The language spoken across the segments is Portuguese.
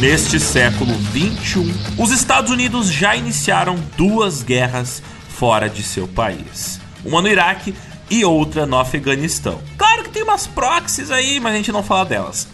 Neste século 21, os Estados Unidos já iniciaram duas guerras fora de seu país. Uma no Iraque e outra no Afeganistão. Claro que tem umas proxies aí, mas a gente não fala delas.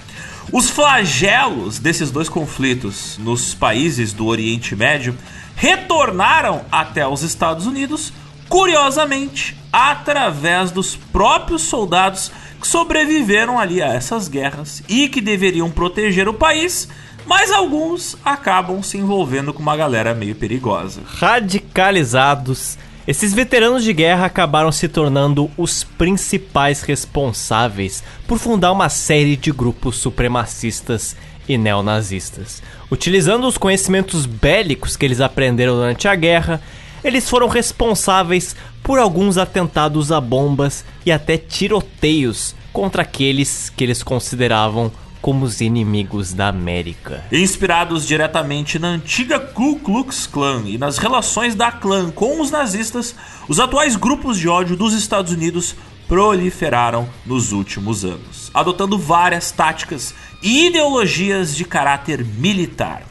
Os flagelos desses dois conflitos nos países do Oriente Médio retornaram até os Estados Unidos, curiosamente, através dos próprios soldados que sobreviveram ali a essas guerras e que deveriam proteger o país, mas alguns acabam se envolvendo com uma galera meio perigosa. Radicalizados, esses veteranos de guerra acabaram se tornando os principais responsáveis por fundar uma série de grupos supremacistas e neonazistas. Utilizando os conhecimentos bélicos que eles aprenderam durante a guerra, eles foram responsáveis por alguns atentados a bombas e até tiroteios contra aqueles que eles consideravam como os inimigos da América. Inspirados diretamente na antiga Ku Klux Klan e nas relações da clã com os nazistas, os atuais grupos de ódio dos Estados Unidos proliferaram nos últimos anos, adotando várias táticas e ideologias de caráter militar.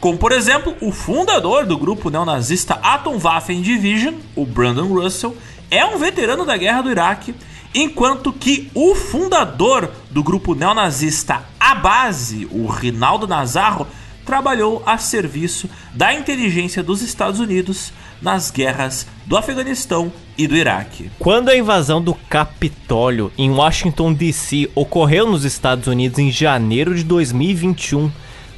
Como, por exemplo, o fundador do grupo neonazista Atomwaffen Division, o Brandon Russell, é um veterano da guerra do Iraque enquanto que o fundador do grupo neonazista A Base, o Rinaldo Nazarro, trabalhou a serviço da inteligência dos Estados Unidos nas guerras do Afeganistão e do Iraque. Quando a invasão do Capitólio em Washington DC ocorreu nos Estados Unidos em janeiro de 2021,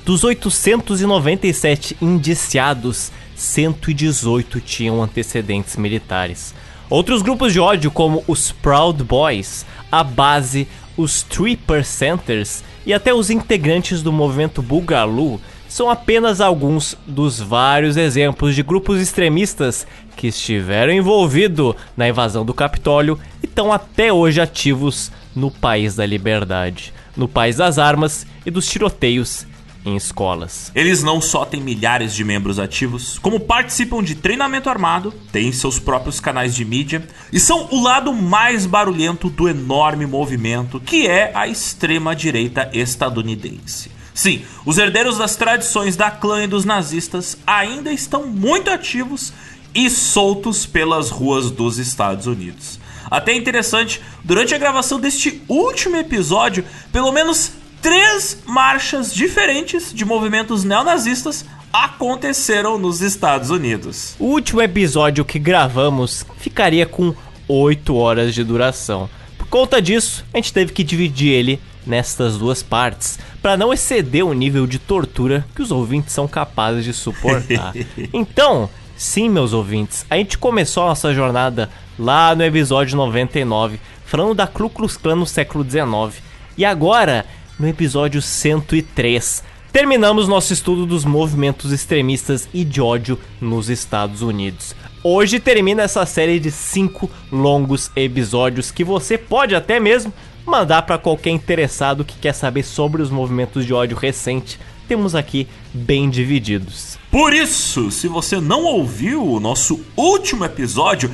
dos 897 indiciados, 118 tinham antecedentes militares. Outros grupos de ódio, como os Proud Boys, a base, os Three Percenters e até os integrantes do movimento Bugalu, são apenas alguns dos vários exemplos de grupos extremistas que estiveram envolvidos na invasão do Capitólio e estão até hoje ativos no país da liberdade, no país das armas e dos tiroteios em escolas. Eles não só têm milhares de membros ativos, como participam de treinamento armado, têm seus próprios canais de mídia e são o lado mais barulhento do enorme movimento que é a extrema-direita estadunidense. Sim, os herdeiros das tradições da clã e dos nazistas ainda estão muito ativos e soltos pelas ruas dos Estados Unidos. Até interessante, durante a gravação deste último episódio, pelo menos três marchas diferentes de movimentos neonazistas aconteceram nos Estados Unidos. O último episódio que gravamos ficaria com 8 horas de duração. Por conta disso, a gente teve que dividir ele nestas duas partes, para não exceder o nível de tortura que os ouvintes são capazes de suportar. então, sim, meus ouvintes, a gente começou a nossa jornada lá no episódio 99, falando da Ku Klux Klan no século 19. E agora no episódio 103. Terminamos nosso estudo dos movimentos extremistas e de ódio nos Estados Unidos. Hoje termina essa série de cinco longos episódios que você pode até mesmo mandar para qualquer interessado que quer saber sobre os movimentos de ódio recente. Temos aqui bem divididos. Por isso, se você não ouviu o nosso último episódio,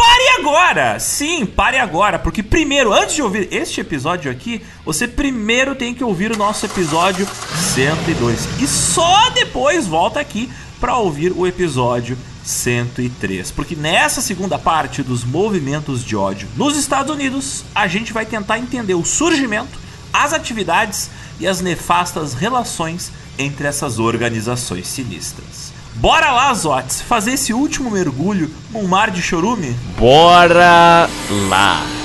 Pare agora! Sim, pare agora, porque primeiro, antes de ouvir este episódio aqui, você primeiro tem que ouvir o nosso episódio 102 e só depois volta aqui para ouvir o episódio 103. Porque nessa segunda parte dos movimentos de ódio nos Estados Unidos, a gente vai tentar entender o surgimento, as atividades e as nefastas relações entre essas organizações sinistras. Bora lá, Zotes, fazer esse último mergulho num mar de chorume? Bora lá!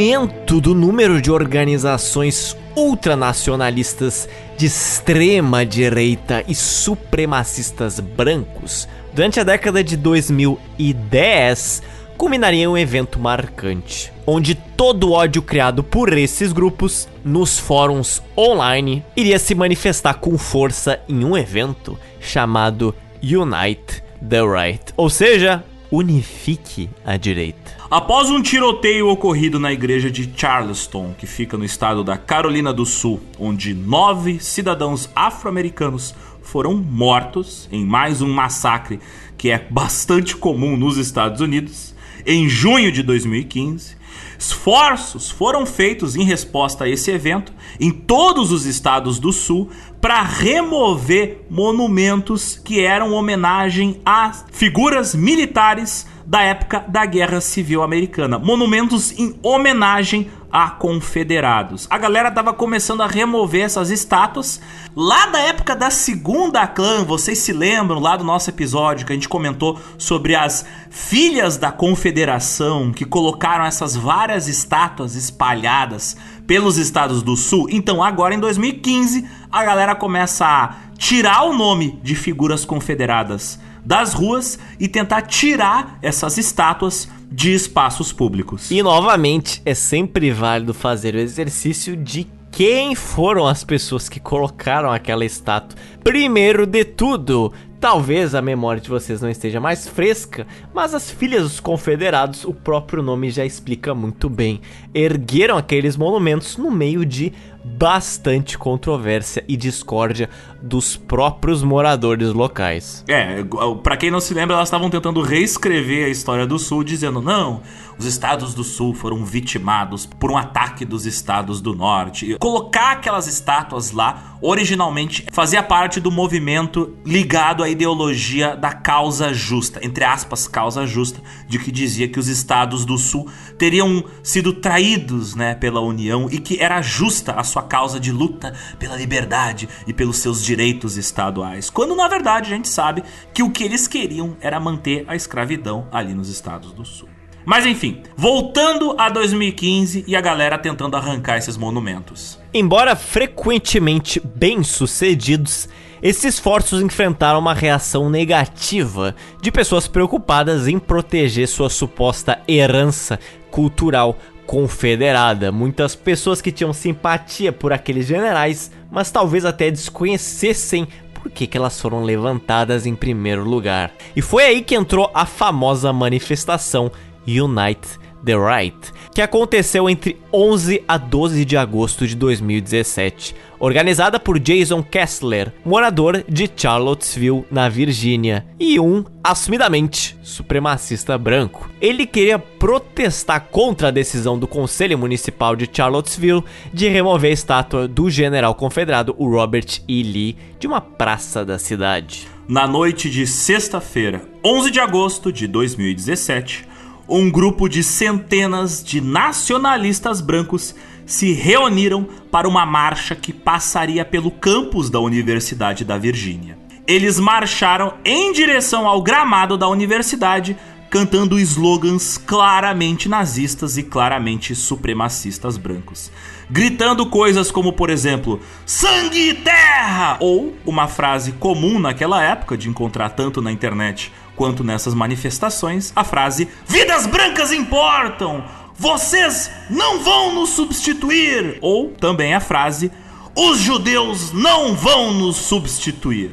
Aumento do número de organizações ultranacionalistas de extrema direita e supremacistas brancos durante a década de 2010 culminaria em um evento marcante, onde todo o ódio criado por esses grupos nos fóruns online iria se manifestar com força em um evento chamado Unite the right. Ou seja, unifique a direita. Após um tiroteio ocorrido na igreja de Charleston, que fica no estado da Carolina do Sul, onde nove cidadãos afro-americanos foram mortos em mais um massacre que é bastante comum nos Estados Unidos, em junho de 2015, esforços foram feitos em resposta a esse evento em todos os estados do Sul para remover monumentos que eram homenagem a figuras militares da época da Guerra Civil Americana. Monumentos em homenagem a confederados. A galera tava começando a remover essas estátuas. Lá da época da Segunda Clã, vocês se lembram lá do nosso episódio que a gente comentou sobre as filhas da confederação que colocaram essas várias estátuas espalhadas pelos estados do sul? Então, agora em 2015, a galera começa a tirar o nome de figuras confederadas das ruas e tentar tirar essas estátuas de espaços públicos. E novamente, é sempre válido fazer o exercício de quem foram as pessoas que colocaram aquela estátua. Primeiro de tudo, Talvez a memória de vocês não esteja mais fresca, mas as filhas dos confederados, o próprio nome já explica muito bem, ergueram aqueles monumentos no meio de bastante controvérsia e discórdia dos próprios moradores locais. É, para quem não se lembra, elas estavam tentando reescrever a história do Sul, dizendo: não, os estados do Sul foram vitimados por um ataque dos estados do Norte. Colocar aquelas estátuas lá, originalmente, fazia parte do movimento ligado à ideologia da causa justa, entre aspas, causa justa, de que dizia que os estados do Sul teriam sido traídos né, pela União e que era justa a sua causa de luta pela liberdade e pelos seus direitos estaduais. Quando na verdade a gente sabe que o que eles queriam era manter a escravidão ali nos estados do sul. Mas enfim, voltando a 2015 e a galera tentando arrancar esses monumentos. Embora frequentemente bem-sucedidos, esses esforços enfrentaram uma reação negativa de pessoas preocupadas em proteger sua suposta herança cultural confederada. Muitas pessoas que tinham simpatia por aqueles generais, mas talvez até desconhecessem por que, que elas foram levantadas em primeiro lugar. E foi aí que entrou a famosa manifestação Unite the Right, que aconteceu entre 11 a 12 de agosto de 2017, organizada por Jason Kessler, morador de Charlottesville, na Virgínia, e um assumidamente supremacista branco. Ele queria protestar contra a decisão do Conselho Municipal de Charlottesville de remover a estátua do general confederado Robert E. Lee de uma praça da cidade. Na noite de sexta-feira, 11 de agosto de 2017, um grupo de centenas de nacionalistas brancos se reuniram para uma marcha que passaria pelo campus da Universidade da Virgínia. Eles marcharam em direção ao gramado da universidade, cantando slogans claramente nazistas e claramente supremacistas brancos. Gritando coisas como, por exemplo, sangue e terra! Ou uma frase comum naquela época de encontrar tanto na internet quanto nessas manifestações, a frase Vidas brancas importam! Vocês não vão nos substituir! Ou também a frase Os judeus não vão nos substituir.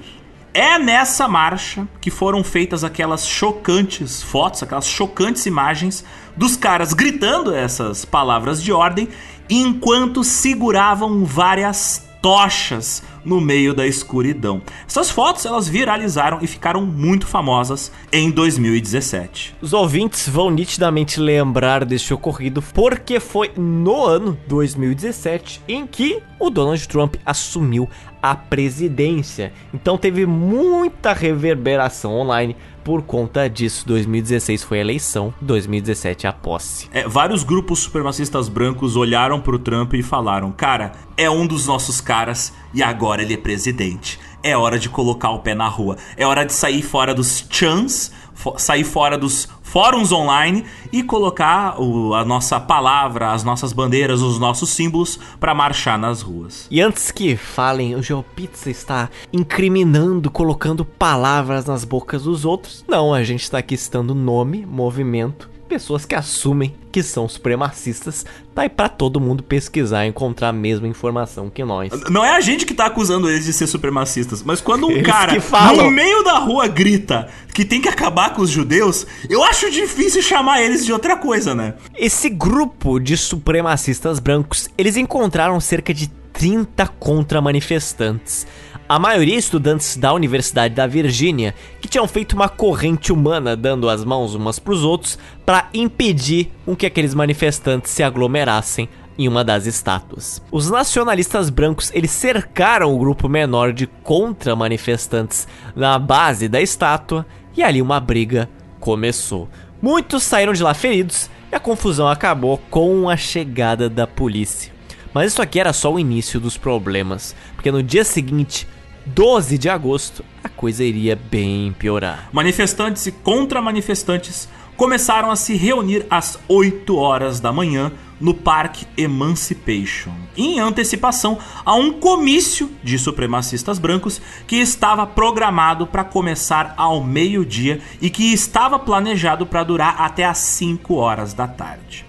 É nessa marcha que foram feitas aquelas chocantes fotos, aquelas chocantes imagens dos caras gritando essas palavras de ordem enquanto seguravam várias tochas no meio da escuridão. Essas fotos elas viralizaram e ficaram muito famosas em 2017. Os ouvintes vão nitidamente lembrar deste ocorrido porque foi no ano 2017 em que o Donald Trump assumiu a presidência. Então teve muita reverberação online por conta disso. 2016 foi a eleição, 2017 a posse. É, vários grupos supremacistas brancos olharam pro Trump e falaram: Cara, é um dos nossos caras e agora ele é presidente. É hora de colocar o pé na rua. É hora de sair fora dos chans, sair fora dos fóruns online e colocar o, a nossa palavra, as nossas bandeiras, os nossos símbolos para marchar nas ruas. E antes que falem, o GeoPizza está incriminando, colocando palavras nas bocas dos outros. Não, a gente está aqui citando nome, movimento pessoas que assumem que são supremacistas, tá aí pra todo mundo pesquisar e encontrar a mesma informação que nós. Não é a gente que tá acusando eles de ser supremacistas, mas quando um Eles cara no meio da rua grita que tem que acabar com os judeus, eu acho difícil chamar eles de outra coisa, né? Esse grupo de supremacistas brancos, eles encontraram cerca de 30 contra-manifestantes. A maioria estudantes da Universidade da Virgínia, que tinham feito uma corrente humana dando as mãos umas pros outros para impedir com que aqueles manifestantes se aglomerassem em uma das estátuas. Os nacionalistas brancos, eles cercaram o grupo menor de contra-manifestantes na base da estátua e ali uma briga começou. Muitos saíram de lá feridos e a confusão acabou com a chegada da polícia. Mas isso aqui era só o início dos problemas, porque no dia seguinte, 12 de agosto, a coisa iria bem piorar. Manifestantes e contra-manifestantes começaram a se reunir às 8 horas da manhã no Parque Emancipation, em antecipação a um comício de supremacistas brancos que estava programado para começar ao meio-dia e que estava planejado para durar até às 5 horas da tarde.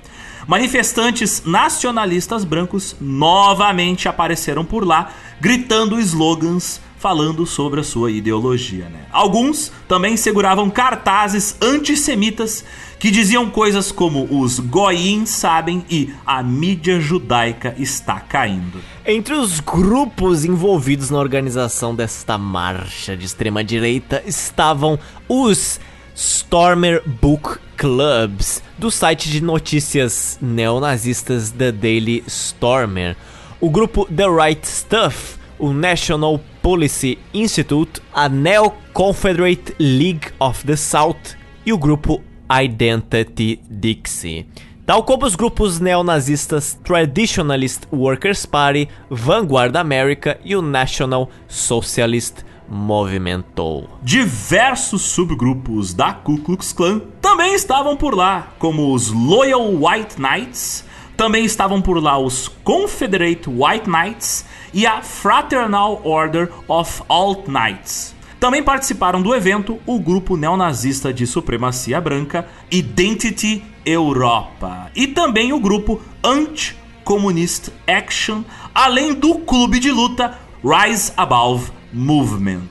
Manifestantes nacionalistas brancos novamente apareceram por lá, gritando slogans falando sobre a sua ideologia. Né? Alguns também seguravam cartazes antissemitas que diziam coisas como os goim sabem e a mídia judaica está caindo. Entre os grupos envolvidos na organização desta marcha de extrema direita estavam os Stormer Book Clubs, do site de notícias neonazistas The Daily Stormer, o grupo The Right Stuff, o National Policy Institute, a Neo Confederate League of the South e o grupo Identity Dixie. Tal como os grupos neonazistas Traditionalist Workers Party, Vanguard America e o National Socialist movimentou. Diversos subgrupos da Ku Klux Klan também estavam por lá, como os Loyal White Knights, também estavam por lá os Confederate White Knights e a Fraternal Order of Alt Knights. Também participaram do evento o grupo neonazista de supremacia branca Identity Europa e também o grupo Anti-Communist Action, além do clube de luta Rise Above Movement.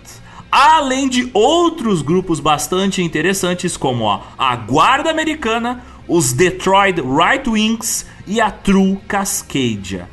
Além de outros grupos bastante interessantes como a, Guarda Americana, os Detroit Right Wings e a True Cascadia.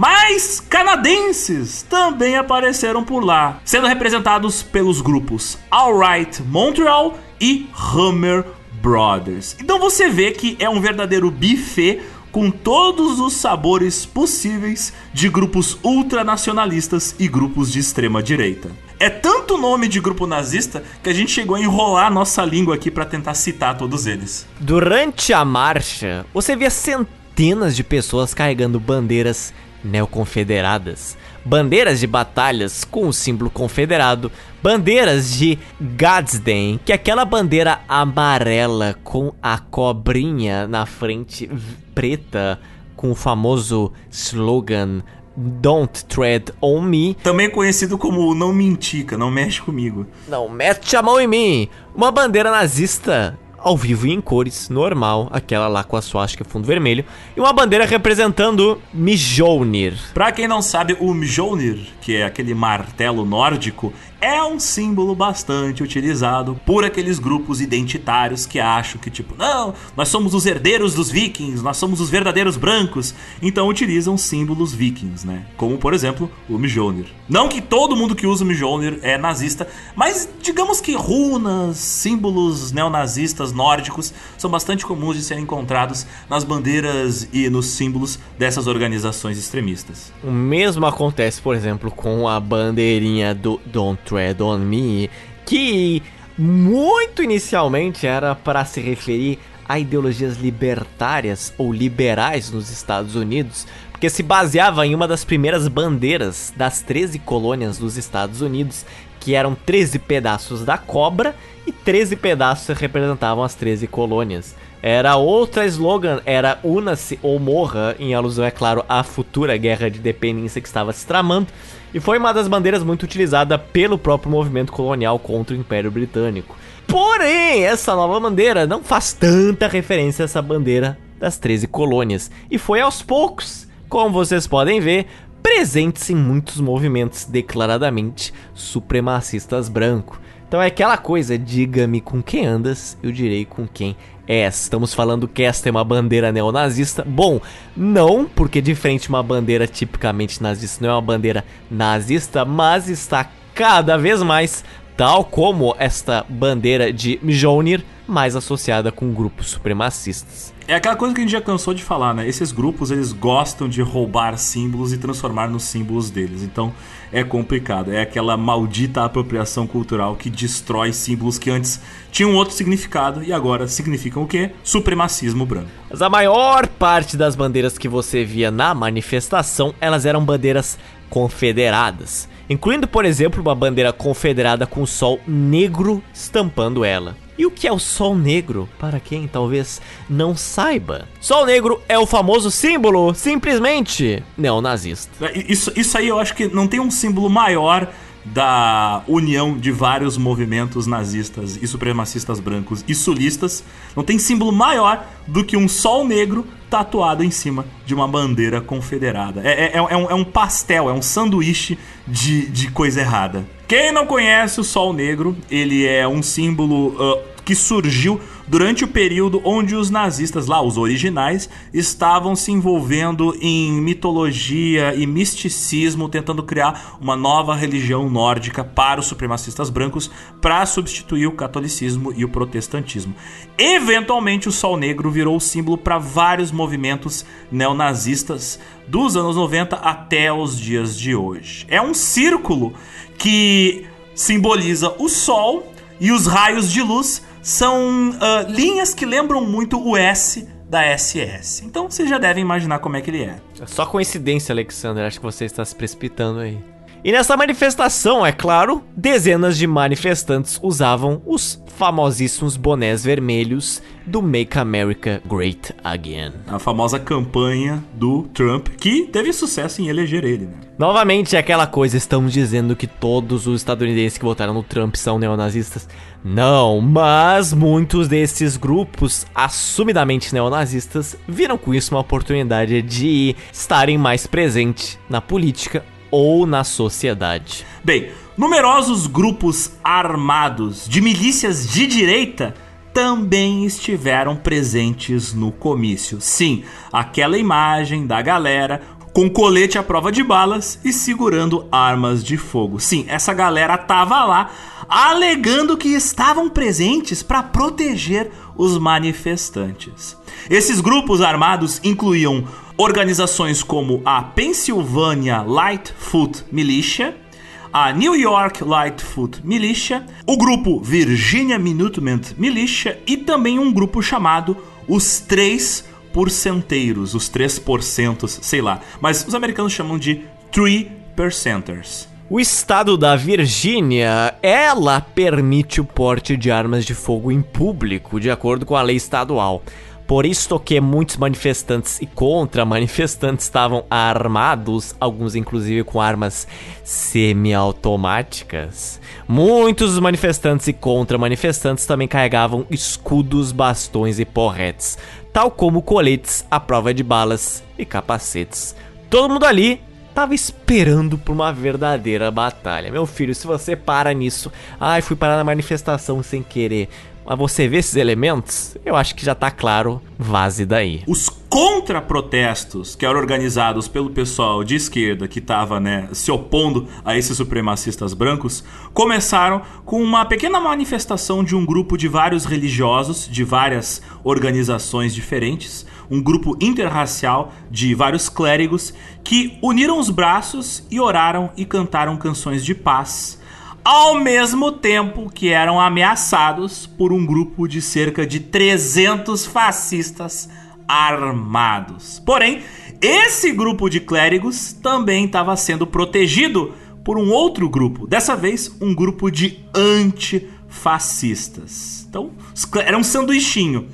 Mas canadenses também apareceram por lá, sendo representados pelos grupos Alright Montreal e Hammer Brothers. Então você vê que é um verdadeiro buffet com todos os sabores possíveis de grupos ultranacionalistas e grupos de extrema direita. É tanto nome de grupo nazista que a gente chegou a enrolar nossa língua aqui para tentar citar todos eles. Durante a marcha, você via centenas de pessoas carregando bandeiras neoconfederadas, bandeiras de batalhas com o símbolo confederado, bandeiras de Gadsden, que é aquela bandeira amarela com a cobrinha na frente preta com o famoso slogan Don't Tread on Me. Também conhecido como Não Me Intica, Não Mexe Comigo. Não mete a mão em mim. Uma bandeira nazista ao vivo e em cores, normal, aquela lá com a suástica fundo vermelho, e uma bandeira representando Mjolnir. Pra quem não sabe, o Mjolnir, que é aquele martelo nórdico, é um símbolo bastante utilizado por aqueles grupos identitários que acham que, tipo, não, nós somos os herdeiros dos vikings, nós somos os verdadeiros brancos, então utilizam símbolos vikings, né? Como, por exemplo, o Mjolnir. Não que todo mundo que usa o Mjolnir é nazista, mas digamos que runas, símbolos neonazistas nórdicos são bastante comuns de serem encontrados nas bandeiras e nos símbolos dessas organizações extremistas. O mesmo acontece, por exemplo, com a bandeirinha do Don't Tread on Me, que muito inicialmente era para se referir a ideologias libertárias ou liberais nos Estados Unidos, porque se baseava em uma das primeiras bandeiras das 13 colônias dos Estados Unidos, que eram 13 pedaços da cobra e 13 pedaços representavam as 13 colônias. Era outra slogan, era Una-se ou Morra, em alusão, é claro, à futura guerra de dependência que estava se tramando, e foi uma das bandeiras muito utilizada pelo próprio movimento colonial contra o Império Britânico. Porém, essa nova bandeira não faz tanta referência a essa bandeira das 13 colônias, e foi aos poucos, como vocês podem ver, presentes em muitos movimentos declaradamente supremacistas brancos. Então é aquela coisa, diga-me com quem andas, eu direi com quem és. Estamos falando que esta é uma bandeira neonazista. Bom, não, porque diferente de uma bandeira tipicamente nazista, não é uma bandeira nazista, mas está cada vez mais, tal como esta bandeira de Mjolnir, mais associada com grupos supremacistas. É aquela coisa que a gente já cansou de falar, né? Esses grupos, eles gostam de roubar símbolos e transformar nos símbolos deles. Então, é complicado. É aquela maldita apropriação cultural que destrói símbolos que antes tinham outro significado e agora significam o quê? Supremacismo branco. Mas a maior parte das bandeiras que você via na manifestação, elas eram bandeiras confederadas. Incluindo, por exemplo, uma bandeira confederada com o sol negro estampando ela. E o que é o Sol Negro? Para quem talvez não saiba. Sol Negro é o famoso símbolo, simplesmente, neonazista. É, isso, isso aí eu acho que não tem um símbolo maior da união de vários movimentos nazistas e supremacistas brancos e sulistas. Não tem símbolo maior do que um sol negro tatuado em cima de uma bandeira confederada. É, é, é, um, é um, pastel, é um sanduíche de, de coisa errada. Quem não conhece o Sol Negro, ele é um símbolo uh, que surgiu durante o período onde os nazistas, lá os originais, estavam se envolvendo em mitologia e misticismo, tentando criar uma nova religião nórdica para os supremacistas brancos para substituir o catolicismo e o protestantismo. Eventualmente, o Sol Negro virou símbolo para vários movimentos neonazistas dos anos 90 até os dias de hoje. É um círculo que simboliza o Sol e os raios de luz são uh, linhas que lembram muito o S da SS. Então vocês já devem imaginar como é que ele é. é só coincidência, Alexander. Acho que você está se precipitando aí. E nessa manifestação, é claro, dezenas de manifestantes usavam os famosíssimos bonés vermelhos do Make America Great Again. A famosa campanha do Trump, que teve sucesso em eleger ele, né? Novamente, é aquela coisa, estamos dizendo que todos os estadunidenses que votaram no Trump são neonazistas. Não, mas muitos desses grupos assumidamente neonazistas viram com isso uma oportunidade de estarem mais presentes na política ou na sociedade. Bem, numerosos grupos armados de milícias de direita também estiveram presentes no comício. Sim, aquela imagem da galera com colete à prova de balas e segurando armas de fogo. Sim, essa galera tava lá alegando que estavam presentes para proteger os manifestantes. Esses grupos armados incluíam organizações como a Pennsylvania Lightfoot Militia, a New York Lightfoot Militia, o grupo Virginia Minutemen Militia e também um grupo chamado os Três Porcenteiros, os 3%, sei lá, mas os americanos chamam de Three Percenters. O estado da Virgínia, ela permite o porte de armas de fogo em público, de acordo com a lei estadual. Por isto que muitos manifestantes e contra-manifestantes estavam armados, alguns inclusive com armas semiautomáticas. Muitos manifestantes e contra-manifestantes também carregavam escudos, bastões e porretes, tal como coletes à prova de balas e capacetes. Todo mundo ali tava esperando por uma verdadeira batalha. Meu filho, se você para nisso, ai, fui parar na manifestação sem querer mas você vê esses elementos, eu acho que já tá claro, vaze daí. Os contraprotestos que eram organizados pelo pessoal de esquerda que estava né, se opondo a esses supremacistas brancos começaram com uma pequena manifestação de um grupo de vários religiosos de várias organizações diferentes, um grupo interracial de vários clérigos que uniram os braços e oraram e cantaram canções de paz ao mesmo tempo que eram ameaçados por um grupo de cerca de 300 fascistas armados. Porém, esse grupo de clérigos também estava sendo protegido por um outro grupo, dessa vez um grupo de antifascistas. Então, era um sanduichinho.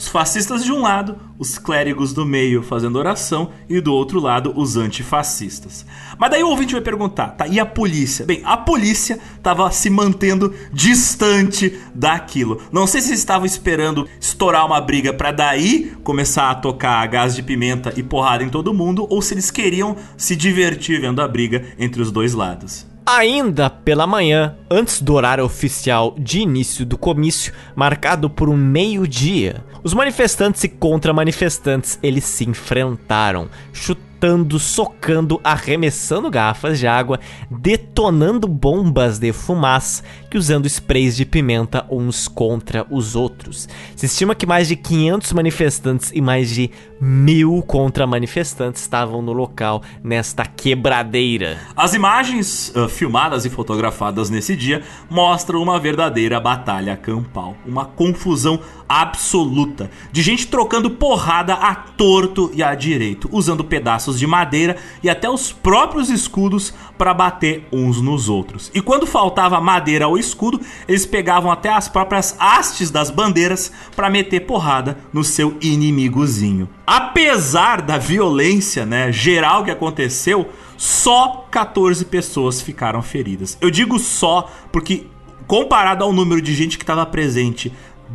Os fascistas de um lado, os clérigos do meio fazendo oração e do outro lado os antifascistas. Mas daí o ouvinte vai perguntar, tá? E a polícia? Bem, a polícia estava se mantendo distante daquilo. Não sei se eles estavam esperando estourar uma briga para daí começar a tocar gás de pimenta e porrada em todo mundo ou se eles queriam se divertir vendo a briga entre os dois lados. Ainda pela manhã, antes do horário oficial de início do comício, marcado por um meio-dia, os manifestantes e contra-manifestantes eles se enfrentaram, chutando socando, arremessando garrafas de água, detonando bombas de fumaça que usando sprays de pimenta uns contra os outros. Se estima que mais de 500 manifestantes e mais de mil contra-manifestantes estavam no local nesta quebradeira. As imagens uh, filmadas e fotografadas nesse dia mostram uma verdadeira batalha campal, uma confusão absoluta de gente trocando porrada a torto e a direito, usando pedaços de madeira e até os próprios escudos para bater uns nos outros. E quando faltava madeira ou escudo, eles pegavam até as próprias hastes das bandeiras para meter porrada no seu inimigozinho. Apesar da violência, né, geral que aconteceu, só 14 pessoas ficaram feridas. Eu digo só porque comparado ao número de gente que estava presente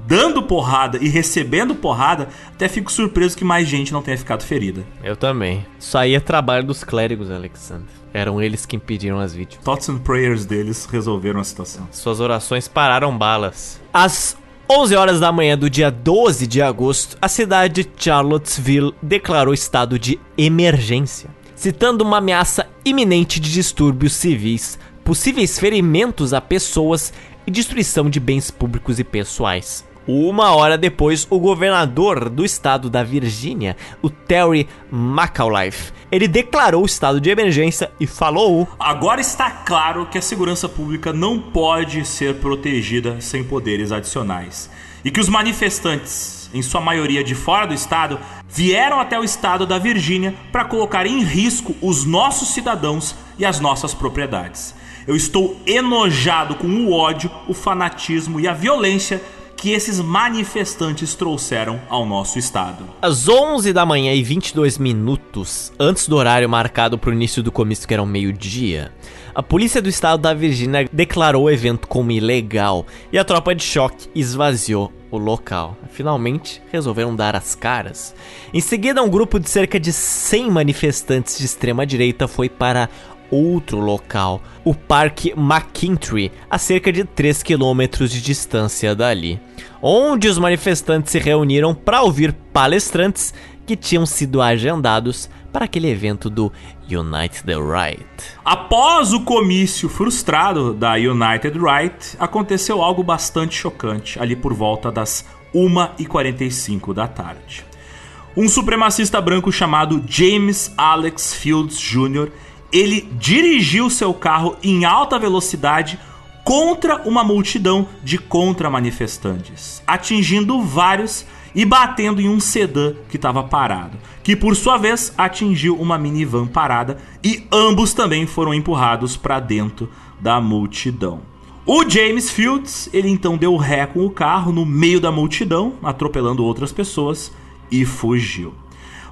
dando porrada e recebendo porrada, até fico surpreso que mais gente não tenha ficado ferida. Eu também. Isso aí é trabalho dos clérigos, Alexander. Eram eles que impediram as vítimas. Thoughts and prayers deles resolveram a situação. Suas orações pararam balas. As 11 horas da manhã do dia 12 de agosto, a cidade de Charlottesville declarou estado de emergência, citando uma ameaça iminente de distúrbios civis, possíveis ferimentos a pessoas e destruição de bens públicos e pessoais. Uma hora depois, o governador do estado da Virgínia, o Terry McAuliffe, ele declarou o estado de emergência e falou: Agora está claro que a segurança pública não pode ser protegida sem poderes adicionais e que os manifestantes, em sua maioria de fora do estado, vieram até o estado da Virgínia para colocar em risco os nossos cidadãos e as nossas propriedades. Eu estou enojado com o ódio, o fanatismo e a violência que esses manifestantes trouxeram ao nosso estado. Às 11 da manhã e 22 minutos, antes do horário marcado para o início do comício, que era o meio-dia, a polícia do estado da Virgínia declarou o evento como ilegal e a tropa de choque esvaziou o local. Finalmente, resolveram dar as caras. Em seguida, um grupo de cerca de 100 manifestantes de extrema direita foi para outro local, o Parque McKintrey, a cerca de 3 quilômetros de distância dali, onde os manifestantes se reuniram para ouvir palestrantes que tinham sido agendados para aquele evento do United Right. Após o comício frustrado da United Right, aconteceu algo bastante chocante ali por volta das 1h45 da tarde. Um supremacista branco chamado James Alex Fields Jr ele dirigiu seu carro em alta velocidade contra uma multidão de contra-manifestantes, atingindo vários e batendo em um sedã que estava parado, que por sua vez atingiu uma minivan parada e ambos também foram empurrados para dentro da multidão. O James Fields, ele então deu ré com o carro no meio da multidão, atropelando outras pessoas e fugiu.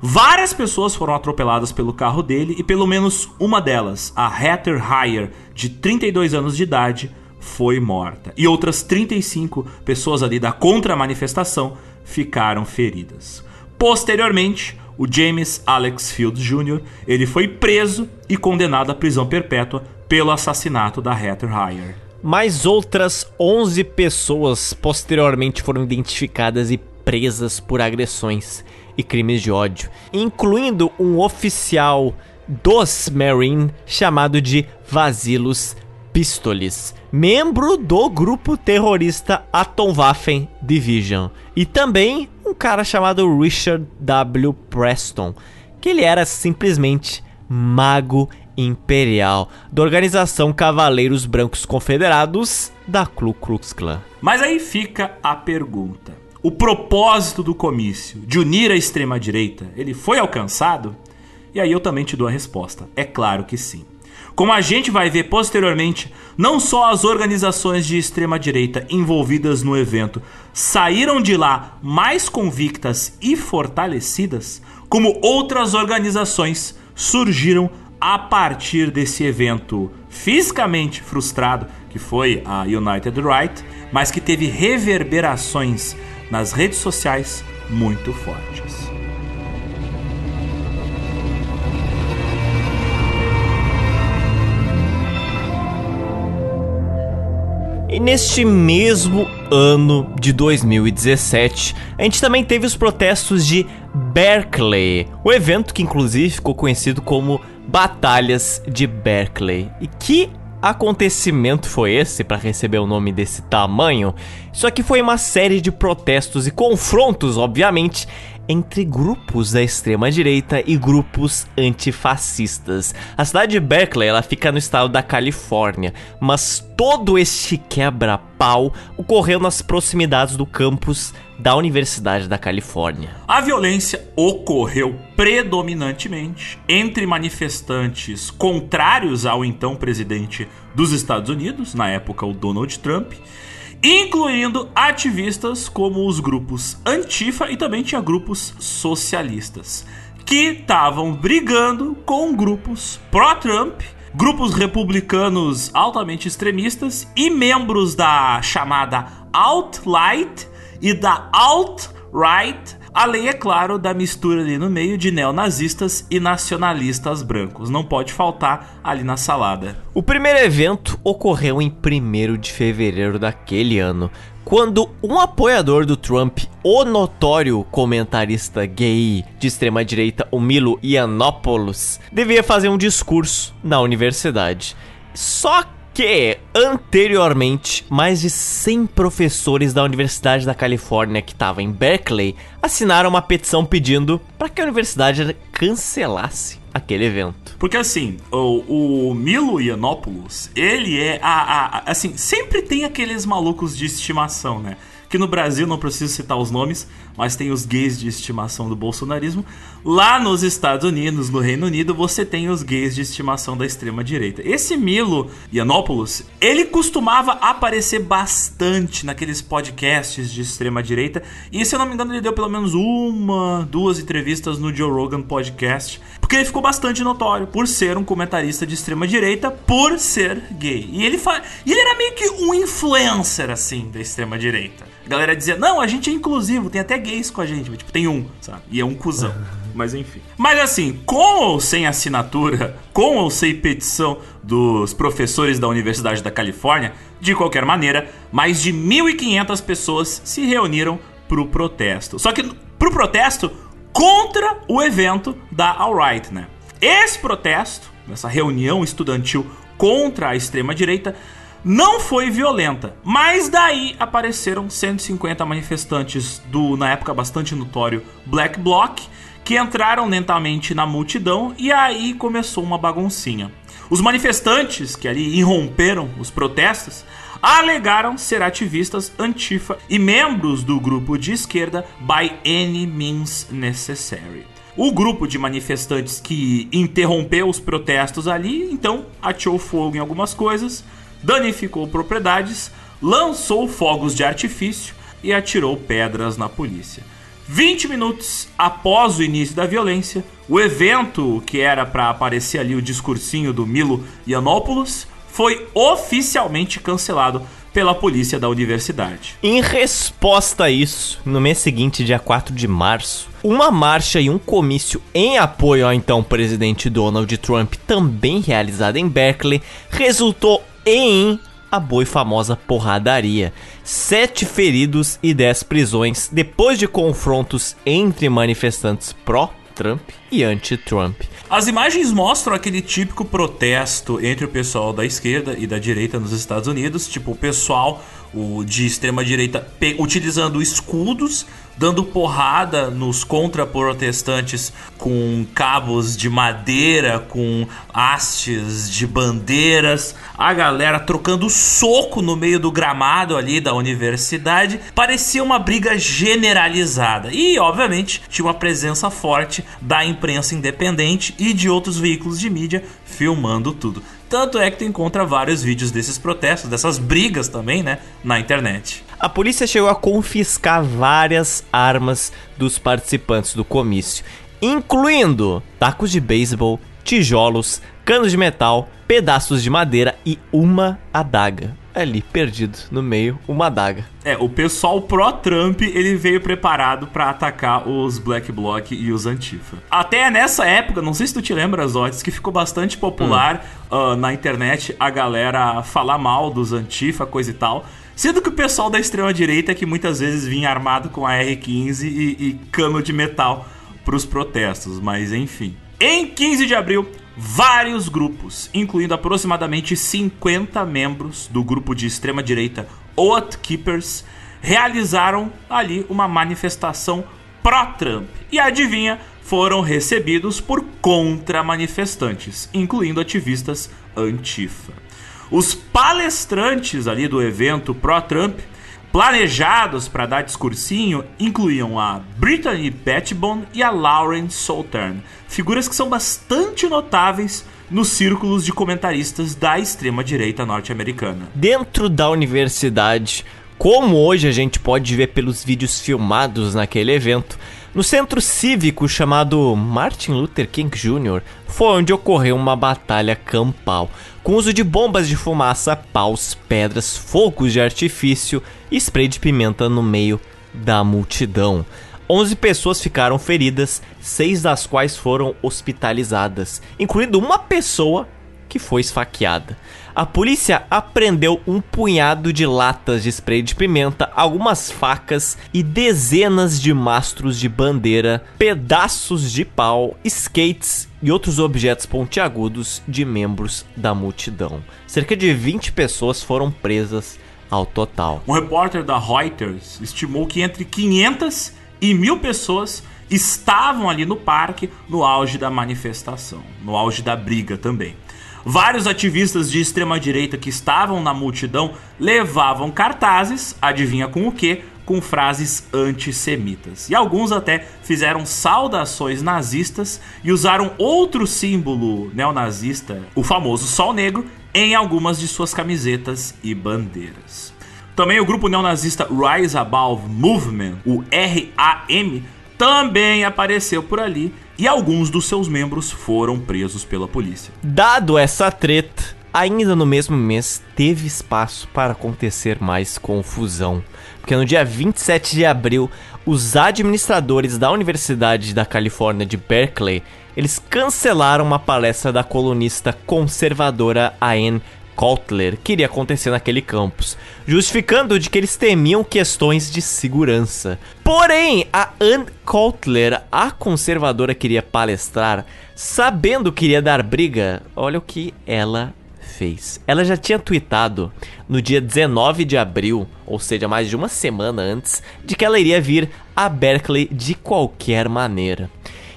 Várias pessoas foram atropeladas pelo carro dele e pelo menos uma delas, a Heather Heyer, de 32 anos de idade, foi morta. E outras 35 pessoas ali da contra-manifestação ficaram feridas. Posteriormente, o James Alex Fields Jr. ele foi preso e condenado à prisão perpétua pelo assassinato da Heather Heyer. Mais outras 11 pessoas posteriormente foram identificadas e presas por agressões e crimes de ódio, incluindo um oficial dos Marine chamado de Vasilos Pistolis, membro do grupo terrorista Atomwaffen Division, e também um cara chamado Richard W. Preston, que ele era simplesmente mago imperial da organização Cavaleiros Brancos Confederados da Ku Klux Klan. Mas aí fica a pergunta: o propósito do comício de unir a extrema-direita, ele foi alcançado? E aí eu também te dou a resposta. É claro que sim. Como a gente vai ver posteriormente, não só as organizações de extrema direita envolvidas no evento saíram de lá mais convictas e fortalecidas, como outras organizações surgiram a partir desse evento fisicamente frustrado, que foi a United Right, mas que teve reverberações nas redes sociais muito fortes. E neste mesmo ano de 2017, a gente também teve os protestos de Berkeley, o evento que inclusive ficou conhecido como Batalhas de Berkeley. E que acontecimento foi esse para receber o nome desse tamanho? Isso aqui foi uma série de protestos e confrontos, obviamente, entre grupos da extrema direita e grupos antifascistas. A cidade de Berkeley, ela fica no estado da Califórnia, mas todo este quebra-pau ocorreu nas proximidades do campus da Universidade da Califórnia. A violência ocorreu predominantemente entre manifestantes contrários ao então presidente dos Estados Unidos, na época o Donald Trump, incluindo ativistas como os grupos Antifa e também tinha grupos socialistas, que estavam brigando com grupos pró-Trump, grupos republicanos altamente extremistas e membros da chamada Alt-Light e da Alt-Right Além, é claro, da mistura ali no meio de neonazistas e nacionalistas brancos. Não pode faltar ali na salada. O primeiro evento ocorreu em 1 de fevereiro daquele ano, quando um apoiador do Trump, o notório comentarista gay de extrema direita, o Milo Yiannopoulos, devia fazer um discurso na universidade. Só que anteriormente mais de 100 professores da Universidade da Califórnia que estavam em Berkeley assinaram uma petição pedindo para que a universidade cancelasse aquele evento. Porque assim, o, o Milo Yiannopoulos, ele é a, a, assim, sempre tem aqueles malucos de estimação, né? que no Brasil, não preciso citar os nomes, mas tem os gays de estimação do bolsonarismo. Lá nos Estados Unidos, no Reino Unido, você tem os gays de estimação da extrema direita. Esse Milo Yiannopoulos, ele costumava aparecer bastante naqueles podcasts de extrema direita, e se eu não me engano, ele deu pelo menos uma, duas entrevistas no Joe Rogan podcast, porque ele ficou bastante notório por ser um comentarista de extrema direita, por ser gay. E ele, fa... e ele era meio que um influencer assim da extrema direita. A galera dizia, não, a gente é inclusivo, tem até gays com a gente. Tipo, tem um, sabe? E é um cuzão. Mas enfim. Mas assim, com ou sem assinatura, com ou sem petição dos professores da Universidade da Califórnia, de qualquer maneira, mais de 1.500 pessoas se reuniram pro protesto. Só que pro protesto contra o evento da Alright, né? Esse protesto, essa reunião estudantil contra a extrema-direita, não foi violenta, mas daí apareceram 150 manifestantes do, na época bastante notório, Black Bloc, que entraram lentamente na multidão e aí começou uma baguncinha. Os manifestantes que ali irromperam os protestos alegaram ser ativistas antifa e membros do grupo de esquerda by any means necessary. O grupo de manifestantes que interrompeu os protestos ali, então ateou fogo em algumas coisas, danificou propriedades, lançou fogos de artifício e atirou pedras na polícia. 20 minutos após o início da violência, o evento que era para aparecer ali o discursinho do Milo Yiannopoulos foi oficialmente cancelado pela polícia da universidade. Em resposta a isso, no mês seguinte, dia 4 de março, uma marcha e um comício em apoio ao então presidente Donald Trump, também realizada em Berkeley, resultou em a boa e famosa porradaria. Sete feridos e dez prisões depois de confrontos entre manifestantes pró-Trump e anti-Trump. As imagens mostram aquele típico protesto entre o pessoal da esquerda e da direita nos Estados Unidos, tipo o pessoal o de extrema direita utilizando escudos dando porrada nos contra-protestantes com cabos de madeira, com hastes de bandeiras, a galera trocando soco no meio do gramado ali da universidade. Parecia uma briga generalizada e, obviamente, tinha uma presença forte da imprensa independente e de outros veículos de mídia filmando tudo Tanto é que tu encontra vários vídeos desses protestos, dessas brigas também, né, na internet. A polícia chegou a confiscar várias armas dos participantes do comício, incluindo tacos de beisebol, tijolos, canos de metal, pedaços de madeira e uma adaga. Ali, perdido no meio, uma adaga. É, o pessoal pró-Trump, ele veio preparado para atacar os Black Bloc e os Antifa. Até nessa época, não sei se tu te lembra, Zotes, que ficou bastante popular hum. uh, na internet a galera falar mal dos Antifa, coisa e tal. Sendo que o pessoal da extrema-direita que muitas vezes vinha armado com a R-15 e, e cano de metal pros protestos, mas enfim. Em 15 de abril, vários grupos, incluindo aproximadamente 50 membros do grupo de extrema-direita Oath Keepers, realizaram ali uma manifestação pró-Trump. E adivinha, foram recebidos por contra-manifestantes, incluindo ativistas antifa. Os palestrantes ali do evento pró-Trump planejados para dar discursinho incluíam a Brittany Petitbon e a Lauren Southern, figuras que são bastante notáveis nos círculos de comentaristas da extrema-direita norte-americana. Dentro da universidade, como hoje a gente pode ver pelos vídeos filmados naquele evento, no centro cívico chamado Martin Luther King Jr., foi onde ocorreu uma batalha campal, com uso de bombas de fumaça, paus, pedras, fogos de artifício e spray de pimenta no meio da multidão. 11 pessoas ficaram feridas, seis das quais foram hospitalizadas, incluindo uma pessoa que foi esfaqueada. A polícia apreendeu um punhado de latas de spray de pimenta, algumas facas e dezenas de mastros de bandeira, pedaços de pau, skates e outros objetos pontiagudos de membros da multidão. Cerca de 20 pessoas foram presas ao total. Um repórter da Reuters estimou que entre 500 e mil pessoas estavam ali no parque no auge da manifestação, no auge da briga também. Vários ativistas de extrema direita que estavam na multidão levavam cartazes, adivinha com o que? Com frases antissemitas. E alguns até fizeram saudações nazistas e usaram outro símbolo neonazista, o famoso Sol Negro, em algumas de suas camisetas e bandeiras. Também o grupo neonazista Rise Above Movement, o RAM, também apareceu por ali e alguns dos seus membros foram presos pela polícia. Dado essa treta, ainda no mesmo mês teve espaço para acontecer mais confusão, porque no dia 27 de abril, os administradores da Universidade da Califórnia de Berkeley, eles cancelaram uma palestra da colunista conservadora Anne Kotler que iria acontecer naquele campus, justificando de que eles temiam questões de segurança. Porém, a Ann Kotler, a conservadora que iria palestrar, sabendo que iria dar briga, olha o que ela fez. Ela já tinha tweetado no dia 19 de abril, ou seja, mais de uma semana antes, de que ela iria vir a Berkeley de qualquer maneira.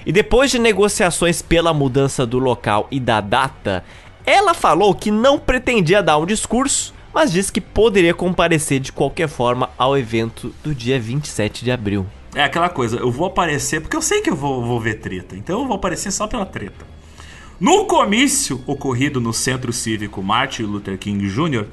E depois de negociações pela mudança do local e da data, ela falou que não pretendia dar um discurso, mas disse que poderia comparecer de qualquer forma ao evento do dia 27 de abril. É aquela coisa, eu vou aparecer porque eu sei que eu vou, vou ver treta, então eu vou aparecer só pela treta. No comício ocorrido no Centro Cívico Martin Luther King Jr.,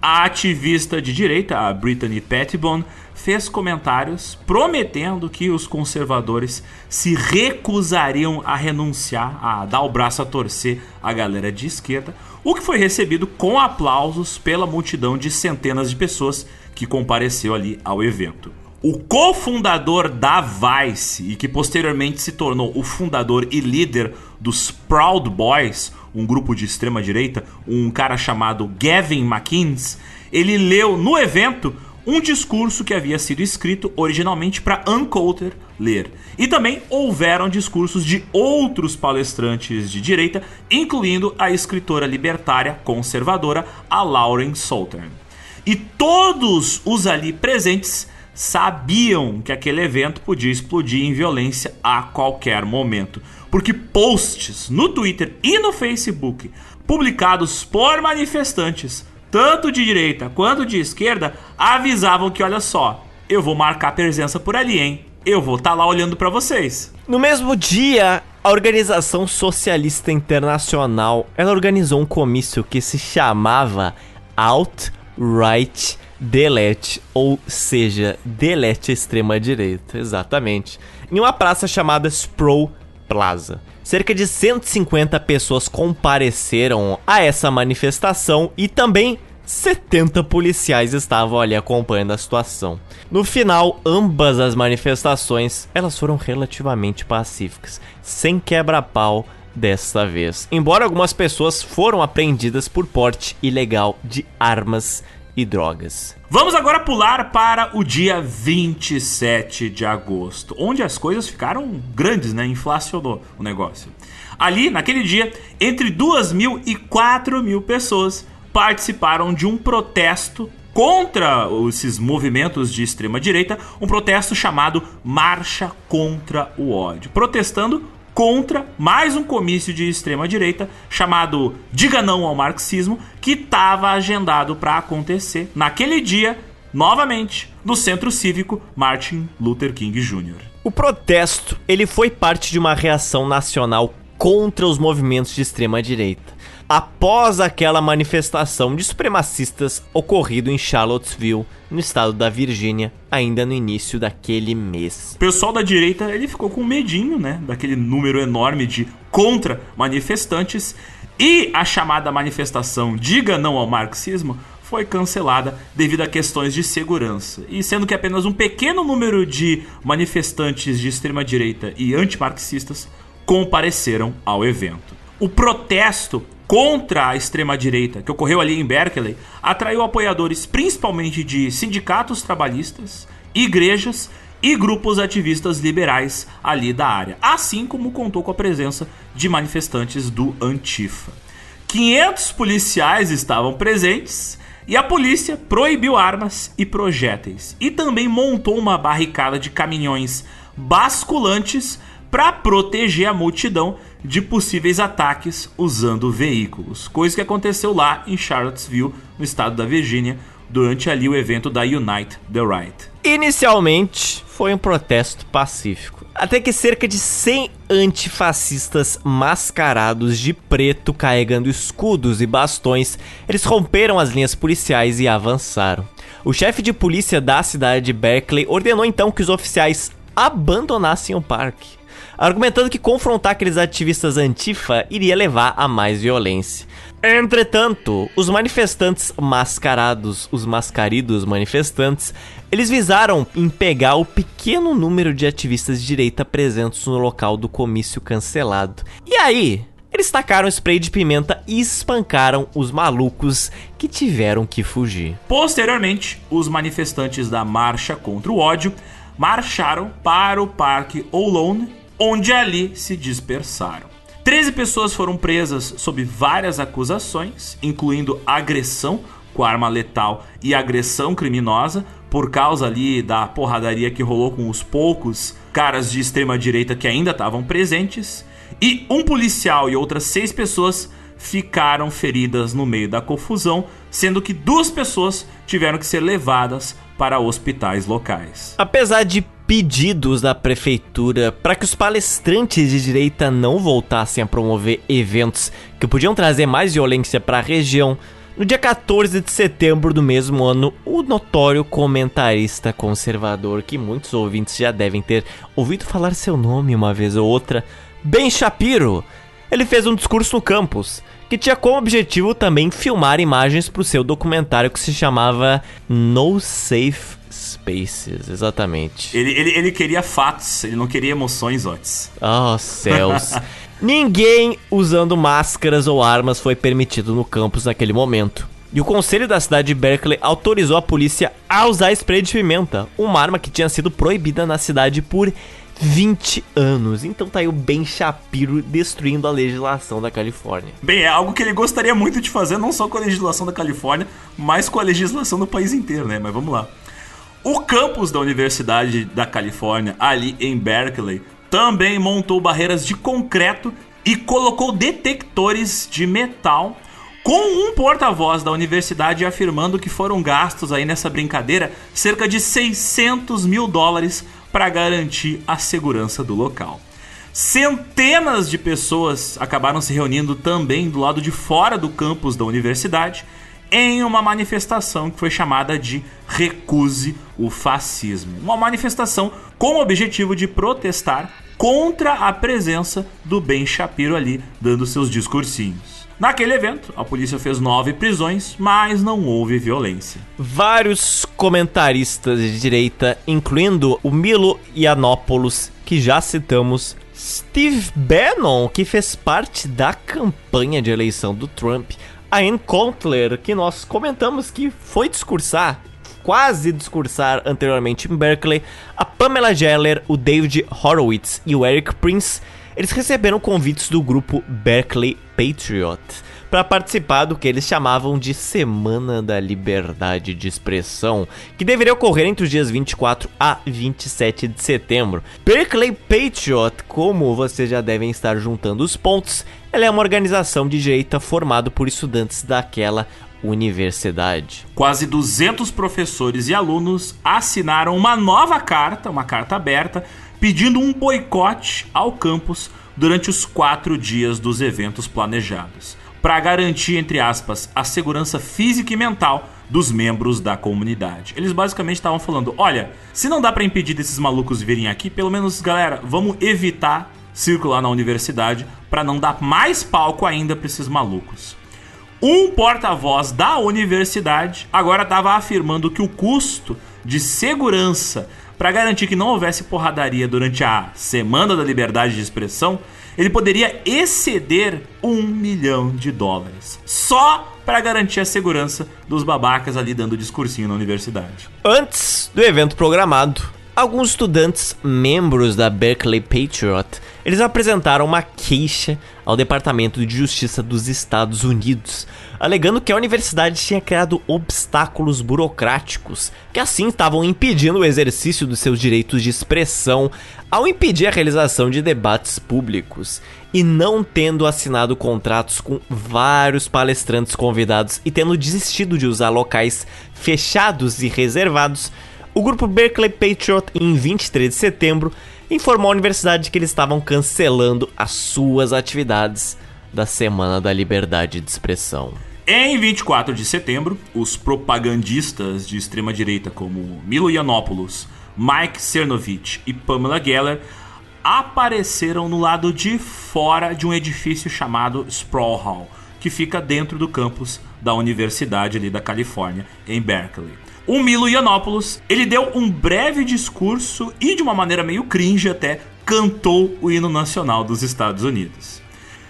a ativista de direita, a Brittany Pettibone, fez comentários prometendo que os conservadores se recusariam a renunciar, a dar o braço a torcer à galera de esquerda, o que foi recebido com aplausos pela multidão de centenas de pessoas que compareceu ali ao evento. O cofundador da Vice e que posteriormente se tornou o fundador e líder dos Proud Boys, um grupo de extrema direita, um cara chamado Gavin McInnes, ele leu no evento um discurso que havia sido escrito originalmente para Ann Coulter ler. E também houveram discursos de outros palestrantes de direita, incluindo a escritora libertária conservadora a Lauren Southern. E todos os ali presentes sabiam que aquele evento podia explodir em violência a qualquer momento, porque posts no Twitter e no Facebook publicados por manifestantes tanto de direita quanto de esquerda, avisavam que, olha só, eu vou marcar presença por ali, hein? Eu vou estar tá lá olhando para vocês. No mesmo dia, A Organização Socialista Internacional, ela organizou um comício que se chamava Alt-Right Delete, ou seja, delete extrema direita, exatamente, em uma praça chamada Sproul Plaza. Cerca de 150 pessoas compareceram a essa manifestação e também 70 policiais estavam ali acompanhando a situação. No final, ambas as manifestações, elas foram relativamente pacíficas, sem quebra-pau desta vez. Embora algumas pessoas foram apreendidas por porte ilegal de armas e drogas. Vamos agora pular para o dia 27 de agosto, onde as coisas ficaram grandes, né? Inflacionou o negócio. Ali, naquele dia, entre 2 mil e 4 mil pessoas participaram de um protesto contra esses movimentos de extrema direita, um protesto chamado Marcha contra o ódio, protestando contra mais um comício de extrema direita chamado Diga Não ao Marxismo, que estava agendado para acontecer naquele dia, novamente, no Centro Cívico Martin Luther King Jr. O protesto, ele foi parte de uma reação nacional contra os movimentos de extrema direita após aquela manifestação de supremacistas ocorrido em Charlottesville, no estado da Virgínia, ainda no início daquele mês. O pessoal da direita ele ficou com medinho, né, daquele número enorme de contra manifestantes e a chamada manifestação Diga não ao marxismo foi cancelada devido a questões de segurança. E sendo que apenas um pequeno número de manifestantes de extrema direita e antimarxistas compareceram ao evento. O protesto contra a extrema-direita, que ocorreu ali em Berkeley, atraiu apoiadores principalmente de sindicatos trabalhistas, igrejas e grupos ativistas liberais ali da área, assim como contou com a presença de manifestantes do Antifa. 500 policiais estavam presentes e a polícia proibiu armas e projéteis e também montou uma barricada de caminhões basculantes para proteger a multidão de possíveis ataques usando veículos, coisa que aconteceu lá em Charlottesville, no estado da Virgínia, durante ali o evento da Unite the Right. Inicialmente foi um protesto pacífico, até que cerca de 100 antifascistas mascarados de preto carregando escudos e bastões, eles romperam as linhas policiais e avançaram. O chefe de polícia da cidade de Berkeley ordenou então que os oficiais abandonassem o parque argumentando que confrontar aqueles ativistas antifa iria levar a mais violência. Entretanto, os manifestantes mascarados, os mascaridos manifestantes, eles visaram em pegar o pequeno número de ativistas de direita presentes no local do comício cancelado. E aí, eles tacaram spray de pimenta e espancaram os malucos que tiveram que fugir. Posteriormente, os manifestantes da Marcha contra o Ódio marcharam para o Parque Ohlone onde ali se dispersaram. 13 pessoas foram presas sob várias acusações, incluindo agressão com arma letal e agressão criminosa, por causa ali da porradaria que rolou com os poucos caras de extrema direita que ainda estavam presentes, e um policial e outras seis pessoas ficaram feridas no meio da confusão, sendo que duas pessoas tiveram que ser levadas para hospitais locais. Apesar de pedidos da prefeitura para que os palestrantes de direita não voltassem a promover eventos que podiam trazer mais violência para a região. No dia 14 de setembro do mesmo ano, o notório comentarista conservador, que muitos ouvintes já devem ter ouvido falar seu nome uma vez ou outra, Ben Shapiro, ele fez um discurso no campus que tinha como objetivo também filmar imagens para o seu documentário que se chamava No Safe Spaces, exatamente. Ele, ele, ele queria fatos, ele não queria emoções, Otis. Oh, céus. Ninguém usando máscaras ou armas foi permitido no campus naquele momento. E o conselho da cidade de Berkeley autorizou a polícia a usar spray de pimenta, uma arma que tinha sido proibida na cidade por 20 anos. Então tá aí o Ben Shapiro destruindo a legislação da Califórnia. Bem, é algo que ele gostaria muito de fazer, não só com a legislação da Califórnia, mas com a legislação do país inteiro, né? Mas vamos lá. O campus da Universidade da Califórnia, ali em Berkeley, também montou barreiras de concreto e colocou detectores de metal com um porta-voz da universidade afirmando que foram gastos aí nessa brincadeira cerca de 600 mil dólares para garantir a segurança do local. Centenas de pessoas acabaram se reunindo também do lado de fora do campus da universidade em uma manifestação que foi chamada de Recuse o Fascismo. Uma manifestação com o objetivo de protestar contra a presença do Ben Shapiro ali dando seus discursinhos. Naquele evento, a polícia fez nove prisões, mas não houve violência. Vários comentaristas de direita, incluindo o Milo Yiannopoulos, que já citamos, Steve Bannon, que fez parte da campanha de eleição do Trump, a Ann Contler, que nós comentamos que foi discursar, quase discursar anteriormente em Berkeley, a Pamela Geller, o David Horowitz e o Eric Prince, eles receberam convites do grupo Berkeley Patriot para participar do que eles chamavam de Semana da Liberdade de Expressão, que deveria ocorrer entre os dias 24 a 27 de setembro. Berkeley Patriot, como vocês já devem estar juntando os pontos, ela é uma organização de direita formada por estudantes daquela universidade. Quase 200 professores e alunos assinaram uma nova carta, uma carta aberta, pedindo um boicote ao campus durante os quatro dias dos eventos planejados para garantir, entre aspas, a segurança física e mental dos membros da comunidade. Eles basicamente estavam falando: olha, se não dá para impedir desses malucos virem aqui, pelo menos, galera, vamos evitar circular na universidade para não dar mais palco ainda para esses malucos. Um porta-voz da universidade agora estava afirmando que o custo de segurança para garantir que não houvesse porradaria durante a Semana da Liberdade de Expressão ele poderia exceder um milhão de dólares. Só para garantir a segurança dos babacas ali dando discursinho na universidade. Antes do evento programado, alguns estudantes membros da Berkeley Patriot eles apresentaram uma queixa ao Departamento de Justiça dos Estados Unidos, alegando que a universidade tinha criado obstáculos burocráticos que assim estavam impedindo o exercício dos seus direitos de expressão ao impedir a realização de debates públicos e não tendo assinado contratos com vários palestrantes convidados e tendo desistido de usar locais fechados e reservados, o grupo Berkeley Patriot, em 23 de setembro, informou à universidade que eles estavam cancelando as suas atividades da Semana da Liberdade de Expressão. Em 24 de setembro, os propagandistas de extrema direita como Milo Yiannopoulos, Mike Cernovich e Pamela Geller apareceram no lado de fora de um edifício chamado Sproul Hall, que fica dentro do campus da Universidade ali da Califórnia, em Berkeley. O Milo Yiannopoulos, ele deu um breve discurso e de uma maneira meio cringe até cantou o hino nacional dos Estados Unidos.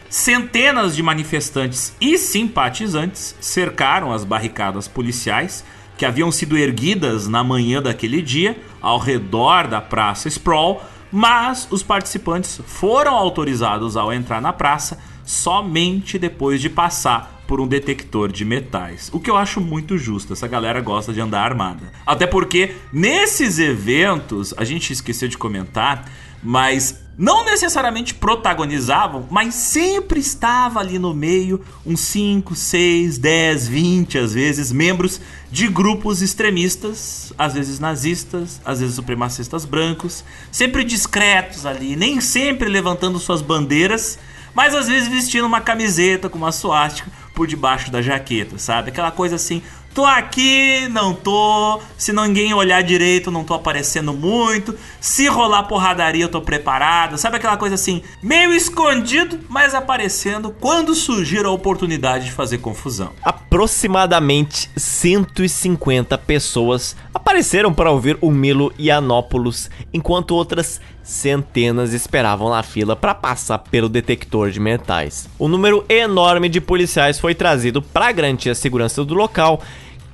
Centenas de manifestantes e simpatizantes cercaram as barricadas policiais que haviam sido erguidas na manhã daquele dia ao redor da Praça Sproul, mas os participantes foram autorizados ao entrar na praça somente depois de passar por um detector de metais. O que eu acho muito justo, essa galera gosta de andar armada. Até porque nesses eventos, a gente esqueceu de comentar, mas não necessariamente protagonizavam, mas sempre estava ali no meio uns 5, 6, 10, 20 às vezes membros de grupos extremistas, às vezes nazistas, às vezes supremacistas brancos, sempre discretos ali, nem sempre levantando suas bandeiras, mas às vezes vestindo uma camiseta com uma suástica por debaixo da jaqueta, sabe? Aquela coisa assim, tô aqui, não tô. Se ninguém olhar direito, não tô aparecendo muito. Se rolar porradaria, eu tô preparado. Sabe aquela coisa assim, meio escondido, mas aparecendo quando surgir a oportunidade de fazer confusão. Aproximadamente 150 pessoas apareceram para ouvir o Milo Yiannopoulos, enquanto outras centenas esperavam na fila para passar pelo detector de metais. Um número enorme de policiais foi trazido para garantir a segurança do local,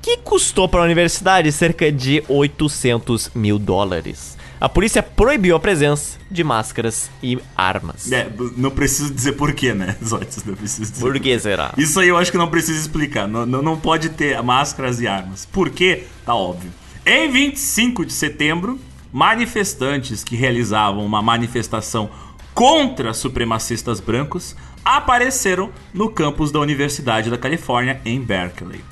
que custou para a universidade cerca de 800 mil dólares. A polícia proibiu a presença de máscaras e armas. É, não preciso dizer porquê, né, Zotes? Não preciso dizer. Por que será? Isso aí eu acho que não precisa explicar. Não, não, não pode ter máscaras e armas. Por quê? Tá óbvio. Em 25 de setembro, manifestantes que realizavam uma manifestação contra supremacistas brancos apareceram no campus da Universidade da Califórnia em Berkeley.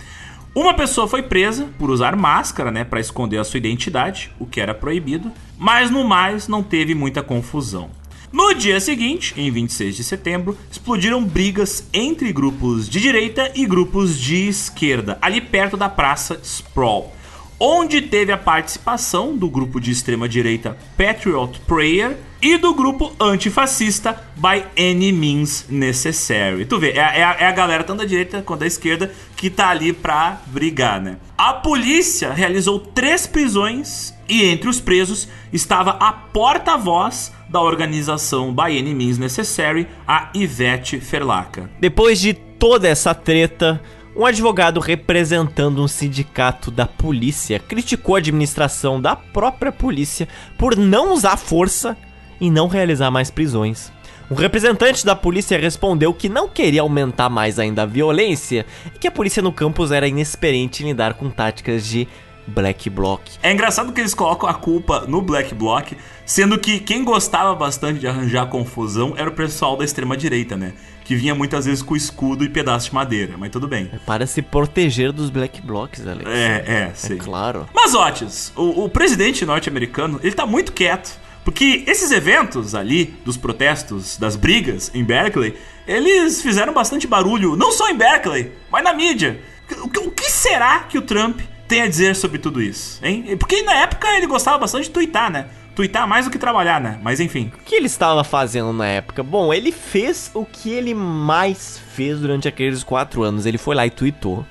Uma pessoa foi presa por usar máscara, né, para esconder a sua identidade, o que era proibido, mas no mais não teve muita confusão. No dia seguinte, em 26 de setembro, explodiram brigas entre grupos de direita e grupos de esquerda, ali perto da Praça Sprawl onde teve a participação do grupo de extrema-direita Patriot Prayer e do grupo antifascista By Any Means Necessary. Tu vê, é, é, a, é, a, galera tanto da direita quanto da esquerda que tá ali pra brigar, né? A polícia realizou três prisões e entre os presos estava a porta-voz da organização By Any Means Necessary, a Ivete Ferlaca. Depois de toda essa treta, um advogado representando um sindicato da polícia criticou a administração da própria polícia por não usar força e não realizar mais prisões. Um representante da polícia respondeu que não queria aumentar mais ainda a violência e que a polícia no campus era inexperiente em lidar com táticas de Black Bloc. É engraçado que eles colocam a culpa no Black Bloc, sendo que quem gostava bastante de arranjar confusão era o pessoal da extrema direita, né? Que vinha muitas vezes com escudo e pedaço de madeira, mas tudo bem. É para se proteger dos black blocs, Alex. É, é, sim. É claro. Mas, Otis, o, o presidente norte-americano, ele tá muito quieto. Porque esses eventos ali, dos protestos, das brigas em Berkeley, eles fizeram bastante barulho, não só em Berkeley, mas na mídia. O que, o que será que o Trump tem a dizer sobre tudo isso, hein? Porque na época ele gostava bastante de twittar, né? Twittar mais do que trabalhar, né? Mas enfim. O que ele estava fazendo na época? Bom, ele fez o que ele mais fez durante aqueles quatro anos. Ele foi lá e tweetou.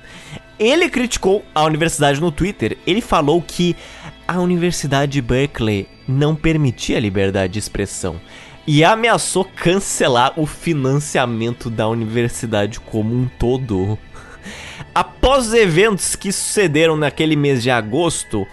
Ele criticou a universidade no Twitter. Ele falou que a Universidade de Berkeley não permitia liberdade de expressão e ameaçou cancelar o financiamento da universidade como um todo. Após os eventos que sucederam naquele mês de agosto,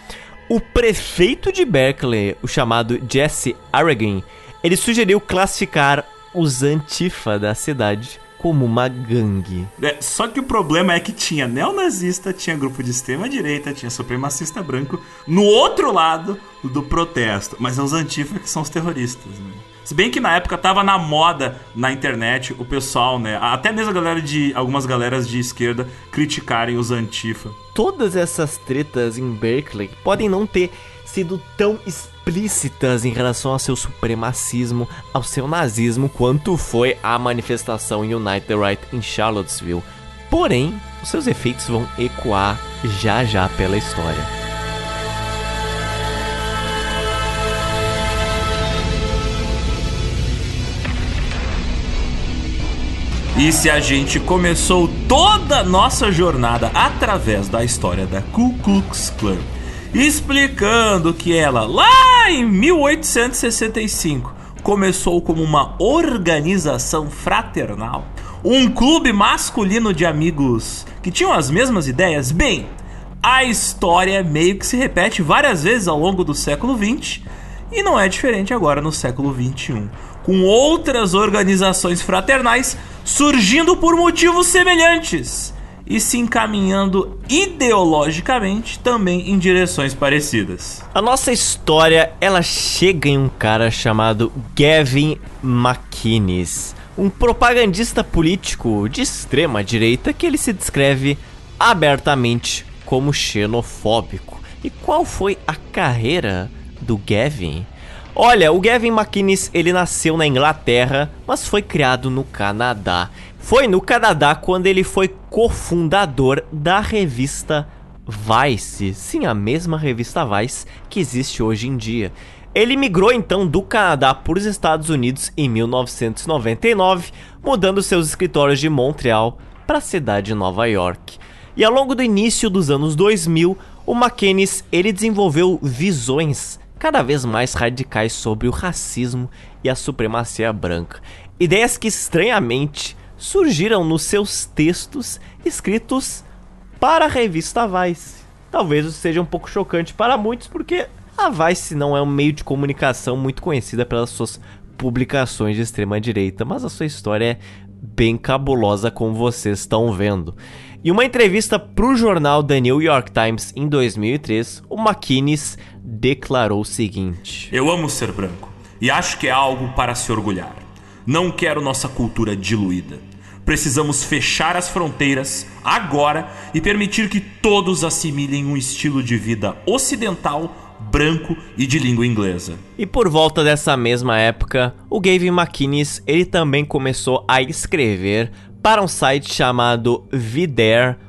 o prefeito de Berkeley, o chamado Jesse Arreguin, ele sugeriu classificar os Antifa da cidade como uma gangue. É, só que o problema é que tinha neonazista, tinha grupo de extrema-direita, tinha supremacista branco no outro lado do protesto. Mas é os Antifa que são os terroristas, né? Se bem que na época tava na moda na internet o pessoal, né? Até mesmo a galera de. algumas galeras de esquerda criticarem os Antifa. Todas essas tretas em Berkeley podem não ter sido tão explícitas em relação ao seu supremacismo, ao seu nazismo, quanto foi a manifestação Unite the Right em Charlottesville. Porém, os seus efeitos vão ecoar já já pela história. E se a gente começou toda a nossa jornada através da história da Ku Klux Klan, explicando que ela, lá em 1865, começou como uma organização fraternal, um clube masculino de amigos que tinham as mesmas ideias, bem, a história meio que se repete várias vezes ao longo do século XX e não é diferente agora no século XXI, com outras organizações fraternais surgindo por motivos semelhantes e se encaminhando ideologicamente também em direções parecidas. A nossa história, ela chega em um cara chamado Gavin McInnes, um propagandista político de extrema direita que ele se descreve abertamente como xenofóbico. E qual foi a carreira do Gavin? Olha, o Gavin McInnes, ele nasceu na Inglaterra, mas foi criado no Canadá. Foi no Canadá quando ele foi cofundador da revista Vice. Sim, a mesma revista Vice que existe hoje em dia. Ele migrou então do Canadá para os Estados Unidos em 1999, mudando seus escritórios de Montreal para a cidade de Nova York. E ao longo do início dos anos 2000, o McInnes ele desenvolveu visões cada vez mais radicais sobre o racismo e a supremacia branca. Ideias que estranhamente surgiram nos seus textos escritos para a revista Vice. Talvez isso seja um pouco chocante para muitos, porque a Vice não é um meio de comunicação muito conhecida pelas suas publicações de extrema direita, mas a sua história é bem cabulosa como vocês estão vendo. Em uma entrevista para o jornal The New York Times em 2003, o McInnes declarou o seguinte: Eu amo ser branco e acho que é algo para se orgulhar. Não quero nossa cultura diluída. Precisamos fechar as fronteiras agora e permitir que todos assimilem um estilo de vida ocidental branco e de língua inglesa. E por volta dessa mesma época, o Gavin McInnes ele também começou a escrever para um site chamado Vidare.com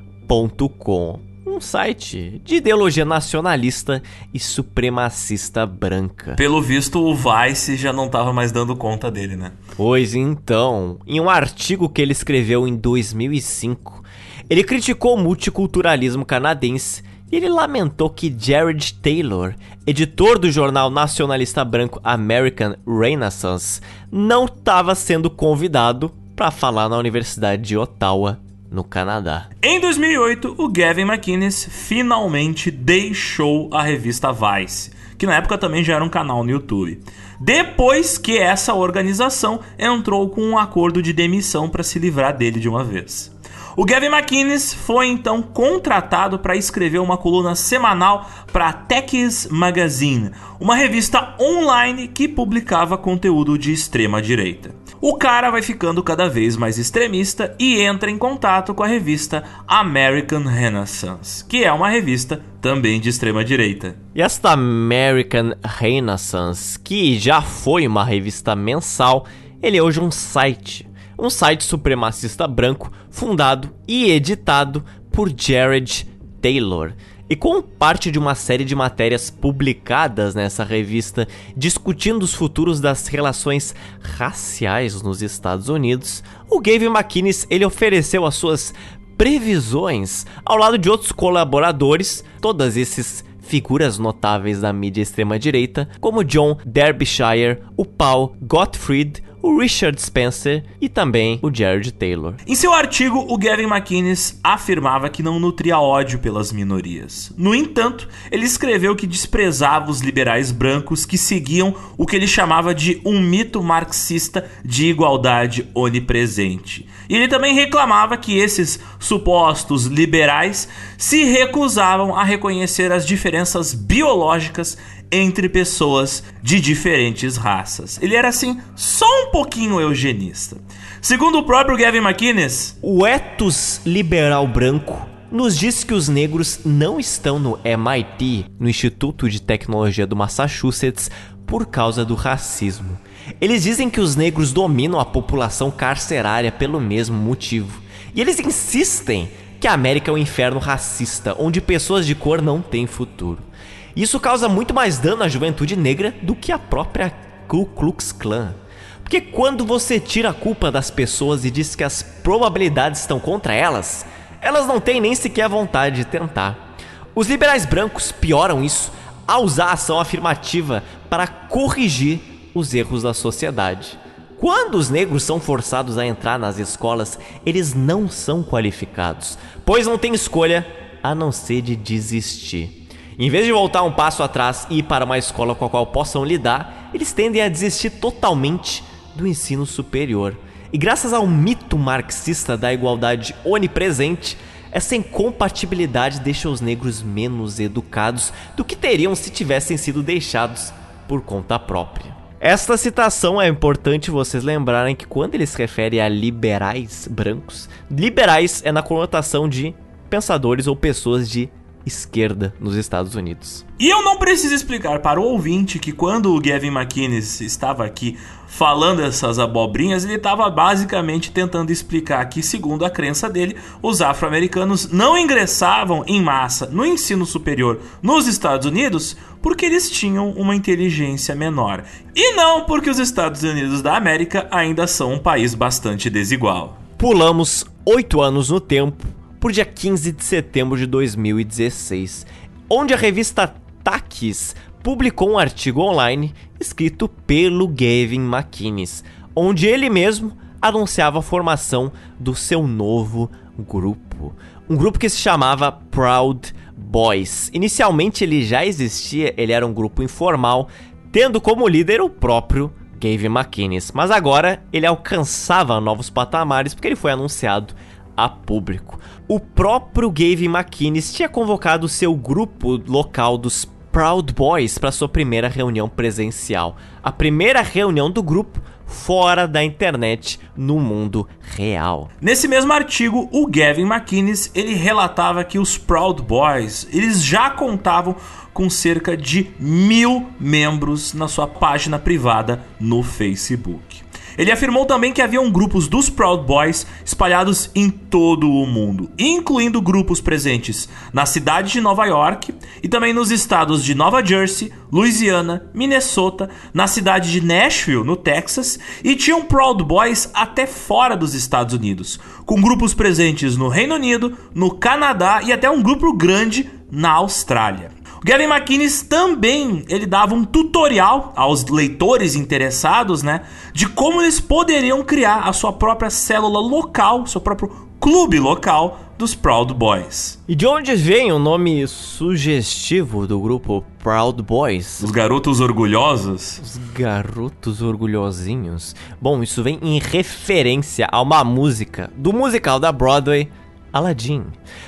um site de ideologia nacionalista e supremacista branca. Pelo visto, o Vice já não estava mais dando conta dele, né? Pois então, em um artigo que ele escreveu em 2005, ele criticou o multiculturalismo canadense e ele lamentou que Jared Taylor, editor do jornal nacionalista branco American Renaissance, não estava sendo convidado para falar na Universidade de Ottawa no Canadá. Em 2008, o Gavin McInnes finalmente deixou a revista Vice, que na época também já era um canal no YouTube. Depois que essa organização entrou com um acordo de demissão para se livrar dele de uma vez. O Gavin McInnes foi então contratado para escrever uma coluna semanal para Techs Magazine, uma revista online que publicava conteúdo de extrema direita. O cara vai ficando cada vez mais extremista e entra em contato com a revista American Renaissance, que é uma revista também de extrema direita. E esta American Renaissance, que já foi uma revista mensal, ele é hoje um site um site supremacista branco fundado e editado por Jared Taylor. E com parte de uma série de matérias publicadas nessa revista discutindo os futuros das relações raciais nos Estados Unidos, o Gavin McInnes ele ofereceu as suas previsões ao lado de outros colaboradores, todas esses figuras notáveis da mídia extrema-direita, como John Derbyshire, o Paul Gottfried, o Richard Spencer e também o Jared Taylor. Em seu artigo, o Gavin McInnes afirmava que não nutria ódio pelas minorias. No entanto, ele escreveu que desprezava os liberais brancos que seguiam o que ele chamava de um mito marxista de igualdade onipresente. E ele também reclamava que esses supostos liberais se recusavam a reconhecer as diferenças biológicas entre pessoas de diferentes raças. Ele era assim só um pouquinho eugenista. Segundo o próprio Gavin McInnes, o ethos liberal branco nos diz que os negros não estão no MIT, no Instituto de Tecnologia do Massachusetts, por causa do racismo. Eles dizem que os negros dominam a população carcerária pelo mesmo motivo. E eles insistem que a América é um inferno racista, onde pessoas de cor não têm futuro. Isso causa muito mais dano à juventude negra do que a própria Ku Klux Klan. Porque quando você tira a culpa das pessoas e diz que as probabilidades estão contra elas, elas não têm nem sequer vontade de tentar. Os liberais brancos pioram isso ao usar a ação afirmativa para corrigir os erros da sociedade. Quando os negros são forçados a entrar nas escolas, eles não são qualificados, pois não têm escolha a não ser de desistir. Em vez de voltar um passo atrás e ir para uma escola com a qual possam lidar, eles tendem a desistir totalmente do ensino superior. E graças ao mito marxista da igualdade onipresente, essa incompatibilidade deixa os negros menos educados do que teriam se tivessem sido deixados por conta própria. Esta citação é importante vocês lembrarem que quando ele se refere a liberais brancos, liberais é na conotação de pensadores ou pessoas de esquerda nos Estados Unidos. E eu não preciso explicar para o ouvinte que quando o Gavin McInnes estava aqui falando essas abobrinhas, ele estava basicamente tentando explicar que, segundo a crença dele, os afro-americanos não ingressavam em massa no ensino superior nos Estados Unidos porque eles tinham uma inteligência menor. E não porque os Estados Unidos da América ainda são um país bastante desigual. Pulamos oito anos no tempo por dia 15 de setembro de 2016, onde a revista Takis publicou um artigo online escrito pelo Gavin McInnes, onde ele mesmo anunciava a formação do seu novo grupo. Um grupo que se chamava Proud Boys. Inicialmente ele já existia, ele era um grupo informal, tendo como líder o próprio Gavin McInnes, mas agora ele alcançava novos patamares porque ele foi anunciado a público. O próprio Gavin McInnes tinha convocado seu grupo local dos Proud Boys para sua primeira reunião presencial. A primeira reunião do grupo fora da internet no mundo real. Nesse mesmo artigo, o Gavin McInnes ele relatava que os Proud Boys eles já contavam com cerca de mil membros na sua página privada no Facebook. Ele afirmou também que haviam grupos dos Proud Boys espalhados em todo o mundo, incluindo grupos presentes na cidade de Nova York e também nos estados de Nova Jersey, Louisiana, Minnesota, na cidade de Nashville, no Texas, e tinham Proud Boys até fora dos Estados Unidos, com grupos presentes no Reino Unido, no Canadá e até um grupo grande na Austrália. Gavin McInnes também ele dava um tutorial aos leitores interessados, né, de como eles poderiam criar a sua própria célula local, seu próprio clube local dos Proud Boys. E de onde vem o nome sugestivo do grupo Proud Boys? Os garotos orgulhosos? Os garotos orgulhosinhos. Bom, isso vem em referência a uma música do musical da Broadway Aladdin.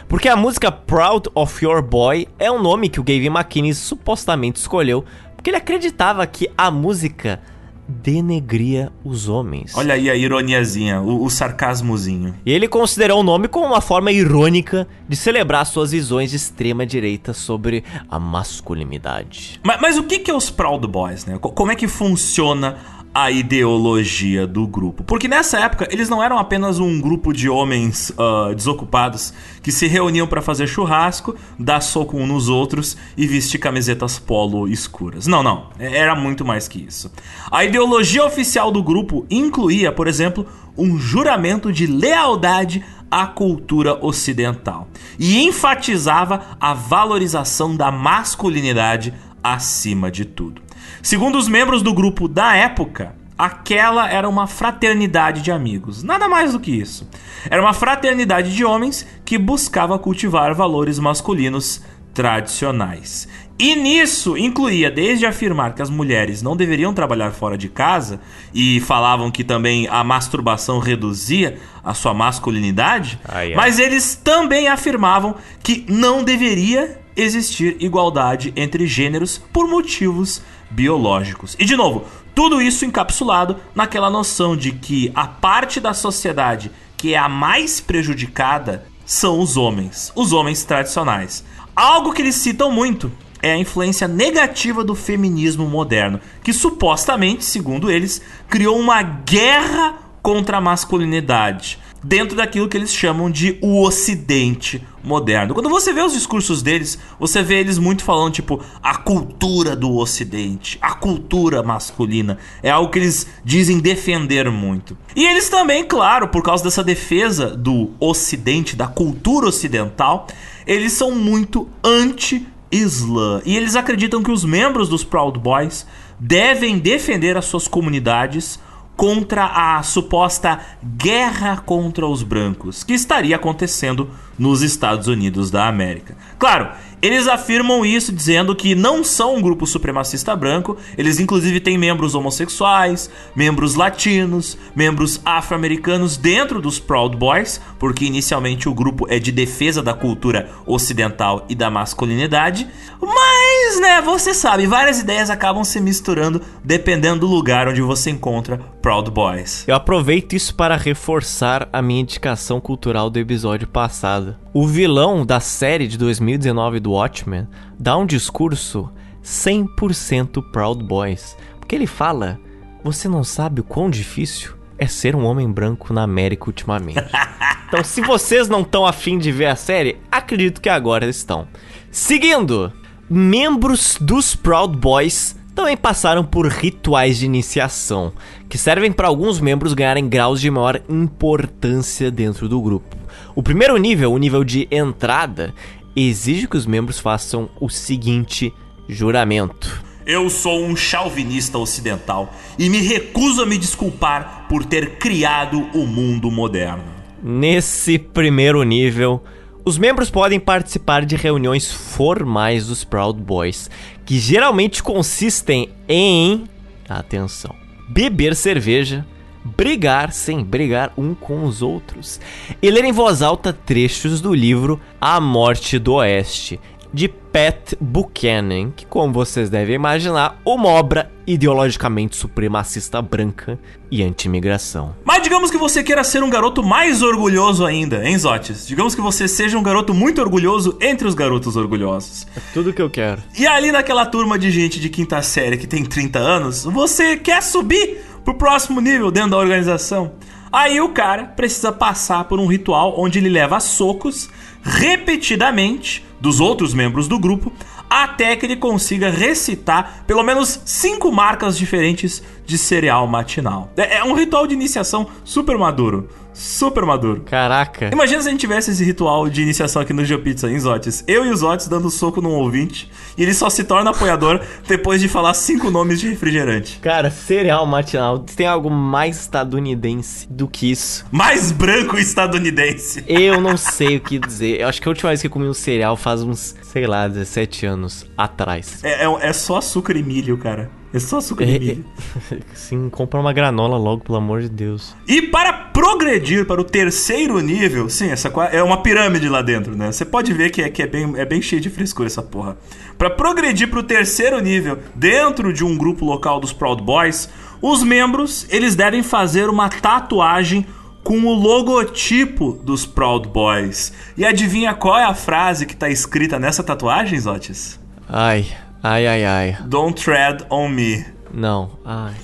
Porque a música Proud of Your Boy é um nome que o Gavin McInnes supostamente escolheu porque ele acreditava que a música denegria os homens. Olha aí a ironiazinha, o, o, sarcasmozinho. E ele considerou o nome como uma forma irônica de celebrar suas visões de extrema direita sobre a masculinidade. Mas, mas o que, que é os Proud Boys, né? Como é que funciona a ideologia do grupo. Porque nessa época eles não eram apenas um grupo de homens uh, desocupados que se reuniam para fazer churrasco, dar soco uns nos outros e vestir camisetas polo escuras. Não, não. Era muito mais que isso. A ideologia oficial do grupo incluía, por exemplo, um juramento de lealdade à cultura ocidental e enfatizava a valorização da masculinidade acima de tudo. Segundo os membros do grupo da época, aquela era uma fraternidade de amigos. Nada mais do que isso. Era uma fraternidade de homens que buscava cultivar valores masculinos tradicionais. E nisso incluía desde afirmar que as mulheres não deveriam trabalhar fora de casa e falavam que também a masturbação reduzia a sua masculinidade, ai, ai. mas eles também afirmavam que não deveria existir igualdade entre gêneros por motivos biológicos. E de novo, tudo isso encapsulado naquela noção de que a parte da sociedade que é a mais prejudicada são os homens, os homens tradicionais. Algo que eles citam muito é a influência negativa do feminismo moderno, que supostamente, segundo eles, criou uma guerra contra a masculinidade dentro daquilo que eles chamam de o Ocidente moderno. Quando você vê os discursos deles, você vê eles muito falando tipo a cultura do Ocidente, a cultura masculina. É algo que eles dizem defender muito. E eles também, claro, por causa dessa defesa do Ocidente, da cultura ocidental, eles são muito anti-Islã. E eles acreditam que os membros dos Proud Boys devem defender as suas comunidades contra a suposta guerra contra os brancos que estaria acontecendo nos Estados Unidos da América. Claro, eles afirmam isso dizendo que não são um grupo supremacista branco, eles inclusive têm membros homossexuais, membros latinos, membros afro-americanos dentro dos Proud Boys, porque inicialmente o grupo é de defesa da cultura ocidental e da masculinidade, mas, né, você sabe, várias ideias acabam se misturando dependendo do lugar onde você encontra Proud Boys. Eu aproveito isso para reforçar a minha indicação cultural do episódio passado. O vilão da série de 2019 do Watchmen dá um discurso 100% Proud Boys, porque ele fala: "Você não sabe o quão difícil é ser um homem branco na América ultimamente". Então, se vocês não estão afim de ver a série, acredito que agora estão. Seguindo, membros dos Proud Boys também passaram por rituais de iniciação, que servem para alguns membros ganharem graus de maior importância dentro do grupo. O primeiro nível, o nível de entrada, exige que os membros façam o seguinte juramento. Eu sou um chauvinista ocidental e me recuso a me desculpar por ter criado o mundo moderno. Nesse primeiro nível, os membros podem participar de reuniões formais dos Proud Boys, que geralmente consistem em. Atenção! Beber cerveja, brigar sem brigar um com os outros e ler em voz alta trechos do livro A Morte do Oeste, de Pat Buchanan, que, como vocês devem imaginar, uma obra ideologicamente supremacista branca e anti-imigração. Mas digamos que você queira ser um garoto mais orgulhoso ainda, hein, Zotes? Digamos que você seja um garoto muito orgulhoso entre os garotos orgulhosos. É tudo que eu quero. E ali naquela turma de gente de quinta série que tem 30 anos, você quer subir pro próximo nível dentro da organização. Aí o cara precisa passar por um ritual onde ele leva socos repetidamente dos outros membros do grupo até que ele consiga recitar pelo menos cinco marcas diferentes de cereal matinal. É, é um ritual de iniciação super maduro. Super maduro. Caraca. Imagina se a gente tivesse esse ritual de iniciação aqui no GeoPizza, em Zotes. Eu e os Zotes dando soco num ouvinte. E ele só se torna apoiador depois de falar cinco nomes de refrigerante. Cara, cereal matinal. Tem algo mais estadunidense do que isso? Mais branco estadunidense. Eu não sei o que dizer. Eu acho que a última vez que eu comi um cereal faz uns, sei lá, 17 anos atrás. É, é, é só açúcar e milho, cara. É só açúcar e milho. Sim, compra uma granola logo, pelo amor de Deus. E para progredir para o terceiro nível, sim, essa é uma pirâmide lá dentro, né? Você pode ver que é, que é, bem, é bem cheio de frescura essa porra. Para progredir para o terceiro nível, dentro de um grupo local dos Proud Boys, os membros eles devem fazer uma tatuagem com o logotipo dos Proud Boys. E adivinha qual é a frase que está escrita nessa tatuagem, Zotis? Ai, ai, ai, ai. Don't tread on me. Não, ai.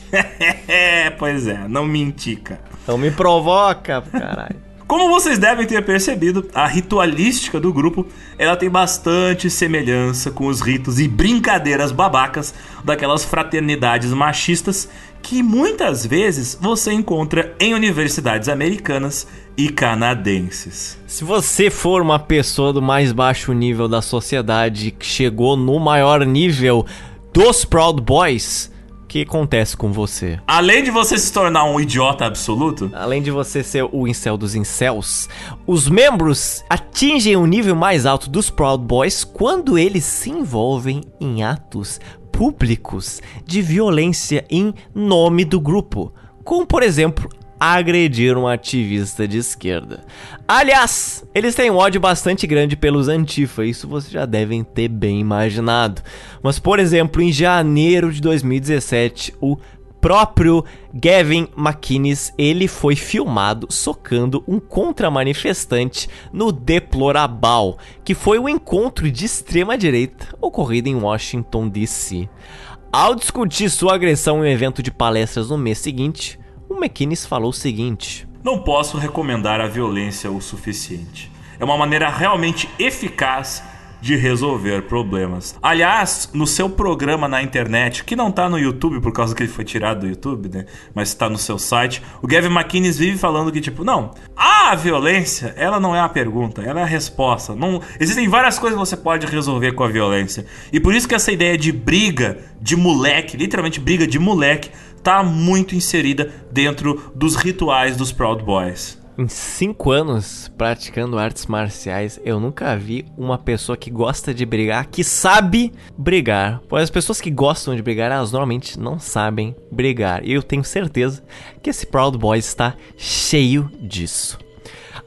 pois é, não me indica. Não me provoca, caralho. Como vocês devem ter percebido, a ritualística do grupo ela tem bastante semelhança com os ritos e brincadeiras babacas daquelas fraternidades machistas que muitas vezes você encontra em universidades americanas e canadenses. Se você for uma pessoa do mais baixo nível da sociedade que chegou no maior nível dos Proud Boys, que acontece com você? Além de você se tornar um idiota absoluto, além de você ser o incel dos incels, os membros atingem o nível mais alto dos Proud Boys quando eles se envolvem em atos públicos de violência em nome do grupo, como por exemplo agredir um ativista de esquerda. Aliás, eles têm um ódio bastante grande pelos Antifa, isso vocês já devem ter bem imaginado. Mas, por exemplo, em janeiro de 2017, o próprio Gavin McInnes, ele foi filmado socando um contra-manifestante no Deplorabal, que foi um encontro de extrema direita ocorrido em Washington DC. Ao discutir sua agressão em um evento de palestras no mês seguinte, o McInnes falou o seguinte: Não posso recomendar a violência o suficiente. É uma maneira realmente eficaz de resolver problemas. Aliás, no seu programa na internet, que não tá no YouTube por causa que ele foi tirado do YouTube, né? Mas está no seu site, o Gavin McInnes vive falando que tipo, não, a violência, ela não é a pergunta, ela é a resposta. Não, existem várias coisas que você pode resolver com a violência. E por isso que essa ideia de briga de moleque, literalmente briga de moleque, tá muito inserida dentro dos rituais dos Proud Boys. Em cinco anos praticando artes marciais, eu nunca vi uma pessoa que gosta de brigar, que sabe brigar. Pois as pessoas que gostam de brigar, elas normalmente não sabem brigar. E eu tenho certeza que esse Proud Boys está cheio disso.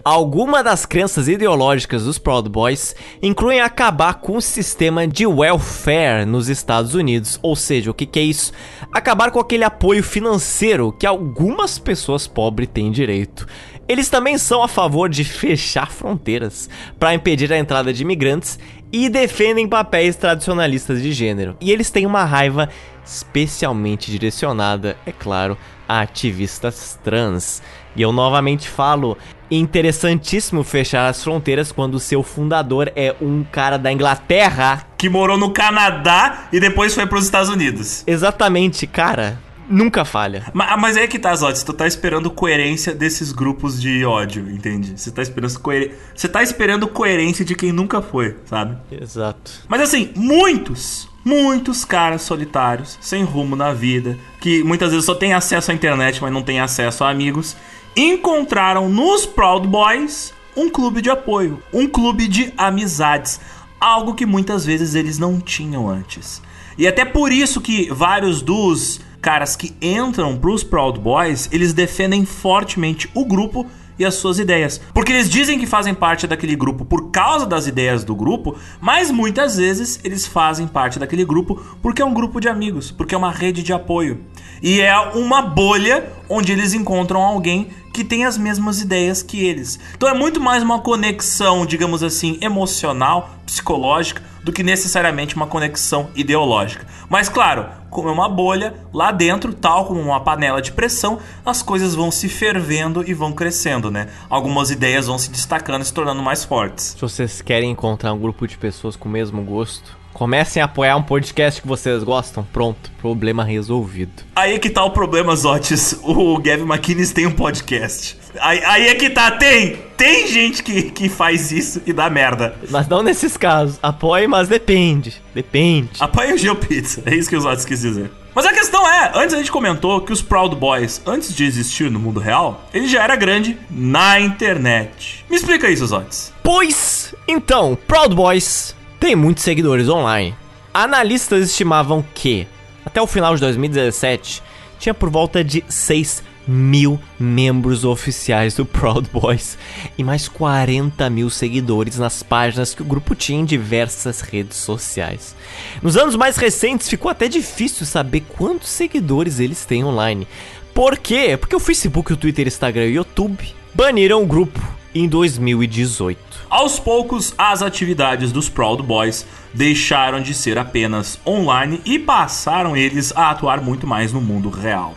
Algumas das crenças ideológicas dos Proud Boys incluem acabar com o sistema de welfare nos Estados Unidos. Ou seja, o que, que é isso? Acabar com aquele apoio financeiro que algumas pessoas pobres têm direito. Eles também são a favor de fechar fronteiras para impedir a entrada de imigrantes e defendem papéis tradicionalistas de gênero. E eles têm uma raiva especialmente direcionada, é claro, a ativistas trans. E eu novamente falo, interessantíssimo fechar as fronteiras quando seu fundador é um cara da Inglaterra que morou no Canadá e depois foi para os Estados Unidos. Exatamente, cara. Nunca falha. Mas, mas é que tá, Zotes, tu tá esperando coerência desses grupos de ódio, entende? Você tá esperando coer... Você tá esperando coerência de quem nunca foi, sabe? Exato. Mas assim, muitos, muitos caras solitários, sem rumo na vida, que muitas vezes só tem acesso à internet, mas não tem acesso a amigos, encontraram nos Proud Boys um clube de apoio, um clube de amizades, algo que muitas vezes eles não tinham antes. E até por isso que vários dos caras que entram pros Proud Boys, eles defendem fortemente o grupo e as suas ideias. Porque eles dizem que fazem parte daquele grupo por causa das ideias do grupo, mas muitas vezes eles fazem parte daquele grupo porque é um grupo de amigos, porque é uma rede de apoio. E é uma bolha onde eles encontram alguém que tem as mesmas ideias que eles. Então é muito mais uma conexão, digamos assim, emocional, psicológica, do que necessariamente uma conexão ideológica. Mas claro, como é uma bolha, lá dentro, tal como uma panela de pressão, as coisas vão se fervendo e vão crescendo, né? Algumas ideias vão se destacando e se tornando mais fortes. Se vocês querem encontrar um grupo de pessoas com o mesmo gosto, Comecem a apoiar um podcast que vocês gostam. Pronto, problema resolvido. Aí que tá o problema, Zotes. O Gavin McInnes tem um podcast. Aí, aí é que tá, tem! Tem gente que, que faz isso e dá merda. Mas não nesses casos. Apoie, mas depende. Depende. Apoie o GeoPizza. É isso que o Zotes quis dizer. Mas a questão é, antes a gente comentou que os Proud Boys, antes de existir no mundo real, ele já era grande na internet. Me explica isso, Zotes. Pois, então, Proud Boys tem muitos seguidores online. Analistas estimavam que, até o final de 2017, tinha por volta de 6 mil membros oficiais do Proud Boys e mais 40 mil seguidores nas páginas que o grupo tinha em diversas redes sociais. Nos anos mais recentes ficou até difícil saber quantos seguidores eles têm online. Por quê? Porque o Facebook, o Twitter, Instagram e o YouTube baniram o grupo em 2018. Aos poucos, as atividades dos Proud Boys deixaram de ser apenas online e passaram eles a atuar muito mais no mundo real.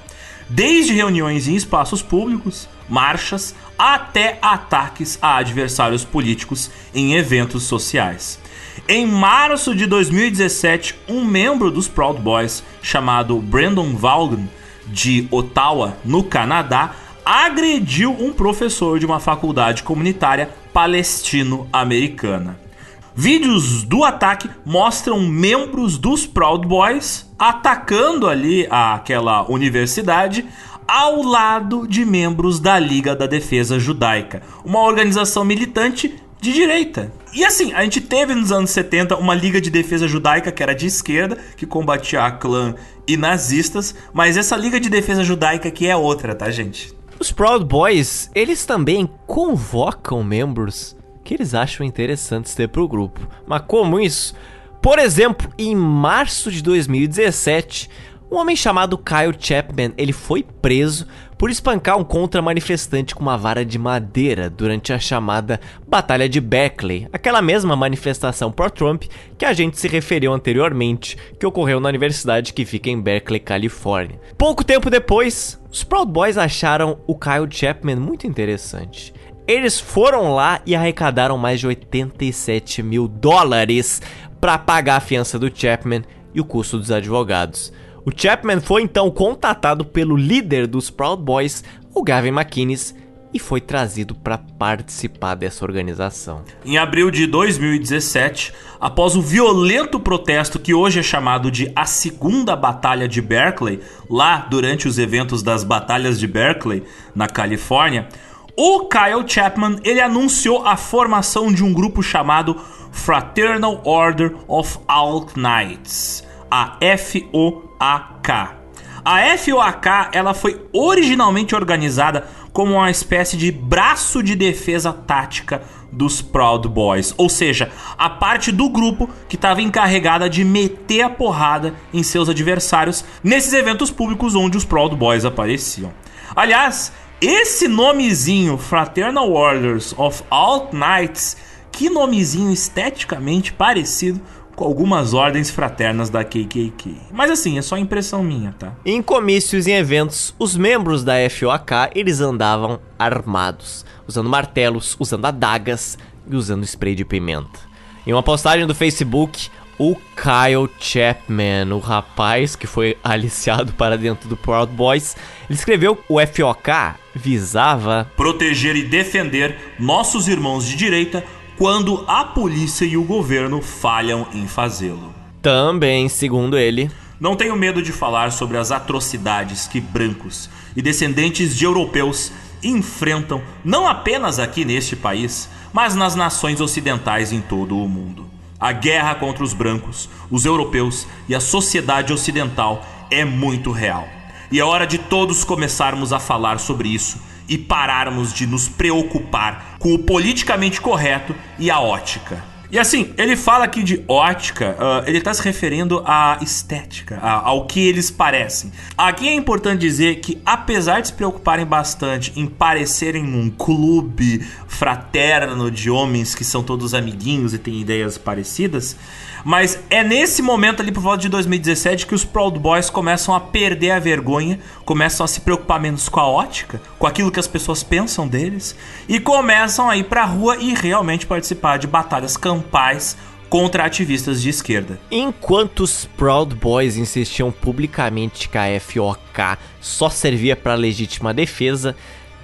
Desde reuniões em espaços públicos, marchas, até ataques a adversários políticos em eventos sociais. Em março de 2017, um membro dos Proud Boys, chamado Brandon Vaughan, de Ottawa, no Canadá, agrediu um professor de uma faculdade comunitária palestino-americana. Vídeos do ataque mostram membros dos Proud Boys atacando ali aquela universidade ao lado de membros da Liga da Defesa Judaica, uma organização militante de direita. E assim, a gente teve nos anos 70 uma Liga de Defesa Judaica que era de esquerda, que combatia a clã e nazistas, mas essa Liga de Defesa Judaica aqui é outra, tá, gente? Os Proud Boys, eles também convocam membros que eles acham interessantes ter pro grupo. Mas como isso? Por exemplo, em março de 2017, um homem chamado Kyle Chapman, ele foi preso por espancar um contra-manifestante com uma vara de madeira durante a chamada Batalha de Berkeley, aquela mesma manifestação pró-Trump que a gente se referiu anteriormente, que ocorreu na universidade que fica em Berkeley, Califórnia. Pouco tempo depois, os Proud Boys acharam o Kyle Chapman muito interessante. Eles foram lá e arrecadaram mais de 87 mil dólares para pagar a fiança do Chapman e o custo dos advogados. O Chapman foi então contatado pelo líder dos Proud Boys, o Gavin McInnes, e foi trazido para participar dessa organização. Em abril de 2017, após o violento protesto que hoje é chamado de a Segunda Batalha de Berkeley, lá durante os eventos das Batalhas de Berkeley, na Califórnia, o Kyle Chapman ele anunciou a formação de um grupo chamado Fraternal Order of Alt Knights, a FOAK. A FOAK ela foi originalmente organizada como uma espécie de braço de defesa tática dos Proud Boys, ou seja, a parte do grupo que estava encarregada de meter a porrada em seus adversários nesses eventos públicos onde os Proud Boys apareciam. Aliás, esse nomezinho Fraternal Orders of Alt Knights, que nomezinho esteticamente parecido com algumas ordens fraternas da KKK. Mas assim, é só impressão minha, tá? Em comícios e eventos, os membros da FOAK, eles andavam armados, usando martelos, usando adagas e usando spray de pimenta. Em uma postagem do Facebook, o Kyle Chapman, o rapaz que foi aliciado para dentro do Proud Boys, ele escreveu o FOK visava proteger e defender nossos irmãos de direita quando a polícia e o governo falham em fazê-lo. Também, segundo ele, não tenho medo de falar sobre as atrocidades que brancos e descendentes de europeus enfrentam não apenas aqui neste país, mas nas nações ocidentais em todo o mundo. A guerra contra os brancos, os europeus e a sociedade ocidental é muito real. E é hora de todos começarmos a falar sobre isso e pararmos de nos preocupar com o politicamente correto e a ótica. E assim, ele fala aqui de ótica, uh, ele está se referindo à estética, a, ao que eles parecem. Aqui é importante dizer que, apesar de se preocuparem bastante em parecerem um clube fraterno de homens que são todos amiguinhos e têm ideias parecidas, mas é nesse momento ali por volta de 2017 que os Proud Boys começam a perder a vergonha, começam a se preocupar menos com a ótica, com aquilo que as pessoas pensam deles e começam a ir pra rua e realmente participar de batalhas campais contra ativistas de esquerda. Enquanto os Proud Boys insistiam publicamente que a FOK só servia para legítima defesa,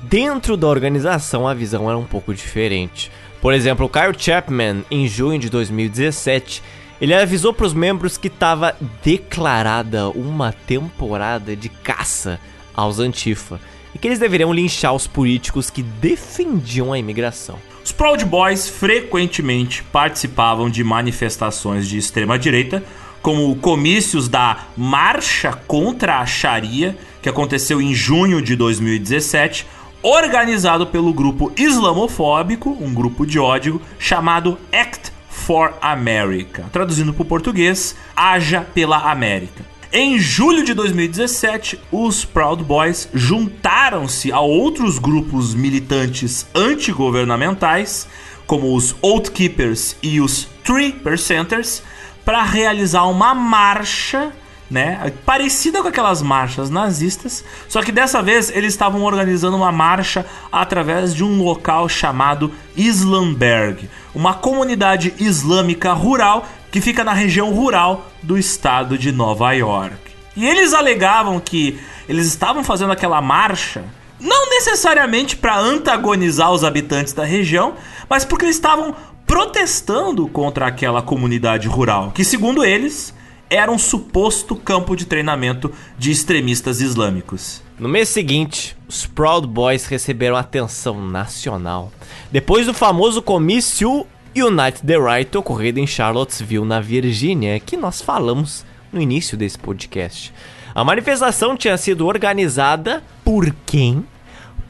dentro da organização a visão era um pouco diferente. Por exemplo, Kyle Chapman, em junho de 2017, ele avisou para os membros que estava declarada uma temporada de caça aos Antifa e que eles deveriam linchar os políticos que defendiam a imigração. Os Proud Boys frequentemente participavam de manifestações de extrema direita, como comícios da Marcha contra a Sharia, que aconteceu em junho de 2017, organizado pelo grupo islamofóbico, um grupo de ódio chamado Act for America. Traduzindo para o português, Haja pela América. Em julho de 2017, os Proud Boys juntaram-se a outros grupos militantes antigovernamentais, como os Oath Keepers e os Three Percenters, para realizar uma marcha né? Parecida com aquelas marchas nazistas, só que dessa vez eles estavam organizando uma marcha através de um local chamado Islamberg, uma comunidade islâmica rural que fica na região rural do estado de Nova York. E eles alegavam que eles estavam fazendo aquela marcha não necessariamente para antagonizar os habitantes da região, mas porque eles estavam protestando contra aquela comunidade rural, que segundo eles era um suposto campo de treinamento de extremistas islâmicos. No mês seguinte, os Proud Boys receberam atenção nacional depois do famoso comício Unite the Right ocorrido em Charlottesville, na Virgínia, que nós falamos no início desse podcast. A manifestação tinha sido organizada por quem?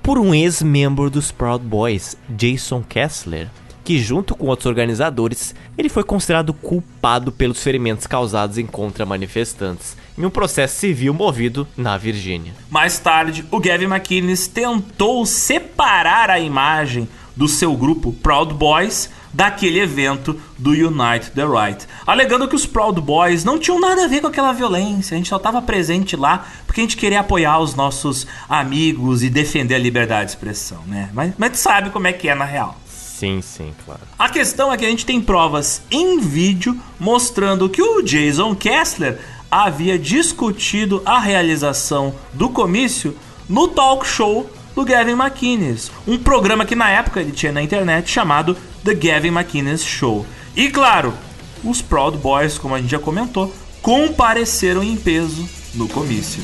Por um ex-membro dos Proud Boys, Jason Kessler que junto com outros organizadores, ele foi considerado culpado pelos ferimentos causados em contra manifestantes em um processo civil movido na Virgínia. Mais tarde, o Gavin McInnes tentou separar a imagem do seu grupo Proud Boys daquele evento do Unite the Right, alegando que os Proud Boys não tinham nada a ver com aquela violência, a gente só estava presente lá porque a gente queria apoiar os nossos amigos e defender a liberdade de expressão, né? Mas, mas sabe como é que é na real. Sim, sim, claro. A questão é que a gente tem provas em vídeo mostrando que o Jason Kessler havia discutido a realização do comício no talk show do Gavin McInnes, um programa que na época ele tinha na internet chamado The Gavin McInnes Show. E claro, os Proud Boys, como a gente já comentou, compareceram em peso no comício.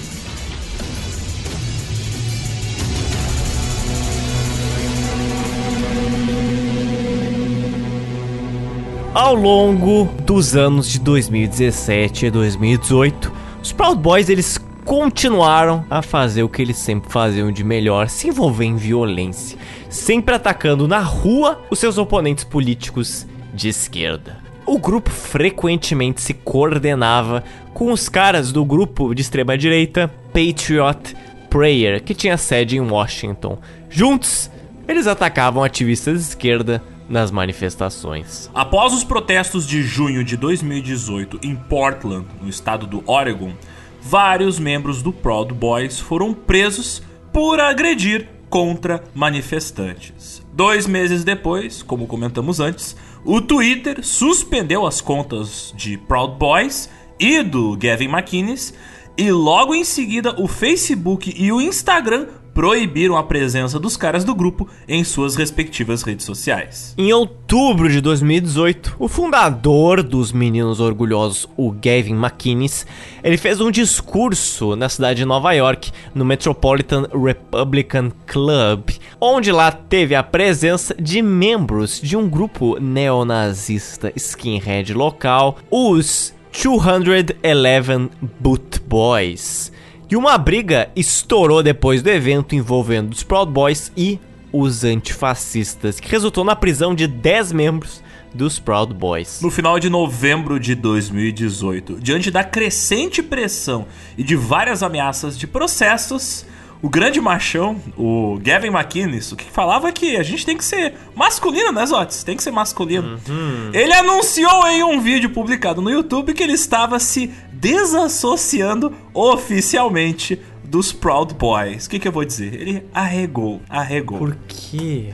Ao longo dos anos de 2017 e 2018, os Proud Boys eles continuaram a fazer o que eles sempre faziam de melhor, se envolver em violência, sempre atacando na rua os seus oponentes políticos de esquerda. O grupo frequentemente se coordenava com os caras do grupo de extrema direita Patriot Prayer, que tinha sede em Washington. Juntos, eles atacavam ativistas de esquerda nas manifestações. Após os protestos de junho de 2018 em Portland, no estado do Oregon, vários membros do Proud Boys foram presos por agredir contra manifestantes. Dois meses depois, como comentamos antes, o Twitter suspendeu as contas de Proud Boys e do Gavin McInnes, e logo em seguida o Facebook e o Instagram proibiram a presença dos caras do grupo em suas respectivas redes sociais. Em outubro de 2018, o fundador dos Meninos Orgulhosos, o Gavin McInnes, ele fez um discurso na cidade de Nova York, no Metropolitan Republican Club, onde lá teve a presença de membros de um grupo neonazista skinhead local, os 211 Boot Boys que uma briga estourou depois do evento envolvendo os Proud Boys e os antifascistas, que resultou na prisão de 10 membros dos Proud Boys. No final de novembro de 2018, diante da crescente pressão e de várias ameaças de processos, o grande machão, o Gavin McInnes, o que falava é que a gente tem que ser masculino, né, Zotes? Tem que ser masculino. Uhum. Ele anunciou em um vídeo publicado no YouTube que ele estava se desassociando oficialmente dos Proud Boys. O que, que eu vou dizer? Ele arregou, arregou. Por quê?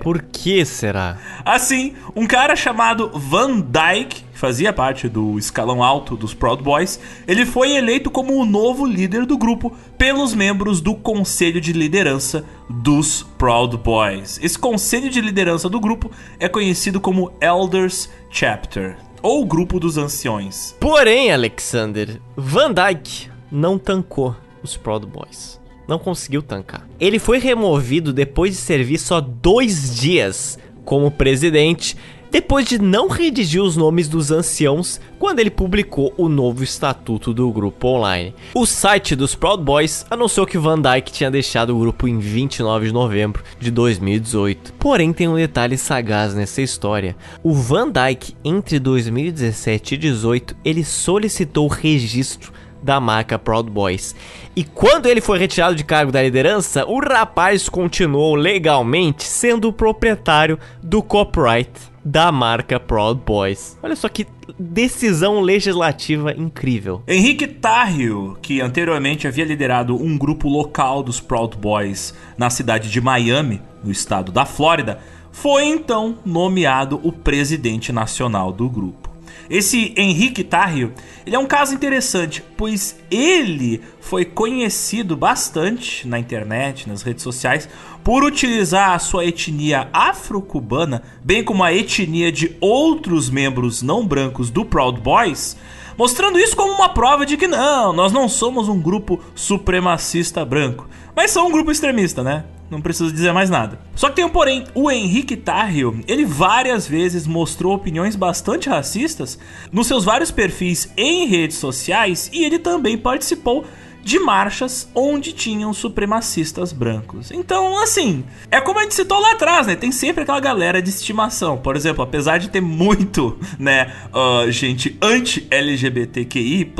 Por que será? Assim, um cara chamado Van Dyke, que fazia parte do escalão alto dos Proud Boys, ele foi eleito como o novo líder do grupo pelos membros do conselho de liderança dos Proud Boys. Esse conselho de liderança do grupo é conhecido como Elders Chapter, ou grupo dos anciões. Porém, Alexander, Van Dyke não tancou os Proud Boys. Não conseguiu tancar. Ele foi removido depois de servir só dois dias como presidente, depois de não redigir os nomes dos anciãos quando ele publicou o novo estatuto do grupo online. O site dos Proud Boys anunciou que Van Dyke tinha deixado o grupo em 29 de novembro de 2018. Porém, tem um detalhe sagaz nessa história. O Van Dyke, entre 2017 e 2018, ele solicitou registro da marca Proud Boys. E quando ele foi retirado de cargo da liderança, o rapaz continuou legalmente sendo o proprietário do copyright da marca Proud Boys. Olha só que decisão legislativa incrível. Henrique Tarrio, que anteriormente havia liderado um grupo local dos Proud Boys na cidade de Miami, no estado da Flórida, foi então nomeado o presidente nacional do grupo. Esse Henrique Tarrio, ele é um caso interessante, pois ele foi conhecido bastante na internet, nas redes sociais, por utilizar a sua etnia afro-cubana, bem como a etnia de outros membros não brancos do Proud Boys, mostrando isso como uma prova de que não, nós não somos um grupo supremacista branco, mas são um grupo extremista, né? Não preciso dizer mais nada. Só que tem um porém, o Henrique Tarrio, ele várias vezes mostrou opiniões bastante racistas nos seus vários perfis em redes sociais e ele também participou de marchas onde tinham supremacistas brancos. Então, assim, é como a gente citou lá atrás, né? Tem sempre aquela galera de estimação. Por exemplo, apesar de ter muito, né, uh, gente anti-LGBTQI+,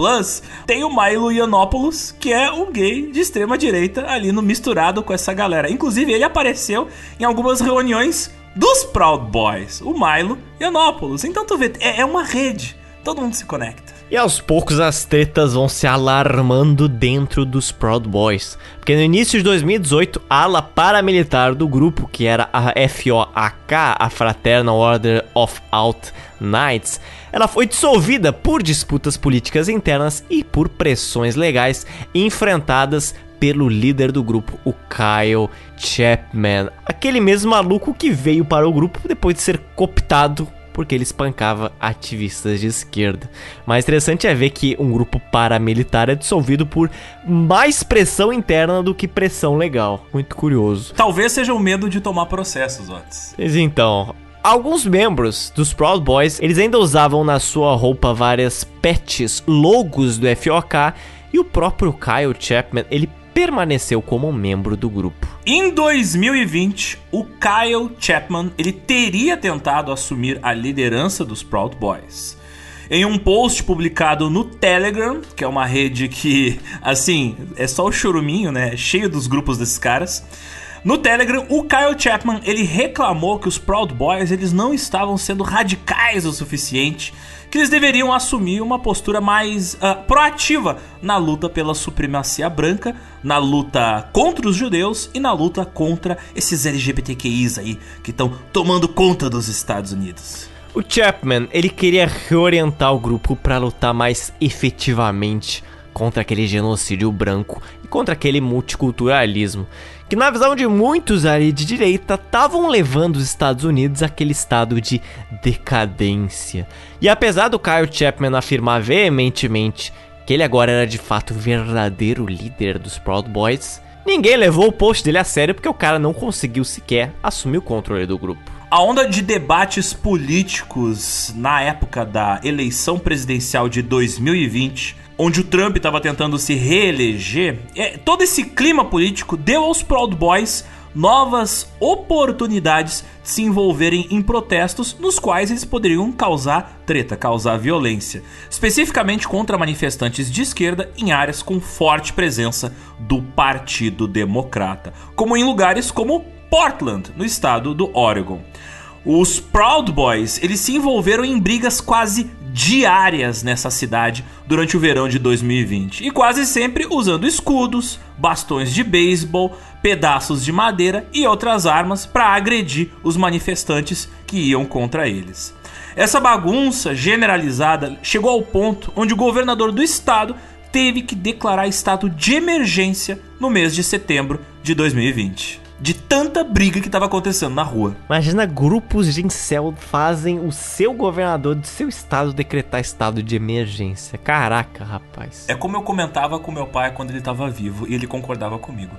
tem o Milo Yiannopoulos, que é um gay de extrema direita ali no misturado com essa galera. Inclusive, ele apareceu em algumas reuniões dos Proud Boys, o Milo Yiannopoulos. Então, tu vê, é, é uma rede. Todo mundo se conecta. E aos poucos as tretas vão se alarmando dentro dos Proud Boys. Porque no início de 2018, a ala paramilitar do grupo, que era a FOAK, a Fraternal Order of Out Knights, ela foi dissolvida por disputas políticas internas e por pressões legais enfrentadas pelo líder do grupo, o Kyle Chapman. Aquele mesmo maluco que veio para o grupo depois de ser cooptado porque ele espancava ativistas de esquerda. Mais interessante é ver que um grupo paramilitar é dissolvido por mais pressão interna do que pressão legal. Muito curioso. Talvez seja o medo de tomar processos, Otis. Mas então, Alguns membros dos Proud Boys, eles ainda usavam na sua roupa várias patches, logos do FOK, e o próprio Kyle Chapman, ele permaneceu como membro do grupo. Em 2020, o Kyle Chapman ele teria tentado assumir a liderança dos Proud Boys. Em um post publicado no Telegram, que é uma rede que, assim, é só o choruminho, né? Cheio dos grupos desses caras. No Telegram, o Kyle Chapman ele reclamou que os Proud Boys eles não estavam sendo radicais o suficiente que eles deveriam assumir uma postura mais uh, proativa na luta pela supremacia branca, na luta contra os judeus e na luta contra esses LGBTQIs aí que estão tomando conta dos Estados Unidos. O Chapman, ele queria reorientar o grupo para lutar mais efetivamente contra aquele genocídio branco e contra aquele multiculturalismo que na visão de muitos ali de direita estavam levando os Estados Unidos àquele estado de decadência. E apesar do Kyle Chapman afirmar veementemente que ele agora era de fato o verdadeiro líder dos Proud Boys, ninguém levou o post dele a sério porque o cara não conseguiu sequer assumir o controle do grupo. A onda de debates políticos na época da eleição presidencial de 2020 onde o Trump estava tentando se reeleger, é, todo esse clima político deu aos Proud Boys novas oportunidades de se envolverem em protestos nos quais eles poderiam causar treta, causar violência, especificamente contra manifestantes de esquerda em áreas com forte presença do Partido Democrata, como em lugares como Portland, no estado do Oregon. Os Proud Boys, eles se envolveram em brigas quase diárias nessa cidade durante o verão de 2020 e quase sempre usando escudos, bastões de beisebol, pedaços de madeira e outras armas para agredir os manifestantes que iam contra eles. Essa bagunça generalizada chegou ao ponto onde o governador do estado teve que declarar estado de emergência no mês de setembro de 2020 de tanta briga que estava acontecendo na rua. Imagina grupos de incel fazem o seu governador de seu estado decretar estado de emergência. Caraca, rapaz. É como eu comentava com meu pai quando ele estava vivo e ele concordava comigo.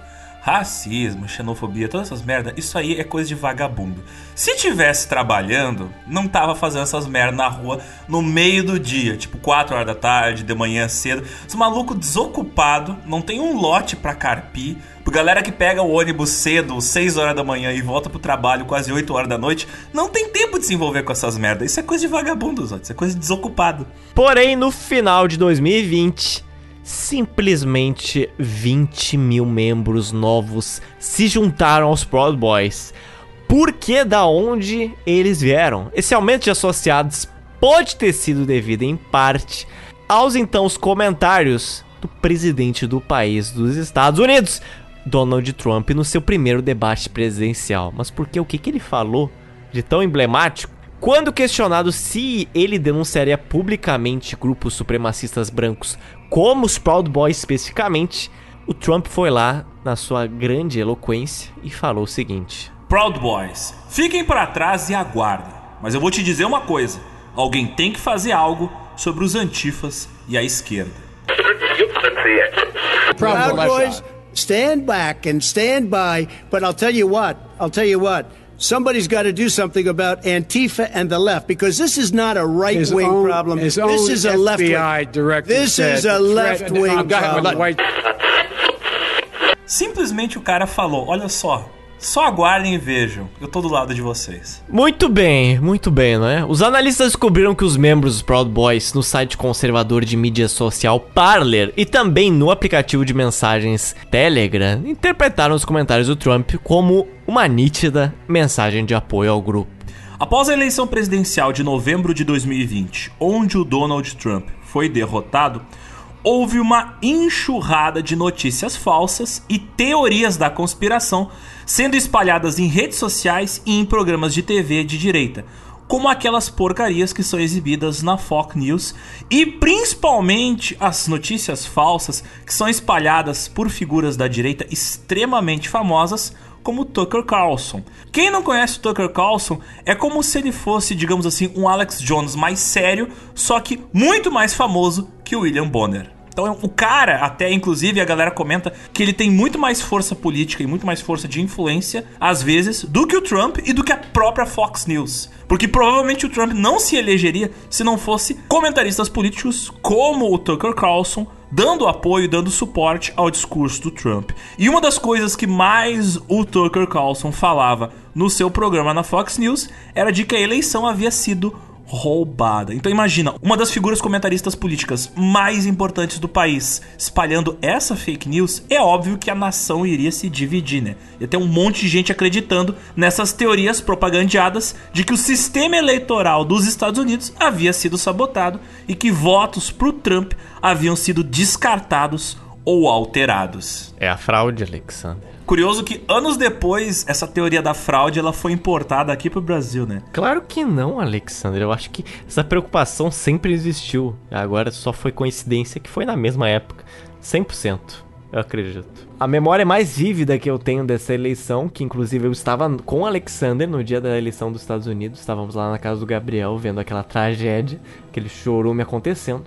Racismo, xenofobia, todas essas merdas, isso aí é coisa de vagabundo. Se tivesse trabalhando, não tava fazendo essas merdas na rua no meio do dia, tipo 4 horas da tarde, de manhã cedo. Esse maluco desocupado, não tem um lote pra carpir, galera que pega o ônibus cedo, 6 horas da manhã e volta pro trabalho quase 8 horas da noite, não tem tempo de se envolver com essas merdas. Isso é coisa de vagabundo. Isso é coisa de desocupado. Porém, no final de 2020, simplesmente 20 mil membros novos se juntaram aos Proud Boys. Por que da onde eles vieram? Esse aumento de associados pode ter sido devido em parte aos então os comentários do presidente do país dos Estados Unidos, Donald Trump no seu primeiro debate presidencial. Mas porque o que, que ele falou de tão emblemático? Quando questionado se ele denunciaria publicamente grupos supremacistas brancos, como os Proud Boys especificamente, o Trump foi lá na sua grande eloquência e falou o seguinte: Proud Boys, fiquem para trás e aguardem. Mas eu vou te dizer uma coisa: alguém tem que fazer algo sobre os antifas e a esquerda. Proud Boys stand back and stand by. But I'll tell you what, I'll tell you what. Somebody's got to do something about Antifa and the left because this is not a right wing problem. This is a left wing. This is a left wing problem. Simplesmente o cara falou: olha só, só aguardem e vejam, eu tô do lado de vocês. Muito bem, muito bem, não é? Os analistas descobriram que os membros dos Proud Boys no site conservador de mídia social Parler e também no aplicativo de mensagens Telegram interpretaram os comentários do Trump como uma nítida mensagem de apoio ao grupo. Após a eleição presidencial de novembro de 2020, onde o Donald Trump foi derrotado, houve uma enxurrada de notícias falsas e teorias da conspiração sendo espalhadas em redes sociais e em programas de TV de direita, como aquelas porcarias que são exibidas na Fox News e principalmente as notícias falsas que são espalhadas por figuras da direita extremamente famosas como Tucker Carlson. Quem não conhece Tucker Carlson é como se ele fosse, digamos assim, um Alex Jones mais sério, só que muito mais famoso que o William Bonner. Então o cara, até inclusive a galera comenta que ele tem muito mais força política e muito mais força de influência, às vezes, do que o Trump e do que a própria Fox News. Porque provavelmente o Trump não se elegeria se não fosse comentaristas políticos como o Tucker Carlson dando apoio, dando suporte ao discurso do Trump. E uma das coisas que mais o Tucker Carlson falava no seu programa na Fox News era de que a eleição havia sido roubada. Então imagina, uma das figuras comentaristas políticas mais importantes do país espalhando essa fake news, é óbvio que a nação iria se dividir, né? Ia ter um monte de gente acreditando nessas teorias propagandeadas de que o sistema eleitoral dos Estados Unidos havia sido sabotado e que votos pro Trump haviam sido descartados ou alterados. É a fraude, Alexander. Curioso que anos depois essa teoria da fraude ela foi importada aqui pro Brasil, né? Claro que não, Alexander. Eu acho que essa preocupação sempre existiu. Agora só foi coincidência que foi na mesma época. 100%. Eu acredito. A memória mais vívida que eu tenho dessa eleição, que inclusive eu estava com o Alexander no dia da eleição dos Estados Unidos, estávamos lá na casa do Gabriel vendo aquela tragédia, aquele chorume acontecendo.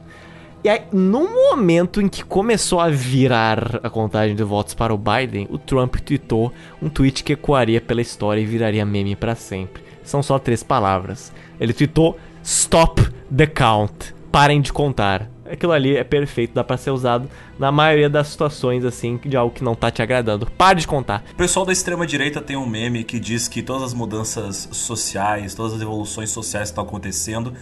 E aí, no momento em que começou a virar a contagem de votos para o Biden, o Trump tweetou um tweet que ecoaria pela história e viraria meme para sempre. São só três palavras. Ele tweetou: Stop the count. Parem de contar. aquilo ali é perfeito, dá pra ser usado na maioria das situações, assim, de algo que não tá te agradando. Pare de contar. O pessoal da extrema-direita tem um meme que diz que todas as mudanças sociais, todas as evoluções sociais que estão acontecendo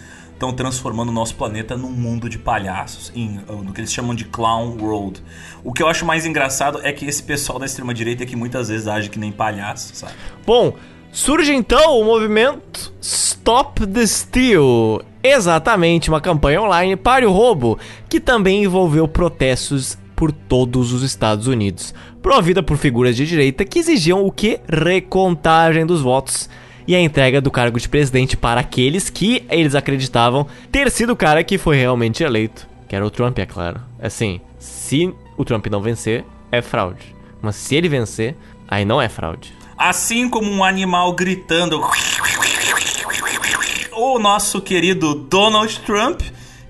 estão transformando o nosso planeta num mundo de palhaços, em, no que eles chamam de clown world. O que eu acho mais engraçado é que esse pessoal da extrema direita é que muitas vezes age que nem palhaço, sabe? Bom, surge então o movimento Stop the Steal. Exatamente, uma campanha online para o roubo, que também envolveu protestos por todos os Estados Unidos, provida por figuras de direita que exigiam o que? Recontagem dos votos e a entrega do cargo de presidente para aqueles que eles acreditavam ter sido o cara que foi realmente eleito, que era o Trump, é claro. Assim, se o Trump não vencer, é fraude. Mas se ele vencer, aí não é fraude. Assim como um animal gritando. O nosso querido Donald Trump,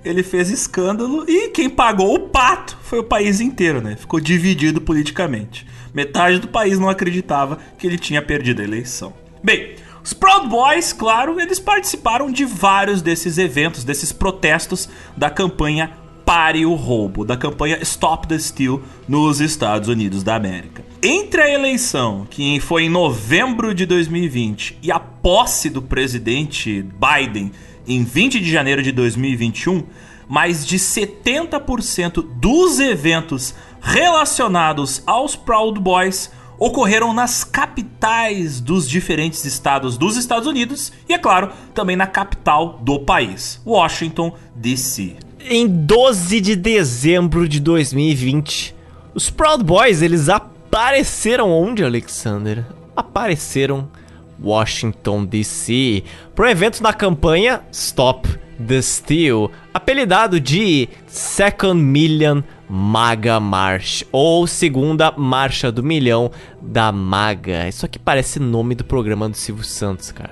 ele fez escândalo e quem pagou o pato foi o país inteiro, né? Ficou dividido politicamente. Metade do país não acreditava que ele tinha perdido a eleição. Bem, os Proud Boys, claro, eles participaram de vários desses eventos, desses protestos da campanha Pare o Roubo, da campanha Stop the Steal nos Estados Unidos da América. Entre a eleição, que foi em novembro de 2020, e a posse do presidente Biden em 20 de janeiro de 2021, mais de 70% dos eventos relacionados aos Proud Boys ocorreram nas capitais dos diferentes estados dos Estados Unidos e, é claro, também na capital do país, Washington, D.C. Em 12 de dezembro de 2020, os Proud Boys eles apareceram onde, Alexander? Apareceram Washington DC para um evento na campanha Stop the Steal, apelidado de Second Million Maga March, ou Segunda Marcha do Milhão da Maga. Isso aqui parece nome do programa do Silvio Santos, cara.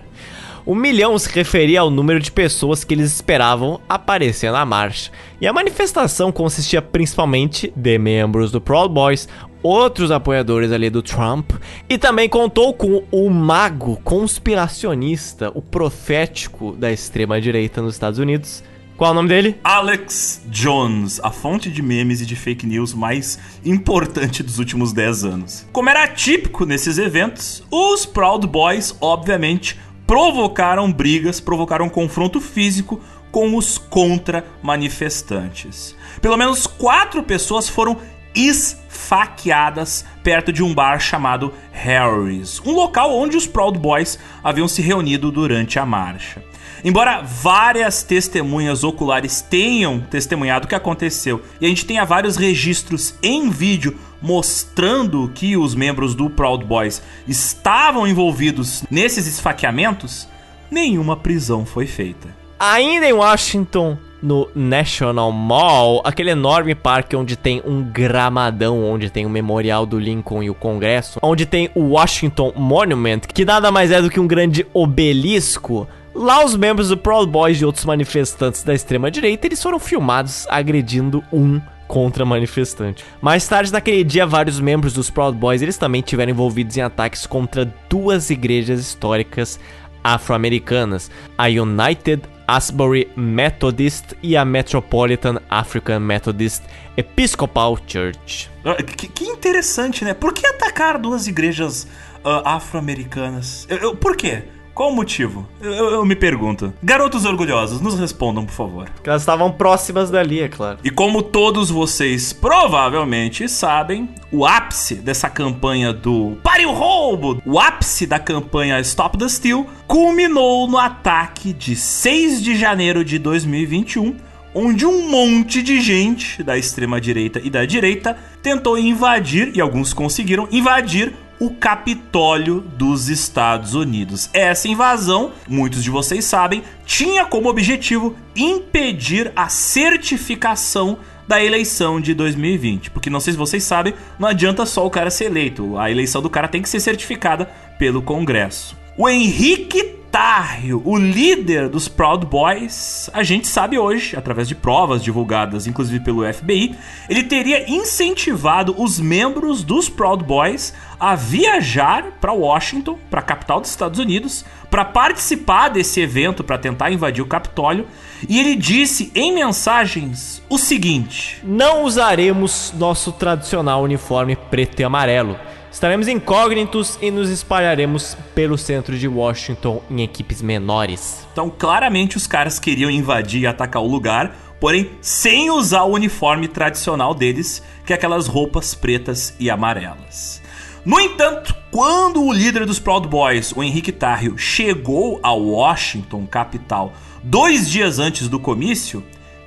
O milhão se referia ao número de pessoas que eles esperavam aparecer na marcha. E a manifestação consistia principalmente de membros do Proud Boys, outros apoiadores ali do Trump, e também contou com o mago conspiracionista, o profético da extrema direita nos Estados Unidos, qual é o nome dele? Alex Jones, a fonte de memes e de fake news mais importante dos últimos 10 anos. Como era típico nesses eventos, os Proud Boys, obviamente, provocaram brigas, provocaram confronto físico com os contra-manifestantes. Pelo menos quatro pessoas foram esfaqueadas perto de um bar chamado Harry's, um local onde os Proud Boys haviam se reunido durante a marcha. Embora várias testemunhas oculares tenham testemunhado o que aconteceu e a gente tenha vários registros em vídeo mostrando que os membros do Proud Boys estavam envolvidos nesses esfaqueamentos, nenhuma prisão foi feita. Ainda em Washington, no National Mall, aquele enorme parque onde tem um gramadão, onde tem o memorial do Lincoln e o Congresso, onde tem o Washington Monument, que nada mais é do que um grande obelisco. Lá os membros do Proud Boys e outros manifestantes da extrema direita, eles foram filmados agredindo um contra manifestante. Mais tarde naquele dia, vários membros dos Proud Boys, eles também tiveram envolvidos em ataques contra duas igrejas históricas afro-americanas, a United Asbury Methodist e a Metropolitan African Methodist Episcopal Church. Ah, que, que interessante, né? Por que atacar duas igrejas uh, afro-americanas? Por quê? Qual o motivo? Eu, eu, me pergunto. Garotos orgulhosos, nos respondam, por favor. Porque elas estavam próximas dali, é claro. E como todos vocês provavelmente sabem, o ápice dessa campanha do Pare o Roubo, o ápice da campanha Stop the Steal, culminou no ataque de 6 de janeiro de 2021 onde um monte de gente da extrema direita e da direita tentou invadir, e alguns conseguiram invadir o Capitólio dos Estados Unidos. Essa invasão, muitos de vocês sabem, tinha como objetivo impedir a certificação da eleição de 2020. Porque não sei se vocês sabem, não adianta só o cara ser eleito, a eleição do cara tem que ser certificada pelo Congresso. O Henrique Tarrio, o líder dos Proud Boys, a gente sabe hoje, através de provas divulgadas inclusive pelo FBI, ele teria incentivado os membros dos Proud Boys a viajar para Washington, para a capital dos Estados Unidos, para participar desse evento para tentar invadir o Capitólio, e ele disse em mensagens o seguinte: Não usaremos nosso tradicional uniforme preto e amarelo Estaremos incógnitos e nos espalharemos pelo centro de Washington em equipes menores. Então, claramente, os caras queriam invadir e atacar o lugar, porém sem usar o uniforme tradicional deles, que é aquelas roupas pretas e amarelas. No entanto, quando o líder dos Proud Boys, o Henrique Tarrio, chegou a Washington, capital, dois dias antes do comício,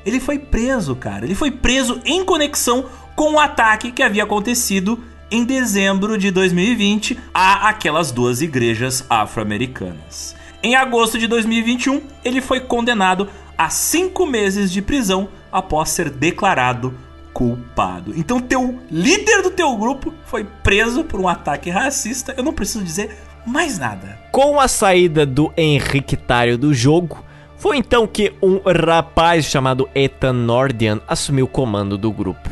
ele foi preso, cara. Ele foi preso em conexão com o ataque que havia acontecido em dezembro de 2020 a aquelas duas igrejas afro-americanas. Em agosto de 2021, ele foi condenado a cinco meses de prisão após ser declarado culpado. Então, teu líder do teu grupo foi preso por um ataque racista. Eu não preciso dizer mais nada. Com a saída do Henriquetário do jogo, foi então que um rapaz chamado Ethan Nordian assumiu o comando do grupo.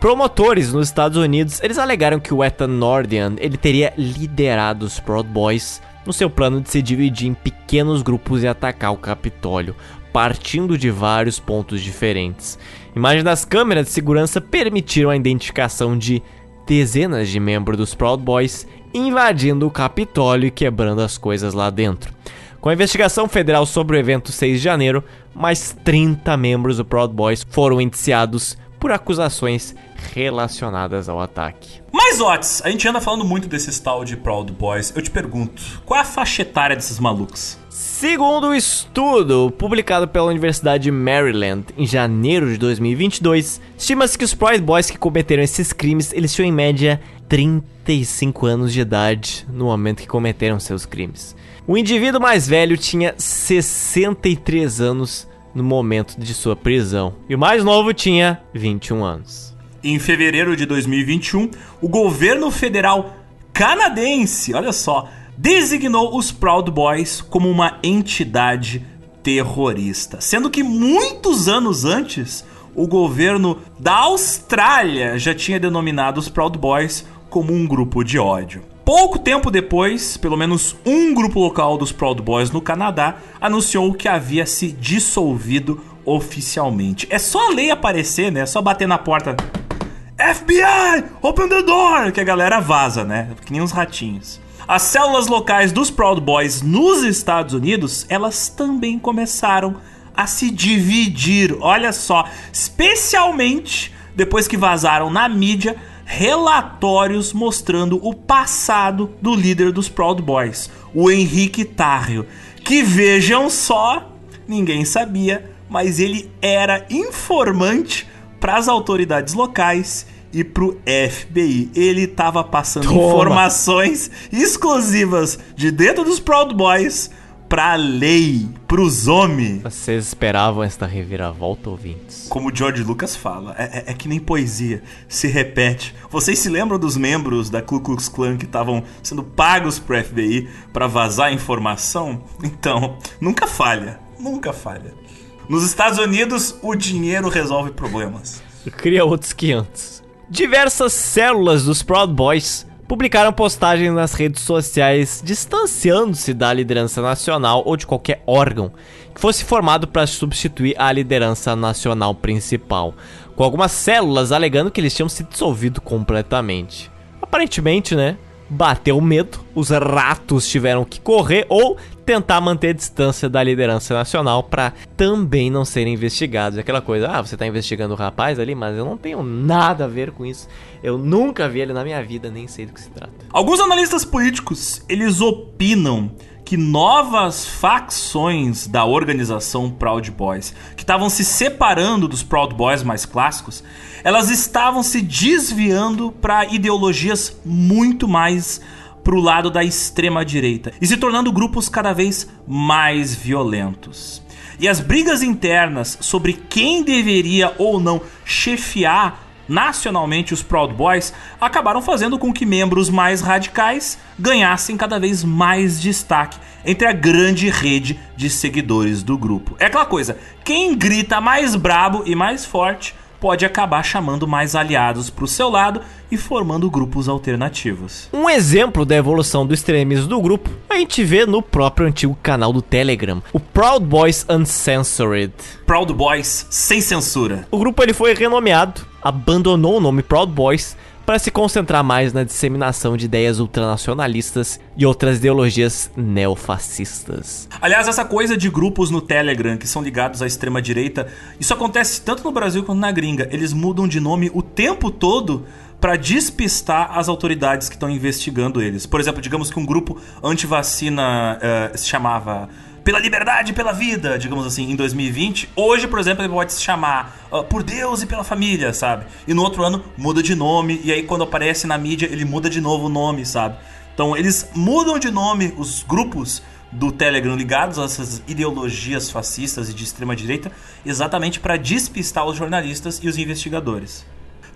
Promotores nos Estados Unidos, eles alegaram que o Ethan Nordian, ele teria liderado os Proud Boys no seu plano de se dividir em pequenos grupos e atacar o Capitólio, partindo de vários pontos diferentes. Imagens das câmeras de segurança permitiram a identificação de dezenas de membros dos Proud Boys invadindo o Capitólio e quebrando as coisas lá dentro. Com a investigação federal sobre o evento 6 de janeiro, mais 30 membros do Proud Boys foram indiciados por acusações relacionadas ao ataque. Mas, Otis, a gente anda falando muito desses tal de Proud Boys. Eu te pergunto, qual é a faixa etária desses malucos? Segundo o estudo publicado pela Universidade de Maryland em janeiro de 2022, estima-se que os Proud Boys que cometeram esses crimes, eles tinham em média 35 anos de idade no momento que cometeram seus crimes. O indivíduo mais velho tinha 63 anos no momento de sua prisão, e o mais novo tinha 21 anos. Em fevereiro de 2021, o governo federal canadense, olha só, designou os Proud Boys como uma entidade terrorista, sendo que muitos anos antes, o governo da Austrália já tinha denominado os Proud Boys como um grupo de ódio. Pouco tempo depois, pelo menos um grupo local dos Proud Boys no Canadá anunciou que havia se dissolvido oficialmente. É só a lei aparecer, né? É só bater na porta. FBI, open the door! Que a galera vaza, né? Que nem uns ratinhos. As células locais dos Proud Boys nos Estados Unidos, elas também começaram a se dividir. Olha só, especialmente depois que vazaram na mídia relatórios mostrando o passado do líder dos Proud Boys, o Henrique Tarrio, que vejam só, ninguém sabia, mas ele era informante para as autoridades locais e pro FBI. Ele tava passando Toma. informações exclusivas de dentro dos Proud Boys pra lei, pros homens. Vocês esperavam esta reviravolta, ouvintes? Como o George Lucas fala, é, é, é, que nem poesia, se repete. Vocês se lembram dos membros da Ku Klux Klan que estavam sendo pagos pro FBI para vazar informação? Então, nunca falha, nunca falha. Nos Estados Unidos, o dinheiro resolve problemas. Cria outros 500. Diversas células dos Proud Boys publicaram postagens nas redes sociais distanciando-se da liderança nacional ou de qualquer órgão que fosse formado para substituir a liderança nacional principal, com algumas células alegando que eles tinham se dissolvido completamente. Aparentemente, né? bateu medo, os ratos tiveram que correr ou tentar manter a distância da liderança nacional para também não serem investigados. Aquela coisa, ah, você tá investigando o rapaz ali, mas eu não tenho nada a ver com isso. Eu nunca vi ele na minha vida, nem sei do que se trata. Alguns analistas políticos, eles opinam que novas facções da organização Proud Boys, que estavam se separando dos Proud Boys mais clássicos, elas estavam se desviando para ideologias muito mais para o lado da extrema direita e se tornando grupos cada vez mais violentos. E as brigas internas sobre quem deveria ou não chefiar nacionalmente os Proud Boys acabaram fazendo com que membros mais radicais ganhassem cada vez mais destaque entre a grande rede de seguidores do grupo. É aquela coisa, quem grita mais brabo e mais forte pode acabar chamando mais aliados para o seu lado e formando grupos alternativos. Um exemplo da evolução do extremismo do grupo a gente vê no próprio antigo canal do Telegram, o Proud Boys Uncensored. Proud Boys sem censura. O grupo ele foi renomeado, abandonou o nome Proud Boys para se concentrar mais na disseminação de ideias ultranacionalistas e outras ideologias neofascistas. Aliás, essa coisa de grupos no Telegram que são ligados à extrema direita, isso acontece tanto no Brasil quanto na gringa. Eles mudam de nome o tempo todo para despistar as autoridades que estão investigando eles. Por exemplo, digamos que um grupo anti-vacina uh, se chamava pela liberdade e pela vida, digamos assim, em 2020. Hoje, por exemplo, ele pode se chamar uh, Por Deus e pela Família, sabe? E no outro ano muda de nome, e aí quando aparece na mídia ele muda de novo o nome, sabe? Então eles mudam de nome os grupos do Telegram ligados a essas ideologias fascistas e de extrema direita, exatamente para despistar os jornalistas e os investigadores.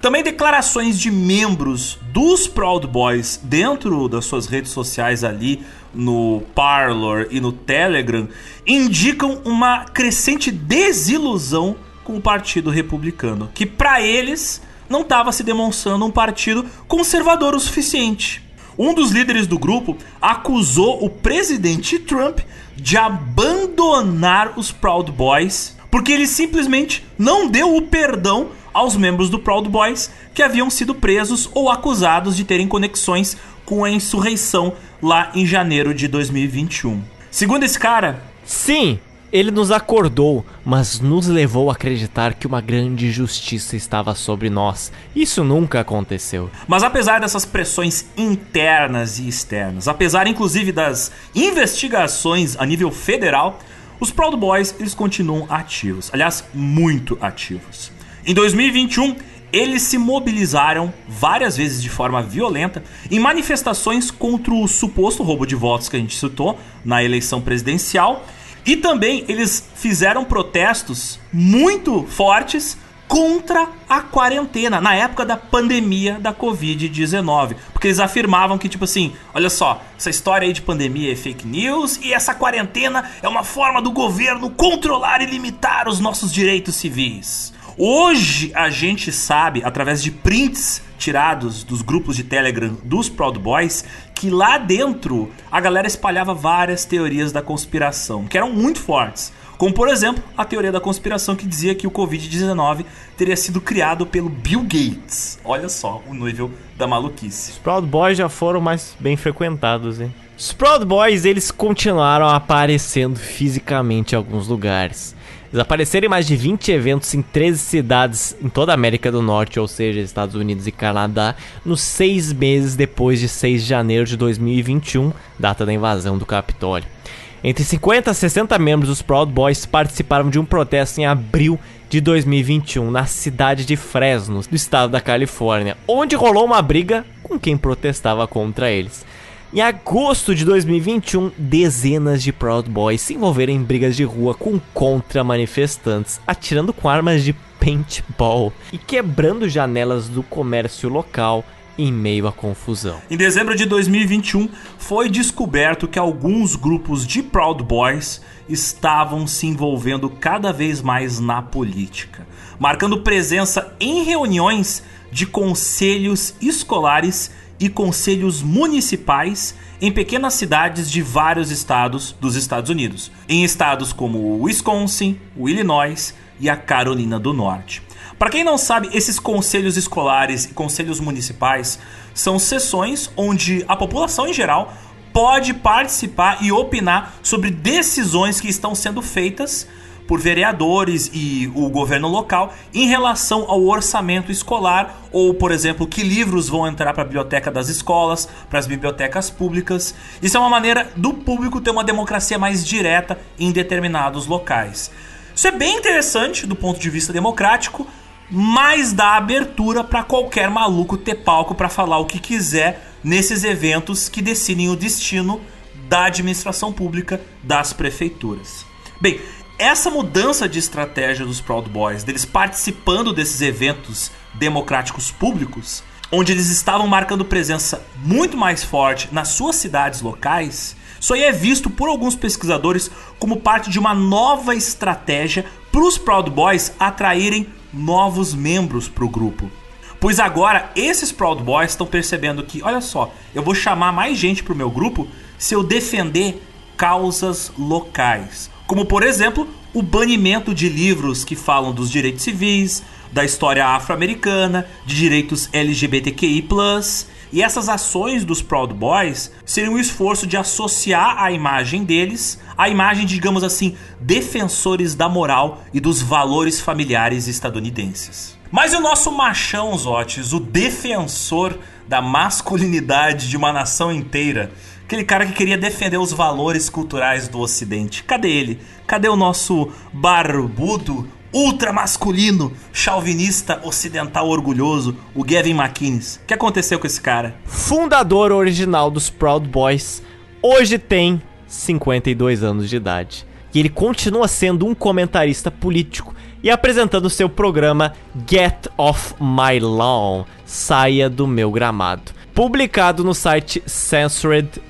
Também declarações de membros dos Proud Boys dentro das suas redes sociais ali no Parlor e no Telegram indicam uma crescente desilusão com o Partido Republicano, que para eles não estava se demonstrando um partido conservador o suficiente. Um dos líderes do grupo acusou o presidente Trump de abandonar os Proud Boys porque ele simplesmente não deu o perdão aos membros do Proud Boys que haviam sido presos ou acusados de terem conexões com a insurreição lá em janeiro de 2021. Segundo esse cara, sim, ele nos acordou, mas nos levou a acreditar que uma grande justiça estava sobre nós. Isso nunca aconteceu. Mas apesar dessas pressões internas e externas, apesar inclusive das investigações a nível federal, os Proud Boys eles continuam ativos, aliás, muito ativos. Em 2021, eles se mobilizaram várias vezes de forma violenta em manifestações contra o suposto roubo de votos que a gente citou na eleição presidencial. E também eles fizeram protestos muito fortes contra a quarentena na época da pandemia da Covid-19. Porque eles afirmavam que, tipo assim, olha só, essa história aí de pandemia é fake news e essa quarentena é uma forma do governo controlar e limitar os nossos direitos civis. Hoje a gente sabe, através de prints tirados dos grupos de Telegram dos Proud Boys, que lá dentro a galera espalhava várias teorias da conspiração, que eram muito fortes. Como, por exemplo, a teoria da conspiração que dizia que o Covid-19 teria sido criado pelo Bill Gates. Olha só o nível da maluquice. Os Proud Boys já foram mais bem frequentados, hein? Os Proud Boys, eles continuaram aparecendo fisicamente em alguns lugares. Eles apareceram em mais de 20 eventos em 13 cidades em toda a América do Norte, ou seja, Estados Unidos e Canadá, nos seis meses depois de 6 de janeiro de 2021, data da invasão do Capitólio. Entre 50 e 60 membros dos Proud Boys participaram de um protesto em abril de 2021 na cidade de Fresno, no estado da Califórnia, onde rolou uma briga com quem protestava contra eles. Em agosto de 2021, dezenas de Proud Boys se envolveram em brigas de rua com contra-manifestantes, atirando com armas de paintball e quebrando janelas do comércio local em meio à confusão. Em dezembro de 2021, foi descoberto que alguns grupos de Proud Boys estavam se envolvendo cada vez mais na política, marcando presença em reuniões de conselhos escolares e conselhos municipais em pequenas cidades de vários estados dos Estados Unidos, em estados como o Wisconsin, o Illinois e a Carolina do Norte. Para quem não sabe, esses conselhos escolares e conselhos municipais são sessões onde a população em geral pode participar e opinar sobre decisões que estão sendo feitas por vereadores e o governo local em relação ao orçamento escolar ou, por exemplo, que livros vão entrar para a biblioteca das escolas, para as bibliotecas públicas. Isso é uma maneira do público ter uma democracia mais direta em determinados locais. Isso é bem interessante do ponto de vista democrático, mas dá abertura para qualquer maluco ter palco para falar o que quiser nesses eventos que decidem o destino da administração pública das prefeituras. Bem, essa mudança de estratégia dos Proud Boys, deles participando desses eventos democráticos públicos, onde eles estavam marcando presença muito mais forte nas suas cidades locais, aí é visto por alguns pesquisadores como parte de uma nova estratégia para os Proud Boys atraírem novos membros para o grupo. Pois agora esses Proud Boys estão percebendo que, olha só, eu vou chamar mais gente para o meu grupo se eu defender causas locais. Como, por exemplo, o banimento de livros que falam dos direitos civis, da história afro-americana, de direitos LGBTQI. E essas ações dos Proud Boys seriam um esforço de associar a imagem deles à imagem, digamos assim, defensores da moral e dos valores familiares estadunidenses. Mas o nosso machão Zotes, o defensor da masculinidade de uma nação inteira, Aquele cara que queria defender os valores culturais do Ocidente. Cadê ele? Cadê o nosso barbudo, ultra masculino, chauvinista ocidental orgulhoso, o Gavin McInnes? O que aconteceu com esse cara? Fundador original dos Proud Boys, hoje tem 52 anos de idade. E ele continua sendo um comentarista político e apresentando seu programa Get Off My Lawn, Saia do Meu Gramado, publicado no site Censored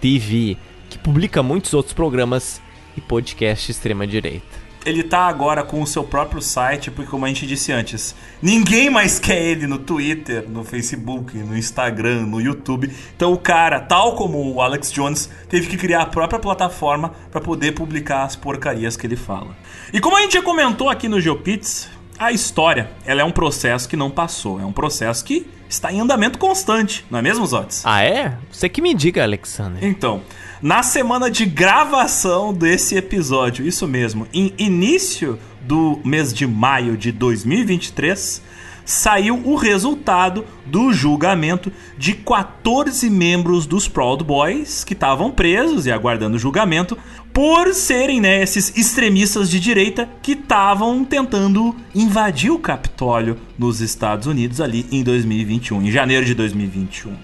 TV, que publica muitos outros programas e podcasts extrema-direita. Ele tá agora com o seu próprio site, porque como a gente disse antes, ninguém mais quer ele no Twitter, no Facebook, no Instagram, no YouTube. Então o cara, tal como o Alex Jones, teve que criar a própria plataforma para poder publicar as porcarias que ele fala. E como a gente já comentou aqui no GeoPits, a história, ela é um processo que não passou, é um processo que está em andamento constante, não é mesmo, Zotes? Ah, é? Você que me diga, Alexander. Então, na semana de gravação desse episódio, isso mesmo, em início do mês de maio de 2023, saiu o resultado do julgamento de 14 membros dos Proud Boys que estavam presos e aguardando julgamento por serem né, esses extremistas de direita que estavam tentando invadir o Capitólio nos Estados Unidos ali em 2021, em janeiro de 2021.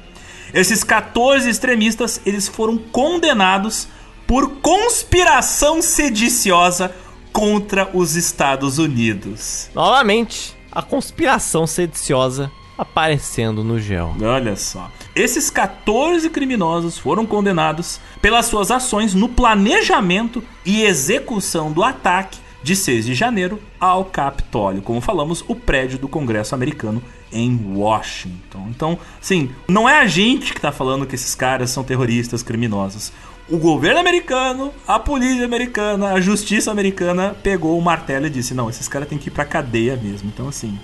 Esses 14 extremistas eles foram condenados por conspiração sediciosa contra os Estados Unidos. Novamente, a conspiração sediciosa aparecendo no gel. Olha só. Esses 14 criminosos foram condenados pelas suas ações no planejamento e execução do ataque de 6 de janeiro ao Capitólio, como falamos, o prédio do Congresso americano em Washington. Então, sim, não é a gente que está falando que esses caras são terroristas, criminosos o governo americano, a polícia americana, a justiça americana pegou o martelo e disse: não, esses caras têm que ir pra cadeia mesmo. Então, assim,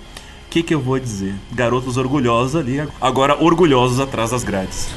o que, que eu vou dizer? Garotos orgulhosos ali, agora orgulhosos atrás das grades.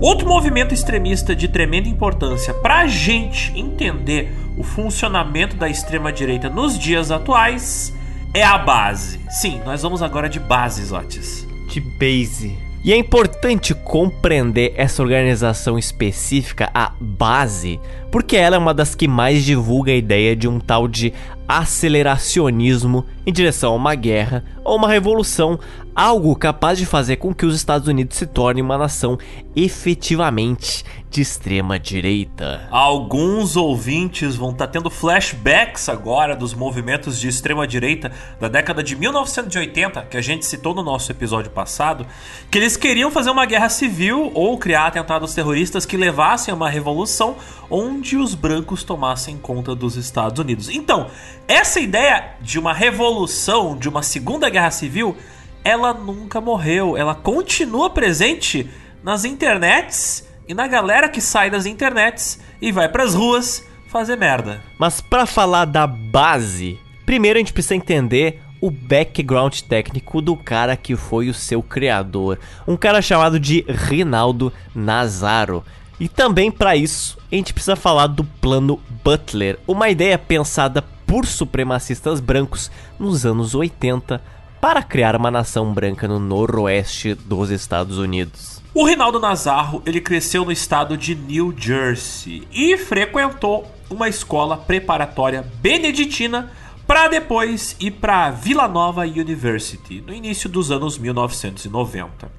Outro movimento extremista de tremenda importância para a gente entender o funcionamento da extrema-direita nos dias atuais é a base. Sim, nós vamos agora de base, Otis. De base. E é importante compreender essa organização específica, a base, porque ela é uma das que mais divulga a ideia de um tal de aceleracionismo em direção a uma guerra ou uma revolução, algo capaz de fazer com que os Estados Unidos se tornem uma nação efetivamente de extrema direita. Alguns ouvintes vão estar tá tendo flashbacks agora dos movimentos de extrema direita da década de 1980, que a gente citou no nosso episódio passado, que eles queriam fazer uma guerra civil ou criar atentados terroristas que levassem a uma revolução onde os brancos tomassem conta dos Estados Unidos. Então, essa ideia de uma revolução, de uma segunda guerra civil, ela nunca morreu, ela continua presente nas internets e na galera que sai das internets e vai para as ruas fazer merda. Mas para falar da base, primeiro a gente precisa entender o background técnico do cara que foi o seu criador, um cara chamado de Rinaldo Nazaro. E também para isso, a gente precisa falar do plano Butler, uma ideia pensada por supremacistas brancos nos anos 80 para criar uma nação branca no noroeste dos Estados Unidos. O Rinaldo Nazarro, ele cresceu no estado de New Jersey e frequentou uma escola preparatória beneditina para depois ir para Villanova University no início dos anos 1990.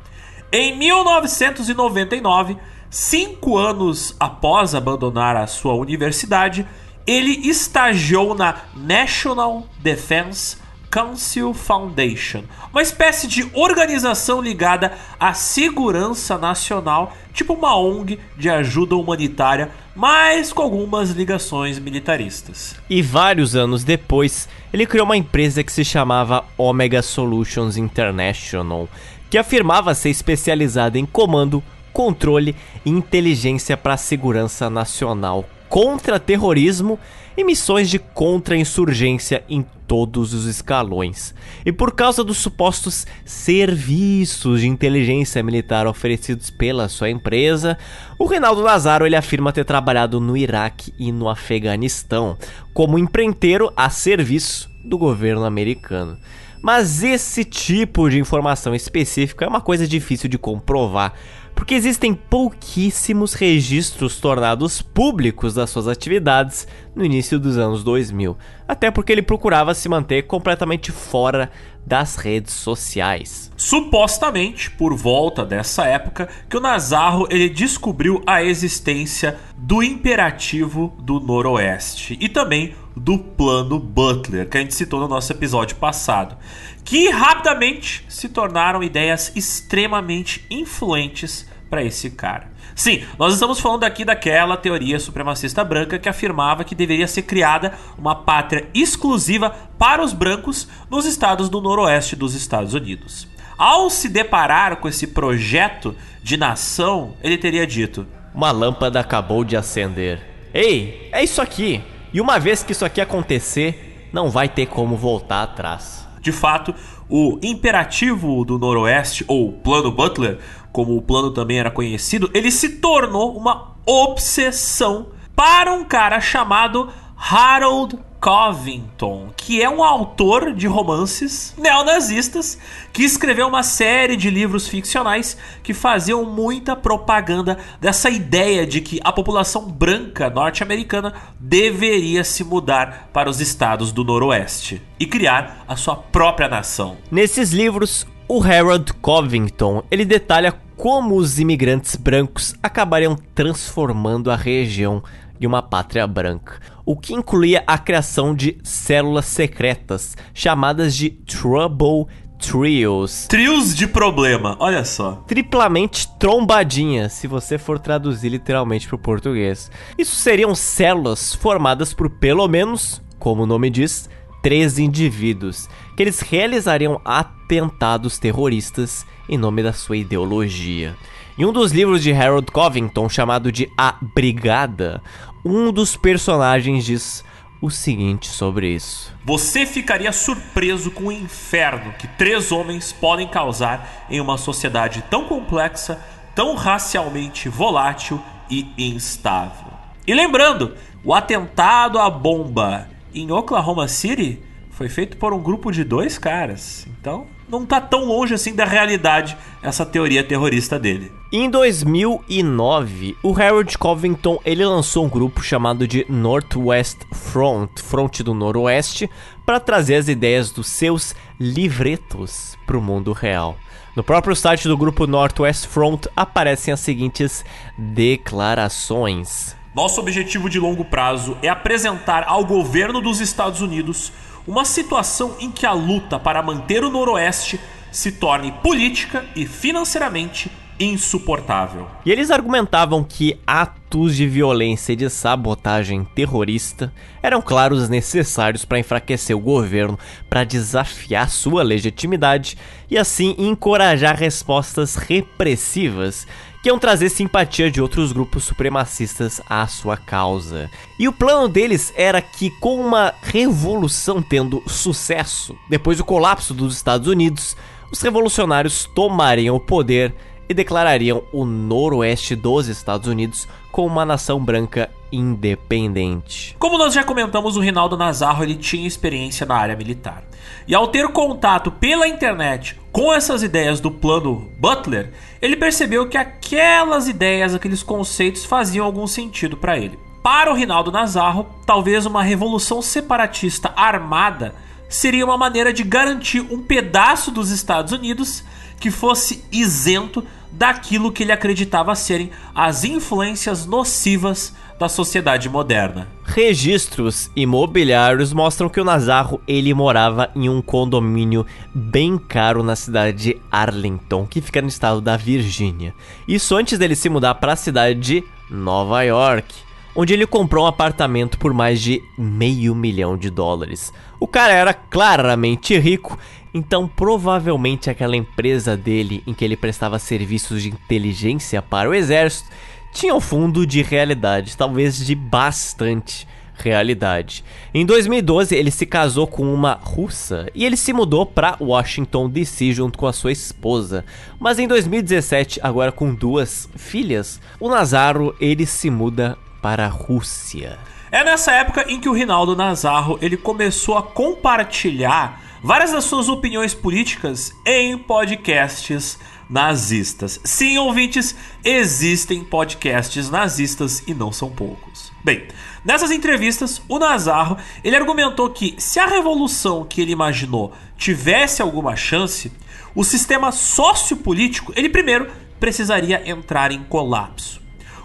Em 1999, cinco anos após abandonar a sua universidade, ele estagiou na National Defense Council Foundation, uma espécie de organização ligada à segurança nacional, tipo uma ONG de ajuda humanitária, mas com algumas ligações militaristas. E vários anos depois, ele criou uma empresa que se chamava Omega Solutions International, que afirmava ser especializada em comando, controle e inteligência para a segurança nacional contra terrorismo e missões de contra-insurgência em todos os escalões. E por causa dos supostos serviços de inteligência militar oferecidos pela sua empresa, o Reinaldo Nazaro ele afirma ter trabalhado no Iraque e no Afeganistão como empreiteiro a serviço do governo americano. Mas esse tipo de informação específica é uma coisa difícil de comprovar, porque existem pouquíssimos registros tornados públicos das suas atividades no início dos anos 2000, até porque ele procurava se manter completamente fora das redes sociais. Supostamente, por volta dessa época, que o Nazarro ele descobriu a existência do imperativo do Noroeste e também do plano Butler, que a gente citou no nosso episódio passado, que rapidamente se tornaram ideias extremamente influentes para esse cara. Sim, nós estamos falando aqui daquela teoria supremacista branca que afirmava que deveria ser criada uma pátria exclusiva para os brancos nos estados do noroeste dos Estados Unidos. Ao se deparar com esse projeto de nação, ele teria dito: Uma lâmpada acabou de acender. Ei, é isso aqui! E uma vez que isso aqui acontecer, não vai ter como voltar atrás. De fato, o imperativo do Noroeste, ou Plano Butler, como o plano também era conhecido, ele se tornou uma obsessão para um cara chamado Harold Covington, que é um autor de romances neonazistas que escreveu uma série de livros ficcionais que faziam muita propaganda dessa ideia de que a população branca norte-americana deveria se mudar para os estados do Noroeste e criar a sua própria nação. Nesses livros, o Harold Covington, ele detalha como os imigrantes brancos acabariam transformando a região de uma pátria branca, o que incluía a criação de células secretas chamadas de Trouble Trios. Trios de problema, olha só. Triplamente trombadinha, se você for traduzir literalmente para o português. Isso seriam células formadas por pelo menos, como o nome diz, três indivíduos, que eles realizariam atentados terroristas em nome da sua ideologia. Em um dos livros de Harold Covington, chamado de A Brigada, um dos personagens diz o seguinte sobre isso: Você ficaria surpreso com o inferno que três homens podem causar em uma sociedade tão complexa, tão racialmente volátil e instável. E lembrando, o atentado à bomba em Oklahoma City foi feito por um grupo de dois caras. Então, não tá tão longe assim da realidade essa teoria terrorista dele. Em 2009, o Harold Covington ele lançou um grupo chamado de Northwest Front, Fronte do Noroeste, para trazer as ideias dos seus livretos para o mundo real. No próprio site do grupo Northwest Front aparecem as seguintes declarações. Nosso objetivo de longo prazo é apresentar ao governo dos Estados Unidos uma situação em que a luta para manter o Noroeste se torne política e financeiramente insuportável. E eles argumentavam que atos de violência e de sabotagem terrorista eram claros necessários para enfraquecer o governo, para desafiar sua legitimidade e assim encorajar respostas repressivas que iam trazer simpatia de outros grupos supremacistas à sua causa. E o plano deles era que, com uma revolução tendo sucesso, depois do colapso dos Estados Unidos, os revolucionários tomariam o poder e declarariam o noroeste dos Estados Unidos como uma nação branca independente. Como nós já comentamos, o Rinaldo Nazarro ele tinha experiência na área militar. E ao ter contato pela internet com essas ideias do plano Butler, ele percebeu que aquelas ideias, aqueles conceitos faziam algum sentido para ele. para o Rinaldo Nazarro, talvez uma revolução separatista armada seria uma maneira de garantir um pedaço dos Estados Unidos que fosse isento daquilo que ele acreditava serem as influências nocivas da sociedade moderna. Registros imobiliários mostram que o Nazarro ele morava em um condomínio bem caro na cidade de Arlington, que fica no estado da Virgínia. Isso antes dele se mudar para a cidade de Nova York, onde ele comprou um apartamento por mais de meio milhão de dólares. O cara era claramente rico, então provavelmente aquela empresa dele em que ele prestava serviços de inteligência para o exército tinha um fundo de realidade, talvez de bastante realidade. Em 2012, ele se casou com uma russa e ele se mudou para Washington DC junto com a sua esposa. Mas em 2017, agora com duas filhas, o Nazaro ele se muda para a Rússia. É nessa época em que o Rinaldo Nazarro ele começou a compartilhar várias das suas opiniões políticas em podcasts nazistas. Sim, ouvintes, existem podcasts nazistas e não são poucos. Bem, nessas entrevistas, o Nazarro ele argumentou que se a revolução que ele imaginou tivesse alguma chance, o sistema sociopolítico ele primeiro precisaria entrar em colapso.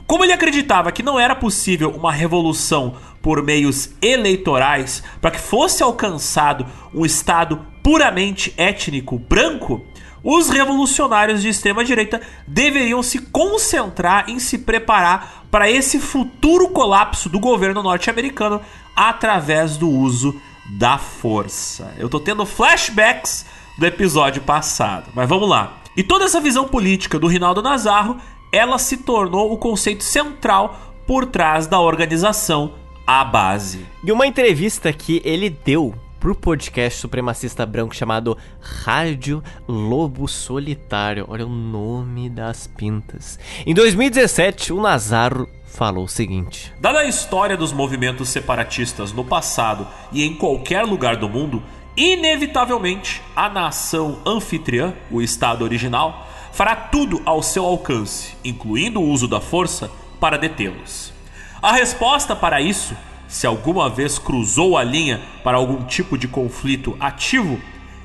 Como ele acreditava que não era possível uma revolução por meios eleitorais para que fosse alcançado um Estado puramente étnico branco, os revolucionários de extrema direita deveriam se concentrar em se preparar para esse futuro colapso do governo norte-americano através do uso da força. Eu tô tendo flashbacks do episódio passado, mas vamos lá. E toda essa visão política do Rinaldo Nazarro, ela se tornou o conceito central por trás da organização A Base. E uma entrevista que ele deu pro podcast supremacista branco chamado Rádio Lobo Solitário. Olha o nome das pintas. Em 2017, o Nazaro falou o seguinte: Dada a história dos movimentos separatistas no passado e em qualquer lugar do mundo, inevitavelmente a nação anfitriã, o Estado original, fará tudo ao seu alcance, incluindo o uso da força, para detê-los. A resposta para isso se alguma vez cruzou a linha para algum tipo de conflito ativo,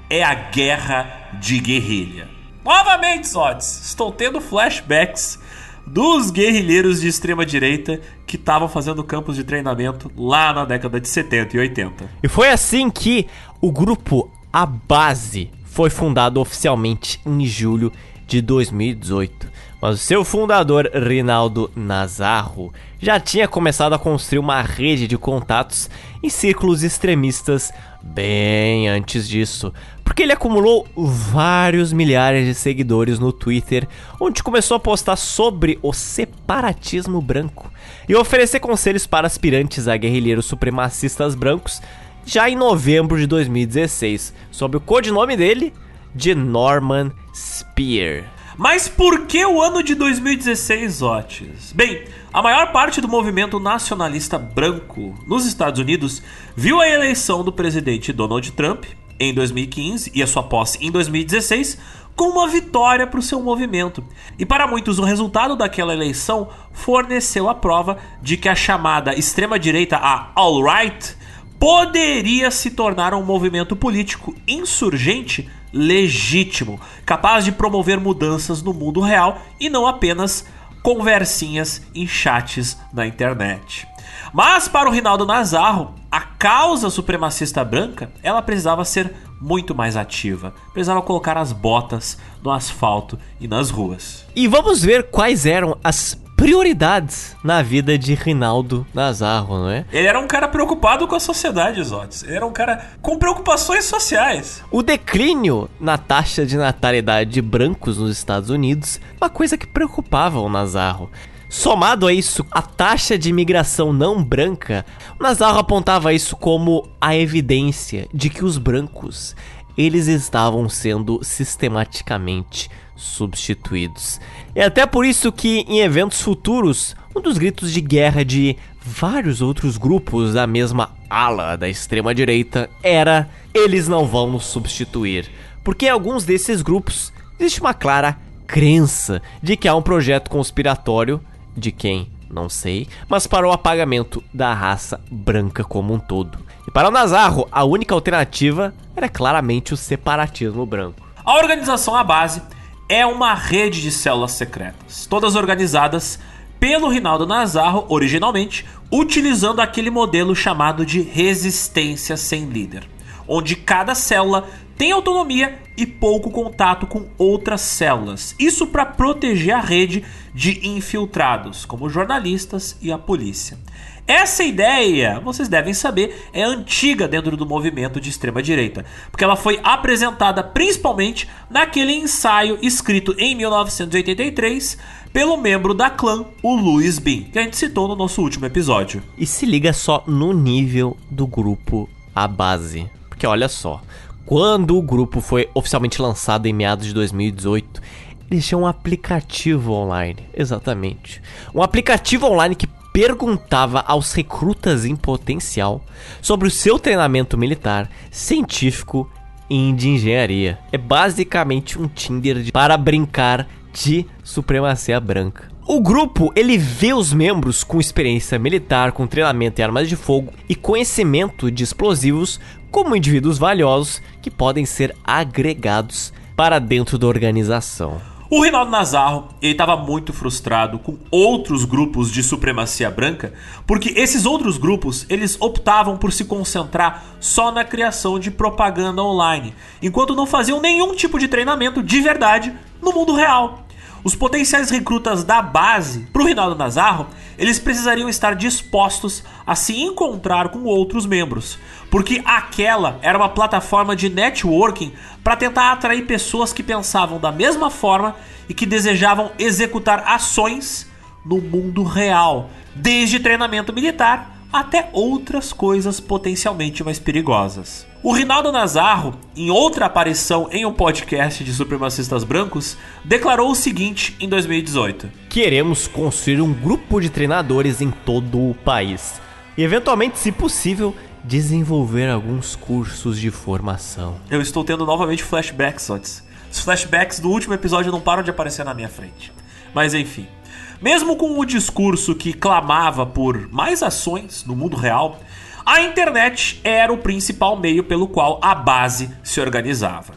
é a guerra de guerrilha. Novamente, Zods, estou tendo flashbacks dos guerrilheiros de extrema direita que estavam fazendo campos de treinamento lá na década de 70 e 80. E foi assim que o grupo A Base foi fundado oficialmente em julho de 2018. Mas o seu fundador, Rinaldo Nazarro, já tinha começado a construir uma rede de contatos em círculos extremistas bem antes disso, porque ele acumulou vários milhares de seguidores no Twitter, onde começou a postar sobre o separatismo branco e oferecer conselhos para aspirantes a guerrilheiros supremacistas brancos já em novembro de 2016, sob o codinome dele de Norman Spear. Mas por que o ano de 2016, Otis? Bem, a maior parte do movimento nacionalista branco nos Estados Unidos viu a eleição do presidente Donald Trump em 2015 e a sua posse em 2016 como uma vitória para o seu movimento. E para muitos, o resultado daquela eleição forneceu a prova de que a chamada extrema-direita, a alt-right, poderia se tornar um movimento político insurgente legítimo, capaz de promover mudanças no mundo real e não apenas conversinhas em chats na internet. Mas para o Rinaldo Nazarro, a causa supremacista branca, ela precisava ser muito mais ativa. Precisava colocar as botas no asfalto e nas ruas. E vamos ver quais eram as prioridades na vida de Rinaldo Nazarro, não é? Ele era um cara preocupado com a sociedade, Zotes. Ele era um cara com preocupações sociais. O declínio na taxa de natalidade de brancos nos Estados Unidos, uma coisa que preocupava o Nazarro. Somado a isso, a taxa de imigração não branca, o Nazarro apontava isso como a evidência de que os brancos eles estavam sendo sistematicamente substituídos. É até por isso que em eventos futuros, um dos gritos de guerra de vários outros grupos da mesma ala da extrema direita era: eles não vão nos substituir. Porque em alguns desses grupos existe uma clara crença de que há um projeto conspiratório de quem Não sei, mas para o apagamento da raça branca como um todo. E para o Nazarro, a única alternativa era claramente o separatismo branco. A organização à base é uma rede de células secretas, todas organizadas pelo Rinaldo Nazarro originalmente, utilizando aquele modelo chamado de resistência sem líder, onde cada célula tem autonomia e pouco contato com outras células. Isso para proteger a rede de infiltrados, como jornalistas e a polícia. Essa ideia, vocês devem saber, é antiga dentro do movimento de extrema direita, porque ela foi apresentada principalmente naquele ensaio escrito em 1983 pelo membro da clã, o Louis Bean, que a gente citou no nosso último episódio. E se liga só no nível do grupo A Base, porque olha só, quando o grupo foi oficialmente lançado em meados de 2018, eles tinham um aplicativo online. Exatamente. Um aplicativo online que perguntava aos recrutas em potencial sobre o seu treinamento militar, científico e de engenharia. É basicamente um Tinder de... para brincar de supremacia branca. O grupo ele vê os membros com experiência militar, com treinamento em armas de fogo e conhecimento de explosivos como indivíduos valiosos que podem ser agregados para dentro da organização. O Rinaldo Nazarro estava muito frustrado com outros grupos de supremacia branca, porque esses outros grupos eles optavam por se concentrar só na criação de propaganda online, enquanto não faziam nenhum tipo de treinamento de verdade no mundo real. Os potenciais recrutas da base para o Rinaldo Nazarro, eles precisariam estar dispostos a se encontrar com outros membros, porque aquela era uma plataforma de networking para tentar atrair pessoas que pensavam da mesma forma e que desejavam executar ações no mundo real, desde treinamento militar até outras coisas potencialmente mais perigosas. O Rinaldo Nazarro, em outra aparição em um podcast de supremacistas brancos, declarou o seguinte em 2018: Queremos construir um grupo de treinadores em todo o país e, eventualmente, se possível, desenvolver alguns cursos de formação. Eu estou tendo novamente flashbacks antes. Os flashbacks do último episódio não param de aparecer na minha frente. Mas enfim. Mesmo com o discurso que clamava por mais ações no mundo real, a internet era o principal meio pelo qual a base se organizava.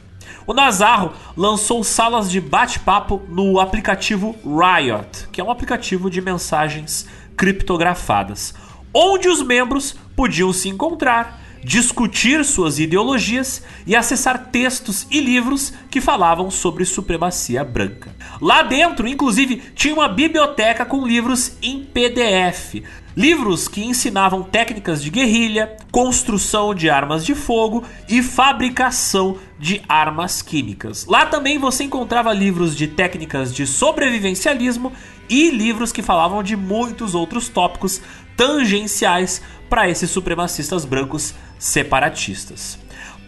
O Nazarro lançou salas de bate-papo no aplicativo Riot, que é um aplicativo de mensagens criptografadas, onde os membros podiam se encontrar, discutir suas ideologias e acessar textos e livros que falavam sobre supremacia branca. Lá dentro, inclusive, tinha uma biblioteca com livros em PDF. Livros que ensinavam técnicas de guerrilha, construção de armas de fogo e fabricação de armas químicas. Lá também você encontrava livros de técnicas de sobrevivencialismo e livros que falavam de muitos outros tópicos tangenciais para esses supremacistas brancos separatistas.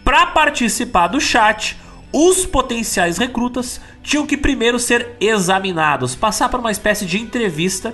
Para participar do chat, os potenciais recrutas tinham que primeiro ser examinados, passar por uma espécie de entrevista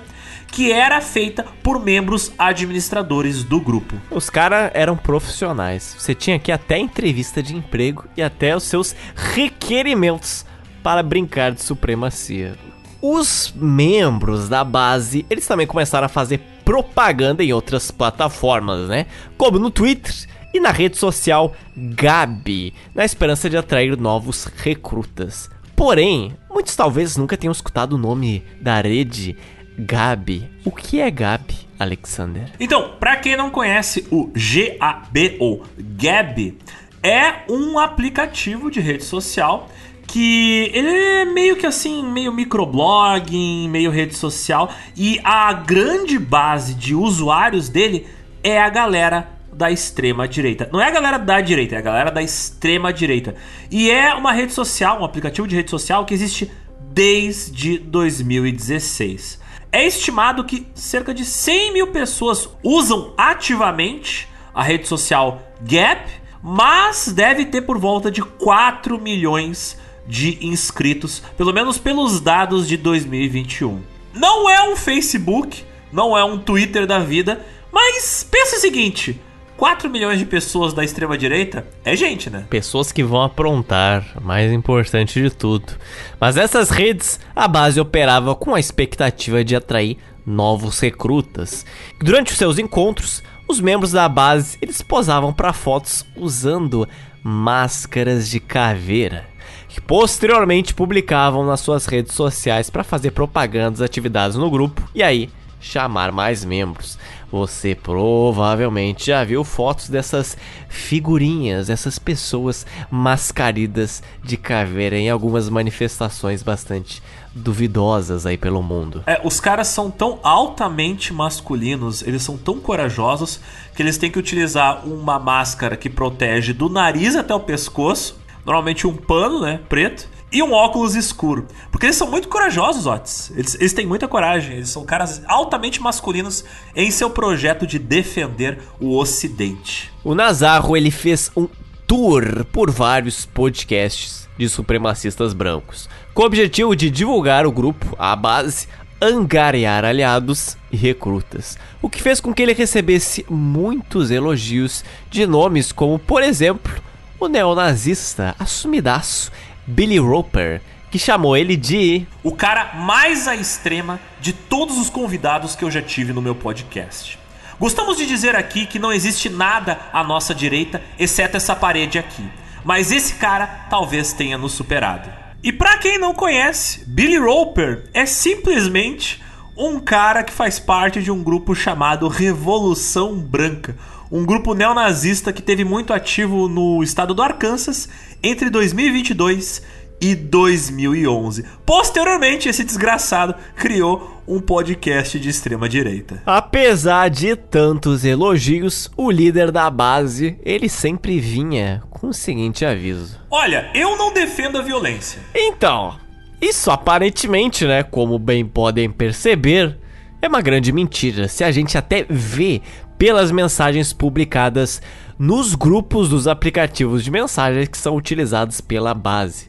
que era feita por membros administradores do grupo. Os caras eram profissionais. Você tinha aqui até entrevista de emprego e até os seus requerimentos para brincar de supremacia. Os membros da base, eles também começaram a fazer propaganda em outras plataformas, né? Como no Twitter e na rede social Gabi, na esperança de atrair novos recrutas. Porém, muitos talvez nunca tenham escutado o nome da rede Gabi. O que é Gabi, Alexander? Então, para quem não conhece o GAB ou Gab, é um aplicativo de rede social que ele é meio que assim, meio microblogging, meio rede social, e a grande base de usuários dele é a galera da extrema direita. Não é a galera da direita, é a galera da extrema direita. E é uma rede social, um aplicativo de rede social que existe desde 2016. É estimado que cerca de 100 mil pessoas usam ativamente a rede social Gap, mas deve ter por volta de 4 milhões de inscritos, pelo menos pelos dados de 2021. Não é um Facebook, não é um Twitter da vida, mas pensa o seguinte: 4 milhões de pessoas da extrema direita é gente, né? Pessoas que vão aprontar, mais importante de tudo. Mas nessas redes, a base operava com a expectativa de atrair novos recrutas. Durante os seus encontros, os membros da base eles posavam para fotos usando máscaras de caveira, que posteriormente publicavam nas suas redes sociais para fazer propaganda das atividades no grupo e aí chamar mais membros. Você provavelmente já viu fotos dessas figurinhas, essas pessoas mascaridas de caveira em algumas manifestações bastante duvidosas aí pelo mundo. É, os caras são tão altamente masculinos, eles são tão corajosos que eles têm que utilizar uma máscara que protege do nariz até o pescoço, normalmente um pano, né, preto e um óculos escuro. Porque eles são muito corajosos, Otis. Eles, eles têm muita coragem. Eles são caras altamente masculinos em seu projeto de defender o Ocidente. O Nazarro ele fez um tour por vários podcasts de supremacistas brancos, com o objetivo de divulgar o grupo, a base, angariar aliados e recrutas, o que fez com que ele recebesse muitos elogios de nomes como, por exemplo, o neonazista assumidaço Billy Roper, que chamou ele de o cara mais à extrema de todos os convidados que eu já tive no meu podcast. Gostamos de dizer aqui que não existe nada à nossa direita exceto essa parede aqui, mas esse cara talvez tenha nos superado. E para quem não conhece, Billy Roper é simplesmente um cara que faz parte de um grupo chamado Revolução Branca, um grupo neonazista que teve muito ativo no estado do Arkansas entre 2022 e 2011. Posteriormente, esse desgraçado criou um podcast de extrema direita. Apesar de tantos elogios, o líder da base, ele sempre vinha com o seguinte aviso: Olha, eu não defendo a violência. Então, isso aparentemente, né, como bem podem perceber, é uma grande mentira. Se a gente até vê pelas mensagens publicadas nos grupos dos aplicativos de mensagens que são utilizados pela base.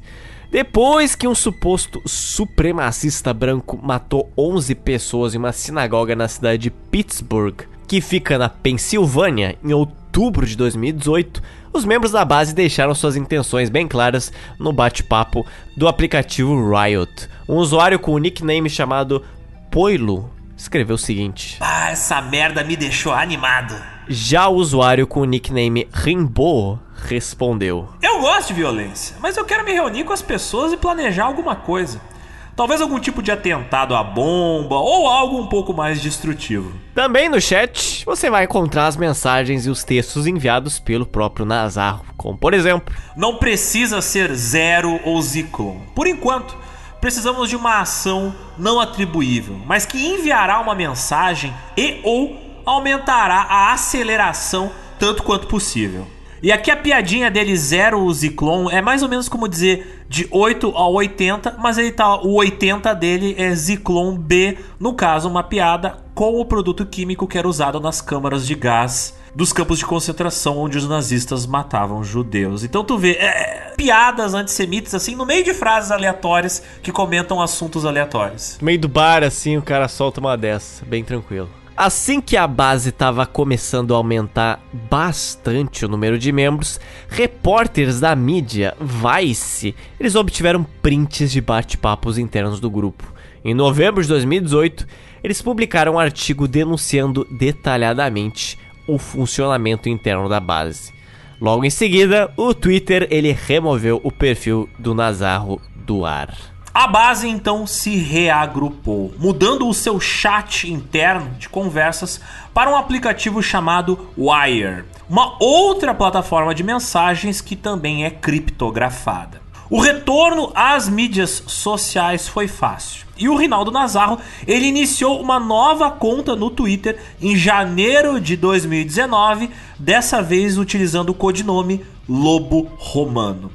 Depois que um suposto supremacista branco matou 11 pessoas em uma sinagoga na cidade de Pittsburgh, que fica na Pensilvânia, em outubro de 2018, os membros da base deixaram suas intenções bem claras no bate-papo do aplicativo Riot. Um usuário com o nickname chamado Poilo escreveu o seguinte: Ah, essa merda me deixou animado. Já o usuário com o nickname Rimbo respondeu: Eu gosto de violência, mas eu quero me reunir com as pessoas e planejar alguma coisa. Talvez algum tipo de atentado à bomba ou algo um pouco mais destrutivo. Também no chat você vai encontrar as mensagens e os textos enviados pelo próprio Nazarro, como por exemplo: Não precisa ser Zero ou Ziclon. Por enquanto, precisamos de uma ação não atribuível, mas que enviará uma mensagem e ou aumentará a aceleração tanto quanto possível. E aqui a piadinha dele zero o Ziclon é mais ou menos como dizer de 8 a 80, mas ele tá o 80 dele é Ziclon B, no caso uma piada com o produto químico que era usado nas câmaras de gás dos campos de concentração onde os nazistas matavam judeus. Então tu vê é, piadas antissemitas assim no meio de frases aleatórias que comentam assuntos aleatórios. No meio do bar assim, o cara solta uma dessa, bem tranquilo. Assim que a base estava começando a aumentar bastante o número de membros, repórteres da mídia Vice, eles obtiveram prints de bate-papos internos do grupo. Em novembro de 2018, eles publicaram um artigo denunciando detalhadamente o funcionamento interno da base. Logo em seguida, o Twitter ele removeu o perfil do Nazarro do ar. A base então se reagrupou, mudando o seu chat interno de conversas para um aplicativo chamado Wire, uma outra plataforma de mensagens que também é criptografada. O retorno às mídias sociais foi fácil. E o Rinaldo Nazarro, ele iniciou uma nova conta no Twitter em janeiro de 2019, dessa vez utilizando o codinome Lobo Romano.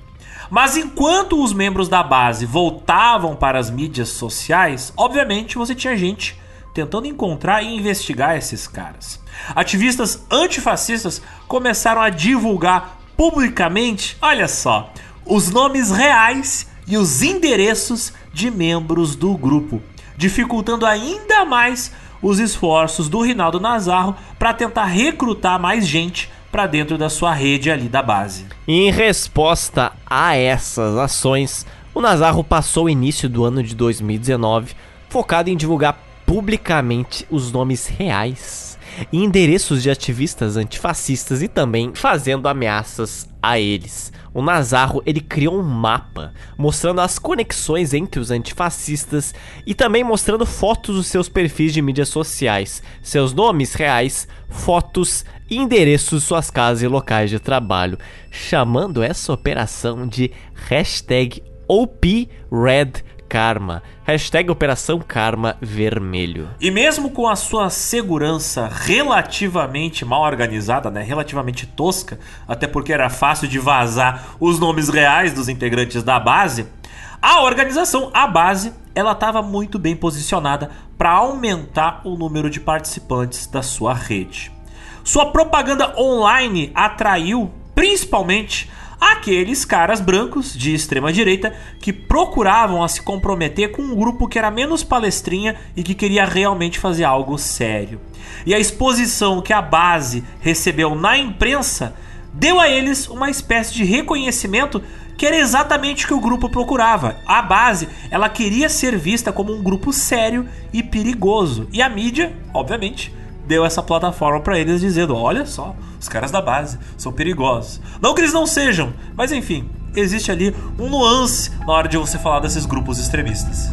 Mas enquanto os membros da base voltavam para as mídias sociais, obviamente você tinha gente tentando encontrar e investigar esses caras. Ativistas antifascistas começaram a divulgar publicamente, olha só, os nomes reais e os endereços de membros do grupo, dificultando ainda mais os esforços do Rinaldo Nazarro para tentar recrutar mais gente para dentro da sua rede ali da base. Em resposta a essas ações, o Nazarro passou o início do ano de 2019 focado em divulgar publicamente os nomes reais e endereços de ativistas antifascistas e também fazendo ameaças a eles. O Nazarro ele criou um mapa mostrando as conexões entre os antifascistas e também mostrando fotos dos seus perfis de mídias sociais, seus nomes reais, fotos e endereços de suas casas e locais de trabalho, chamando essa operação de hashtag OPRedCarma. Karma. Hashtag Operação Karma Vermelho. E mesmo com a sua segurança relativamente mal organizada, né? Relativamente tosca, até porque era fácil de vazar os nomes reais dos integrantes da base, a organização, a base, ela estava muito bem posicionada para aumentar o número de participantes da sua rede. Sua propaganda online atraiu principalmente aqueles caras brancos de extrema direita que procuravam a se comprometer com um grupo que era menos palestrinha e que queria realmente fazer algo sério. E a exposição que a base recebeu na imprensa deu a eles uma espécie de reconhecimento que era exatamente o que o grupo procurava. A base, ela queria ser vista como um grupo sério e perigoso. E a mídia, obviamente, deu essa plataforma para eles dizendo: olha só, os caras da base são perigosos. Não que eles não sejam, mas enfim, existe ali um nuance na hora de você falar desses grupos extremistas.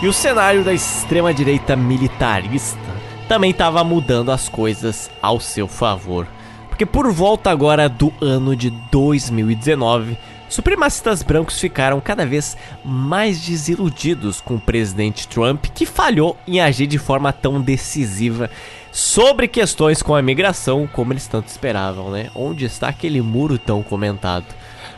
E o cenário da extrema-direita militarista também estava mudando as coisas ao seu favor. Porque por volta agora do ano de 2019, Supremacistas brancos ficaram cada vez mais desiludidos com o presidente Trump, que falhou em agir de forma tão decisiva sobre questões com a migração como eles tanto esperavam, né? Onde está aquele muro tão comentado?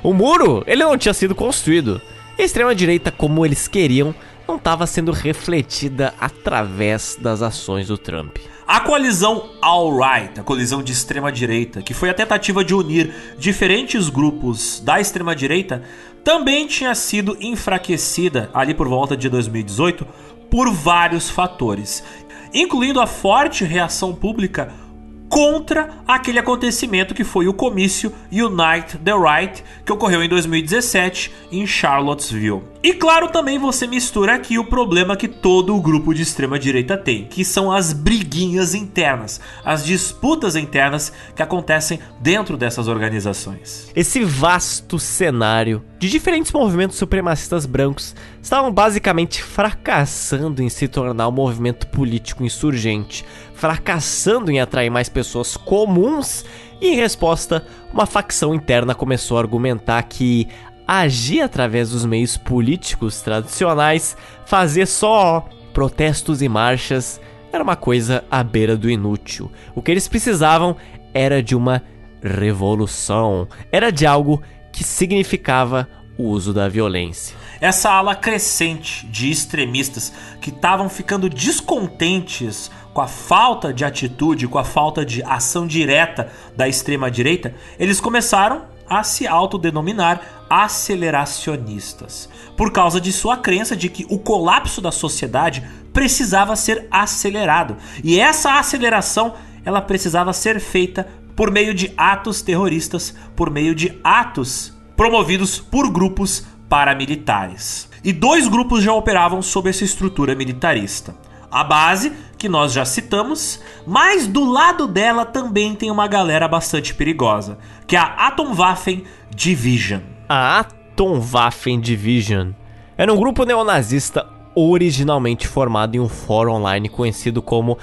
O muro, ele não tinha sido construído. A extrema direita, como eles queriam, não estava sendo refletida através das ações do Trump. A coalizão All-Right, a coalizão de extrema-direita, que foi a tentativa de unir diferentes grupos da extrema-direita, também tinha sido enfraquecida ali por volta de 2018 por vários fatores, incluindo a forte reação pública contra aquele acontecimento que foi o comício Unite the Right, que ocorreu em 2017 em Charlottesville. E claro, também você mistura aqui o problema que todo o grupo de extrema direita tem, que são as briguinhas internas, as disputas internas que acontecem dentro dessas organizações. Esse vasto cenário de diferentes movimentos supremacistas brancos estavam basicamente fracassando em se tornar um movimento político insurgente, fracassando em atrair mais pessoas comuns e em resposta, uma facção interna começou a argumentar que agir através dos meios políticos tradicionais, fazer só protestos e marchas, era uma coisa à beira do inútil. O que eles precisavam era de uma revolução, era de algo que significava o uso da violência. Essa ala crescente de extremistas que estavam ficando descontentes com a falta de atitude, com a falta de ação direta da extrema direita, eles começaram a se autodenominar aceleracionistas, por causa de sua crença de que o colapso da sociedade precisava ser acelerado. E essa aceleração, ela precisava ser feita por meio de atos terroristas, por meio de atos promovidos por grupos paramilitares. E dois grupos já operavam sob essa estrutura militarista. A base, que nós já citamos, mas do lado dela também tem uma galera bastante perigosa, que é a Atomwaffen Division. A Atomwaffen Division era um grupo neonazista originalmente formado em um fórum online conhecido como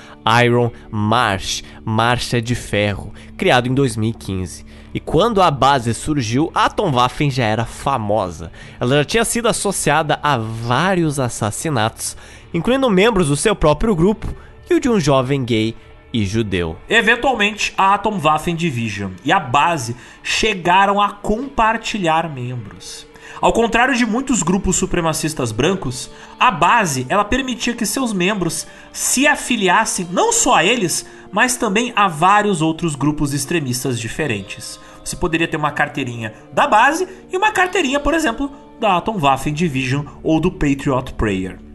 Iron March, Marcha de Ferro, criado em 2015. E quando a base surgiu, a Atomwaffen já era famosa. Ela já tinha sido associada a vários assassinatos, incluindo membros do seu próprio grupo e o de um jovem gay e judeu. Eventualmente, a Atomwaffen Division e a base chegaram a compartilhar membros. Ao contrário de muitos grupos supremacistas brancos, a base ela permitia que seus membros se afiliassem não só a eles, mas também a vários outros grupos extremistas diferentes. Você poderia ter uma carteirinha da base e uma carteirinha, por exemplo, da Atomwaffen Division ou do Patriot Prayer.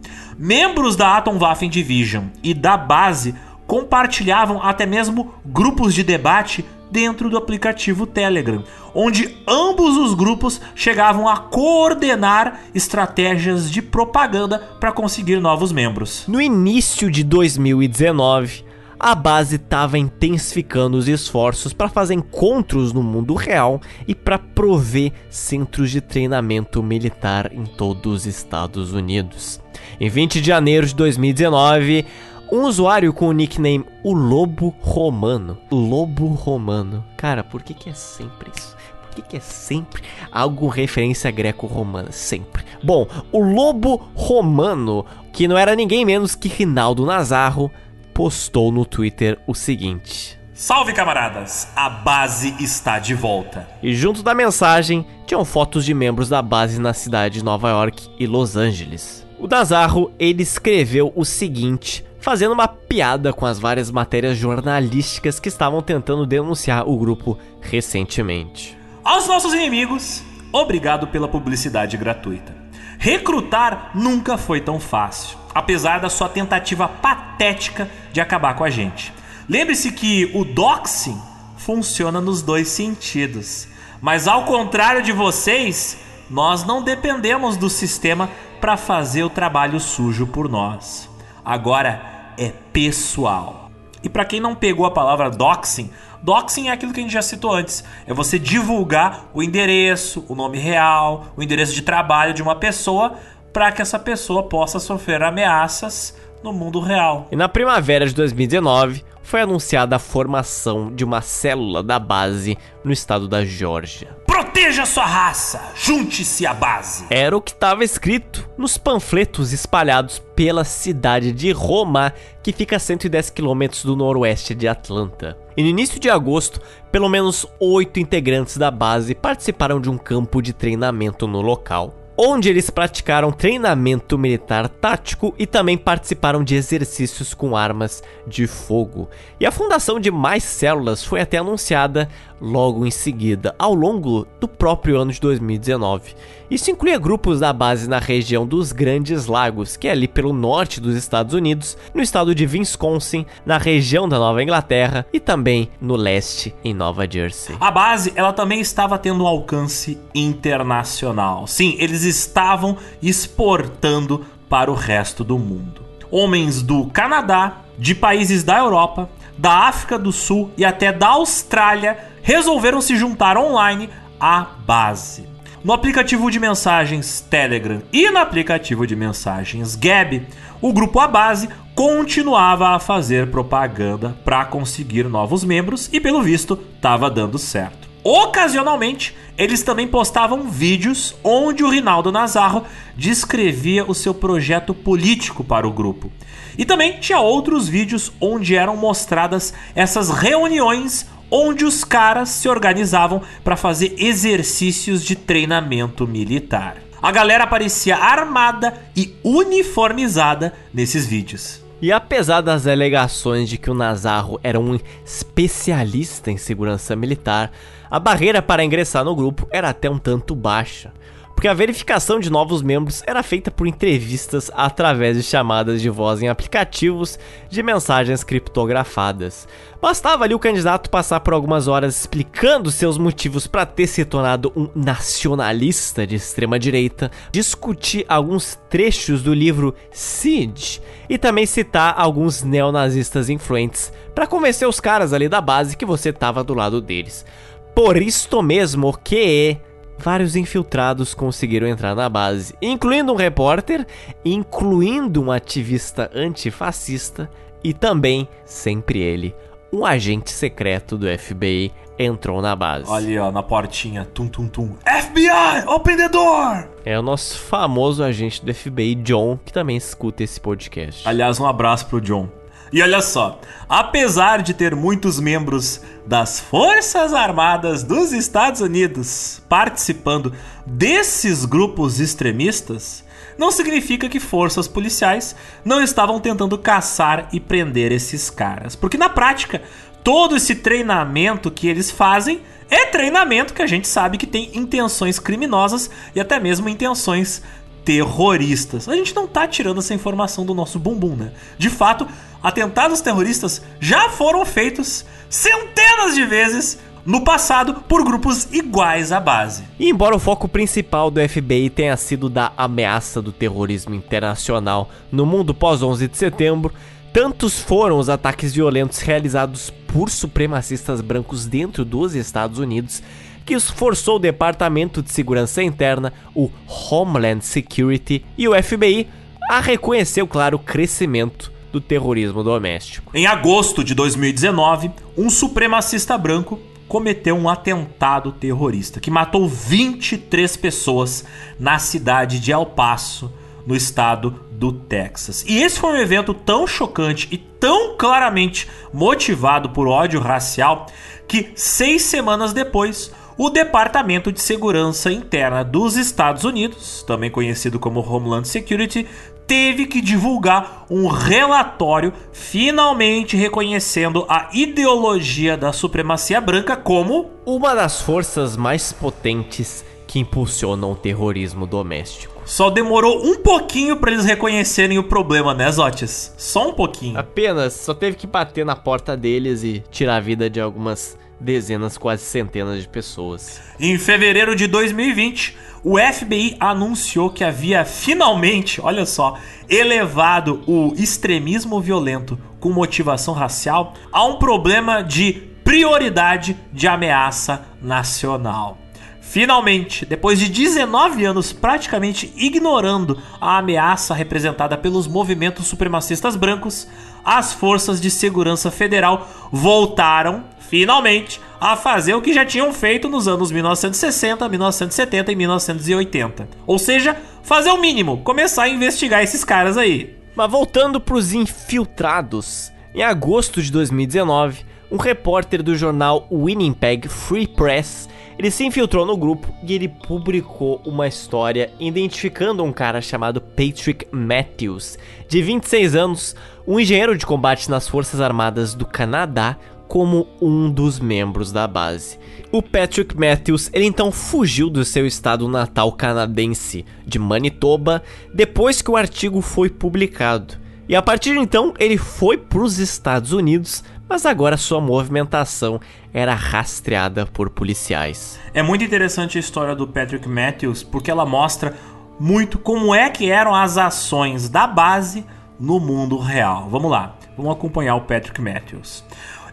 Membros da Atomwaffen Division e da base compartilhavam até mesmo grupos de debate dentro do aplicativo Telegram, onde ambos os grupos chegavam a coordenar estratégias de propaganda para conseguir novos membros. No início de 2019, a base estava intensificando os esforços para fazer encontros no mundo real e para prover centros de treinamento militar em todos os Estados Unidos. Em 20 de janeiro de 2019, um usuário com o nickname O Lobo Romano. Lobo Romano. Cara, por que, que é sempre isso? Por que, que é sempre algo referência greco-romana? Sempre. Bom, o Lobo Romano, que não era ninguém menos que Rinaldo Nazarro, postou no Twitter o seguinte. Salve camaradas, a base está de volta. E junto da mensagem tinham fotos de membros da base na cidade de Nova York e Los Angeles. O Nazarro ele escreveu o seguinte fazendo uma piada com as várias matérias jornalísticas que estavam tentando denunciar o grupo recentemente. Aos nossos inimigos, obrigado pela publicidade gratuita. Recrutar nunca foi tão fácil, apesar da sua tentativa patética de acabar com a gente. Lembre-se que o doxing funciona nos dois sentidos. Mas ao contrário de vocês, nós não dependemos do sistema para fazer o trabalho sujo por nós. Agora, é pessoal. E para quem não pegou a palavra doxing, doxing é aquilo que a gente já citou antes. É você divulgar o endereço, o nome real, o endereço de trabalho de uma pessoa para que essa pessoa possa sofrer ameaças no mundo real. E na primavera de 2019, foi anunciada a formação de uma célula da base no estado da Geórgia. Proteja sua raça, junte-se à base. Era o que estava escrito nos panfletos espalhados pela cidade de Roma, que fica a 110 quilômetros do noroeste de Atlanta. E no início de agosto, pelo menos oito integrantes da base participaram de um campo de treinamento no local onde eles praticaram treinamento militar tático e também participaram de exercícios com armas de fogo. E a fundação de mais células foi até anunciada logo em seguida, ao longo do próprio ano de 2019. Isso incluía grupos da base na região dos Grandes Lagos, que é ali pelo norte dos Estados Unidos, no estado de Wisconsin, na região da Nova Inglaterra e também no leste, em Nova Jersey. A base, ela também estava tendo um alcance internacional. Sim, eles estavam exportando para o resto do mundo. Homens do Canadá, de países da Europa, da África do Sul e até da Austrália resolveram se juntar online à base. No aplicativo de mensagens Telegram e no aplicativo de mensagens Gab, o grupo A Base continuava a fazer propaganda para conseguir novos membros e, pelo visto, estava dando certo. Ocasionalmente, eles também postavam vídeos onde o Rinaldo Nazarro descrevia o seu projeto político para o grupo. E também tinha outros vídeos onde eram mostradas essas reuniões onde os caras se organizavam para fazer exercícios de treinamento militar. A galera parecia armada e uniformizada nesses vídeos. E apesar das alegações de que o Nazarro era um especialista em segurança militar, a barreira para ingressar no grupo era até um tanto baixa porque a verificação de novos membros era feita por entrevistas através de chamadas de voz em aplicativos de mensagens criptografadas. Bastava ali o candidato passar por algumas horas explicando seus motivos para ter se tornado um nacionalista de extrema direita, discutir alguns trechos do livro Siege e também citar alguns neonazistas influentes para convencer os caras ali da base que você estava do lado deles. Por isto mesmo que vários infiltrados conseguiram entrar na base, incluindo um repórter, incluindo um ativista antifascista e também, sempre ele, um agente secreto do FBI entrou na base. Olha aí, ó, na portinha, tum tum tum. FBI, open the door! É o nosso famoso agente do FBI, John, que também escuta esse podcast. Aliás, um abraço pro John. E olha só, apesar de ter muitos membros das Forças Armadas dos Estados Unidos participando desses grupos extremistas, não significa que forças policiais não estavam tentando caçar e prender esses caras. Porque na prática, todo esse treinamento que eles fazem é treinamento que a gente sabe que tem intenções criminosas e até mesmo intenções terroristas. A gente não tá tirando essa informação do nosso bumbum, né? De fato, atentados terroristas já foram feitos centenas de vezes no passado por grupos iguais à base. E embora o foco principal do FBI tenha sido da ameaça do terrorismo internacional no mundo pós 11 de setembro, tantos foram os ataques violentos realizados por supremacistas brancos dentro dos Estados Unidos que forçou o Departamento de Segurança Interna, o Homeland Security e o FBI a reconhecer, claro, o crescimento do terrorismo doméstico. Em agosto de 2019, um supremacista branco cometeu um atentado terrorista que matou 23 pessoas na cidade de El Paso, no estado do Texas. E esse foi um evento tão chocante e tão claramente motivado por ódio racial que seis semanas depois o Departamento de Segurança Interna dos Estados Unidos, também conhecido como Homeland Security, teve que divulgar um relatório finalmente reconhecendo a ideologia da supremacia branca como uma das forças mais potentes que impulsionam o terrorismo doméstico. Só demorou um pouquinho para eles reconhecerem o problema, né, Zotes? Só um pouquinho. Apenas, só teve que bater na porta deles e tirar a vida de algumas dezenas, quase centenas de pessoas. Em fevereiro de 2020, o FBI anunciou que havia finalmente, olha só, elevado o extremismo violento com motivação racial a um problema de prioridade de ameaça nacional. Finalmente, depois de 19 anos praticamente ignorando a ameaça representada pelos movimentos supremacistas brancos, as forças de segurança federal voltaram finalmente, a fazer o que já tinham feito nos anos 1960, 1970 e 1980. Ou seja, fazer o mínimo, começar a investigar esses caras aí. Mas voltando para os infiltrados, em agosto de 2019, um repórter do jornal Winnipeg Free Press ele se infiltrou no grupo e ele publicou uma história identificando um cara chamado Patrick Matthews, de 26 anos, um engenheiro de combate nas Forças Armadas do Canadá, como um dos membros da base. O Patrick Matthews, ele então fugiu do seu estado natal canadense de Manitoba depois que o artigo foi publicado. E a partir de então, ele foi para os Estados Unidos, mas agora sua movimentação era rastreada por policiais. É muito interessante a história do Patrick Matthews porque ela mostra muito como é que eram as ações da base no mundo real. Vamos lá, vamos acompanhar o Patrick Matthews.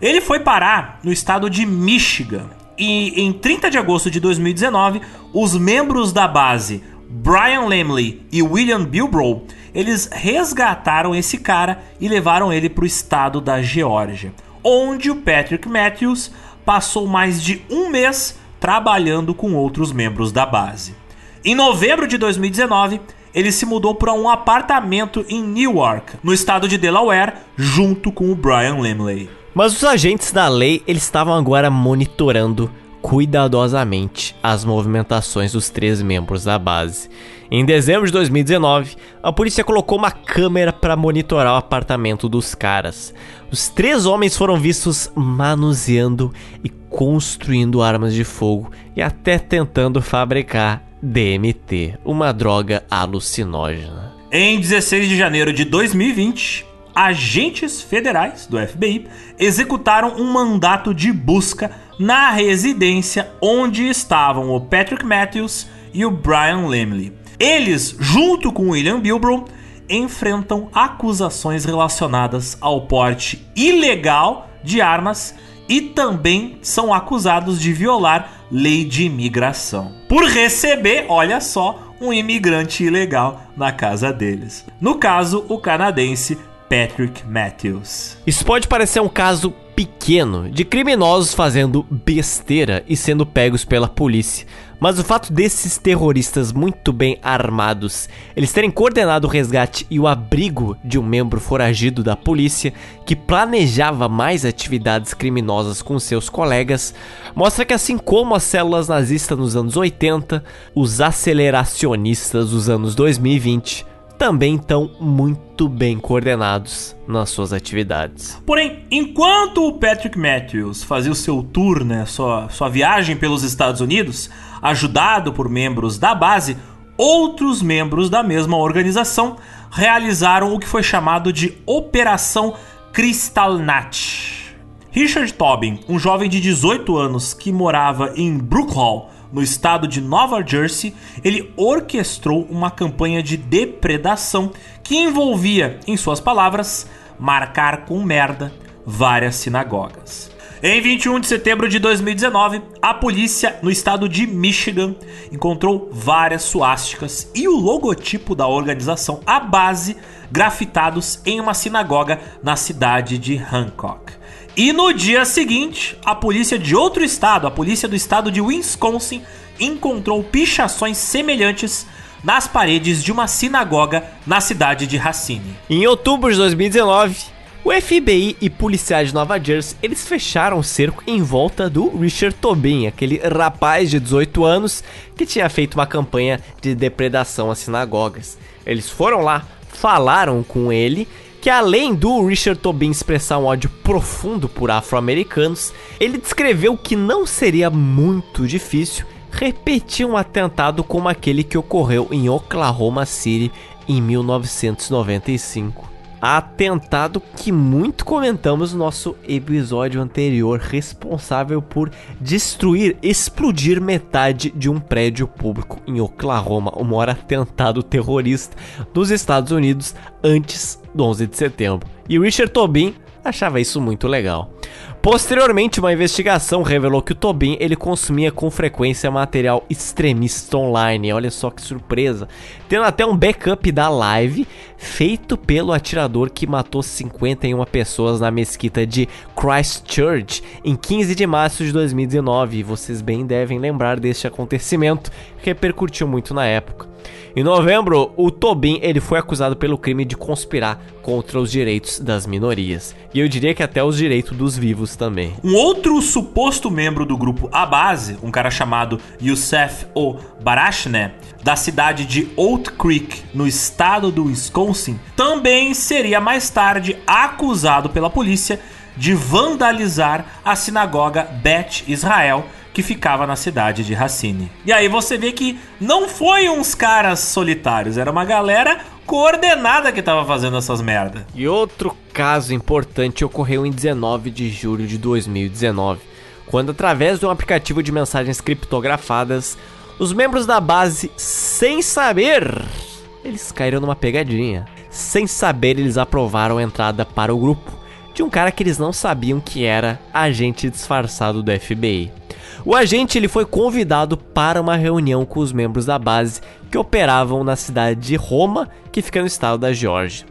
Ele foi parar no estado de Michigan e em 30 de agosto de 2019, os membros da base Brian Lemley e William Bilbrough, eles resgataram esse cara e levaram ele para o estado da Geórgia, onde o Patrick Matthews passou mais de um mês trabalhando com outros membros da base. Em novembro de 2019, ele se mudou para um apartamento em Newark, no estado de Delaware, junto com o Brian Lemley. Mas os agentes da lei eles estavam agora monitorando cuidadosamente as movimentações dos três membros da base. Em dezembro de 2019, a polícia colocou uma câmera para monitorar o apartamento dos caras. Os três homens foram vistos manuseando e construindo armas de fogo e até tentando fabricar DMT, uma droga alucinógena. Em 16 de janeiro de 2020, agentes federais do FBI executaram um mandato de busca na residência onde estavam o Patrick Matthews e o Brian Lemley. Eles, junto com William Bilbrough, enfrentam acusações relacionadas ao porte ilegal de armas e também são acusados de violar lei de imigração. Por receber, olha só, um imigrante ilegal na casa deles. No caso, o canadense Patrick Matthews. Isso pode parecer um caso pequeno de criminosos fazendo besteira e sendo pegos pela polícia. Mas o fato desses terroristas muito bem armados, eles terem coordenado o resgate e o abrigo de um membro foragido da polícia que planejava mais atividades criminosas com seus colegas, mostra que assim como as células nazistas nos anos 80, os aceleracionistas dos anos 2020 também estão muito bem coordenados nas suas atividades. Porém, enquanto o Patrick Matthews fazia o seu tour, né, sua, sua viagem pelos Estados Unidos, ajudado por membros da base, outros membros da mesma organização realizaram o que foi chamado de Operação Kristallnacht. Richard Tobin, um jovem de 18 anos que morava em Brooklyn, no estado de Nova Jersey, ele orquestrou uma campanha de depredação que envolvia, em suas palavras, marcar com merda várias sinagogas. Em 21 de setembro de 2019, a polícia no estado de Michigan encontrou várias suásticas e o logotipo da organização, a base, grafitados em uma sinagoga na cidade de Hancock. E no dia seguinte, a polícia de outro estado, a polícia do estado de Wisconsin, encontrou pichações semelhantes nas paredes de uma sinagoga na cidade de Racine. Em outubro de 2019, o FBI e policiais de Nova Jersey, eles fecharam o cerco em volta do Richard Tobin, aquele rapaz de 18 anos que tinha feito uma campanha de depredação às sinagogas. Eles foram lá, falaram com ele que além do Richard Tobin expressar um ódio profundo por afro-americanos, ele descreveu que não seria muito difícil repetir um atentado como aquele que ocorreu em Oklahoma City em 1995 atentado que muito comentamos no nosso episódio anterior, responsável por destruir, explodir metade de um prédio público em Oklahoma, o maior atentado terrorista dos Estados Unidos antes do 11 de setembro. E Richard Tobin achava isso muito legal. Posteriormente, uma investigação revelou que o Tobin ele consumia com frequência material extremista online. Olha só que surpresa. Tendo até um backup da live feito pelo atirador que matou 51 pessoas na mesquita de Christchurch em 15 de março de 2019. Vocês bem devem lembrar deste acontecimento, que repercutiu muito na época. Em novembro, o Tobin ele foi acusado pelo crime de conspirar contra os direitos das minorias. E eu diria que até os direitos dos vivos também. Um outro suposto membro do grupo A Base, um cara chamado Youssef O. Barashne, da cidade de Oat Creek, no estado do Wisconsin, também seria mais tarde acusado pela polícia de vandalizar a sinagoga Bet Israel que ficava na cidade de Racine. E aí você vê que não foi uns caras solitários, era uma galera coordenada que tava fazendo essas merda. E outro caso importante ocorreu em 19 de julho de 2019, quando através de um aplicativo de mensagens criptografadas, os membros da base, sem saber, eles caíram numa pegadinha. Sem saber, eles aprovaram a entrada para o grupo de um cara que eles não sabiam que era agente disfarçado do FBI. O agente ele foi convidado para uma reunião com os membros da base que operavam na cidade de Roma, que fica no estado da Geórgia.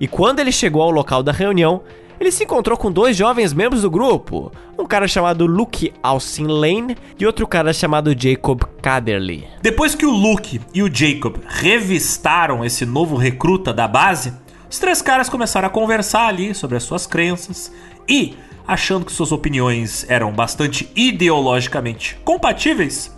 E quando ele chegou ao local da reunião, ele se encontrou com dois jovens membros do grupo, um cara chamado Luke Austin Lane e outro cara chamado Jacob Caderly. Depois que o Luke e o Jacob revistaram esse novo recruta da base, os três caras começaram a conversar ali sobre as suas crenças e achando que suas opiniões eram bastante ideologicamente compatíveis,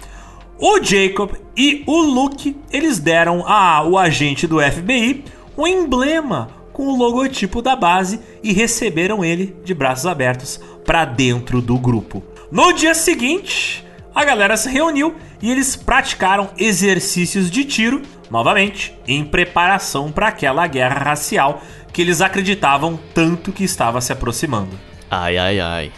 o Jacob e o Luke eles deram ao agente do FBI um emblema com o logotipo da base e receberam ele de braços abertos para dentro do grupo. No dia seguinte, a galera se reuniu e eles praticaram exercícios de tiro, novamente, em preparação para aquela guerra racial que eles acreditavam tanto que estava se aproximando. Ai, ai, ai.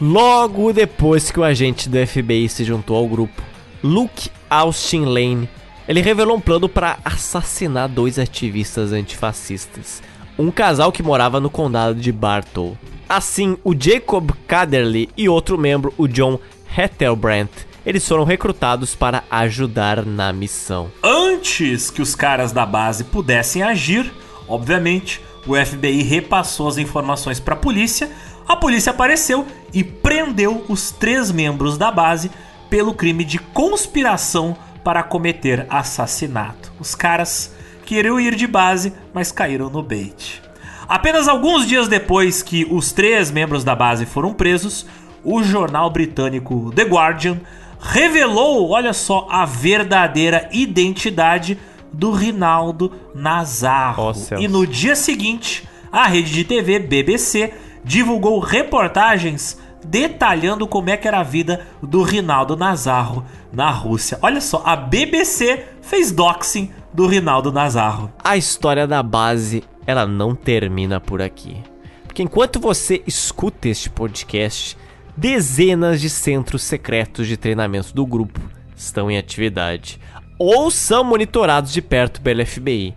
Logo depois que o agente do FBI se juntou ao grupo, Luke Austin Lane, ele revelou um plano para assassinar dois ativistas antifascistas, um casal que morava no condado de Bartow. Assim, o Jacob Caderly e outro membro, o John Hettelbrandt, eles foram recrutados para ajudar na missão. Antes que os caras da base pudessem agir, obviamente, o FBI repassou as informações para a polícia, a polícia apareceu e prendeu os três membros da base pelo crime de conspiração para cometer assassinato. Os caras queriam ir de base, mas caíram no bait. Apenas alguns dias depois que os três membros da base foram presos, o jornal britânico The Guardian revelou, olha só, a verdadeira identidade do Rinaldo Nazarro. Oh, e no dia seguinte, a rede de TV BBC divulgou reportagens detalhando como é que era a vida do Rinaldo Nazarro na Rússia. Olha só, a BBC fez doxing do Rinaldo Nazarro. A história da base, ela não termina por aqui. Porque enquanto você escuta este podcast, dezenas de centros secretos de treinamento do grupo estão em atividade ou são monitorados de perto pelo FBI,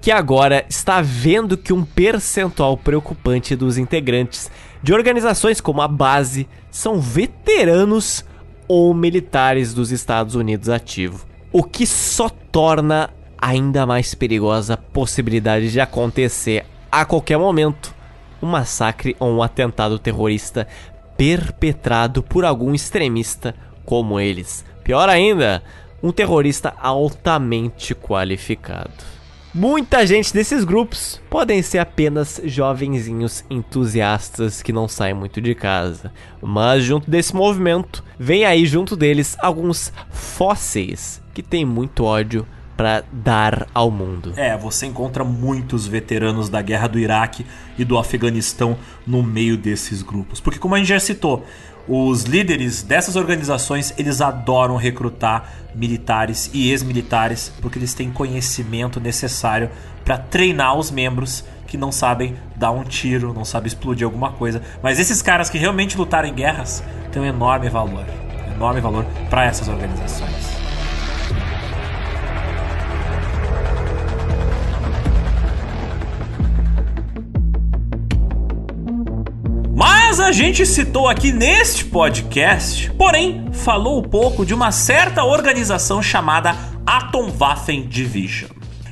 que agora está vendo que um percentual preocupante dos integrantes de organizações como a Base são veteranos ou militares dos Estados Unidos ativo, o que só torna ainda mais perigosa a possibilidade de acontecer a qualquer momento um massacre ou um atentado terrorista perpetrado por algum extremista como eles. Pior ainda, um terrorista altamente qualificado. Muita gente desses grupos podem ser apenas jovenzinhos entusiastas que não saem muito de casa, mas junto desse movimento, vem aí junto deles alguns fósseis que têm muito ódio para dar ao mundo. É, você encontra muitos veteranos da guerra do Iraque e do Afeganistão no meio desses grupos, porque como a gente já citou, os líderes dessas organizações, eles adoram recrutar militares e ex-militares porque eles têm conhecimento necessário para treinar os membros que não sabem dar um tiro, não sabem explodir alguma coisa. Mas esses caras que realmente lutaram em guerras têm um enorme valor, enorme valor para essas organizações. A gente citou aqui neste podcast, porém falou um pouco de uma certa organização chamada Atomwaffen Division.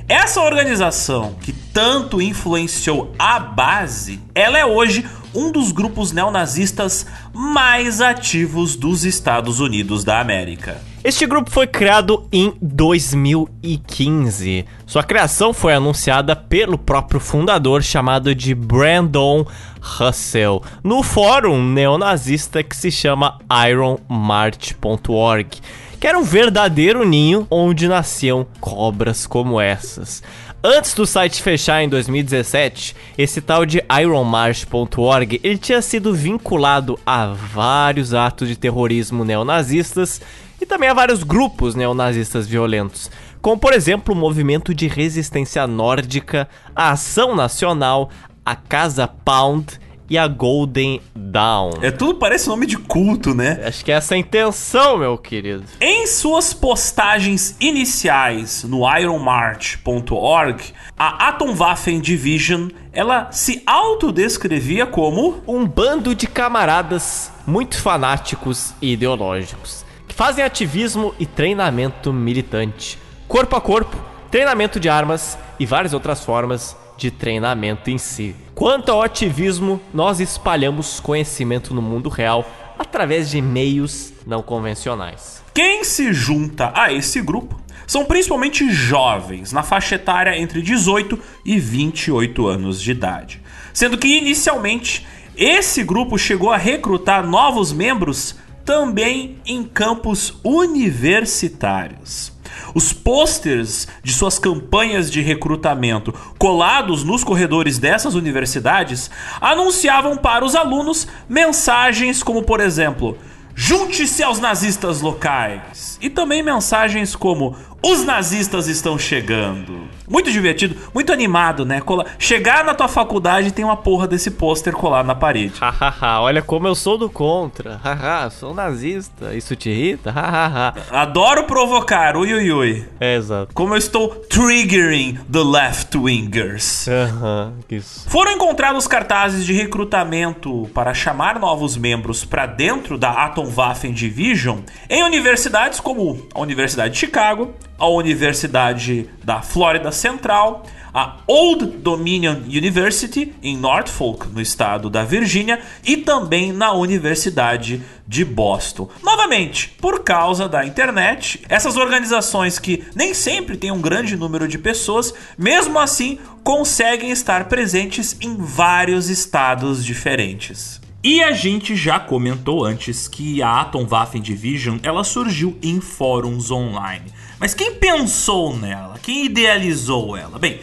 Essa organização que tanto influenciou a base, ela é hoje um dos grupos neonazistas mais ativos dos Estados Unidos da América. Este grupo foi criado em 2015. Sua criação foi anunciada pelo próprio fundador, chamado de Brandon Russell, no fórum neonazista que se chama ironmarch.org, que era um verdadeiro ninho onde nasciam cobras como essas. Antes do site fechar em 2017, esse tal de ironmarch.org, ele tinha sido vinculado a vários atos de terrorismo neonazistas e também a vários grupos neonazistas violentos, como por exemplo o movimento de resistência nórdica, a Ação Nacional, a Casa Pound e a Golden Dawn. É tudo parece nome de culto, né? Acho que é essa a intenção, meu querido. Em suas postagens iniciais no ironmarch.org, a Atomwaffen Division, ela se autodescrevia como um bando de camaradas muito fanáticos e ideológicos, fazem ativismo e treinamento militante, corpo a corpo, treinamento de armas e várias outras formas de treinamento em si. Quanto ao ativismo, nós espalhamos conhecimento no mundo real através de meios não convencionais. Quem se junta a esse grupo são principalmente jovens, na faixa etária entre 18 e 28 anos de idade. Sendo que inicialmente esse grupo chegou a recrutar novos membros também em campos universitários. Os posters de suas campanhas de recrutamento colados nos corredores dessas universidades anunciavam para os alunos mensagens como, por exemplo, Junte-se aos nazistas locais. E também mensagens como: Os nazistas estão chegando. Muito divertido, muito animado, né? Chegar na tua faculdade tem uma porra desse pôster colado na parede. Hahaha, olha como eu sou do contra. Haha, sou nazista. Isso te irrita? Hahaha. Adoro provocar, ui ui ui. É, exato. Como eu estou triggering the left-wingers. Aham, isso. Foram encontrados cartazes de recrutamento para chamar novos membros para dentro da Atomwaffen Division em universidades como a Universidade de Chicago, a Universidade da Flórida Central, a Old Dominion University em Norfolk, no estado da Virgínia, e também na Universidade de Boston. Novamente, por causa da internet, essas organizações que nem sempre têm um grande número de pessoas, mesmo assim conseguem estar presentes em vários estados diferentes. E a gente já comentou antes que a Atomwaffen Division ela surgiu em fóruns online. Mas quem pensou nela? Quem idealizou ela? Bem,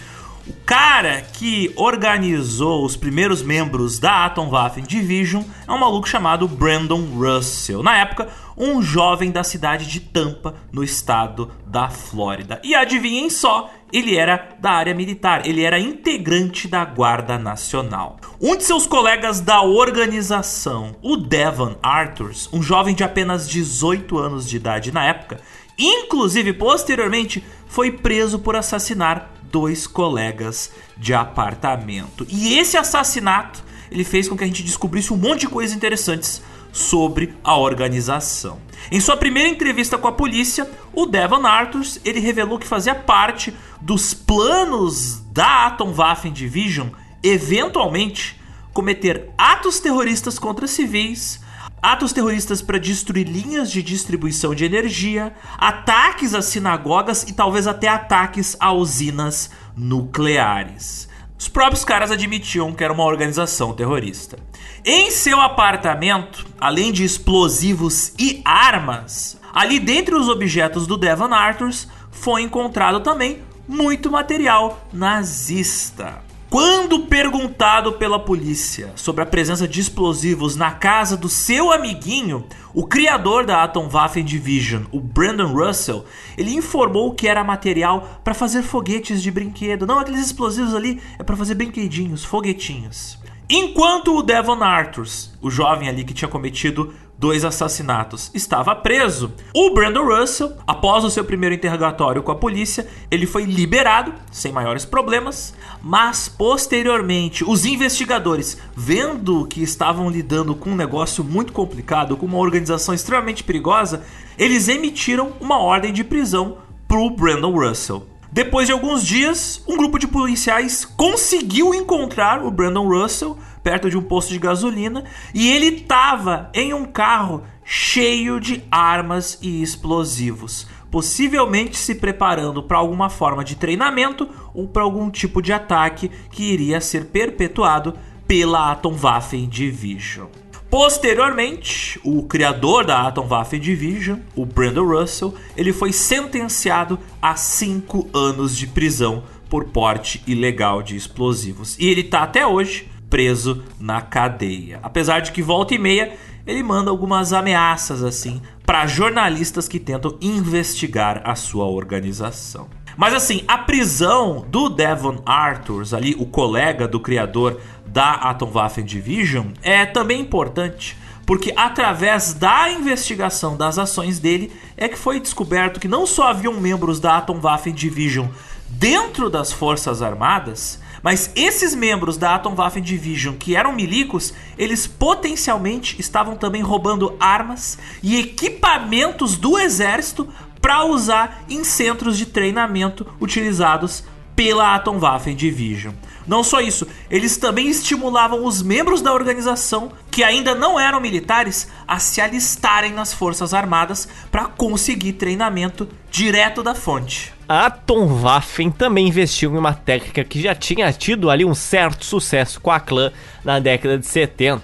o cara que organizou os primeiros membros da Atomwaffen Division é um maluco chamado Brandon Russell. Na época, um jovem da cidade de Tampa, no estado da Flórida. E adivinhem só, ele era da área militar, ele era integrante da Guarda Nacional. Um de seus colegas da organização, o Devon Arthurs, um jovem de apenas 18 anos de idade na época, inclusive posteriormente foi preso por assassinar dois colegas de apartamento. E esse assassinato ele fez com que a gente descobrisse um monte de coisas interessantes sobre a organização. Em sua primeira entrevista com a polícia, o Devon Arthurs ele revelou que fazia parte dos planos da Atomwaffen Division eventualmente cometer atos terroristas contra civis atos terroristas para destruir linhas de distribuição de energia, ataques a sinagogas e talvez até ataques a usinas nucleares. Os próprios caras admitiam que era uma organização terrorista. Em seu apartamento, além de explosivos e armas, ali dentre os objetos do Devon Arthurs foi encontrado também muito material nazista. Quando perguntado pela polícia sobre a presença de explosivos na casa do seu amiguinho, o criador da Atomwaffen Division, o Brandon Russell, ele informou que era material para fazer foguetes de brinquedo. Não, aqueles explosivos ali é para fazer brinquedinhos, foguetinhos. Enquanto o Devon Arthurs, o jovem ali que tinha cometido dois assassinatos, estava preso. O Brandon Russell, após o seu primeiro interrogatório com a polícia, ele foi liberado sem maiores problemas, mas posteriormente os investigadores, vendo que estavam lidando com um negócio muito complicado, com uma organização extremamente perigosa, eles emitiram uma ordem de prisão para o Brandon Russell. Depois de alguns dias, um grupo de policiais conseguiu encontrar o Brandon Russell perto de um posto de gasolina e ele estava em um carro cheio de armas e explosivos, possivelmente se preparando para alguma forma de treinamento ou para algum tipo de ataque que iria ser perpetuado pela Atomwaffen Division. Posteriormente, o criador da Atomwaffen Division, o Brandon Russell, ele foi sentenciado a 5 anos de prisão por porte ilegal de explosivos. E ele está até hoje preso na cadeia. Apesar de que volta e meia ele manda algumas ameaças assim para jornalistas que tentam investigar a sua organização. Mas assim, a prisão do Devon Arthurs, ali o colega do criador da Atomwaffen Division, é também importante, porque através da investigação das ações dele é que foi descoberto que não só haviam membros da Atomwaffen Division dentro das Forças Armadas, mas esses membros da Atomwaffen Division, que eram milicos, eles potencialmente estavam também roubando armas e equipamentos do exército para usar em centros de treinamento utilizados pela Atomwaffen Division. Não só isso, eles também estimulavam os membros da organização que ainda não eram militares a se alistarem nas forças armadas para conseguir treinamento direto da fonte. A Atomwaffen também investiu em uma técnica que já tinha tido ali um certo sucesso com a clã na década de 70.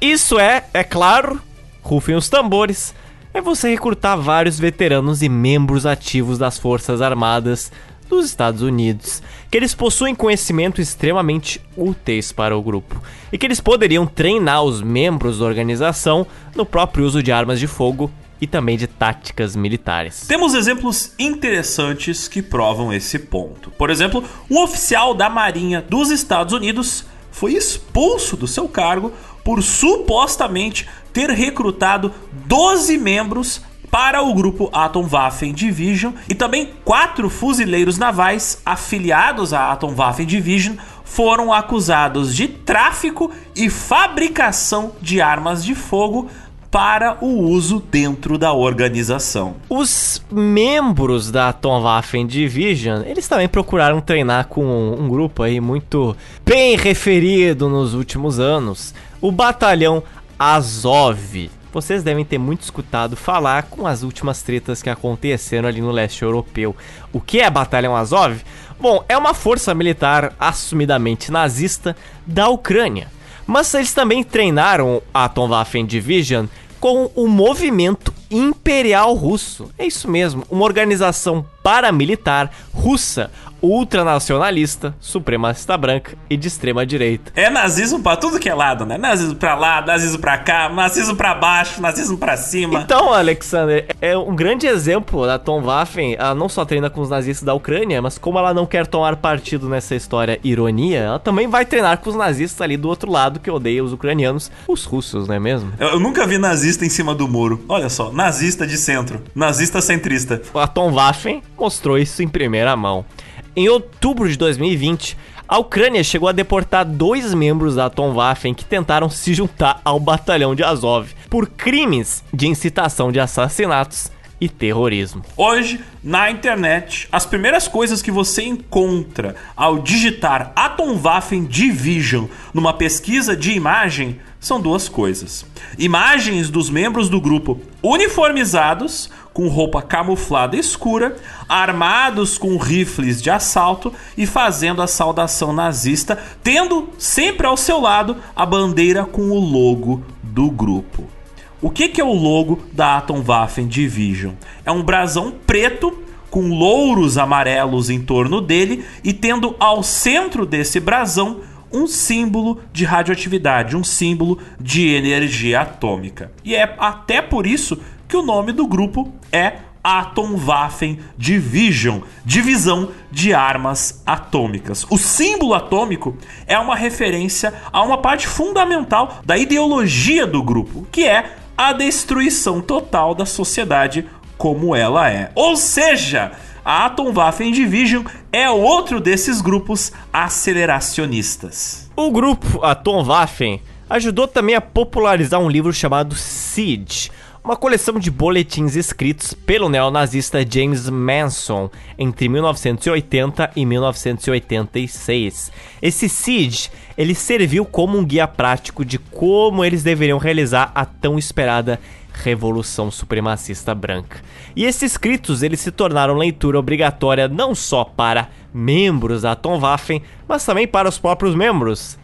Isso é, é claro, rufem os tambores, é você recrutar vários veteranos e membros ativos das Forças Armadas dos Estados Unidos, que eles possuem conhecimento extremamente úteis para o grupo e que eles poderiam treinar os membros da organização no próprio uso de armas de fogo e também de táticas militares. Temos exemplos interessantes que provam esse ponto. Por exemplo, um oficial da Marinha dos Estados Unidos foi expulso do seu cargo por supostamente ter recrutado 12 membros para o grupo Atomwaffen Division e também quatro fuzileiros navais afiliados à Atomwaffen Division foram acusados de tráfico e fabricação de armas de fogo para o uso dentro da organização. Os membros da Atomwaffen Division, eles também procuraram treinar com um, grupo aí muito bem referido nos últimos anos, o Batalhão Azov. Vocês devem ter muito escutado falar com as últimas tretas que aconteceram ali no leste europeu. O que é Batalhão Azov? Bom, é uma força militar assumidamente nazista da Ucrânia. Mas eles também treinaram a Atomwaffen Division com o movimento imperial russo. É isso mesmo, uma organização paramilitar russa ultranacionalista, supremacista branca e de extrema direita. É nazismo pra tudo que é lado, né? Nazismo pra lá, nazismo pra cá, nazismo pra baixo, nazismo pra cima. Então, Alexander, é um grande exemplo da Tom Waffen. Ela não só treina com os nazistas da Ucrânia, mas como ela não quer tomar partido nessa história ironia, ela também vai treinar com os nazistas ali do outro lado que odeiam os ucranianos, os russos, não é mesmo? Eu, eu nunca vi nazista em cima do muro. Olha só, nazista de centro, nazista centrista. A Tom Waffen mostrou isso em primeira mão. Em outubro de 2020, a Ucrânia chegou a deportar dois membros da Atomwaffen que tentaram se juntar ao batalhão de Azov por crimes de incitação de assassinatos e terrorismo. Hoje, na internet, as primeiras coisas que você encontra ao digitar Atomwaffen Division numa pesquisa de imagem são duas coisas: imagens dos membros do grupo uniformizados com roupa camuflada escura, armados com rifles de assalto e fazendo a saudação nazista, tendo sempre ao seu lado a bandeira com o logo do grupo. O que, que é o logo da Atomwaffen Division? É um brasão preto com louros amarelos em torno dele e tendo ao centro desse brasão um símbolo de radioatividade, um símbolo de energia atômica. E é até por isso que o nome do grupo é Atomwaffen Division, divisão de armas atômicas. O símbolo atômico é uma referência a uma parte fundamental da ideologia do grupo, que é a destruição total da sociedade como ela é. Ou seja, a Atomwaffen Division é outro desses grupos aceleracionistas. O grupo Atomwaffen ajudou também a popularizar um livro chamado Siege, uma coleção de boletins escritos pelo neonazista James Manson entre 1980 e 1986. Esse Siege, ele serviu como um guia prático de como eles deveriam realizar a tão esperada Revolução Supremacista Branca. E esses escritos eles se tornaram leitura obrigatória não só para membros da Atomwaffen, mas também para os próprios membros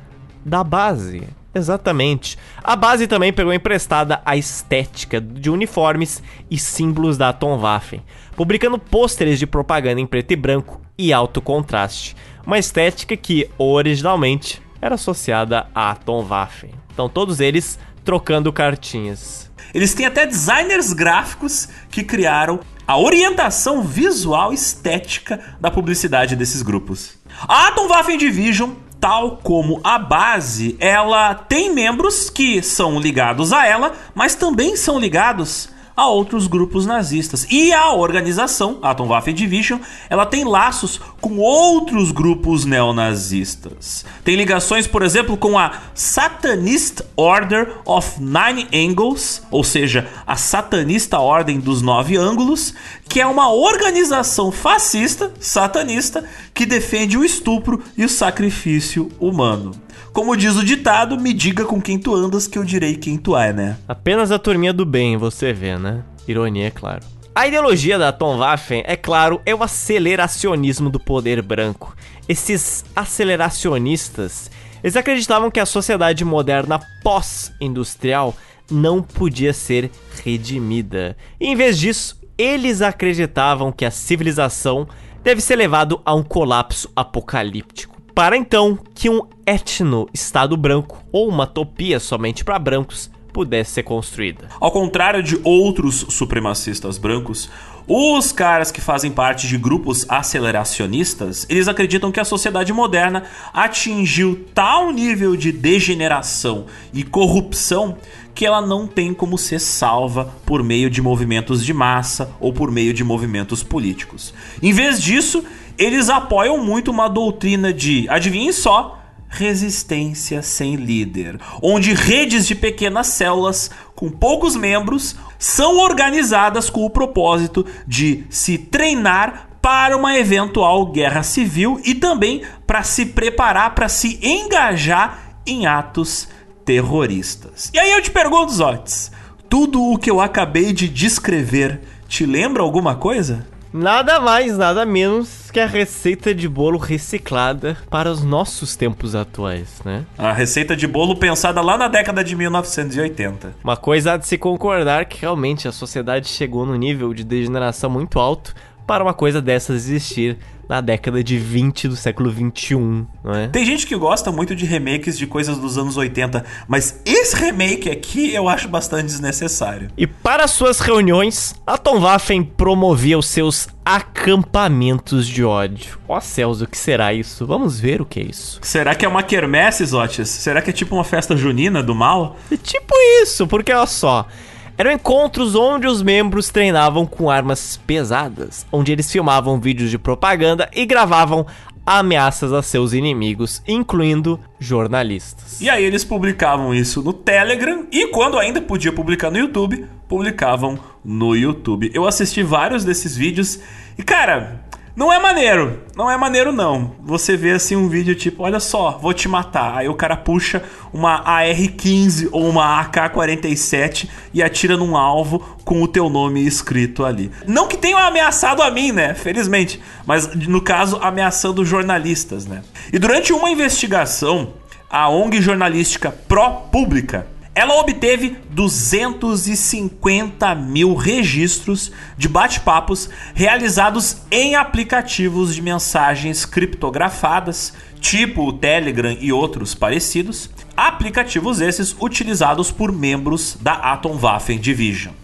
da base. Exatamente. A base também pegou emprestada a estética de uniformes e símbolos da Atomwaffen, publicando pôsteres de propaganda em preto e branco e alto contraste, uma estética que originalmente era associada à Atomwaffen. Então todos eles trocando cartinhas. Eles têm até designers gráficos que criaram a orientação visual estética da publicidade desses grupos. A Atomwaffen Division tal como a base, ela tem membros que são ligados a ela, mas também são ligados a outros grupos nazistas. E a organização, a Atomwaffen Division, ela tem laços com outros grupos neonazistas. Tem ligações, por exemplo, com a Satanist Order of Nine Angles, ou seja, a Satanista Ordem dos Nove Ângulos, que é uma organização fascista, satanista, que defende o estupro e o sacrifício humano. Como diz o ditado, me diga com quem tu andas que eu direi quem tu é, né? Apenas a turminha do bem, você vê, né? Ironia, é claro. A ideologia da Tom Waffen, é claro, é o aceleracionismo do poder branco. Esses aceleracionistas, eles acreditavam que a sociedade moderna pós-industrial não podia ser redimida. E, em vez disso, eles acreditavam que a civilização deve ser levado a um colapso apocalíptico para então que um etno-estado branco ou uma topia somente para brancos pudesse ser construída. Ao contrário de outros supremacistas brancos, os caras que fazem parte de grupos aceleracionistas, eles acreditam que a sociedade moderna atingiu tal nível de degeneração e corrupção que ela não tem como ser salva por meio de movimentos de massa ou por meio de movimentos políticos. Em vez disso, eles apoiam muito uma doutrina de, adivinhem só, resistência sem líder, onde redes de pequenas células com poucos membros são organizadas com o propósito de se treinar para uma eventual guerra civil e também para se preparar para se engajar em atos terroristas. E aí eu te pergunto, Zotes, tudo o que eu acabei de descrever te lembra alguma coisa? Nada mais, nada menos que a receita de bolo reciclada para os nossos tempos atuais, né? A receita de bolo pensada lá na década de 1980. Uma coisa há de se concordar que realmente a sociedade chegou no nível de degeneração muito alto para uma coisa dessas existir na década de 20 do século 21, não é? Tem gente que gosta muito de remakes de coisas dos anos 80, mas esse remake aqui eu acho bastante desnecessário. E para suas reuniões, a Tom Waffen promovia os seus acampamentos de ódio. Ó céus, o que será isso? Vamos ver o que é isso. Será que é uma quermesse, Zotis? Será que é tipo uma festa junina do mal? É tipo isso, porque olha só... Eram encontros onde os membros treinavam com armas pesadas, onde eles filmavam vídeos de propaganda e gravavam ameaças a seus inimigos, incluindo jornalistas. E aí eles publicavam isso no Telegram e quando ainda podia publicar no YouTube, publicavam no YouTube. Eu assisti vários desses vídeos e cara, não é maneiro, não é maneiro não. Você vê assim um vídeo tipo, olha só, vou te matar. Aí o cara puxa uma AR-15 ou uma AK-47 e atira num alvo com o teu nome escrito ali. Não que tenham ameaçado a mim, né? Felizmente, mas no caso ameaçando jornalistas, né? E durante uma investigação, a ONG jornalística pró-pública ela obteve 250 mil registros de bate-papos realizados em aplicativos de mensagens criptografadas, tipo o Telegram e outros parecidos, aplicativos esses utilizados por membros da Atomwaffen Division.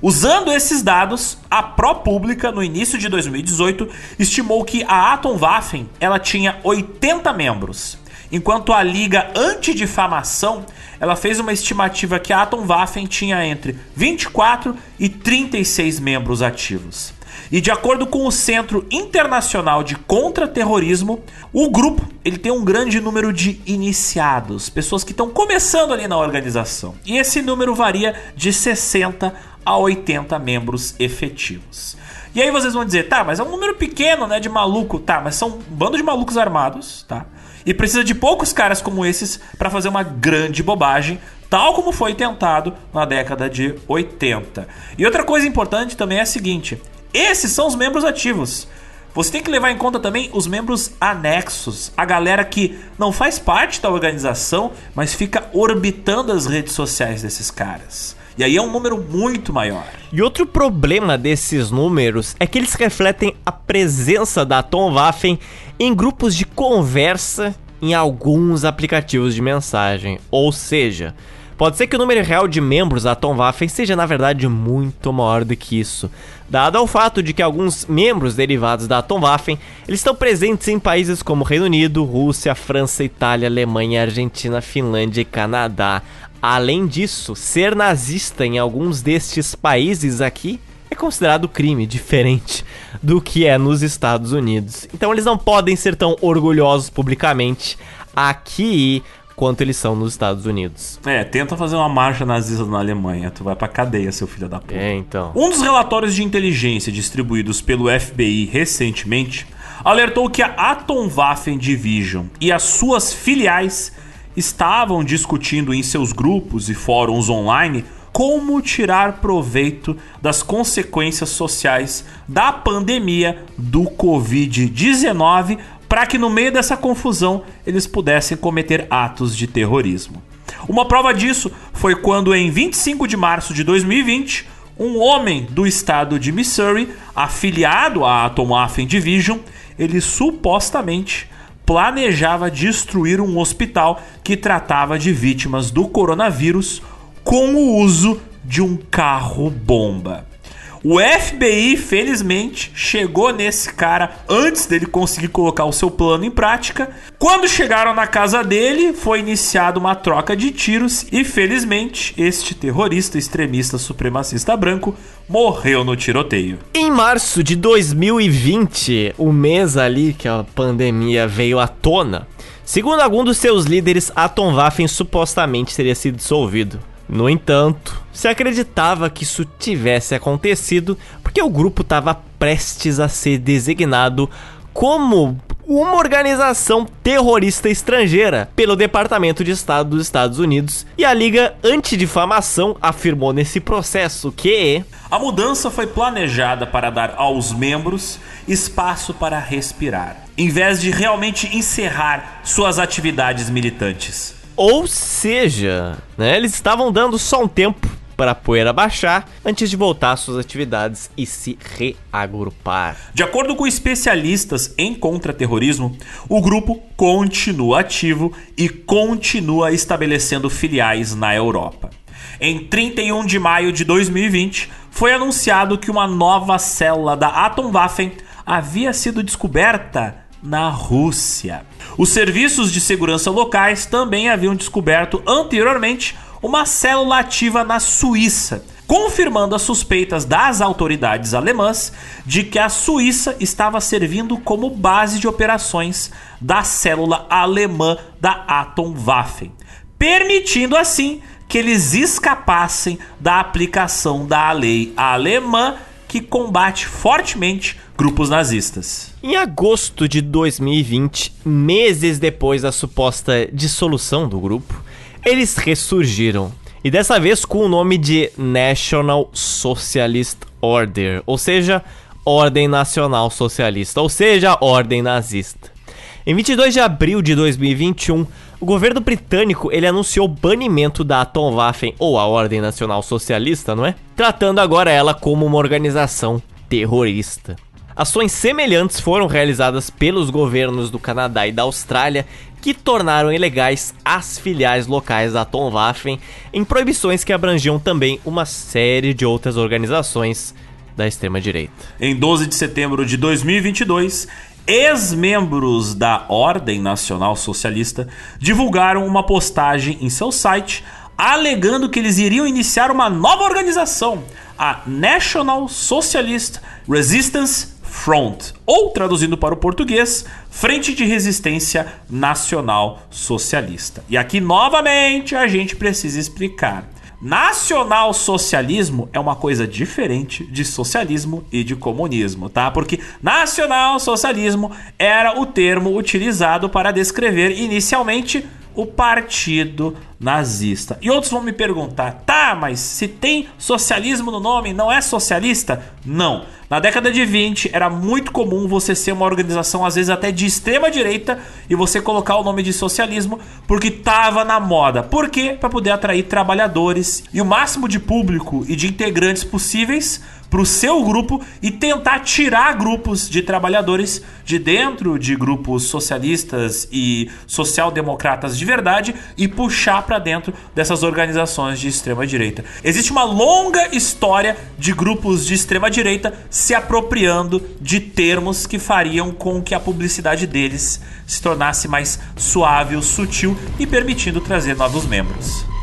Usando esses dados, a ProPublica, no início de 2018, estimou que a Atomwaffen ela tinha 80 membros, enquanto a Liga Antidifamação ela fez uma estimativa que a Atomwaffen tinha entre 24 e 36 membros ativos. E de acordo com o Centro Internacional de Contra-Terrorismo, o grupo ele tem um grande número de iniciados, pessoas que estão começando ali na organização. E esse número varia de 60 a 80 membros efetivos. E aí vocês vão dizer, tá, mas é um número pequeno, né, de maluco, tá, mas são um bando de malucos armados, tá? E precisa de poucos caras como esses para fazer uma grande bobagem, tal como foi tentado na década de 80. E outra coisa importante também é a seguinte: esses são os membros ativos. Você tem que levar em conta também os membros anexos, a galera que não faz parte da organização, mas fica orbitando as redes sociais desses caras. E aí é um número muito maior. E outro problema desses números é que eles refletem a presença da Tom Waffen em grupos de conversa em alguns aplicativos de mensagem. Ou seja, pode ser que o número real de membros da Tom Waffen seja na verdade muito maior do que isso, dado ao fato de que alguns membros derivados da Tom Waffen eles estão presentes em países como Reino Unido, Rússia, França, Itália, Alemanha, Argentina, Finlândia e Canadá. Além disso, ser nazista em alguns destes países aqui é considerado crime diferente do que é nos Estados Unidos. Então eles não podem ser tão orgulhosos publicamente aqui quanto eles são nos Estados Unidos. É, tenta fazer uma marcha nazista na Alemanha, tu vai pra cadeia, seu filho da puta. É, então. Um dos relatórios de inteligência distribuídos pelo FBI recentemente alertou que a Atomwaffen Division e as suas filiais estavam discutindo em seus grupos e fóruns online como tirar proveito das consequências sociais da pandemia do Covid-19 para que no meio dessa confusão eles pudessem cometer atos de terrorismo. Uma prova disso foi quando, em 25 de março de 2020, um homem do estado de Missouri, afiliado à Atomwaffen Division, ele supostamente planejava destruir um hospital que tratava de vítimas do coronavírus com o uso de um carro-bomba. O FBI, felizmente, chegou nesse cara antes dele conseguir colocar o seu plano em prática. Quando chegaram na casa dele, foi iniciada uma troca de tiros e, felizmente, este terrorista extremista supremacista branco morreu no tiroteio. Em março de 2020, o mês ali que a pandemia veio à tona, segundo algum dos seus líderes, Atom Waffen supostamente teria sido dissolvido. No entanto, se acreditava que isso tivesse acontecido porque o grupo estava prestes a ser designado como uma organização terrorista estrangeira pelo Departamento de Estado dos Estados Unidos e a Liga Antidifamação afirmou nesse processo que a mudança foi planejada para dar aos membros espaço para respirar, em vez de realmente encerrar suas atividades militantes. Ou seja, né, eles estavam dando só um tempo para a poeira baixar antes de voltar às suas atividades e se reagrupar. De acordo com especialistas em contra-terrorismo, o grupo continua ativo e continua estabelecendo filiais na Europa. Em 31 de maio de 2020, foi anunciado que uma nova célula da Atomwaffen havia sido descoberta na Rússia. Os serviços de segurança locais também haviam descoberto anteriormente uma célula ativa na Suíça, confirmando as suspeitas das autoridades alemãs de que a Suíça estava servindo como base de operações da célula alemã da Atomwaffen, permitindo assim que eles escapassem da aplicação da lei alemã que combate fortemente grupos nazistas. Em agosto de 2020, meses depois da suposta dissolução do grupo, eles ressurgiram. E dessa vez com o nome de National Socialist Order, ou seja, Ordem Nacional Socialista, ou seja, Ordem Nazista. Em 22 de abril de 2021, o governo britânico ele anunciou o banimento da Atomwaffen ou a Ordem Nacional Socialista, não é? Tratando agora ela como uma organização terrorista. Ações semelhantes foram realizadas pelos governos do Canadá e da Austrália que tornaram ilegais as filiais locais da Atomwaffen em proibições que abrangiam também uma série de outras organizações da extrema direita. Em 12 de setembro de 2022, ex-membros da Ordem Nacional Socialista divulgaram uma postagem em seu site alegando que eles iriam iniciar uma nova organização, a National Socialist Resistance Front, ou traduzindo para o português, Frente de Resistência Nacional Socialista. E aqui novamente a gente precisa explicar. Nacional socialismo é uma coisa diferente de socialismo e de comunismo, tá? Porque nacional socialismo era o termo utilizado para descrever inicialmente o partido nazista. E outros vão me perguntar: tá, mas se tem socialismo no nome, não é socialista? Não. Na década de 20 era muito comum você ser uma organização, às vezes até de extrema direita, e você colocar o nome de socialismo porque tava na moda. Por quê? Para poder atrair trabalhadores e o máximo de público e de integrantes possíveis para o seu grupo e tentar tirar grupos de trabalhadores de dentro de grupos socialistas e social-democratas de verdade e puxar para dentro dessas organizações de extrema direita. Existe uma longa história de grupos de extrema direita se apropriando de termos que fariam com que a publicidade deles se tornasse mais suave sutil e permitindo trazer novos membros.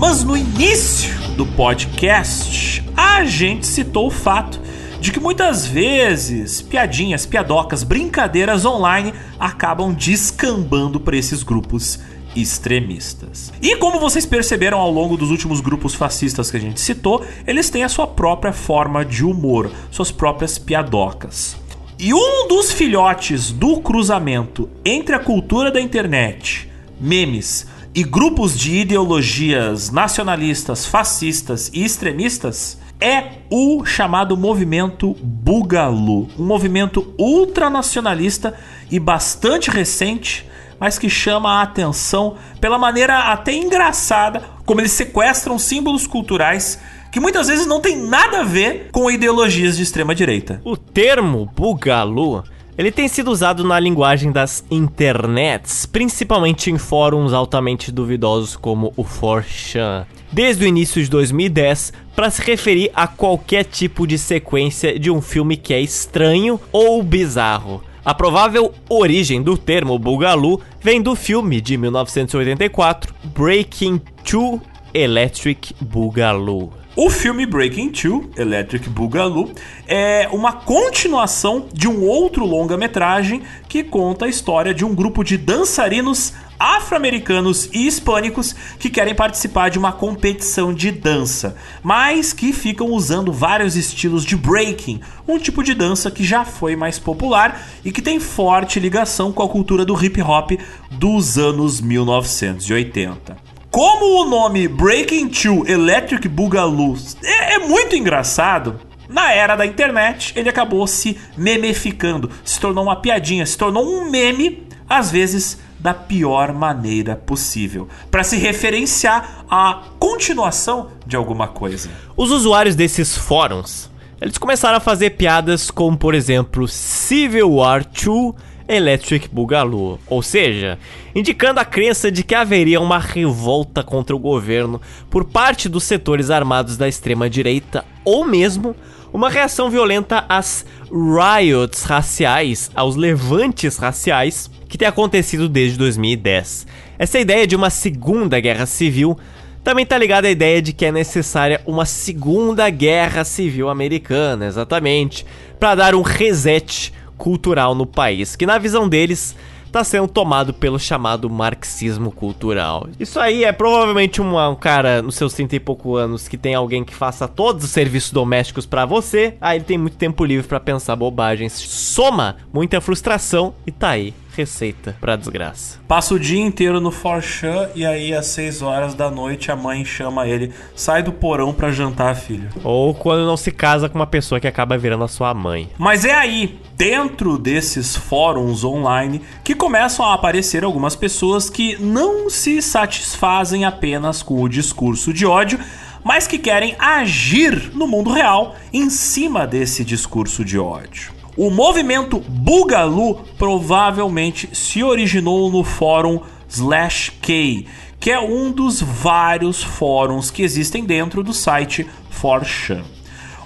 Mas no início do podcast, a gente citou o fato de que muitas vezes piadinhas, piadocas, brincadeiras online acabam descambando para esses grupos extremistas. E como vocês perceberam ao longo dos últimos grupos fascistas que a gente citou, eles têm a sua própria forma de humor, suas próprias piadocas. E um dos filhotes do cruzamento entre a cultura da internet, memes, e grupos de ideologias nacionalistas, fascistas e extremistas é o chamado movimento Bugalu, um movimento ultranacionalista e bastante recente, mas que chama a atenção pela maneira até engraçada como eles sequestram símbolos culturais que muitas vezes não tem nada a ver com ideologias de extrema direita. O termo Bugalu ele tem sido usado na linguagem das internets, principalmente em fóruns altamente duvidosos como o 4chan, desde o início de 2010, para se referir a qualquer tipo de sequência de um filme que é estranho ou bizarro. A provável origem do termo Bugalu vem do filme de 1984 Breaking Two Electric Boogaloo. O filme Breaking Two, Electric Boogaloo, é uma continuação de um outro longa-metragem que conta a história de um grupo de dançarinos afro-americanos e hispânicos que querem participar de uma competição de dança, mas que ficam usando vários estilos de breaking, um tipo de dança que já foi mais popular e que tem forte ligação com a cultura do hip hop dos anos 1980. Como o nome Breaking 2 Electric Boogaloo é, é muito engraçado, na era da internet, ele acabou se memeficando, se tornou uma piadinha, se tornou um meme, às vezes da pior maneira possível, para se referenciar à continuação de alguma coisa. Os usuários desses fóruns, eles começaram a fazer piadas como, por exemplo, Civil War 2 Electric Boogaloo, ou seja, indicando a crença de que haveria uma revolta contra o governo por parte dos setores armados da extrema direita ou mesmo uma reação violenta às riots raciais, aos levantes raciais que tem acontecido desde 2010. Essa ideia de uma segunda guerra civil também está ligada à ideia de que é necessária uma segunda guerra civil americana, exatamente, para dar um reset cultural no país, que na visão deles está sendo tomado pelo chamado marxismo cultural. Isso aí é provavelmente um, um cara nos seus 30 e pouco anos que tem alguém que faça todos os serviços domésticos para você, aí ele tem muito tempo livre para pensar bobagens, soma muita frustração e tá aí receita pra desgraça. Passa o dia inteiro no Forchan e aí às 6 horas da noite a mãe chama ele, sai do porão pra jantar, filho. Ou quando não se casa com uma pessoa que acaba virando a sua mãe. Mas é aí, dentro desses fóruns online, que começam a aparecer algumas pessoas que não se satisfazem apenas com o discurso de ódio, mas que querem agir no mundo real em cima desse discurso de ódio. O movimento Bugalu provavelmente se originou no fórum Slash K, que é um dos vários fóruns que existem dentro do site 4chan.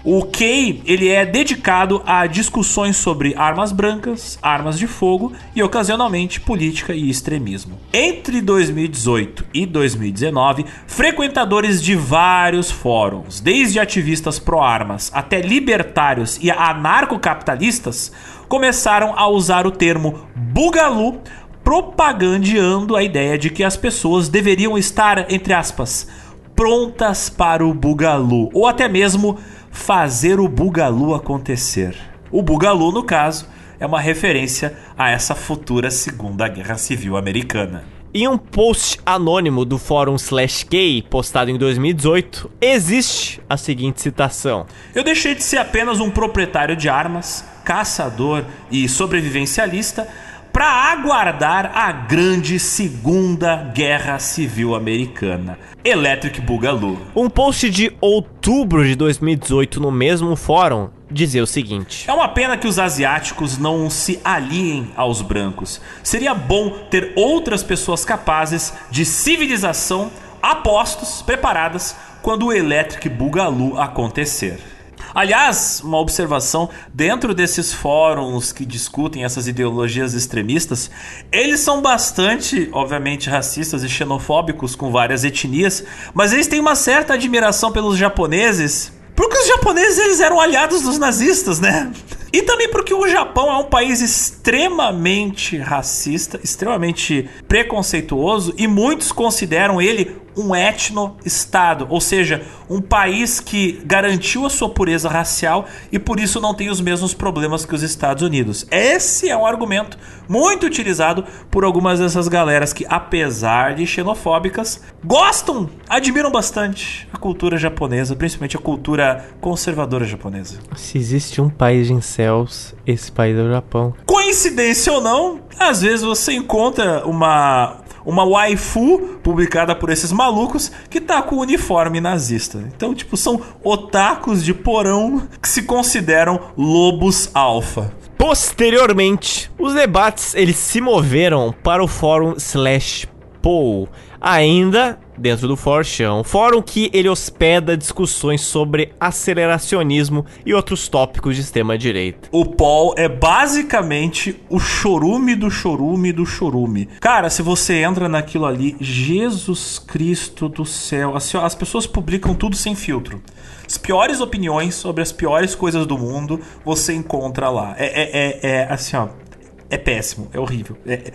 O Key ele é dedicado a discussões sobre armas brancas, armas de fogo e ocasionalmente política e extremismo. Entre 2018 e 2019, frequentadores de vários fóruns, desde ativistas pró-armas até libertários e anarcocapitalistas, começaram a usar o termo bugalu propagandeando a ideia de que as pessoas deveriam estar, entre aspas, prontas para o bugalu, ou até mesmo fazer o Bugalu acontecer. O Bugalu, no caso, é uma referência a essa futura Segunda Guerra Civil Americana. Em um post anônimo do fórum Slash K, postado em 2018, existe a seguinte citação: Eu deixei de ser apenas um proprietário de armas, caçador e sobrevivencialista para aguardar a grande Segunda Guerra Civil Americana. Electric Boogaloo. Um post de outubro de 2018 no mesmo fórum dizia o seguinte: É uma pena que os asiáticos não se aliem aos brancos. Seria bom ter outras pessoas capazes de civilização apostos, preparadas quando o Electric Boogaloo acontecer. Aliás, uma observação: dentro desses fóruns que discutem essas ideologias extremistas, eles são bastante, obviamente, racistas e xenofóbicos com várias etnias, mas eles têm uma certa admiração pelos japoneses. Porque os japoneses eles eram aliados dos nazistas, né? E também porque o Japão é um país extremamente racista, extremamente preconceituoso e muitos consideram ele um etno-estado, ou seja, um país que garantiu a sua pureza racial e por isso não tem os mesmos problemas que os Estados Unidos. Esse é um argumento muito utilizado por algumas dessas galeras que, apesar de xenofóbicas, gostam, admiram bastante a cultura japonesa, principalmente a cultura conservadora japonesa. Se existe um país em céus, esse país é o Japão. Coincidência ou não, às vezes você encontra uma uma waifu publicada por esses malucos que tá com o uniforme nazista. Então, tipo, são otakus de porão que se consideram lobos alfa. Posteriormente, os debates eles se moveram para o fórum slash poll, ainda dentro do Forchão, um fórum que ele hospeda discussões sobre aceleracionismo e outros tópicos de extrema direita. O Paul é basicamente o chorume do chorume do chorume. Cara, se você entra naquilo ali, Jesus Cristo do céu, as, as pessoas publicam tudo sem filtro. As piores opiniões sobre as piores coisas do mundo você encontra lá. É, é, é, é assim, ó é péssimo, é horrível. É,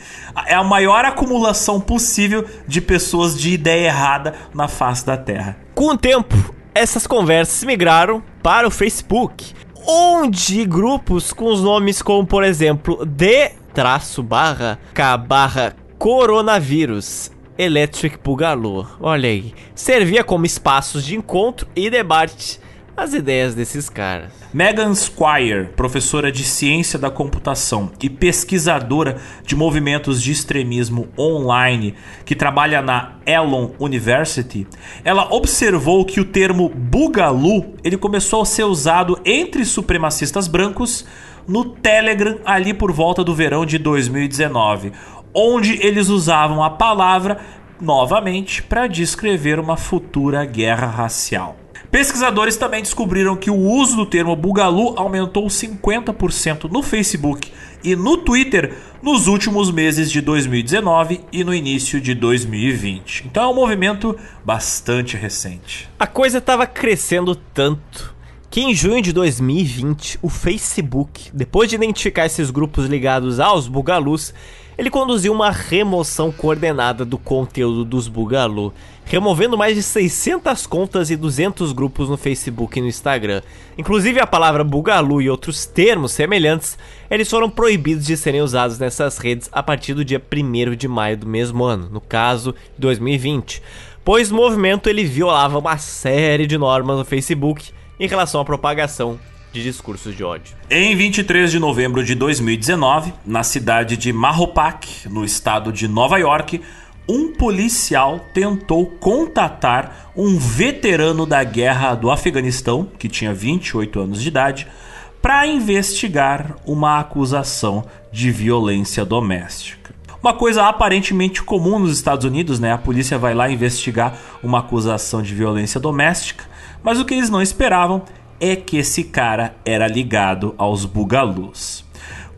é, a maior acumulação possível de pessoas de ideia errada na face da Terra. Com o tempo, essas conversas migraram para o Facebook, onde grupos com os nomes como, por exemplo, D traço barra K barra coronavírus Electric Bugaloo, olha aí, servia como espaços de encontro e debate as ideias desses caras. Megan Squire, professora de ciência da computação e pesquisadora de movimentos de extremismo online, que trabalha na Elon University, ela observou que o termo bugalu ele começou a ser usado entre supremacistas brancos no Telegram ali por volta do verão de 2019, onde eles usavam a palavra novamente para descrever uma futura guerra racial. Pesquisadores também descobriram que o uso do termo bugalu aumentou 50% no Facebook e no Twitter nos últimos meses de 2019 e no início de 2020. Então é um movimento bastante recente. A coisa estava crescendo tanto que em junho de 2020 o Facebook, depois de identificar esses grupos ligados aos bugalus, ele conduziu uma remoção coordenada do conteúdo dos Bugalu, removendo mais de 600 contas e 200 grupos no Facebook e no Instagram. Inclusive a palavra Bugalu e outros termos semelhantes, eles foram proibidos de serem usados nessas redes a partir do dia 1 de maio do mesmo ano, no caso 2020, pois o movimento ele violava uma série de normas no Facebook em relação à propagação de discursos de ódio. Em 23 de novembro de 2019, na cidade de Marropac, no estado de Nova York, um policial tentou contatar um veterano da guerra do Afeganistão, que tinha 28 anos de idade, para investigar uma acusação de violência doméstica. Uma coisa aparentemente comum nos Estados Unidos, né? A polícia vai lá investigar uma acusação de violência doméstica, mas o que eles não esperavam é que esse cara era ligado aos bugalus.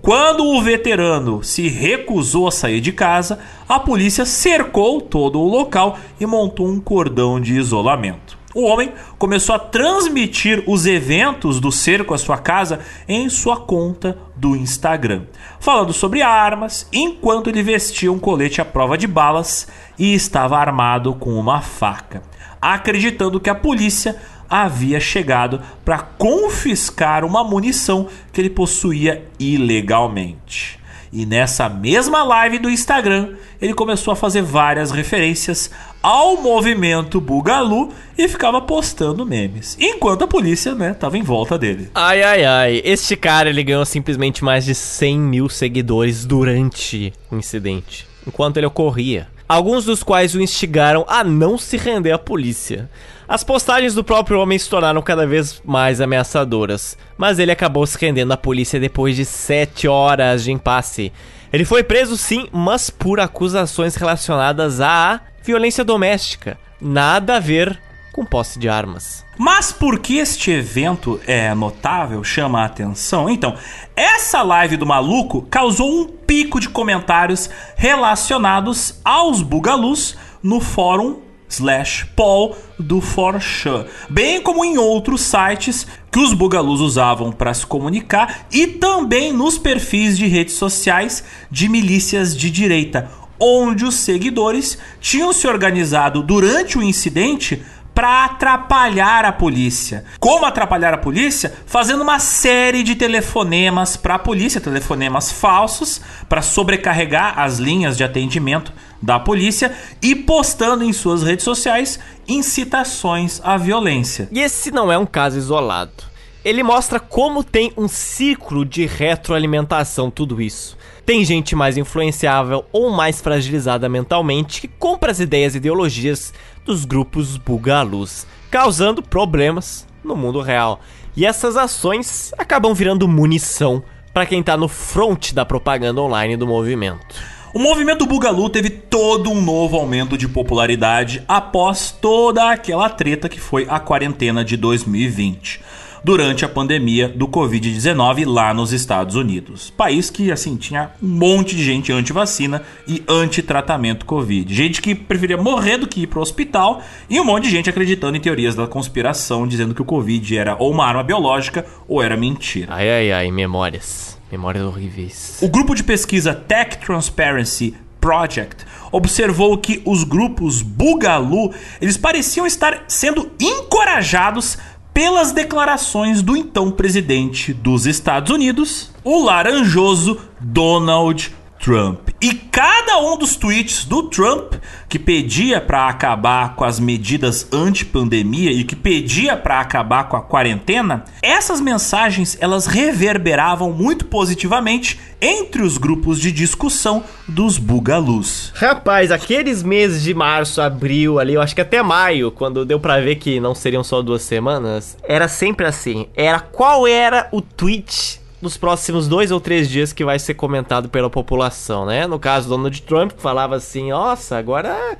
Quando o veterano se recusou a sair de casa, a polícia cercou todo o local e montou um cordão de isolamento. O homem começou a transmitir os eventos do cerco à sua casa em sua conta do Instagram, falando sobre armas, enquanto ele vestia um colete à prova de balas e estava armado com uma faca, acreditando que a polícia havia chegado para confiscar uma munição que ele possuía ilegalmente. E nessa mesma live do Instagram, ele começou a fazer várias referências ao movimento Bugalu e ficava postando memes. Enquanto a polícia, né, tava em volta dele. Ai, ai, ai. Este cara, ele ganhou simplesmente mais de 100 mil seguidores durante o incidente. Enquanto ele ocorria. Alguns dos quais o instigaram a não se render à polícia. As postagens do próprio homem se tornaram cada vez mais ameaçadoras, mas ele acabou se rendendo à polícia depois de 7 horas de impasse. Ele foi preso sim, mas por acusações relacionadas à violência doméstica. Nada a ver com posse de armas. Mas por que este evento é notável, chama a atenção? Então, essa live do maluco causou um pico de comentários relacionados aos bugalus no fórum slash Paul do Forchan, bem como em outros sites que os bugalus usavam para se comunicar e também nos perfis de redes sociais de milícias de direita, onde os seguidores tinham se organizado durante o incidente para atrapalhar a polícia. Como atrapalhar a polícia? Fazendo uma série de telefonemas para a polícia, telefonemas falsos, para sobrecarregar as linhas de atendimento da polícia e postando em suas redes sociais incitações à violência. E esse não é um caso isolado. Ele mostra como tem um ciclo de retroalimentação tudo isso. Tem gente mais influenciável ou mais fragilizada mentalmente que compra as ideias e ideologias dos grupos bugalus, causando problemas no mundo real. E essas ações acabam virando munição para quem está no front da propaganda online do movimento. O movimento Bugalu teve todo um novo aumento de popularidade após toda aquela treta que foi a quarentena de 2020 durante a pandemia do Covid-19 lá nos Estados Unidos. País que, assim, tinha um monte de gente anti-vacina e anti-tratamento Covid. Gente que preferia morrer do que ir pro hospital e um monte de gente acreditando em teorias da conspiração, dizendo que o Covid era ou uma arma biológica ou era mentira. Ai, ai, ai, memórias. Memórias horríveis. O grupo de pesquisa Tech Transparency Project observou que os grupos Bugalu, eles pareciam estar sendo encorajados pelas declarações do então presidente dos Estados Unidos, o laranjoso Donald Trump. E cada um dos tweets do Trump que pedia para acabar com as medidas anti-pandemia e que pedia para acabar com a quarentena, essas mensagens elas reverberavam muito positivamente entre os grupos de discussão dos bugalus. Rapaz, aqueles meses de março, abril ali, eu acho que até maio, quando deu para ver que não seriam só duas semanas, era sempre assim. Era qual era o tweet nos próximos dois ou três dias que vai ser comentado pela população, né? No caso, Donald Trump falava assim: nossa, agora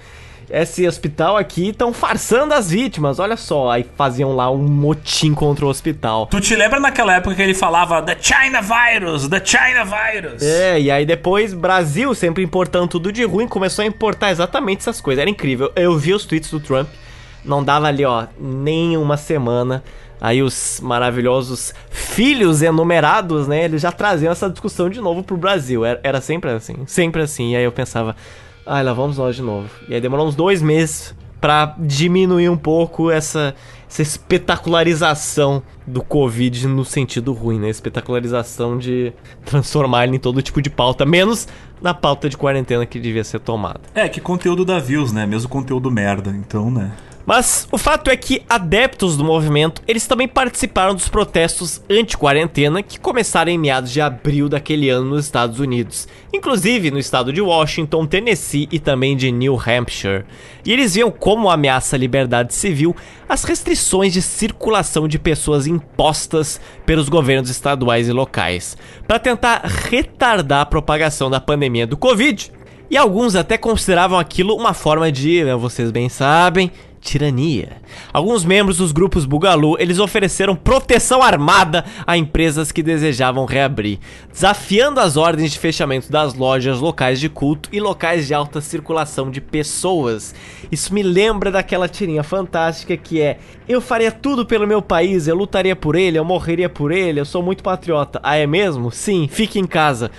esse hospital aqui estão farçando as vítimas, olha só. Aí faziam lá um motim contra o hospital. Tu te lembra naquela época que ele falava The China Virus, The China Virus? É, e aí depois Brasil, sempre importando tudo de ruim, começou a importar exatamente essas coisas. Era incrível. Eu vi os tweets do Trump, não dava ali, ó, nem uma semana aí os maravilhosos filhos enumerados, né? Eles já traziam essa discussão de novo pro Brasil. Era, era sempre assim, sempre assim. E aí eu pensava, ai, lá vamos nós de novo. E aí demorou uns dois meses para diminuir um pouco essa, essa espetacularização do Covid no sentido ruim, né? Espetacularização de transformar ele em todo tipo de pauta, menos na pauta de quarentena que devia ser tomada. É, que conteúdo da Views, né? Mesmo conteúdo merda, então, né? Mas o fato é que adeptos do movimento, eles também participaram dos protestos anti-quarentena que começaram em meados de abril daquele ano nos Estados Unidos, inclusive no estado de Washington, Tennessee e também de New Hampshire. E eles viam como ameaça à liberdade civil as restrições de circulação de pessoas impostas pelos governos estaduais e locais, para tentar retardar a propagação da pandemia do Covid. E alguns até consideravam aquilo uma forma de, vocês bem sabem, tirania. Alguns membros dos grupos Bugalu, eles ofereceram proteção armada a empresas que desejavam reabrir, desafiando as ordens de fechamento das lojas, locais de culto e locais de alta circulação de pessoas. Isso me lembra daquela tirinha fantástica que é: eu faria tudo pelo meu país, eu lutaria por ele, eu morreria por ele, eu sou muito patriota. Ah, é mesmo? Sim, fique em casa.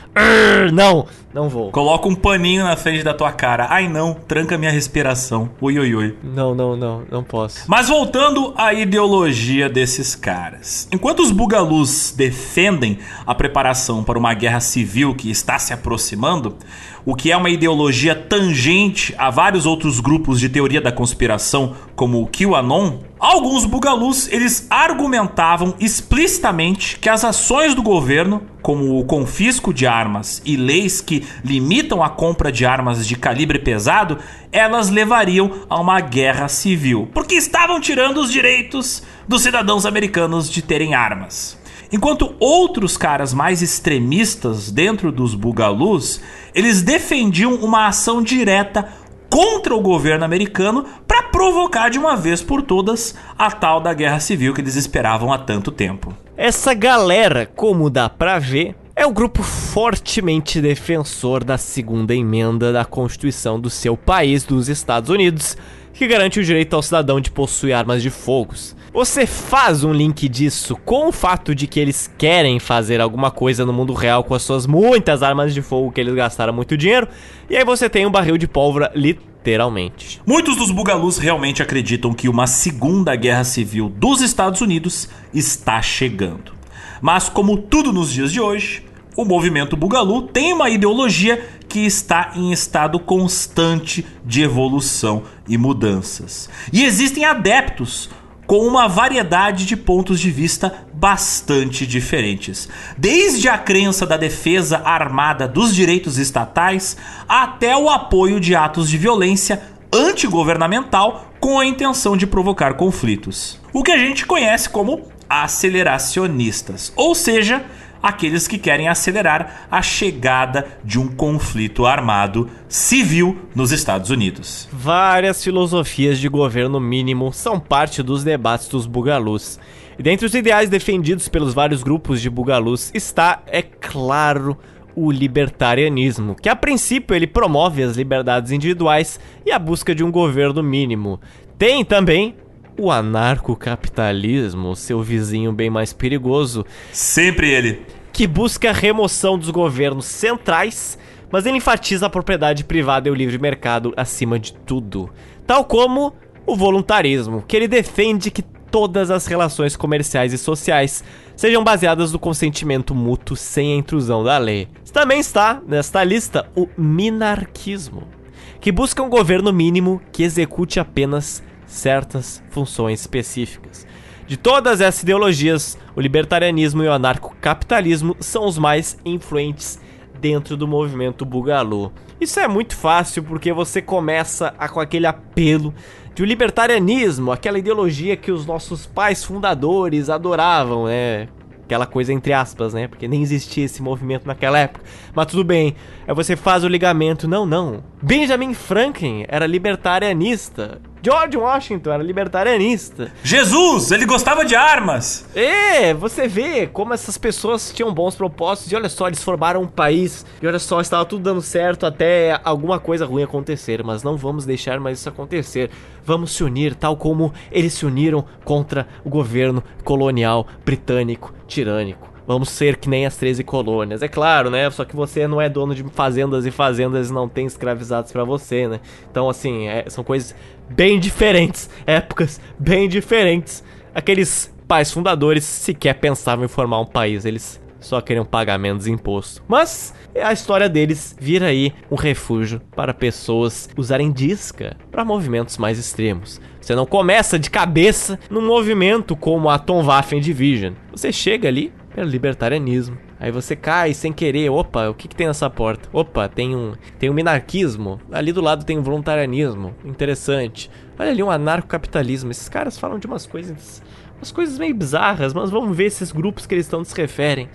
Não, não vou. Coloca um paninho na frente da tua cara. Ai não, tranca minha respiração. Ui, ui, ui. Não, não, não, não posso. Mas voltando à ideologia desses caras. Enquanto os bugalus defendem a preparação para uma guerra civil que está se aproximando, o que é uma ideologia tangente a vários outros grupos de teoria da conspiração, como o QAnon, alguns bugalus eles argumentavam explicitamente que as ações do governo, como o confisco de armas e leis que limitam a compra de armas de calibre pesado, elas levariam a uma guerra civil, porque estavam tirando os direitos dos cidadãos americanos de terem armas. Enquanto outros caras mais extremistas dentro dos bugalus, eles defendiam uma ação direta contra o governo americano para provocar de uma vez por todas a tal da guerra civil que eles esperavam há tanto tempo. Essa galera, como dá pra ver, é o grupo fortemente defensor da segunda emenda da Constituição do seu país, dos Estados Unidos, que garante o direito ao cidadão de possuir armas de fogo. Você faz um link disso com o fato de que eles querem fazer alguma coisa no mundo real com as suas muitas armas de fogo que eles gastaram muito dinheiro, e aí você tem um barril de pólvora literalmente. Muitos dos bugalus realmente acreditam que uma segunda guerra civil dos Estados Unidos está chegando. Mas como tudo nos dias de hoje, o movimento Bugalu tem uma ideologia que está em estado constante de evolução e mudanças. E existem adeptos com uma variedade de pontos de vista bastante diferentes. Desde a crença da defesa armada dos direitos estatais até o apoio de atos de violência antigovernamental com a intenção de provocar conflitos. O que a gente conhece como aceleracionistas, ou seja, aqueles que querem acelerar a chegada de um conflito armado civil nos Estados Unidos. Várias filosofias de governo mínimo são parte dos debates dos bugalus. E dentre os ideais defendidos pelos vários grupos de bugalus está, é claro, o libertarianismo, que a princípio ele promove as liberdades individuais e a busca de um governo mínimo. Tem também o anarcocapitalismo, seu vizinho bem mais perigoso. Sempre ele. que busca a remoção dos governos centrais, mas ele enfatiza a propriedade privada e o livre mercado acima de tudo. Tal como o voluntarismo, que ele defende que todas as relações comerciais e sociais sejam baseadas no consentimento mútuo sem a intrusão da lei. Também está nesta lista o minarquismo, que busca um governo mínimo que execute apenas certas funções específicas. De todas essas ideologias, o libertarianismo e o anarcocapitalismo são os mais influentes dentro do movimento Bugalu. Isso é muito fácil porque você começa a, com aquele apelo de libertarianismo, aquela ideologia que os nossos pais fundadores adoravam, né? Aquela coisa entre aspas, né? Porque nem existia esse movimento naquela época. Mas tudo bem. Aí você faz o ligamento. Não, não. Benjamin Franklin era libertarianista. George Washington era libertarianista. Jesus, ele gostava de armas. É, você vê como essas pessoas tinham bons propósitos e olha só, eles formaram um país e olha só, estava tudo dando certo até alguma coisa ruim acontecer, mas não vamos deixar mais isso acontecer. Vamos se unir tal como eles se uniram contra o governo colonial britânico tirânico. Vamos ser que nem as 13 colônias. É claro, né? Só que você não é dono de fazendas e fazendas não tem escravizados para você, né? Então, assim, é, são coisas bem diferentes. Épocas bem diferentes. Aqueles pais fundadores sequer pensavam em formar um país. Eles só queriam pagar menos imposto. Mas a história deles vira aí um refúgio para pessoas usarem disca para movimentos mais extremos. Você não começa de cabeça num movimento como a Tom Waffen Division. Você chega ali pelo libertarianismo. Aí você cai sem querer. Opa, o que, que tem nessa porta? Opa, tem um, tem um minarquismo. Ali do lado tem um voluntarianismo. Interessante. Olha ali um anarcocapitalismo. Esses caras falam de umas coisas. Umas coisas meio bizarras, mas vamos ver esses grupos que eles estão se referem.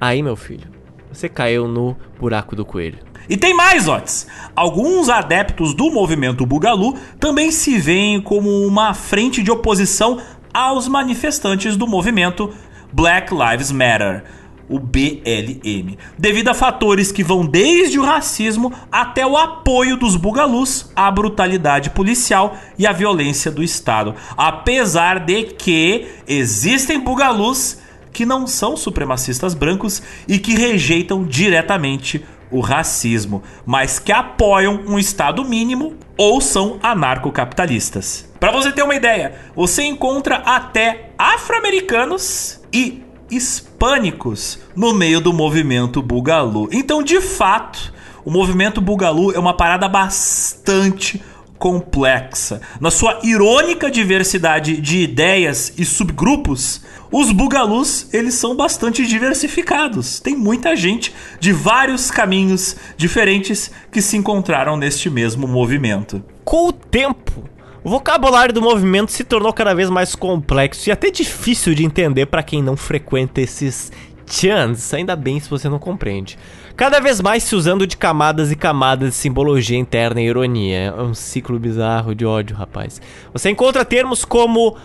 Aí, meu filho, você caiu no buraco do coelho. E tem mais, Otis. Alguns adeptos do movimento Bugalu também se veem como uma frente de oposição aos manifestantes do movimento Black Lives Matter, o BLM, devido a fatores que vão desde o racismo até o apoio dos bugalus à brutalidade policial e à violência do Estado. Apesar de que existem bugalus que não são supremacistas brancos e que rejeitam diretamente o racismo, mas que apoiam um Estado mínimo ou são anarcocapitalistas. Para você ter uma ideia, você encontra até afro-americanos e hispânicos no meio do movimento Bugalu. Então, de fato, o movimento Bugalu é uma parada bastante complexa. Na sua irônica diversidade de ideias e subgrupos, os bugalus, eles são bastante diversificados. Tem muita gente de vários caminhos diferentes que se encontraram neste mesmo movimento. Com o tempo, o vocabulário do movimento se tornou cada vez mais complexo e até difícil de entender para quem não frequenta esses chans, ainda bem se você não compreende. Cada vez mais se usando de camadas e camadas de simbologia interna e ironia. É um ciclo bizarro de ódio, rapaz. Você encontra termos como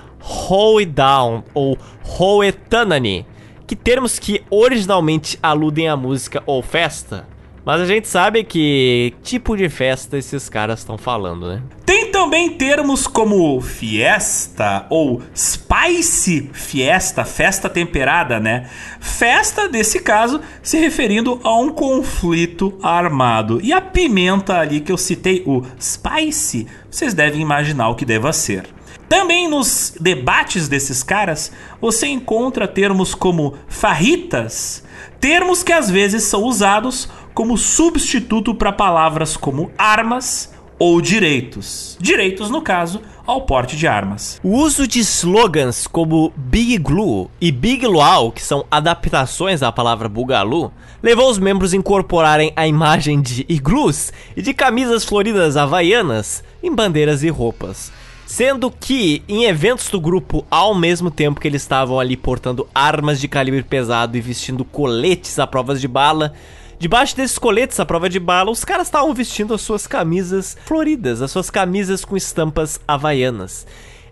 Hoedown Down ou Hoetanani, que termos que originalmente aludem à música ou festa, mas a gente sabe que tipo de festa esses caras estão falando, né? Tem também termos como fiesta ou spice fiesta, festa temperada, né? Festa, nesse caso, se referindo a um conflito armado. E a pimenta ali que eu citei, o spice, vocês devem imaginar o que deva ser. Também nos debates desses caras, você encontra termos como farritas, termos que às vezes são usados como substituto para palavras como armas ou direitos. Direitos, no caso, ao porte de armas. O uso de slogans como Big Glue e Big Luau, que são adaptações da palavra Bugalu, levou os membros a incorporarem a imagem de iglus e de camisas floridas havaianas em bandeiras e roupas. Sendo que em eventos do grupo, ao mesmo tempo que eles estavam ali portando armas de calibre pesado e vestindo coletes à prova de bala, Debaixo desses coletes à prova de bala, os caras estavam vestindo as suas camisas floridas, as suas camisas com estampas havaianas.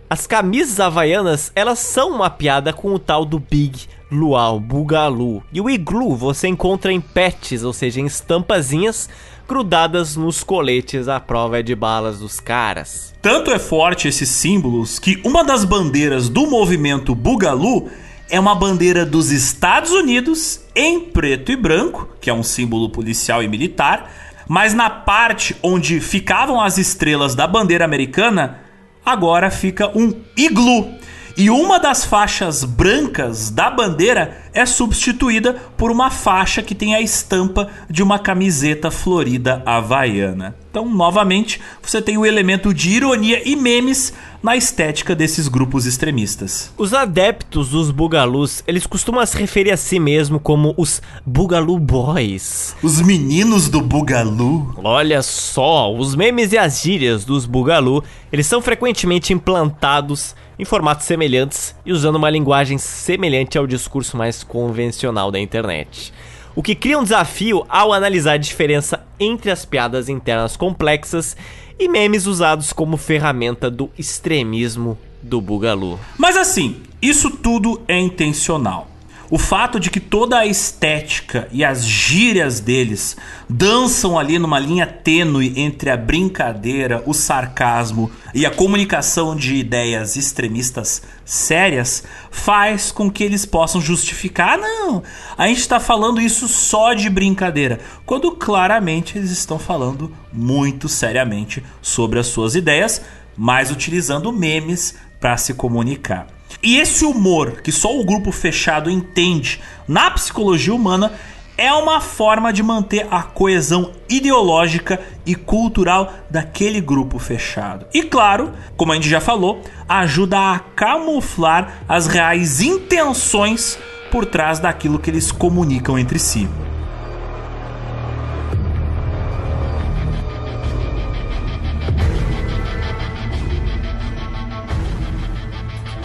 As camisas havaianas, elas são uma piada com o tal do Big Luau, Bugalu. E o iglu você encontra em patches, ou seja, em estampazinhas grudadas nos coletes à prova de balas dos caras. Tanto é forte esses símbolos que uma das bandeiras do movimento Bugalu é uma bandeira dos Estados Unidos em preto e branco, que é um símbolo policial e militar, mas na parte onde ficavam as estrelas da bandeira americana, agora fica um iglu. E uma das faixas brancas da bandeira é substituída por uma faixa que tem a estampa de uma camiseta florida havaiana. Então, novamente, você tem o elemento de ironia e memes na estética desses grupos extremistas. Os adeptos dos Bugalus, eles costumam se referir a si mesmo como os Bugalu Boys. Os meninos do Bugalu. Olha só, os memes e as gírias dos Bugalu, eles são frequentemente implantados em formatos semelhantes e usando uma linguagem semelhante ao discurso mais convencional da internet. O que cria um desafio ao analisar a diferença entre as piadas internas complexas e memes usados como ferramenta do extremismo do Bugalu. Mas assim, isso tudo é intencional. O fato de que toda a estética e as gírias deles dançam ali numa linha tênue entre a brincadeira, o sarcasmo e a comunicação de ideias extremistas sérias faz com que eles possam justificar: não, a gente está falando isso só de brincadeira, quando claramente eles estão falando muito seriamente sobre as suas ideias, mas utilizando memes para se comunicar. E esse humor que só o grupo fechado entende na psicologia humana é uma forma de manter a coesão ideológica e cultural daquele grupo fechado. E claro, como a gente já falou, ajuda a camuflar as reais intenções por trás daquilo que eles comunicam entre si.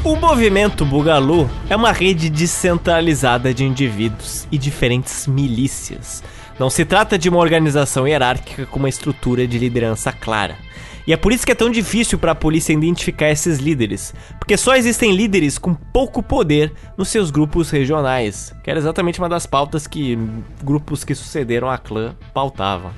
O movimento Bugalu é uma rede descentralizada de indivíduos e diferentes milícias. Não se trata de uma organização hierárquica com uma estrutura de liderança clara. E é por isso que é tão difícil para a polícia identificar esses líderes, porque só existem líderes com pouco poder nos seus grupos regionais, que era exatamente uma das pautas que grupos que sucederam a clã pautavam.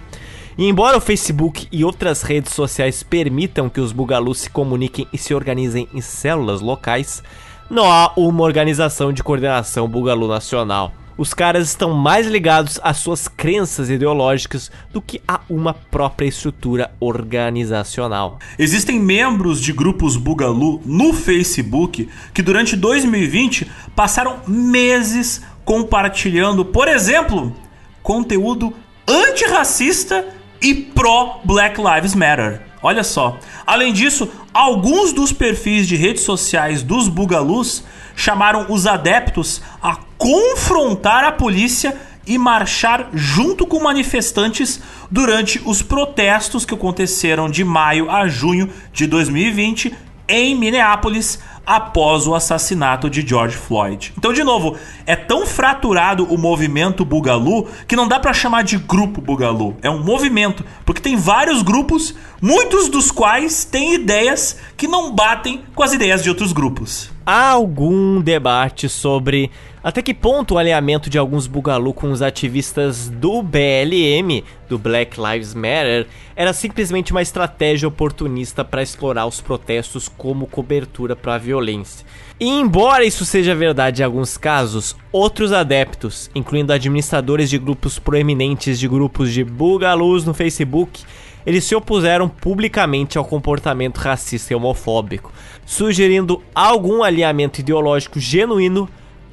E embora o Facebook e outras redes sociais permitam que os bugalus se comuniquem e se organizem em células locais, não há uma organização de coordenação bugalu nacional. Os caras estão mais ligados às suas crenças ideológicas do que a uma própria estrutura organizacional. Existem membros de grupos Bugalu no Facebook que durante 2020 passaram meses compartilhando, por exemplo, conteúdo antirracista e pró Black Lives Matter. Olha só. Além disso, alguns dos perfis de redes sociais dos Bugalus chamaram os adeptos a confrontar a polícia e marchar junto com manifestantes durante os protestos que aconteceram de maio a junho de 2020 em Minneapolis, após o assassinato de George Floyd. Então, de novo, é tão fraturado o movimento Bugalu que não dá para chamar de grupo Bugalu. É um movimento, porque tem vários grupos, muitos dos quais têm ideias que não batem com as ideias de outros grupos. Há algum debate sobre até que ponto o alinhamento de alguns bugalu com os ativistas do BLM, do Black Lives Matter, era simplesmente uma estratégia oportunista para explorar os protestos como cobertura para a violência. E embora isso seja verdade em alguns casos, outros adeptos, incluindo administradores de grupos proeminentes de grupos de bugalus no Facebook, eles se opuseram publicamente ao comportamento racista e homofóbico, sugerindo algum alinhamento ideológico genuíno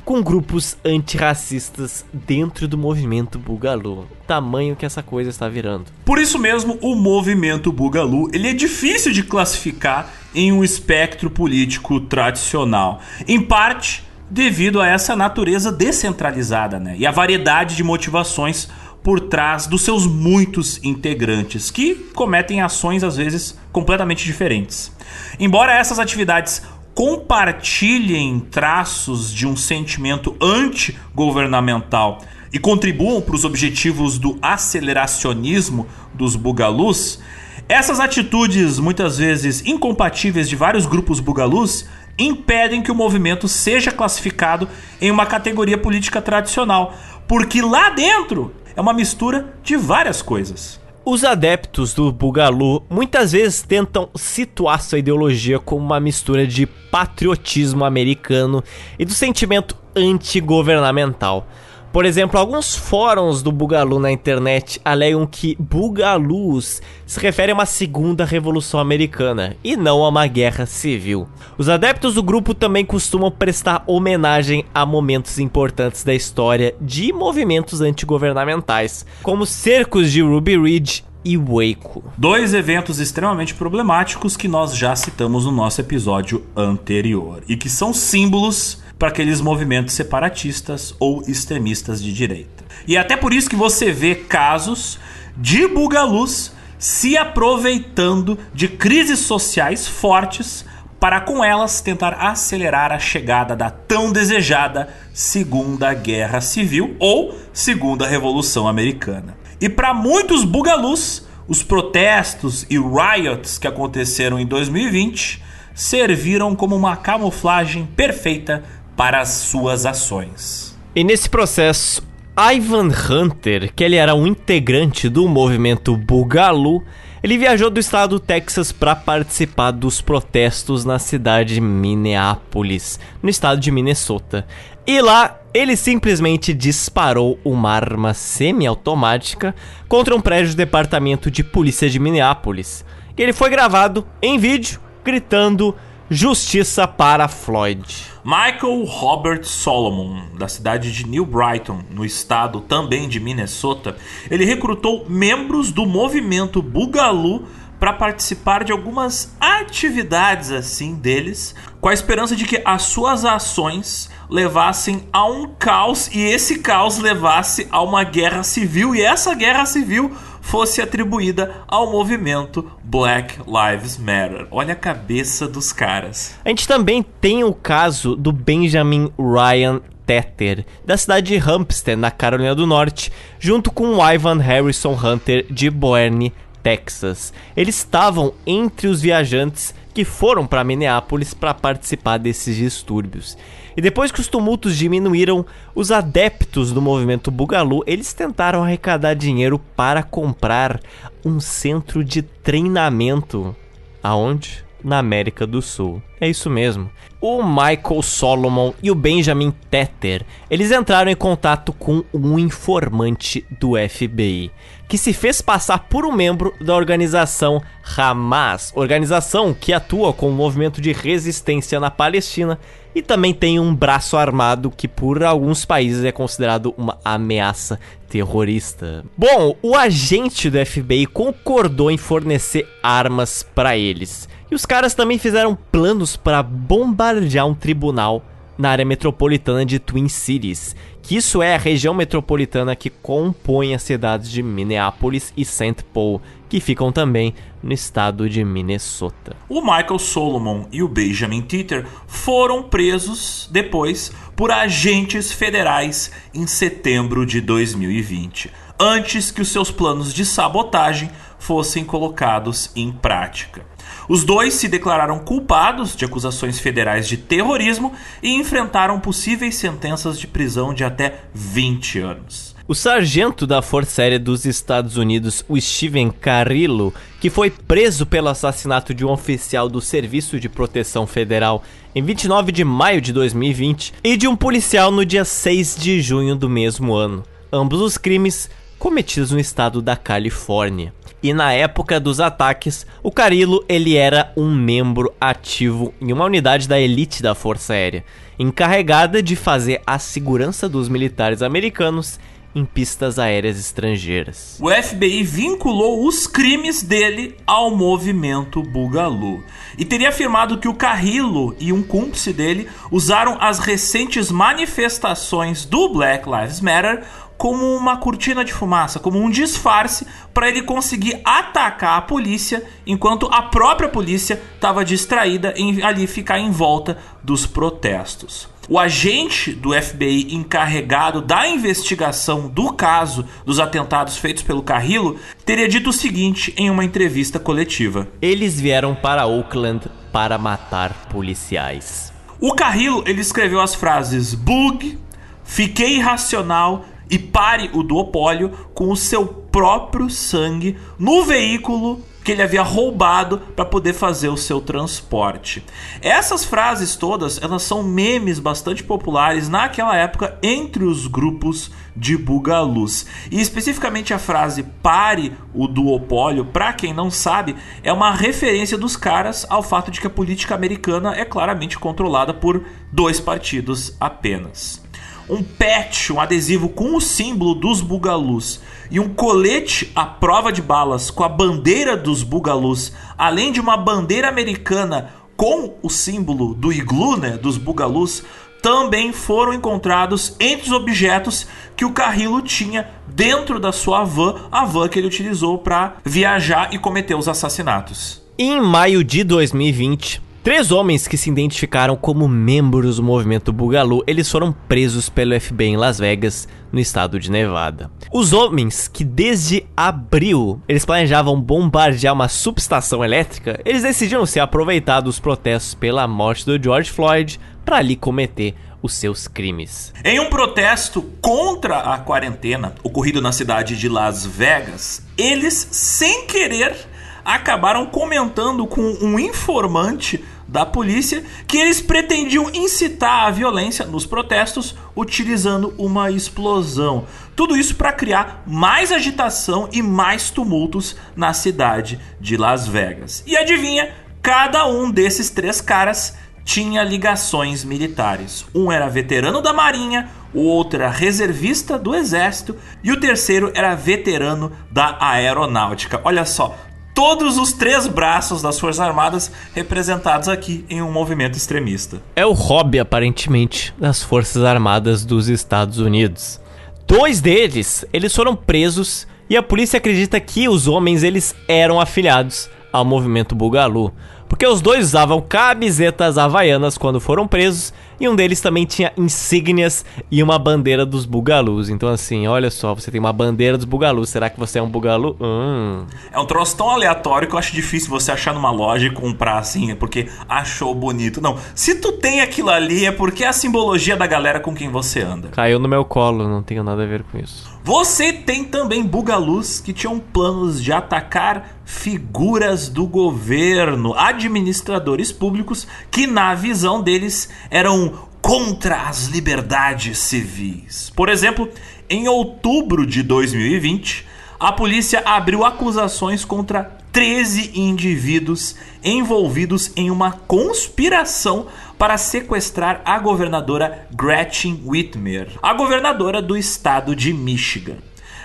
com grupos antirracistas dentro do movimento Bugalu. Tamanho que essa coisa está virando. Por isso mesmo, o movimento Bugalu ele é difícil de classificar em um espectro político tradicional. Em parte devido a essa natureza descentralizada né? e a variedade de motivações por trás dos seus muitos integrantes, que cometem ações às vezes completamente diferentes. Embora essas atividades compartilhem traços de um sentimento anti-governamental e contribuam para os objetivos do aceleracionismo dos bugalus, essas atitudes, muitas vezes incompatíveis de vários grupos bugalus, impedem que o movimento seja classificado em uma categoria política tradicional, porque lá dentro é uma mistura de várias coisas. Os adeptos do Bugalu muitas vezes tentam situar sua ideologia como uma mistura de patriotismo americano e do sentimento antigovernamental. Por exemplo, alguns fóruns do Bugalu na internet alegam que Bugalus se refere a uma segunda revolução americana e não a uma guerra civil. Os adeptos do grupo também costumam prestar homenagem a momentos importantes da história de movimentos antigovernamentais, como cercos de Ruby Ridge e Waco. Dois eventos extremamente problemáticos que nós já citamos no nosso episódio anterior e que são símbolos para aqueles movimentos separatistas ou extremistas de direita. E é até por isso que você vê casos de bugalus se aproveitando de crises sociais fortes para com elas tentar acelerar a chegada da tão desejada Segunda Guerra Civil ou Segunda Revolução Americana. E para muitos bugalus, os protestos e riots que aconteceram em 2020 serviram como uma camuflagem perfeita para as suas ações. E nesse processo, Ivan Hunter, que ele era um integrante do movimento Bugalu, ele viajou do estado do Texas para participar dos protestos na cidade de Minneapolis, no estado de Minnesota. E lá ele simplesmente disparou uma arma semiautomática contra um prédio do departamento de polícia de Minneapolis. E ele foi gravado em vídeo gritando Justiça para Floyd. Michael Robert Solomon, da cidade de New Brighton, no estado também de Minnesota, ele recrutou membros do movimento Bugalu para participar de algumas atividades assim deles, com a esperança de que as suas ações levassem a um caos e esse caos levasse a uma guerra civil e essa guerra civil fosse atribuída ao movimento Black Lives Matter. Olha a cabeça dos caras. A gente também tem o caso do Benjamin Ryan Tetter, da cidade de Hampstead, na Carolina do Norte, junto com o Ivan Harrison Hunter de Boerne, Texas. Eles estavam entre os viajantes que foram para Minneapolis para participar desses distúrbios. E depois que os tumultos diminuíram, os adeptos do movimento Bugalu, eles tentaram arrecadar dinheiro para comprar um centro de treinamento. Aonde? Na América do Sul. É isso mesmo. O Michael Solomon e o Benjamin Tetter, eles entraram em contato com um informante do FBI, que se fez passar por um membro da organização Hamas, organização que atua com o movimento de resistência na Palestina e também tem um braço armado que por alguns países é considerado uma ameaça terrorista. Bom, o agente do FBI concordou em fornecer armas para eles. E os caras também fizeram planos para bombardear um tribunal na área metropolitana de Twin Cities, que isso é a região metropolitana que compõe as cidades de Minneapolis e St. Paul, que ficam também no estado de Minnesota. O Michael Solomon e o Benjamin Titter foram presos depois por agentes federais em setembro de 2020, antes que os seus planos de sabotagem fossem colocados em prática. Os dois se declararam culpados de acusações federais de terrorismo e enfrentaram possíveis sentenças de prisão de até 20 anos. O sargento da Força Aérea dos Estados Unidos, o Steven Carrillo, que foi preso pelo assassinato de um oficial do Serviço de Proteção Federal em 29 de maio de 2020 e de um policial no dia 6 de junho do mesmo ano. Ambos os crimes cometidos no estado da Califórnia. E na época dos ataques, o Carilo ele era um membro ativo em uma unidade da elite da Força Aérea, encarregada de fazer a segurança dos militares americanos em pistas aéreas estrangeiras. O FBI vinculou os crimes dele ao movimento Bugalu e teria afirmado que o Carrillo e um cúmplice dele usaram as recentes manifestações do Black Lives Matter como uma cortina de fumaça, como um disfarce para ele conseguir atacar a polícia enquanto a própria polícia estava distraída em ali ficar em volta dos protestos. O agente do FBI encarregado da investigação do caso dos atentados feitos pelo Carrillo teria dito o seguinte em uma entrevista coletiva: Eles vieram para Oakland para matar policiais. O Carrillo ele escreveu as frases bug, fiquei irracional e pare o duopólio com o seu próprio sangue no veículo que ele havia roubado para poder fazer o seu transporte. Essas frases todas, elas são memes bastante populares naquela época entre os grupos de bugalus. E especificamente a frase pare o duopólio, para quem não sabe, é uma referência dos caras ao fato de que a política americana é claramente controlada por dois partidos apenas um patch, um adesivo com o símbolo dos bugalus e um colete à prova de balas com a bandeira dos bugalus, além de uma bandeira americana com o símbolo do iglu, né, dos bugalus, também foram encontrados entre os objetos que o Carrillo tinha dentro da sua van, a van que ele utilizou para viajar e cometer os assassinatos. Em maio de 2020, Três homens que se identificaram como membros do movimento Bugalu, eles foram presos pelo FBI em Las Vegas, no estado de Nevada. Os homens que desde abril eles planejavam bombardear uma subestação elétrica, eles decidiram se aproveitar dos protestos pela morte do George Floyd para ali cometer os seus crimes. Em um protesto contra a quarentena ocorrido na cidade de Las Vegas, eles, sem querer, acabaram comentando com um informante da polícia que eles pretendiam incitar a violência nos protestos utilizando uma explosão. Tudo isso para criar mais agitação e mais tumultos na cidade de Las Vegas. E adivinha, cada um desses três caras tinha ligações militares. Um era veterano da Marinha, o outro era reservista do Exército e o terceiro era veterano da Aeronáutica. Olha só, todos os três braços das Forças Armadas representados aqui em um movimento extremista. É o hobby, aparentemente, das Forças Armadas dos Estados Unidos. Dois deles, eles foram presos e a polícia acredita que os homens eles eram afiliados ao movimento Bugalu, porque os dois usavam camisetas havaianas quando foram presos e um deles também tinha insígnias e uma bandeira dos Bugalus. Então, assim, olha só, você tem uma bandeira dos Bugalus. Será que você é um Bugalu? Hum. É um troço tão aleatório que eu acho difícil você achar numa loja e comprar assim, porque achou bonito. Não, se tu tem aquilo ali é porque é a simbologia da galera com quem você anda. Caiu no meu colo, não tenho nada a ver com isso. Você tem também Bugalus que tinham planos de atacar figuras do governo, administradores públicos que, na visão deles, eram contra as liberdades civis. Por exemplo, em outubro de 2020, a polícia abriu acusações contra 13 indivíduos envolvidos em uma conspiração para sequestrar a governadora Gretchen Whitmer, a governadora do estado de Michigan.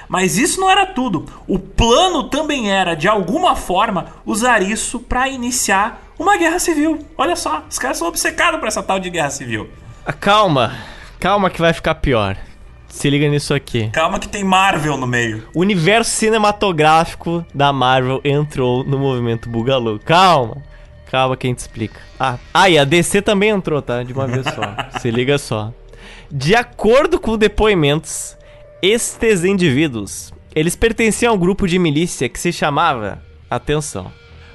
Mas isso não era tudo. O plano também era, de alguma forma, usar isso para iniciar uma guerra civil. Olha só, os caras são obcecados por essa tal de guerra civil. Ah, calma, calma que vai ficar pior. Se liga nisso aqui. Calma que tem Marvel no meio. O universo cinematográfico da Marvel entrou no movimento Bugalu. Calma. Calma que a gente explica. Ah, ah, e a DC também entrou, tá? De uma vez só. Se liga só. De acordo com depoimentos, estes indivíduos, eles pertenciam a um grupo de milícia que se chamava, atenção,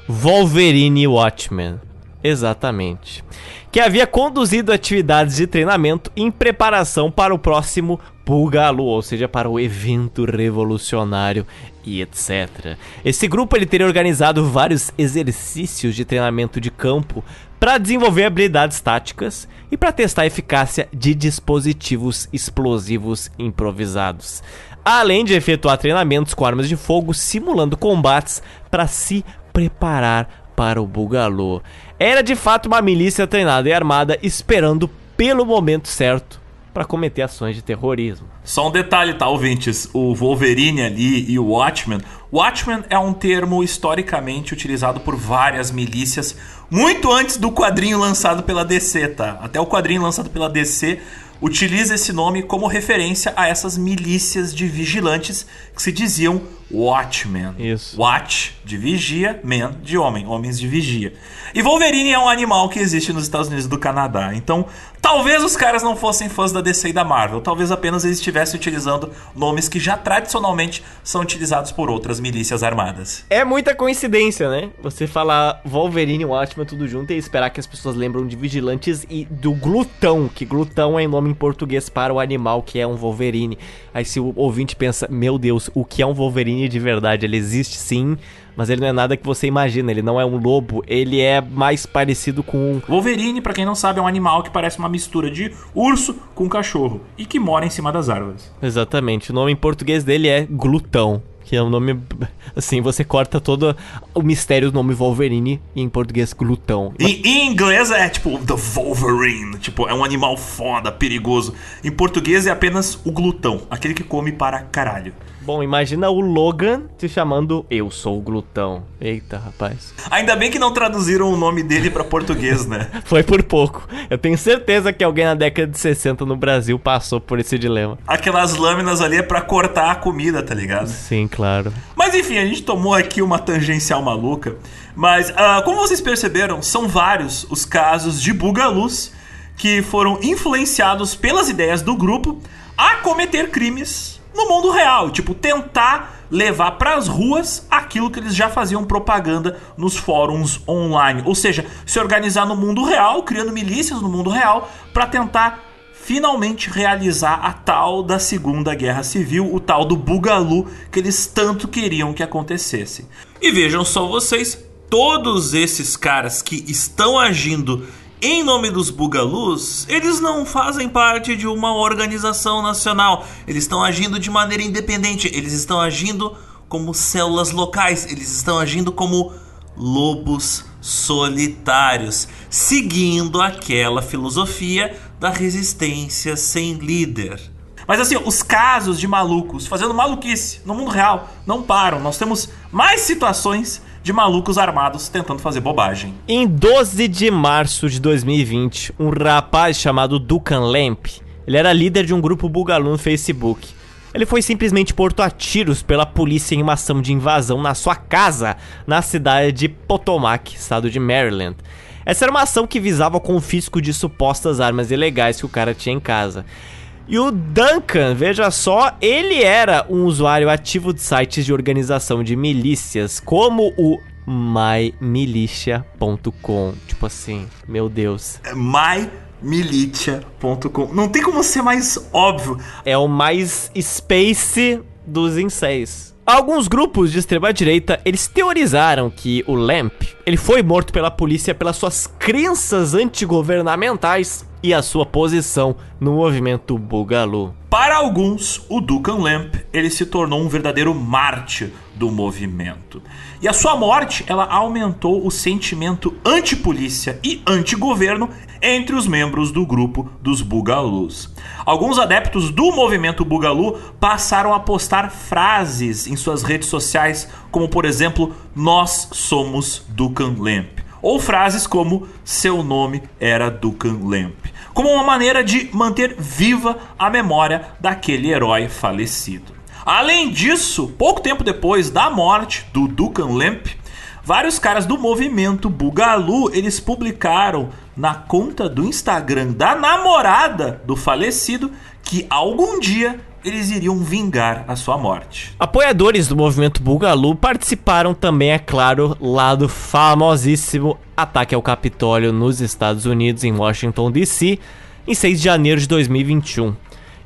Wolverine Watchmen. Exatamente. Que havia conduzido atividades de treinamento em preparação para o próximo Bugalu, ou seja, para o evento revolucionário e etc. Esse grupo ele teria organizado vários exercícios de treinamento de campo para desenvolver habilidades táticas e para testar a eficácia de dispositivos explosivos improvisados, além de efetuar treinamentos com armas de fogo simulando combates para se preparar para o Bugalô. Era de fato uma milícia treinada e armada esperando pelo momento certo para cometer ações de terrorismo. Só um detalhe, tá, ouvintes? O Wolverine ali e o Watchman. Watchman é um termo historicamente utilizado por várias milícias muito antes do quadrinho lançado pela DC, tá? Até o quadrinho lançado pela DC utiliza esse nome como referência a essas milícias de vigilantes que se diziam Watchmen. Isso. Watch de vigia, man de homem, homens de vigia. E Wolverine é um animal que existe nos Estados Unidos do Canadá. Então, talvez os caras não fossem fãs da DC e da Marvel, talvez apenas eles estivessem utilizando nomes que já tradicionalmente são utilizados por outras milícias armadas. É muita coincidência, né? Você falar Wolverine e Watchmen tudo junto e esperar que as pessoas lembram de vigilantes e do glutão, que glutão é nome em português para o animal que é um Wolverine. Aí se o ouvinte pensa, meu Deus, o que é um Wolverine? De verdade, ele existe sim, mas ele não é nada que você imagina, ele não é um lobo, ele é mais parecido com Wolverine, para quem não sabe, é um animal que parece uma mistura de urso com cachorro e que mora em cima das árvores. Exatamente, o nome em português dele é glutão que é um nome. Assim, você corta todo o mistério do nome Wolverine e em português glutão. E, em inglês é tipo The Wolverine, tipo, é um animal foda, perigoso. Em português é apenas o glutão, aquele que come para caralho. Bom, imagina o Logan te chamando Eu sou o glutão. Eita, rapaz. Ainda bem que não traduziram o nome dele para português, né? Foi por pouco. Eu tenho certeza que alguém na década de 60 no Brasil passou por esse dilema. Aquelas lâminas ali é para cortar a comida, tá ligado? Sim, claro. Mas enfim, a gente tomou aqui uma tangencial maluca. Mas, uh, como vocês perceberam, são vários os casos de bugalus que foram influenciados pelas ideias do grupo a cometer crimes no mundo real, tipo, tentar levar para as ruas aquilo que eles já faziam propaganda nos fóruns online, ou seja, se organizar no mundo real, criando milícias no mundo real para tentar finalmente realizar a tal da Segunda Guerra Civil, o tal do Bugalu que eles tanto queriam que acontecesse. E vejam só vocês, todos esses caras que estão agindo em nome dos Bugalus, eles não fazem parte de uma organização nacional. Eles estão agindo de maneira independente. Eles estão agindo como células locais. Eles estão agindo como lobos solitários, seguindo aquela filosofia da resistência sem líder. Mas assim, os casos de malucos fazendo maluquice no mundo real não param. Nós temos mais situações de malucos armados tentando fazer bobagem. Em 12 de março de 2020, um rapaz chamado Dukan Lamp, ele era líder de um grupo bugalu no Facebook. Ele foi simplesmente porto a tiros pela polícia em uma ação de invasão na sua casa, na cidade de Potomac, estado de Maryland. Essa era uma ação que visava o confisco de supostas armas ilegais que o cara tinha em casa. E o Duncan, veja só, ele era um usuário ativo de sites de organização de milícias, como o mymilitia.com. Tipo assim, meu Deus. É mymilitia.com. Não tem como ser mais óbvio. É o mais space dos incéis. Alguns grupos de extrema direita, eles teorizaram que o Lamp, ele foi morto pela polícia pelas suas crenças antigovernamentais e a sua posição no movimento Bugalu. Para alguns, o Dukan Lamp ele se tornou um verdadeiro mártir do movimento. E a sua morte ela aumentou o sentimento anti-polícia e anti-governo entre os membros do grupo dos Bugalus. Alguns adeptos do movimento Bugalu passaram a postar frases em suas redes sociais, como por exemplo, nós somos Dukan Lamp ou frases como seu nome era Dukan Lamp, como uma maneira de manter viva a memória daquele herói falecido. Além disso, pouco tempo depois da morte do Dukan Lamp, vários caras do movimento Bugalu, eles publicaram na conta do Instagram da namorada do falecido que algum dia eles iriam vingar a sua morte. Apoiadores do movimento Bugalu participaram também, é claro, lá do famosíssimo ataque ao Capitólio nos Estados Unidos, em Washington DC, em 6 de janeiro de 2021.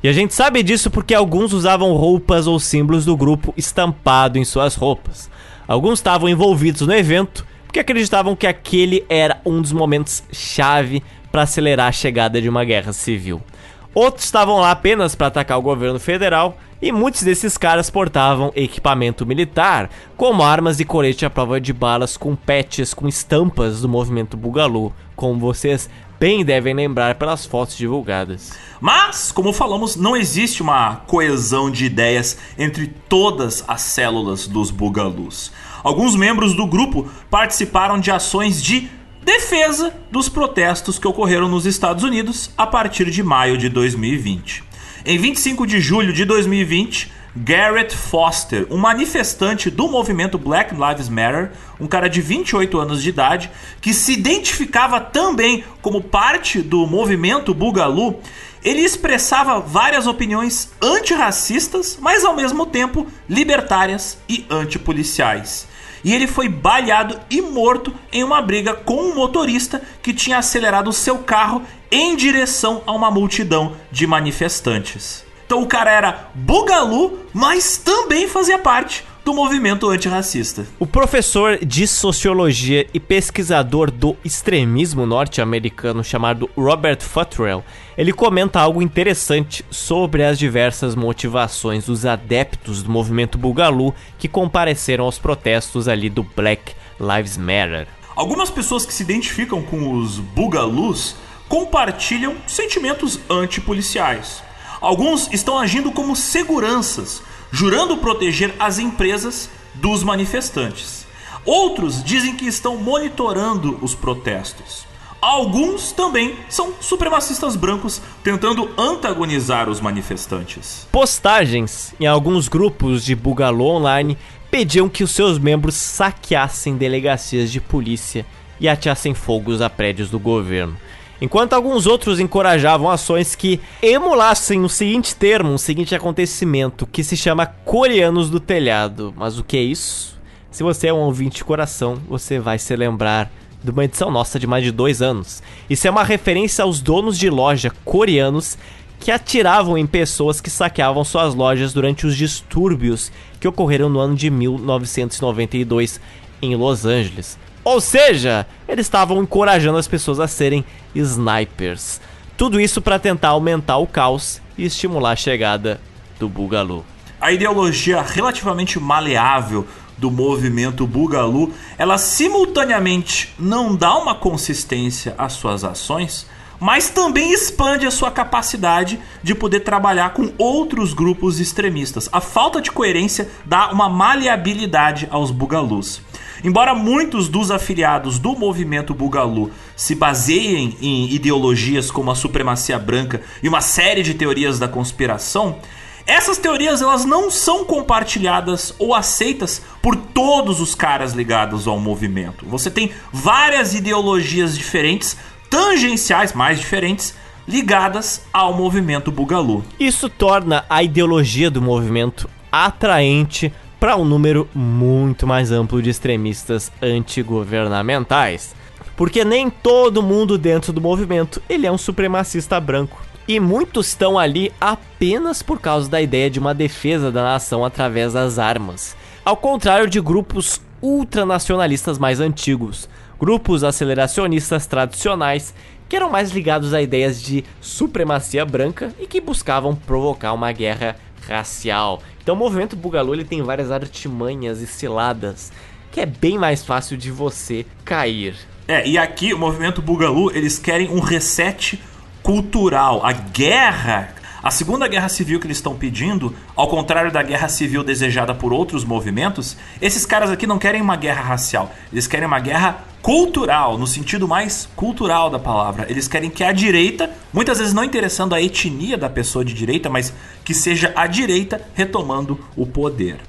E a gente sabe disso porque alguns usavam roupas ou símbolos do grupo estampado em suas roupas. Alguns estavam envolvidos no evento porque acreditavam que aquele era um dos momentos chave para acelerar a chegada de uma guerra civil. Outros estavam lá apenas para atacar o governo federal e muitos desses caras portavam equipamento militar, como armas e colete à prova de balas com patches com estampas do movimento Bugalu, como vocês bem devem lembrar pelas fotos divulgadas. Mas, como falamos, não existe uma coesão de ideias entre todas as células dos Bugalus. Alguns membros do grupo participaram de ações de defesa dos protestos que ocorreram nos Estados Unidos a partir de maio de 2020. Em 25 de julho de 2020, Garrett Foster, um manifestante do movimento Black Lives Matter, um cara de 28 anos de idade, que se identificava também como parte do movimento Bugalu, ele expressava várias opiniões antirracistas, mas ao mesmo tempo libertárias e antipoliciais e ele foi baleado e morto em uma briga com um motorista que tinha acelerado seu carro em direção a uma multidão de manifestantes. Então o cara era bugalu, mas também fazia parte do movimento antirracista. O professor de sociologia e pesquisador do extremismo norte-americano chamado Robert Futrell, ele comenta algo interessante sobre as diversas motivações dos adeptos do movimento Bugalu que compareceram aos protestos ali do Black Lives Matter. Algumas pessoas que se identificam com os Bugalus compartilham sentimentos antipoliciais. Alguns estão agindo como seguranças jurando proteger as empresas dos manifestantes. Outros dizem que estão monitorando os protestos. Alguns também são supremacistas brancos tentando antagonizar os manifestantes. Postagens em alguns grupos de Bugalô online pediam que os seus membros saqueassem delegacias de polícia e ateassem fogos a prédios do governo enquanto alguns outros encorajavam ações que emulassem o seguinte termo, um seguinte acontecimento, que se chama Coreanos do Telhado. Mas o que é isso? Se você é um ouvinte de coração, você vai se lembrar de uma edição nossa de mais de dois anos. Isso é uma referência aos donos de loja coreanos que atiravam em pessoas que saqueavam suas lojas durante os distúrbios que ocorreram no ano de 1992 em Los Angeles. Ou seja, eles estavam encorajando as pessoas a serem snipers. Tudo isso para tentar aumentar o caos e estimular a chegada do Bugalu. A ideologia relativamente maleável do movimento Bugalu, ela simultaneamente não dá uma consistência às suas ações, mas também expande a sua capacidade de poder trabalhar com outros grupos extremistas. A falta de coerência dá uma maleabilidade aos Bugalus. Embora muitos dos afiliados do movimento Bugalu se baseiem em ideologias como a supremacia branca e uma série de teorias da conspiração, essas teorias elas não são compartilhadas ou aceitas por todos os caras ligados ao movimento. Você tem várias ideologias diferentes, tangenciais, mais diferentes, ligadas ao movimento Bugalu. Isso torna a ideologia do movimento atraente para um número muito mais amplo de extremistas antigovernamentais. Porque nem todo mundo dentro do movimento ele é um supremacista branco. E muitos estão ali apenas por causa da ideia de uma defesa da nação através das armas. Ao contrário de grupos ultranacionalistas mais antigos, grupos aceleracionistas tradicionais que eram mais ligados a ideias de supremacia branca e que buscavam provocar uma guerra racial. Então o movimento Bugalu ele tem várias artimanhas e ciladas que é bem mais fácil de você cair. É, e aqui o movimento Bugalu, eles querem um reset cultural. A guerra a Segunda Guerra Civil que eles estão pedindo, ao contrário da guerra civil desejada por outros movimentos, esses caras aqui não querem uma guerra racial, eles querem uma guerra cultural, no sentido mais cultural da palavra. Eles querem que a direita, muitas vezes não interessando a etnia da pessoa de direita, mas que seja a direita retomando o poder.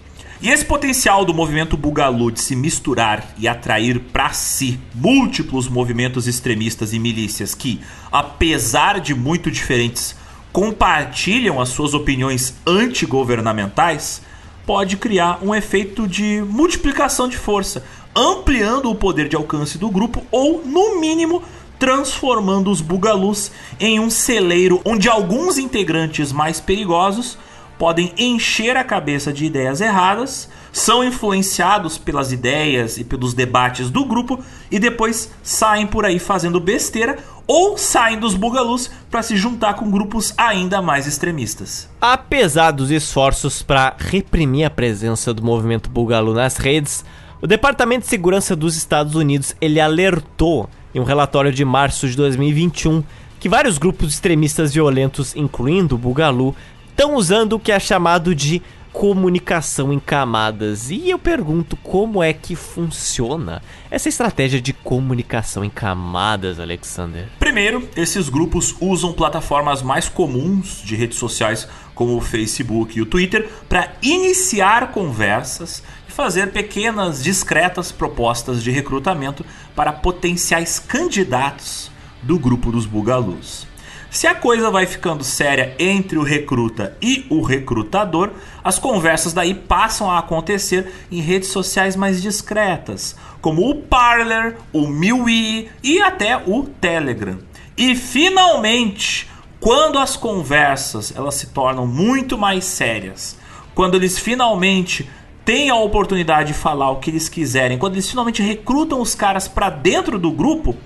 E esse potencial do movimento Bugalu de se misturar e atrair para si múltiplos movimentos extremistas e milícias que, apesar de muito diferentes, compartilham as suas opiniões antigovernamentais, pode criar um efeito de multiplicação de força, ampliando o poder de alcance do grupo ou, no mínimo, transformando os bugalus em um celeiro onde alguns integrantes mais perigosos podem encher a cabeça de ideias erradas, são influenciados pelas ideias e pelos debates do grupo e depois saem por aí fazendo besteira ou saem dos bugalus para se juntar com grupos ainda mais extremistas. Apesar dos esforços para reprimir a presença do movimento bugalu nas redes, o Departamento de Segurança dos Estados Unidos ele alertou em um relatório de março de 2021 que vários grupos extremistas violentos, incluindo o Bugalu, estão usando o que é chamado de comunicação em camadas. E eu pergunto como é que funciona essa estratégia de comunicação em camadas, Alexander? Primeiro, esses grupos usam plataformas mais comuns de redes sociais, como o Facebook e o Twitter, para iniciar conversas fazer pequenas, discretas propostas de recrutamento para potenciais candidatos do grupo dos Bugalus. Se a coisa vai ficando séria entre o recruta e o recrutador, as conversas daí passam a acontecer em redes sociais mais discretas, como o Parler, o MeWe e até o Telegram. E finalmente, quando as conversas elas se tornam muito mais sérias, quando eles finalmente têm a oportunidade de falar o que eles quiserem, quando eles finalmente recrutam os caras para dentro do grupo,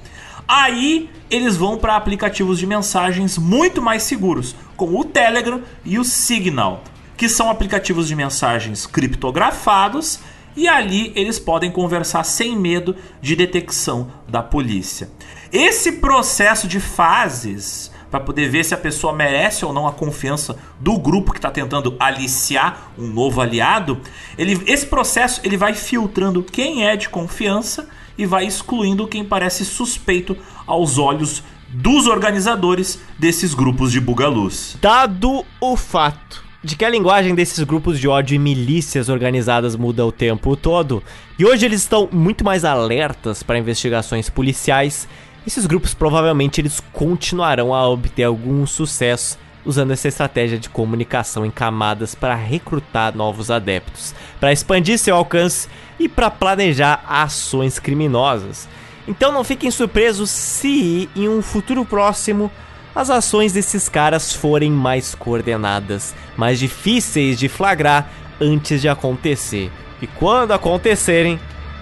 aí eles vão para aplicativos de mensagens muito mais seguros, como o Telegram e o Signal, que são aplicativos de mensagens criptografados e ali eles podem conversar sem medo de detecção da polícia. Esse processo de fases para poder ver se a pessoa merece ou não a confiança do grupo que está tentando aliciar um novo aliado, ele, esse processo ele vai filtrando quem é de confiança e vai excluindo quem parece suspeito aos olhos dos organizadores desses grupos de bugaluz. Dado o fato de que a linguagem desses grupos de ódio e milícias organizadas muda o tempo todo, e hoje eles estão muito mais alertas para investigações policiais esses grupos provavelmente eles continuarão a obter algum sucesso usando essa estratégia de comunicação em camadas para recrutar novos adeptos, para expandir seu alcance e para planejar ações criminosas. Então não fiquem surpresos se em um futuro próximo as ações desses caras forem mais coordenadas, mais difíceis de flagrar antes de acontecer e quando acontecerem,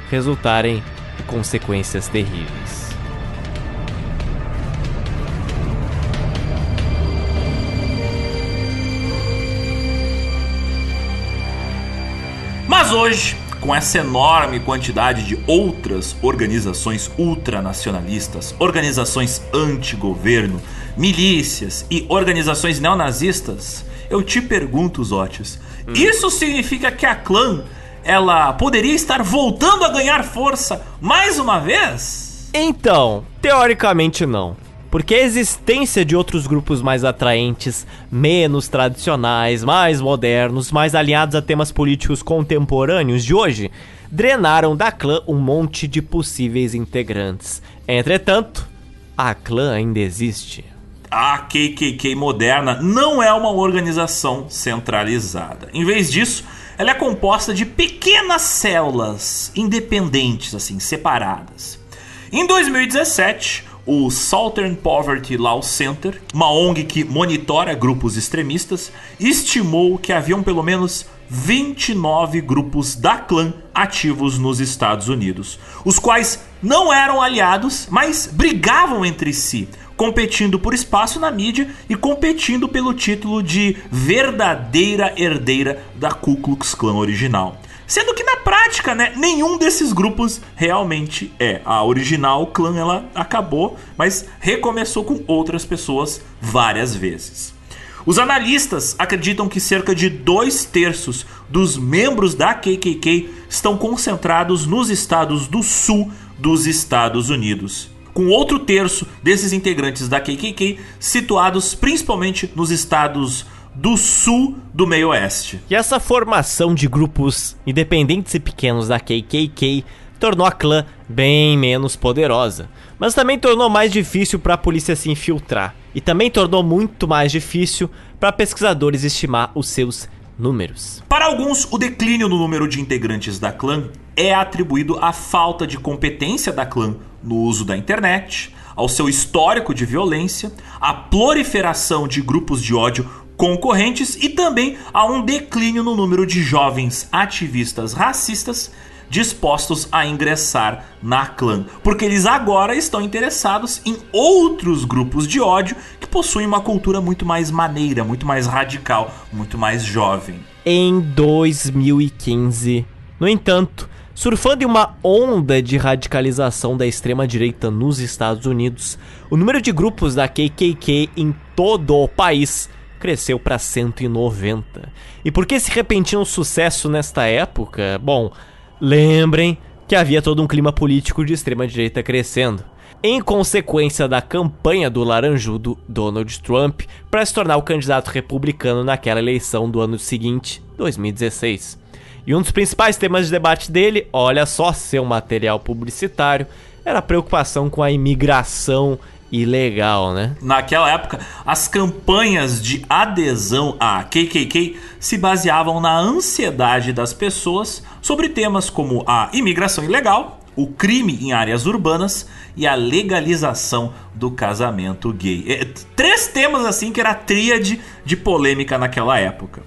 resultarem em consequências terríveis. Mas hoje, com essa enorme quantidade de outras organizações ultranacionalistas, organizações anti-governo, milícias e organizações neonazistas, eu te pergunto, Zotis, hum. isso significa que a clã ela poderia estar voltando a ganhar força mais uma vez? Então, teoricamente não. Porque a existência de outros grupos mais atraentes, menos tradicionais, mais modernos, mais alinhados a temas políticos contemporâneos de hoje, drenaram da clã um monte de possíveis integrantes. Entretanto, a clã ainda existe. A KKK moderna não é uma organização centralizada. Em vez disso, ela é composta de pequenas células independentes, assim, separadas. Em 2017, o Southern Poverty Law Center, uma ONG que monitora grupos extremistas, estimou que haviam pelo menos 29 grupos da clã ativos nos Estados Unidos, os quais não eram aliados, mas brigavam entre si, competindo por espaço na mídia e competindo pelo título de verdadeira herdeira da Ku Klux Klan original. Sendo que na prática, né, nenhum desses grupos realmente é. A original clã ela acabou, mas recomeçou com outras pessoas várias vezes. Os analistas acreditam que cerca de dois terços dos membros da KKK estão concentrados nos estados do sul dos Estados Unidos, com outro terço desses integrantes da KKK situados principalmente nos estados do sul do meio oeste. E essa formação de grupos independentes e pequenos da KKK tornou a clã bem menos poderosa, mas também tornou mais difícil para a polícia se infiltrar e também tornou muito mais difícil para pesquisadores estimar os seus números. Para alguns, o declínio no número de integrantes da clã é atribuído à falta de competência da clã no uso da internet, ao seu histórico de violência, à proliferação de grupos de ódio concorrentes e também a um declínio no número de jovens ativistas racistas dispostos a ingressar na clã, porque eles agora estão interessados em outros grupos de ódio que possuem uma cultura muito mais maneira, muito mais radical, muito mais jovem. Em 2015, no entanto, surfando em uma onda de radicalização da extrema direita nos Estados Unidos, o número de grupos da KKK em todo o país cresceu para 190. E por que esse repentino sucesso nesta época? Bom, lembrem que havia todo um clima político de extrema direita crescendo. Em consequência da campanha do laranjudo Donald Trump para se tornar o candidato republicano naquela eleição do ano seguinte, 2016. E um dos principais temas de debate dele, olha só seu material publicitário, era a preocupação com a imigração ilegal, né? Naquela época, as campanhas de adesão à KKK se baseavam na ansiedade das pessoas sobre temas como a imigração ilegal, o crime em áreas urbanas e a legalização do casamento gay. É, três temas assim que era a tríade de polêmica naquela época.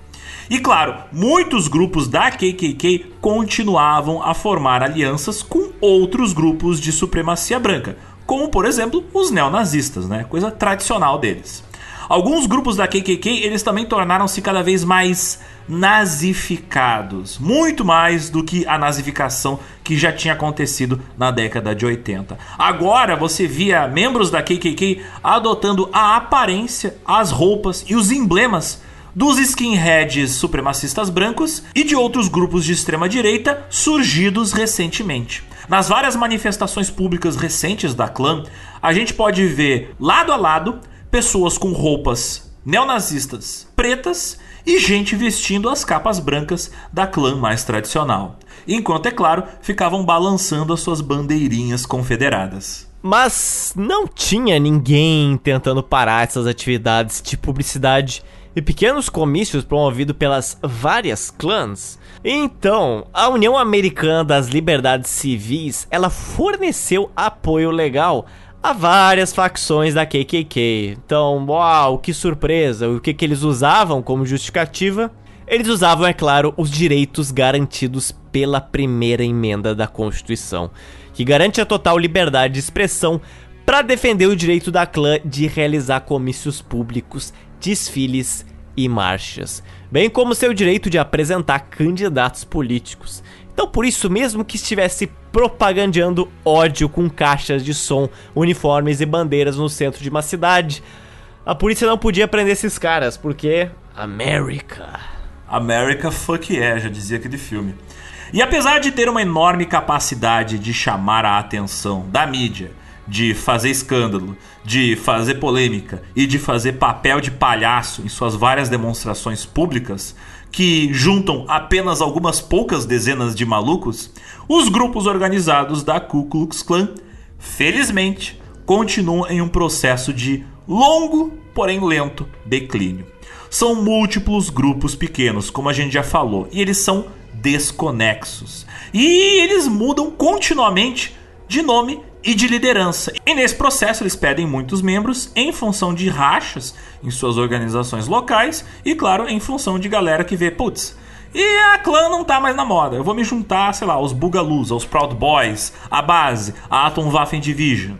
E claro, muitos grupos da KKK continuavam a formar alianças com outros grupos de supremacia branca, como por exemplo os neonazistas, né? Coisa tradicional deles. Alguns grupos da KKK, eles também tornaram-se cada vez mais nazificados, muito mais do que a nazificação que já tinha acontecido na década de 80. Agora você via membros da KKK adotando a aparência, as roupas e os emblemas dos skinheads supremacistas brancos e de outros grupos de extrema direita surgidos recentemente. Nas várias manifestações públicas recentes da clã, a gente pode ver lado a lado pessoas com roupas neonazistas pretas e gente vestindo as capas brancas da clã mais tradicional. Enquanto, é claro, ficavam balançando as suas bandeirinhas confederadas. Mas não tinha ninguém tentando parar essas atividades de publicidade e pequenos comícios promovidos pelas várias clãs. Então, a União Americana das Liberdades Civis, ela forneceu apoio legal a várias facções da KKK. Então, uau, que surpresa! O que, que eles usavam como justificativa? Eles usavam, é claro, os direitos garantidos pela primeira emenda da Constituição, que garante a total liberdade de expressão para defender o direito da clã de realizar comícios públicos, desfiles e marchas, bem como seu direito de apresentar candidatos políticos. Então, por isso mesmo que estivesse propagandeando ódio com caixas de som, uniformes e bandeiras no centro de uma cidade, a polícia não podia prender esses caras, porque América. America fuck yeah, já dizia aquele filme. E apesar de ter uma enorme capacidade de chamar a atenção da mídia, de fazer escândalo, de fazer polêmica e de fazer papel de palhaço em suas várias demonstrações públicas, que juntam apenas algumas poucas dezenas de malucos, os grupos organizados da Ku Klux Klan, felizmente, continuam em um processo de longo, porém lento declínio. São múltiplos grupos pequenos, como a gente já falou, e eles são desconexos. E eles mudam continuamente de nome e de liderança. E nesse processo eles pedem muitos membros em função de rachas em suas organizações locais e, claro, em função de galera que vê, putz, e a clã não tá mais na moda. Eu vou me juntar, sei lá, aos Bugalus, aos Proud Boys, a base, a Atom Waffen Division.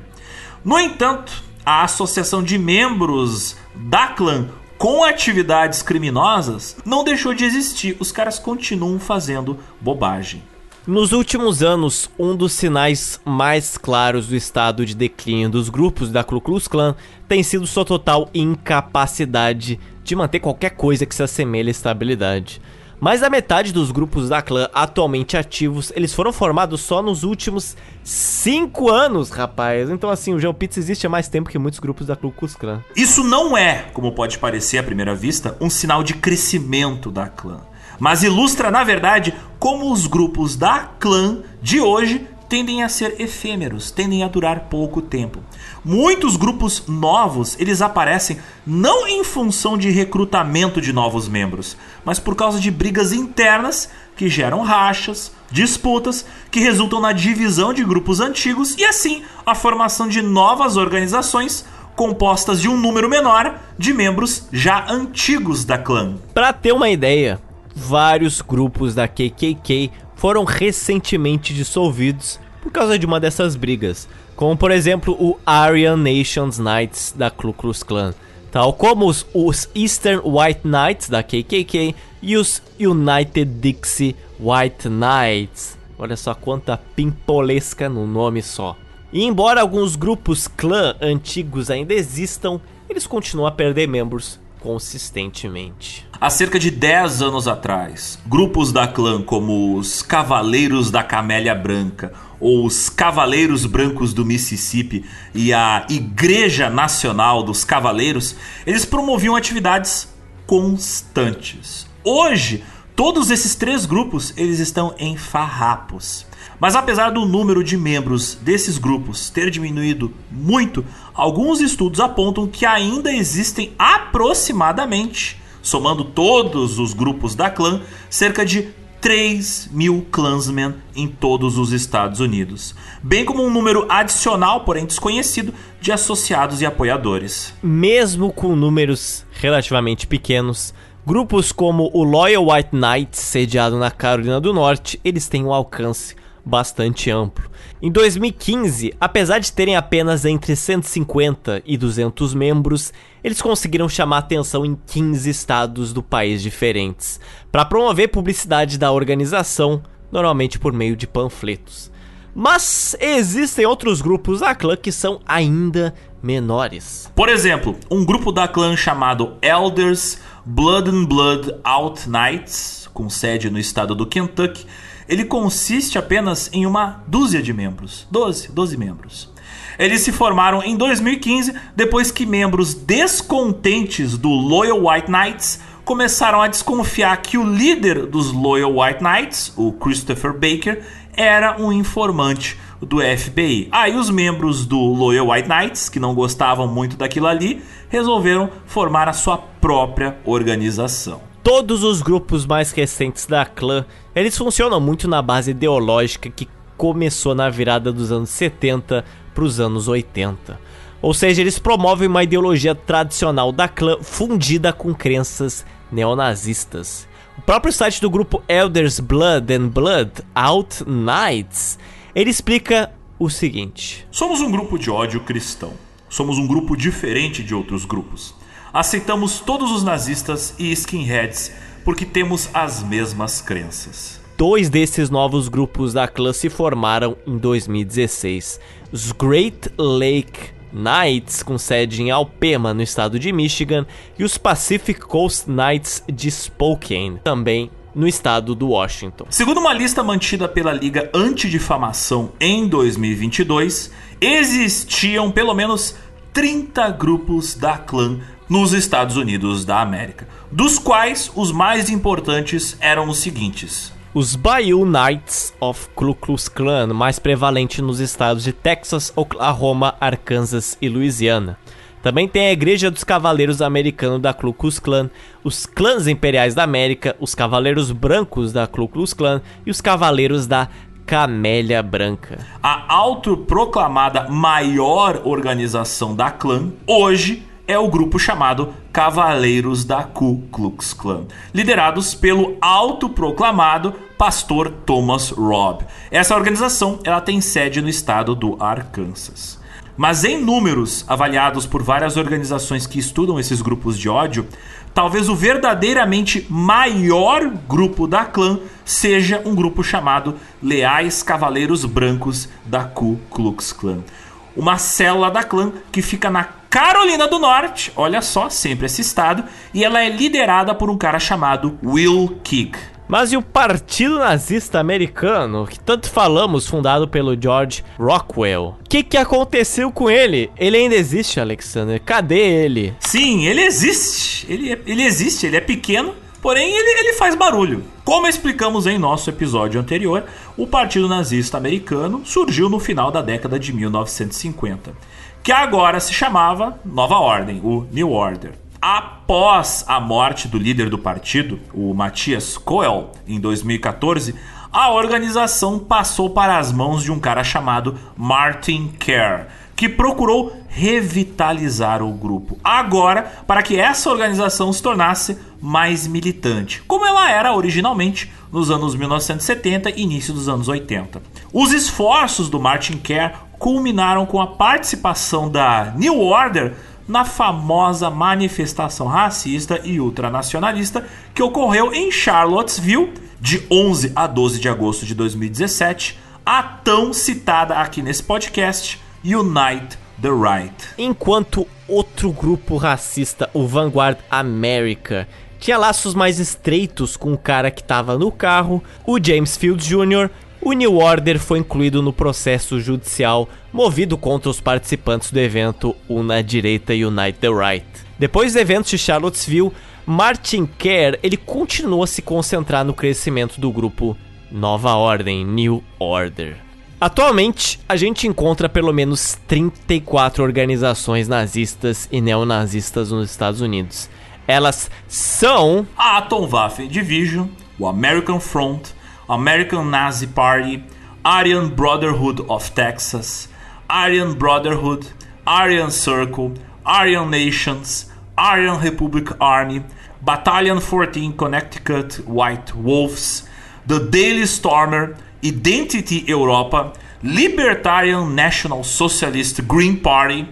No entanto, a associação de membros da clã com atividades criminosas não deixou de existir. Os caras continuam fazendo bobagem. Nos últimos anos, um dos sinais mais claros do estado de declínio dos grupos da Ku Klux Klan tem sido sua total incapacidade de manter qualquer coisa que se assemelhe à estabilidade. Mais da metade dos grupos da clã atualmente ativos, eles foram formados só nos últimos 5 anos, rapaz. Então assim, o GeoPizza existe há mais tempo que muitos grupos da Ku Klux Klan. Isso não é, como pode parecer à primeira vista, um sinal de crescimento da clã mas ilustra, na verdade, como os grupos da clã de hoje tendem a ser efêmeros, tendem a durar pouco tempo. Muitos grupos novos, eles aparecem não em função de recrutamento de novos membros, mas por causa de brigas internas que geram rachas, disputas que resultam na divisão de grupos antigos e assim a formação de novas organizações compostas de um número menor de membros já antigos da clã. Para ter uma ideia, vários grupos da KKK foram recentemente dissolvidos por causa de uma dessas brigas, como por exemplo o Aryan Nations Knights da Ku Klux Klan, tal como os, os Eastern White Knights da KKK e os United Dixie White Knights. Olha só quanta pimpolesca no nome só. E embora alguns grupos clã antigos ainda existam, eles continuam a perder membros consistentemente. Há cerca de 10 anos atrás, grupos da clã como os Cavaleiros da Camélia Branca ou os Cavaleiros Brancos do Mississippi e a Igreja Nacional dos Cavaleiros, eles promoviam atividades constantes. Hoje, todos esses três grupos, eles estão em farrapos. Mas apesar do número de membros desses grupos ter diminuído muito, alguns estudos apontam que ainda existem aproximadamente, somando todos os grupos da clã, cerca de 3 mil clansmen em todos os Estados Unidos, bem como um número adicional, porém desconhecido, de associados e apoiadores. Mesmo com números relativamente pequenos, Grupos como o Loyal White Knights, sediado na Carolina do Norte, eles têm um alcance bastante amplo. Em 2015, apesar de terem apenas entre 150 e 200 membros, eles conseguiram chamar atenção em 15 estados do país diferentes, para promover publicidade da organização, normalmente por meio de panfletos. Mas existem outros grupos da clã que são ainda menores. Por exemplo, um grupo da clã chamado Elders Blood and Blood Out Knights, com sede no estado do Kentucky, ele consiste apenas em uma dúzia de membros, 12, 12 membros. Eles se formaram em 2015 depois que membros descontentes do Loyal White Knights começaram a desconfiar que o líder dos Loyal White Knights, o Christopher Baker, era um informante do FBI. Aí os membros do Loyal White Knights, que não gostavam muito daquilo ali, resolveram formar a sua própria organização. Todos os grupos mais recentes da clã, eles funcionam muito na base ideológica que começou na virada dos anos 70 para os anos 80. Ou seja, eles promovem uma ideologia tradicional da clã fundida com crenças neonazistas. O próprio site do grupo Elders Blood and Blood Out Knights, ele explica o seguinte: Somos um grupo de ódio cristão. Somos um grupo diferente de outros grupos. Aceitamos todos os nazistas e skinheads porque temos as mesmas crenças. Dois desses novos grupos da clã se formaram em 2016. Os Great Lake Knights, com sede em Alpena, no estado de Michigan, e os Pacific Coast Knights de Spokane, também no estado do Washington. Segundo uma lista mantida pela Liga Antidifamação em 2022, existiam pelo menos 30 grupos da clã nos Estados Unidos da América, dos quais os mais importantes eram os seguintes: os Bayou Knights of Ku Klux Klan, mais prevalente nos estados de Texas, Oklahoma, Arkansas e Louisiana. Também tem a Igreja dos Cavaleiros Americanos da Ku Klux Klan, os Clãs Imperiais da América, os Cavaleiros Brancos da Ku Klux Klan e os Cavaleiros da Camélia Branca. A autoproclamada maior organização da clã, hoje é o grupo chamado Cavaleiros da Ku Klux Klan, liderados pelo autoproclamado pastor Thomas Robb. Essa organização ela tem sede no estado do Arkansas. Mas em números avaliados por várias organizações que estudam esses grupos de ódio, talvez o verdadeiramente maior grupo da clã seja um grupo chamado Leais Cavaleiros Brancos da Ku Klux Klan. Uma célula da clã que fica na Carolina do Norte, olha só, sempre esse estado, e ela é liderada por um cara chamado Will Kick. Mas e o Partido Nazista Americano, que tanto falamos, fundado pelo George Rockwell? O que, que aconteceu com ele? Ele ainda existe, Alexander? Cadê ele? Sim, ele existe. Ele, é, ele existe, ele é pequeno, porém ele, ele faz barulho. Como explicamos em nosso episódio anterior, o Partido Nazista Americano surgiu no final da década de 1950 que agora se chamava Nova Ordem, o New Order. Após a morte do líder do partido, o Matthias Coel, em 2014, a organização passou para as mãos de um cara chamado Martin Kerr, que procurou revitalizar o grupo. Agora, para que essa organização se tornasse mais militante, como ela era originalmente nos anos 1970 e início dos anos 80. Os esforços do Martin Kerr culminaram com a participação da New Order na famosa manifestação racista e ultranacionalista que ocorreu em Charlottesville de 11 a 12 de agosto de 2017, a tão citada aqui nesse podcast Unite the Right. Enquanto outro grupo racista, o Vanguard America, tinha laços mais estreitos com o cara que estava no carro, o James Fields Jr. O New Order foi incluído no processo judicial movido contra os participantes do evento Una Direita Unite the Right. Depois do evento de Charlottesville, Martin Kerr ele continua a se concentrar no crescimento do grupo Nova Ordem, New Order. Atualmente, a gente encontra pelo menos 34 organizações nazistas e neonazistas nos Estados Unidos. Elas são a Atomwaffen Division, o American Front, American Nazi Party, Aryan Brotherhood of Texas, Aryan Brotherhood, Aryan Circle, Aryan Nations, Aryan Republic Army, Battalion 14 Connecticut White Wolves, The Daily Stormer, Identity Europa, Libertarian National Socialist Green Party,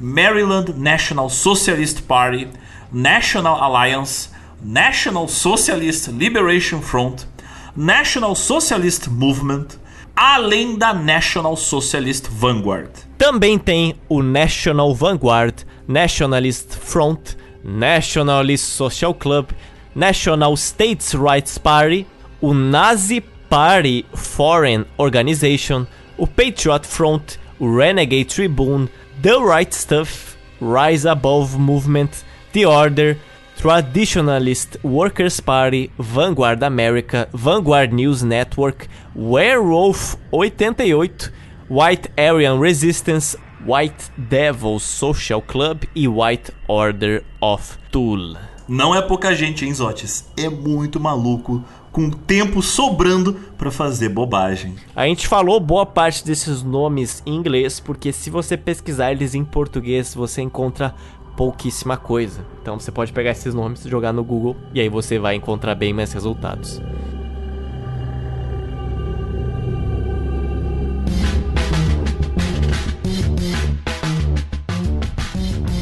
Maryland National Socialist Party, National Alliance, National Socialist Liberation Front, National Socialist Movement, além da National Socialist Vanguard. Também tem o National Vanguard, Nationalist Front, Nationalist Social Club, National States Rights Party, o Nazi Party Foreign Organization, o Patriot Front, o Renegade Tribune, The Right Stuff, Rise Above Movement, The Order, Traditionalist Workers Party, Vanguard America, Vanguard News Network, Werewolf 88, White Aryan Resistance, White Devils Social Club e White Order of Tool. Não é pouca gente, hein, Zotes? É muito maluco, com tempo sobrando para fazer bobagem. A gente falou boa parte desses nomes em inglês, porque se você pesquisar eles em português, você encontra pouquíssima coisa. Então você pode pegar esses nomes, jogar no Google e aí você vai encontrar bem mais resultados.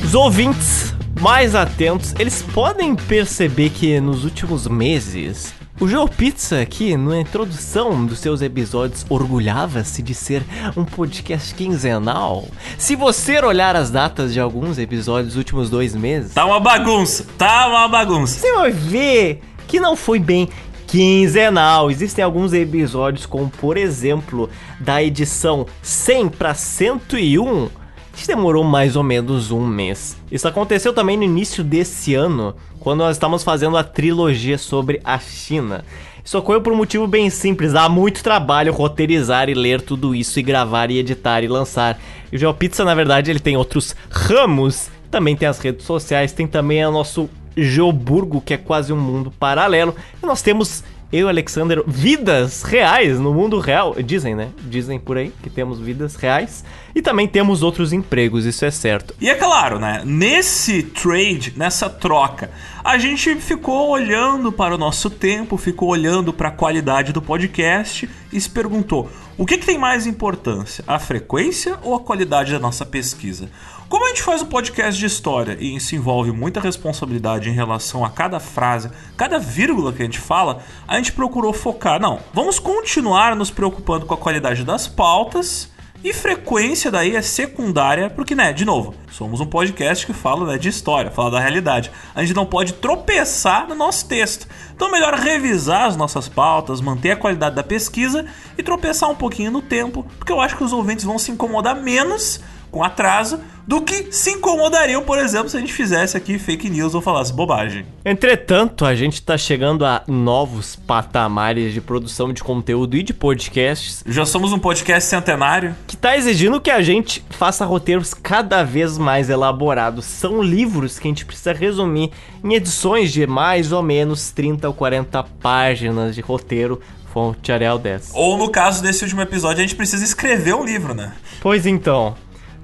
Os ouvintes mais atentos, eles podem perceber que nos últimos meses o Joe Pizza aqui, na introdução dos seus episódios, orgulhava-se de ser um podcast quinzenal. Se você olhar as datas de alguns episódios dos últimos dois meses... Tá uma bagunça, tá uma bagunça. Você vai ver que não foi bem quinzenal. Existem alguns episódios, como por exemplo, da edição 100 para 101, que demorou mais ou menos um mês. Isso aconteceu também no início desse ano, quando nós estamos fazendo a trilogia sobre a China. Isso ocorreu por um motivo bem simples, dá muito trabalho roteirizar e ler tudo isso e gravar e editar e lançar. E o GeoPizza, na verdade, ele tem outros ramos, também tem as redes sociais, tem também o nosso Geoburgo, que é quase um mundo paralelo. E nós temos eu e Alexander vidas reais no mundo real. Dizem, né? Dizem por aí que temos vidas reais. E também temos outros empregos, isso é certo. E é claro, né? Nesse trade, nessa troca, a gente ficou olhando para o nosso tempo, ficou olhando para a qualidade do podcast e se perguntou: o que, que tem mais importância, a frequência ou a qualidade da nossa pesquisa? Como a gente faz um podcast de história e isso envolve muita responsabilidade em relação a cada frase, cada vírgula que a gente fala, a gente procurou focar. Não, vamos continuar nos preocupando com a qualidade das pautas e frequência daí é secundária, porque, né, de novo, somos um podcast que fala né, de história, fala da realidade. A gente não pode tropeçar no nosso texto. Então melhor revisar as nossas pautas, manter a qualidade da pesquisa e tropeçar um pouquinho no tempo, porque eu acho que os ouvintes vão se incomodar menos com atraso do que se incomodariam, por exemplo, se a gente fizesse aqui fake news ou falasse bobagem. Entretanto, a gente está chegando a novos patamares de produção de conteúdo e de podcasts. Já somos um podcast centenário. Que está exigindo que a gente faça roteiros cada vez mais elaborados. São livros que a gente precisa resumir em edições de mais ou menos 30 ou 40 páginas de roteiro fonte Arial 10. Ou no caso desse último episódio, a gente precisa escrever um livro, né? Pois então,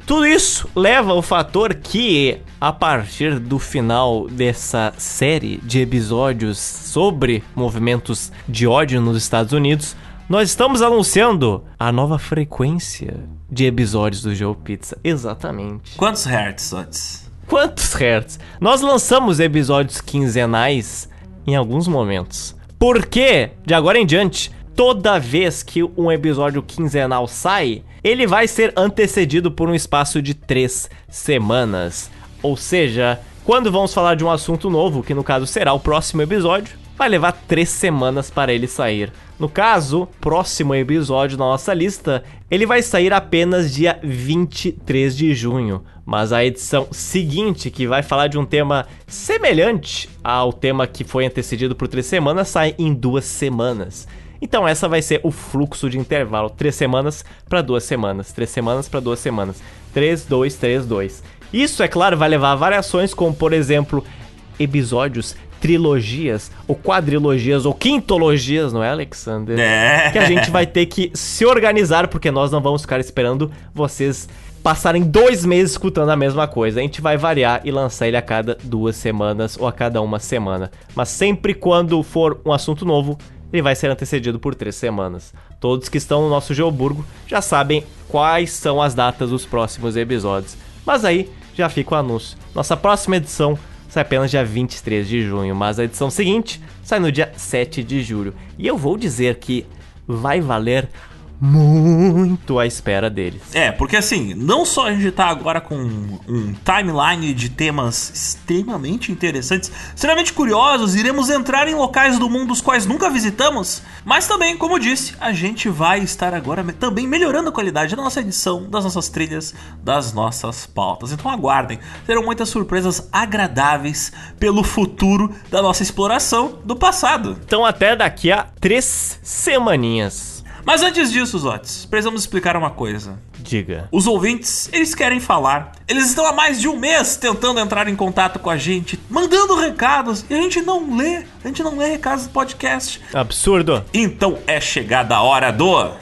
tudo isso leva ao fator que, a partir do final dessa série de episódios sobre movimentos de ódio nos Estados Unidos, nós estamos anunciando a nova frequência de episódios do Joe Pizza. Exatamente. Quantos hertz antes? Quantos hertz? Nós lançamos episódios quinzenais em alguns momentos. Porque, de agora em diante, toda vez que um episódio quinzenal sai, ele vai ser antecedido por um espaço de três semanas. Ou seja, quando vamos falar de um assunto novo, que no caso será o próximo episódio, vai levar três semanas para ele sair. No caso, próximo episódio na nossa lista, ele vai sair apenas dia 23 de junho. Mas a edição seguinte, que vai falar de um tema semelhante ao tema que foi antecedido por três semanas, sai em duas semanas. Então essa vai ser o fluxo de intervalo, três semanas para duas semanas, três semanas para duas semanas, três, dois, três, dois. Isso é claro vai levar a variações como por exemplo episódios trilogias, ou quadrilogias, ou quintologias, não é, Alexander? É. Que a gente vai ter que se organizar, porque nós não vamos ficar esperando vocês passarem dois meses escutando a mesma coisa. A gente vai variar e lançar ele a cada duas semanas ou a cada uma semana. Mas sempre quando for um assunto novo, ele vai ser antecedido por três semanas. Todos que estão no nosso Geoburgo já sabem quais são as datas dos próximos episódios. Mas aí já fica o anúncio. Nossa próxima edição sai apenas dia 23 de junho, mas a edição seguinte sai no dia 7 de julho. E eu vou dizer que vai valer muito à espera deles. É, porque assim, não só a gente tá agora com um timeline de temas extremamente interessantes, extremamente curiosos, iremos entrar em locais do mundo os quais nunca visitamos, mas também, como disse, a gente vai estar agora também melhorando a qualidade da nossa edição, das nossas trilhas, das nossas pautas. Então aguardem, terão muitas surpresas agradáveis pelo futuro da nossa exploração do passado. Então até daqui a três semaninhas. Mas antes disso, Zotes, precisamos explicar uma coisa. Diga. Os ouvintes, eles querem falar. Eles estão há mais de um mês tentando entrar em contato com a gente, mandando recados, e a gente não lê. A gente não lê recados do podcast. Absurdo. Então é chegada a hora do.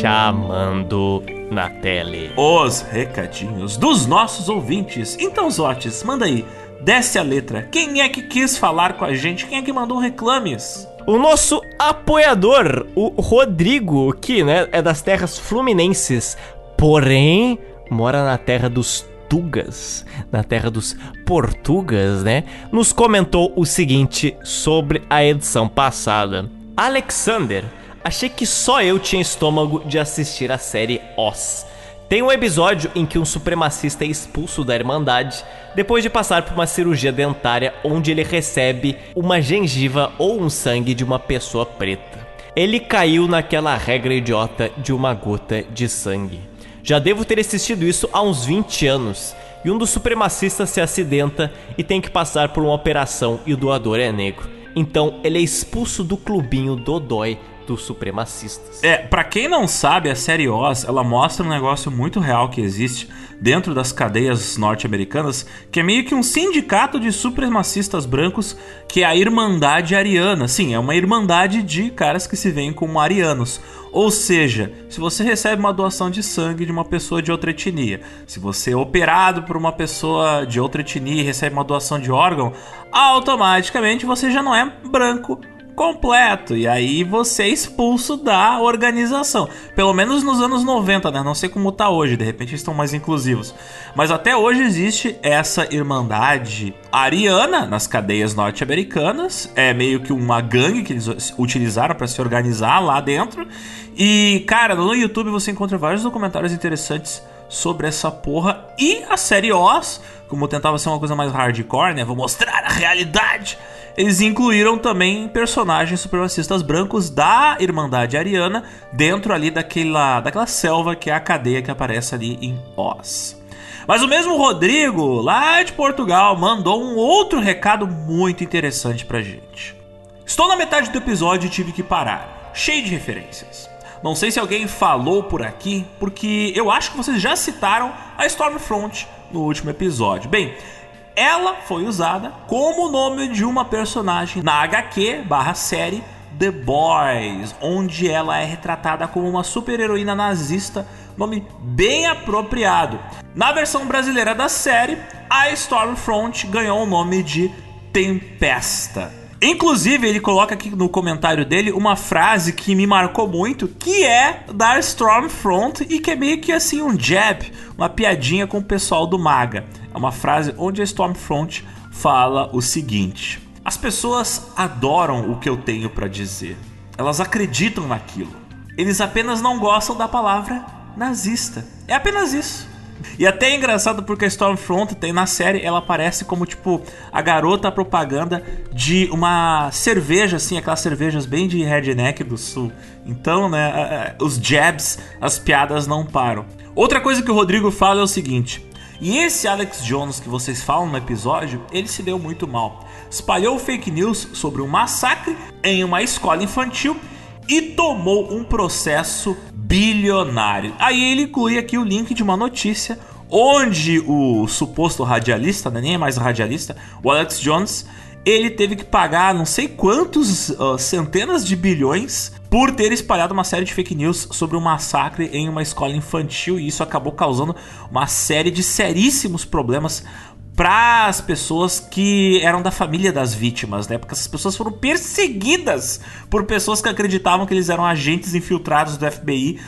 Chamando na tele. Os recadinhos dos nossos ouvintes. Então, Zotes, manda aí. Desce a letra. Quem é que quis falar com a gente? Quem é que mandou reclames? O nosso apoiador, o Rodrigo, que né, é das terras fluminenses, porém mora na terra dos Tugas, na terra dos Portugas, né? Nos comentou o seguinte sobre a edição passada. Alexander Achei que só eu tinha estômago de assistir a série Oz. Tem um episódio em que um supremacista é expulso da Irmandade depois de passar por uma cirurgia dentária onde ele recebe uma gengiva ou um sangue de uma pessoa preta. Ele caiu naquela regra idiota de uma gota de sangue. Já devo ter assistido isso há uns 20 anos, e um dos supremacistas se acidenta e tem que passar por uma operação e o doador é negro. Então ele é expulso do clubinho Dodói supremacistas. É, para quem não sabe, a série Oz, ela mostra um negócio muito real que existe dentro das cadeias norte-americanas, que é meio que um sindicato de supremacistas brancos, que é a Irmandade Ariana. Sim, é uma irmandade de caras que se veem como arianos. Ou seja, se você recebe uma doação de sangue de uma pessoa de outra etnia, se você é operado por uma pessoa de outra etnia e recebe uma doação de órgão, automaticamente você já não é branco completo. E aí você é expulso da organização. Pelo menos nos anos 90, né? Não sei como tá hoje, de repente estão mais inclusivos. Mas até hoje existe essa irmandade ariana nas cadeias norte-americanas. É meio que uma gangue que eles utilizaram para se organizar lá dentro. E, cara, no YouTube você encontra vários documentários interessantes sobre essa porra. E a série Oz, como tentava ser uma coisa mais hardcore, né? Vou mostrar a realidade eles incluíram também personagens supremacistas brancos da Irmandade Ariana dentro ali daquela, daquela selva que é a cadeia que aparece ali em Oz. Mas o mesmo Rodrigo, lá de Portugal, mandou um outro recado muito interessante pra gente. Estou na metade do episódio e tive que parar, cheio de referências. Não sei se alguém falou por aqui, porque eu acho que vocês já citaram a Stormfront no último episódio. Bem, ela foi usada como nome de uma personagem na HQ barra série The Boys, onde ela é retratada como uma super-heroína nazista, nome bem apropriado. Na versão brasileira da série, a Stormfront ganhou o nome de Tempesta. Inclusive, ele coloca aqui no comentário dele uma frase que me marcou muito, que é da Stormfront e que é meio que assim um jab, uma piadinha com o pessoal do Maga. É uma frase onde a Stormfront fala o seguinte: As pessoas adoram o que eu tenho para dizer. Elas acreditam naquilo. Eles apenas não gostam da palavra nazista. É apenas isso. E até é engraçado porque a Stormfront tem na série, ela aparece como tipo a garota propaganda de uma cerveja, assim, aquelas cervejas bem de redneck do sul. Então, né, os jabs, as piadas não param. Outra coisa que o Rodrigo fala é o seguinte: e esse Alex Jones que vocês falam no episódio, ele se deu muito mal. Espalhou fake news sobre um massacre em uma escola infantil e tomou um processo bilionário. Aí ele inclui aqui o link de uma notícia onde o suposto radialista, né, nem é mais radialista, o Alex Jones, ele teve que pagar não sei quantos uh, centenas de bilhões por ter espalhado uma série de fake news sobre um massacre em uma escola infantil e isso acabou causando uma série de seríssimos problemas para as pessoas que eram da família das vítimas, né? Porque essas pessoas foram perseguidas por pessoas que acreditavam que eles eram agentes infiltrados do FBI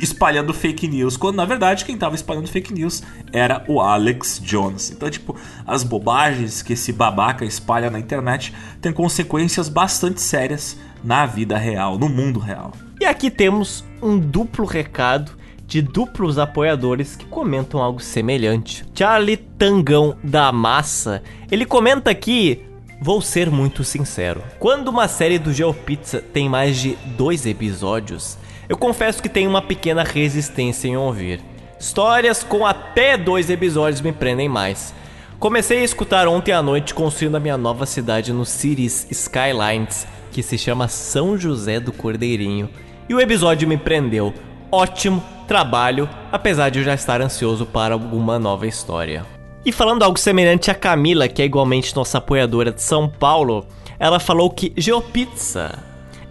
espalhando fake news, quando na verdade quem estava espalhando fake news era o Alex Jones. Então, tipo, as bobagens que esse babaca espalha na internet têm consequências bastante sérias na vida real, no mundo real. E aqui temos um duplo recado de duplos apoiadores que comentam algo semelhante. Charlie Tangão da Massa, ele comenta aqui Vou ser muito sincero. Quando uma série do GeoPizza tem mais de dois episódios, eu confesso que tenho uma pequena resistência em ouvir. Histórias com até dois episódios me prendem mais. Comecei a escutar ontem à noite construindo a minha nova cidade no Cities Skylines, que se chama São José do Cordeirinho, e o episódio me prendeu. Ótimo, trabalho, apesar de eu já estar ansioso para alguma nova história. E falando algo semelhante a Camila, que é igualmente nossa apoiadora de São Paulo, ela falou que Geopizza.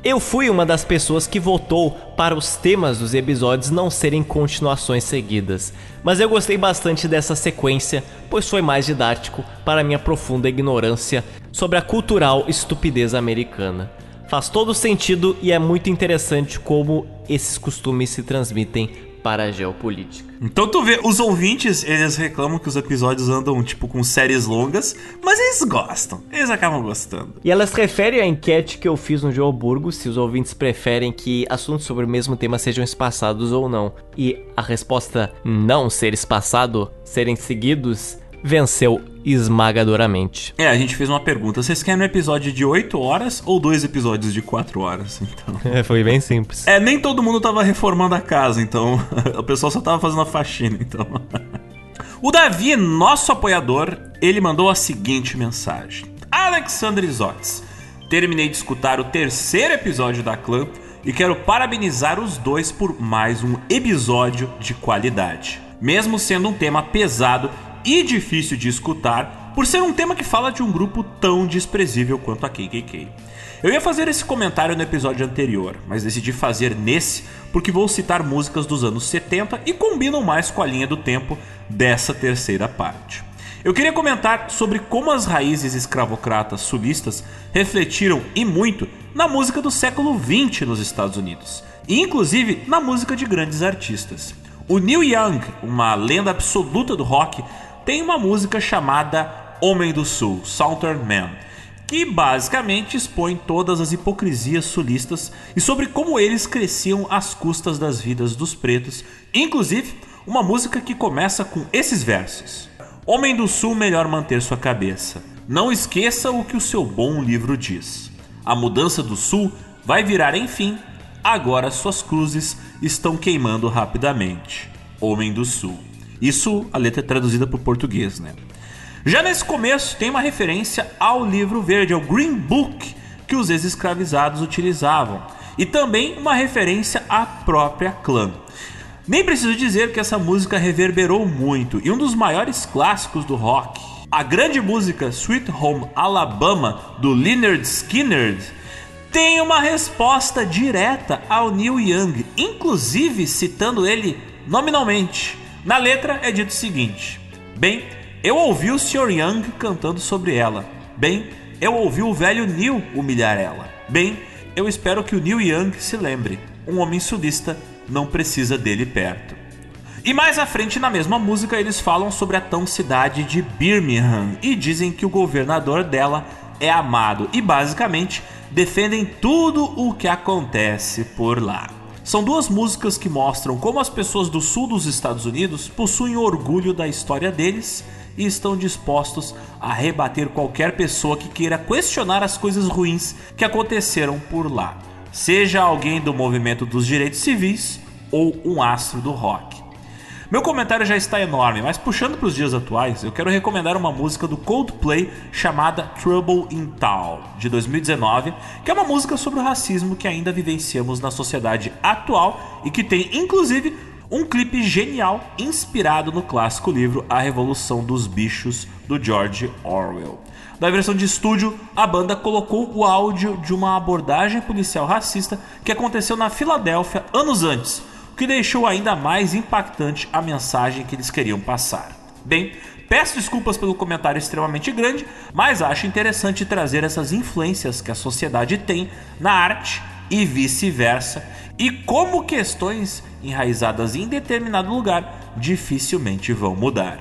Eu fui uma das pessoas que votou para os temas dos episódios não serem continuações seguidas, mas eu gostei bastante dessa sequência, pois foi mais didático para minha profunda ignorância sobre a cultural estupidez americana. Faz todo sentido e é muito interessante como esses costumes se transmitem para a geopolítica. Então tu vê, os ouvintes, eles reclamam que os episódios andam, tipo, com séries longas, mas eles gostam, eles acabam gostando. E elas referem à enquete que eu fiz no Geoburgo, se os ouvintes preferem que assuntos sobre o mesmo tema sejam espaçados ou não. E a resposta não ser espaçado, serem seguidos, venceu esmagadoramente. É, a gente fez uma pergunta: vocês querem um episódio de 8 horas ou dois episódios de 4 horas? Então. É, foi bem simples. É, nem todo mundo tava reformando a casa, então o pessoal só tava fazendo a faxina, então. o Davi, nosso apoiador, ele mandou a seguinte mensagem: Alexandre Isotes, terminei de escutar o terceiro episódio da Clã e quero parabenizar os dois por mais um episódio de qualidade. Mesmo sendo um tema pesado e difícil de escutar por ser um tema que fala de um grupo tão desprezível quanto a KKK. Eu ia fazer esse comentário no episódio anterior, mas decidi fazer nesse porque vou citar músicas dos anos 70 e combinam mais com a linha do tempo dessa terceira parte. Eu queria comentar sobre como as raízes escravocratas sulistas refletiram e muito na música do século XX nos Estados Unidos, e inclusive na música de grandes artistas. O Neil Young, uma lenda absoluta do rock, tem uma música chamada Homem do Sul, Southern Man, que basicamente expõe todas as hipocrisias sulistas e sobre como eles cresciam às custas das vidas dos pretos, inclusive uma música que começa com esses versos: Homem do Sul, melhor manter sua cabeça. Não esqueça o que o seu bom livro diz. A mudança do Sul vai virar, enfim, agora suas cruzes estão queimando rapidamente. Homem do Sul. Isso a letra é traduzida para o português, né? Já nesse começo tem uma referência ao livro verde, ao Green Book que os ex-escravizados utilizavam, e também uma referência à própria clã. Nem preciso dizer que essa música reverberou muito e um dos maiores clássicos do rock. A grande música Sweet Home Alabama do Leonard Skinner tem uma resposta direta ao Neil Young, inclusive citando ele nominalmente. Na letra é dito o seguinte: Bem, eu ouvi o Sr. Young cantando sobre ela. Bem, eu ouvi o velho Neil humilhar ela. Bem, eu espero que o Neil Young se lembre. Um homem sulista não precisa dele perto. E mais à frente na mesma música eles falam sobre a tão cidade de Birmingham e dizem que o governador dela é amado e basicamente defendem tudo o que acontece por lá. São duas músicas que mostram como as pessoas do sul dos Estados Unidos possuem orgulho da história deles e estão dispostos a rebater qualquer pessoa que queira questionar as coisas ruins que aconteceram por lá, seja alguém do movimento dos direitos civis ou um astro do rock. Meu comentário já está enorme, mas puxando para os dias atuais, eu quero recomendar uma música do Coldplay chamada Trouble in Town, de 2019, que é uma música sobre o racismo que ainda vivenciamos na sociedade atual e que tem inclusive um clipe genial inspirado no clássico livro A Revolução dos Bichos do George Orwell. Na versão de estúdio, a banda colocou o áudio de uma abordagem policial racista que aconteceu na Filadélfia anos antes, que deixou ainda mais impactante a mensagem que eles queriam passar. Bem, peço desculpas pelo comentário extremamente grande, mas acho interessante trazer essas influências que a sociedade tem na arte e vice-versa, e como questões enraizadas em determinado lugar dificilmente vão mudar.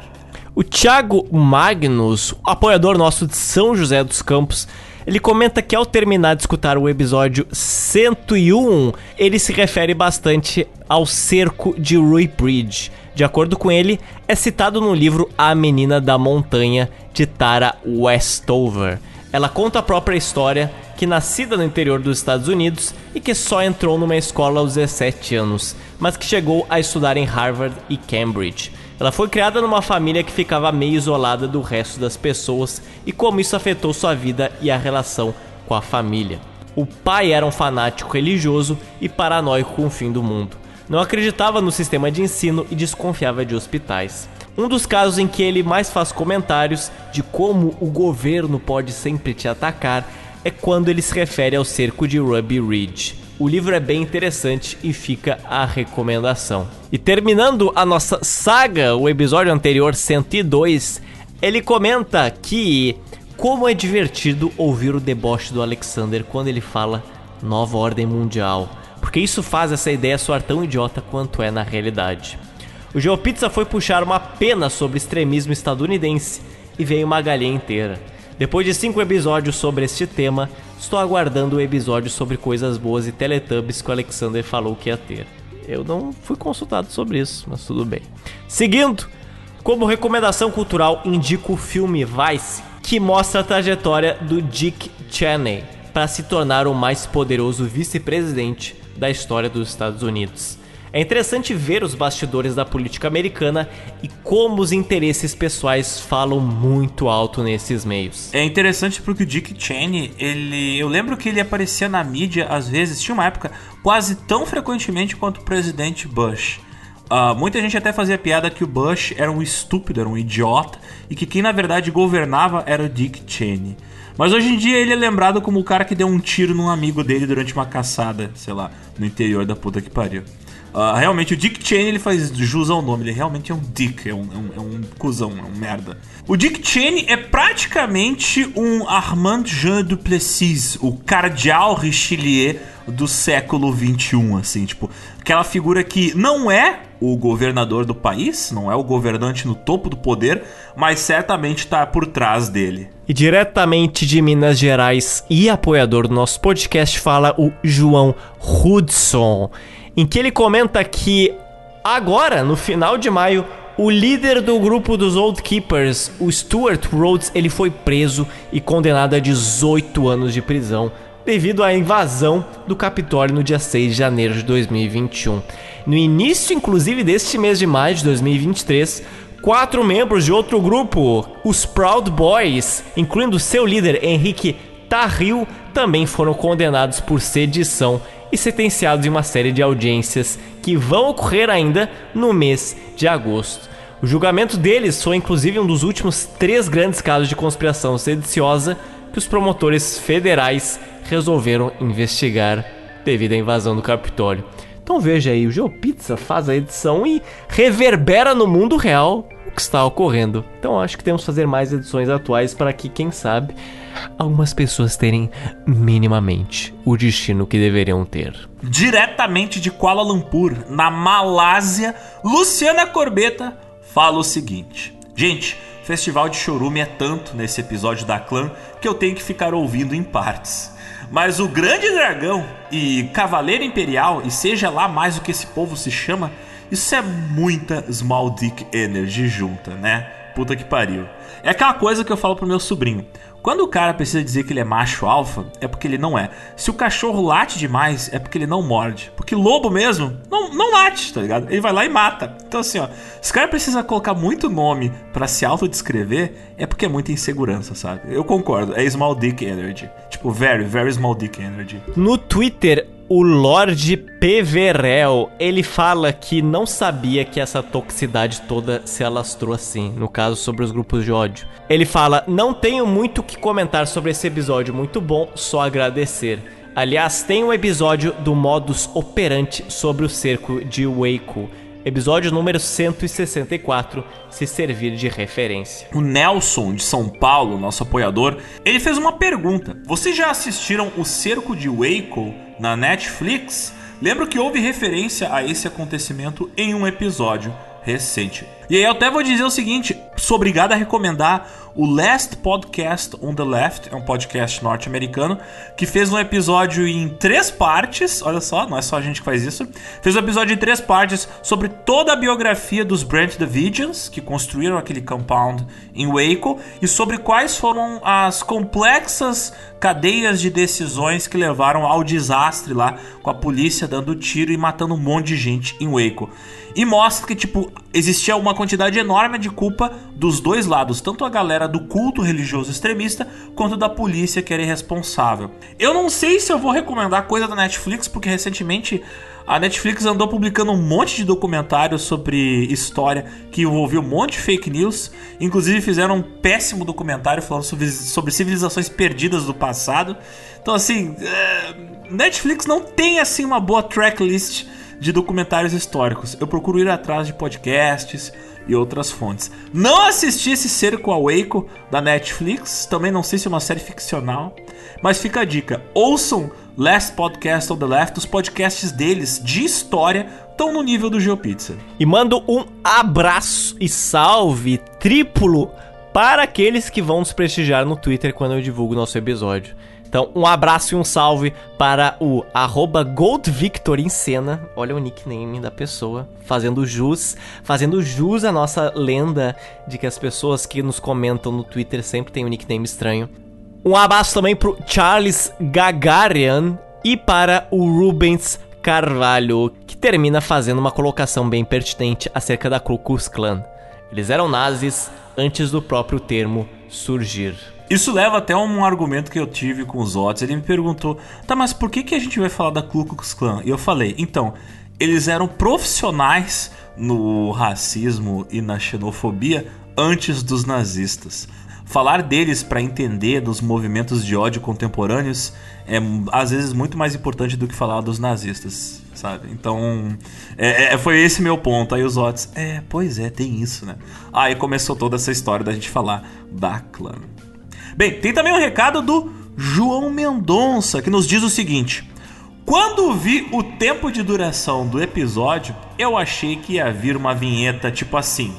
O Thiago Magnus, apoiador nosso de São José dos Campos, ele comenta que ao terminar de escutar o episódio 101, ele se refere bastante ao cerco de Rui Bridge. De acordo com ele, é citado no livro A Menina da Montanha de Tara Westover. Ela conta a própria história, que nascida no interior dos Estados Unidos e que só entrou numa escola aos 17 anos, mas que chegou a estudar em Harvard e Cambridge. Ela foi criada numa família que ficava meio isolada do resto das pessoas e como isso afetou sua vida e a relação com a família. O pai era um fanático religioso e paranoico com o fim do mundo. Não acreditava no sistema de ensino e desconfiava de hospitais. Um dos casos em que ele mais faz comentários de como o governo pode sempre te atacar é quando ele se refere ao cerco de Ruby Ridge. O livro é bem interessante e fica a recomendação. E terminando a nossa saga, o episódio anterior 102, ele comenta que como é divertido ouvir o deboche do Alexander quando ele fala nova ordem mundial, porque isso faz essa ideia soar tão idiota quanto é na realidade. O GeoPizza foi puxar uma pena sobre extremismo estadunidense e veio uma galinha inteira. Depois de cinco episódios sobre este tema, estou aguardando o episódio sobre coisas boas e Teletubbies que o Alexander falou que ia ter. Eu não fui consultado sobre isso, mas tudo bem. Seguindo, como recomendação cultural, indico o filme Vice, que mostra a trajetória do Dick Cheney para se tornar o mais poderoso vice-presidente da história dos Estados Unidos. É interessante ver os bastidores da política americana e como os interesses pessoais falam muito alto nesses meios. É interessante porque o Dick Cheney, ele, eu lembro que ele aparecia na mídia às vezes, tinha uma época quase tão frequentemente quanto o presidente Bush. Uh, muita gente até fazia piada que o Bush era um estúpido, era um idiota, e que quem na verdade governava era o Dick Cheney. Mas hoje em dia ele é lembrado como o cara que deu um tiro num amigo dele durante uma caçada, sei lá, no interior da puta que pariu. Uh, realmente, o Dick Cheney ele faz jus ao nome, ele realmente é um dick, é um, é um, é um cuzão, é um merda. O Dick Cheney é praticamente um Armand Jean Duplessis, o cardeal Richelieu do século 21, assim, tipo, aquela figura que não é o governador do país, não é o governante no topo do poder, mas certamente está por trás dele. E diretamente de Minas Gerais e apoiador do nosso podcast fala o João Hudson em que ele comenta que agora, no final de maio, o líder do grupo dos Old Keepers, o Stuart Rhodes, ele foi preso e condenado a 18 anos de prisão devido à invasão do Capitólio no dia 6 de janeiro de 2021. No início, inclusive, deste mês de maio de 2023, quatro membros de outro grupo, os Proud Boys, incluindo seu líder Henrique Tarril, também foram condenados por sedição e sentenciados em uma série de audiências que vão ocorrer ainda no mês de agosto. O julgamento deles foi inclusive um dos últimos três grandes casos de conspiração sediciosa que os promotores federais resolveram investigar devido à invasão do Capitólio. Então veja aí, o GeoPizza faz a edição e reverbera no mundo real o que está ocorrendo. Então acho que temos que fazer mais edições atuais para que, quem sabe, algumas pessoas terem minimamente o destino que deveriam ter. Diretamente de Kuala Lumpur, na Malásia, Luciana Corbeta fala o seguinte: Gente, festival de chorume é tanto nesse episódio da clã que eu tenho que ficar ouvindo em partes. Mas o Grande Dragão e Cavaleiro Imperial, e seja lá mais o que esse povo se chama, isso é muita Small Dick Energy junta, né? Puta que pariu. É aquela coisa que eu falo pro meu sobrinho. Quando o cara precisa dizer que ele é macho alfa, é porque ele não é. Se o cachorro late demais, é porque ele não morde. Porque lobo mesmo não, não late, tá ligado? Ele vai lá e mata. Então, assim, ó, se o cara precisa colocar muito nome para se autodescrever, é porque é muita insegurança, sabe? Eu concordo, é small dick energy. Tipo, very, very small dick energy. No Twitter, o Lorde Peverel, ele fala que não sabia que essa toxicidade toda se alastrou assim, no caso sobre os grupos de ódio. Ele fala: "Não tenho muito o que comentar sobre esse episódio, muito bom, só agradecer. Aliás, tem um episódio do modus operandi sobre o cerco de Waco." episódio número 164, se servir de referência. O Nelson de São Paulo, nosso apoiador, ele fez uma pergunta. Vocês já assistiram o Cerco de Waco na Netflix? Lembro que houve referência a esse acontecimento em um episódio recente. E aí eu até vou dizer o seguinte, sou obrigado a recomendar o Last Podcast on the Left, é um podcast norte-americano, que fez um episódio em três partes, olha só, não é só a gente que faz isso, fez um episódio em três partes sobre toda a biografia dos Brent Davidians, que construíram aquele compound em Waco, e sobre quais foram as complexas cadeias de decisões que levaram ao desastre lá, com a polícia dando tiro e matando um monte de gente em Waco. E mostra que, tipo, existia uma quantidade enorme de culpa dos dois lados, tanto a galera do culto religioso extremista quanto da polícia que era irresponsável. Eu não sei se eu vou recomendar coisa da Netflix, porque recentemente a Netflix andou publicando um monte de documentários sobre história que envolveu um monte de fake news. Inclusive fizeram um péssimo documentário falando sobre, sobre civilizações perdidas do passado. Então, assim, é, Netflix não tem assim uma boa tracklist de documentários históricos. Eu procuro ir atrás de podcasts e outras fontes. Não assisti esse Cerco a Waco da Netflix, também não sei se é uma série ficcional, mas fica a dica: ouçam Last Podcast on the Left, os podcasts deles de história estão no nível do GeoPizza. E mando um abraço e salve triplo para aqueles que vão nos prestigiar no Twitter quando eu divulgo nosso episódio. Então, um abraço e um salve para o arroba Goldvictor em cena. Olha o nickname da pessoa. Fazendo jus. Fazendo jus à nossa lenda de que as pessoas que nos comentam no Twitter sempre têm um nickname estranho. Um abraço também pro Charles Gagarian e para o Rubens Carvalho, que termina fazendo uma colocação bem pertinente acerca da Ku Klux Klan. Eles eram nazis antes do próprio termo surgir. Isso leva até um argumento que eu tive com os Otis. Ele me perguntou: tá, mas por que, que a gente vai falar da Ku Klux Klan? E eu falei: então, eles eram profissionais no racismo e na xenofobia antes dos nazistas. Falar deles para entender dos movimentos de ódio contemporâneos é às vezes muito mais importante do que falar dos nazistas, sabe? Então, é, é, foi esse meu ponto. Aí os Otis, é, pois é, tem isso, né? Aí começou toda essa história da gente falar da clã. Bem, tem também um recado do João Mendonça que nos diz o seguinte: Quando vi o tempo de duração do episódio, eu achei que ia vir uma vinheta tipo assim.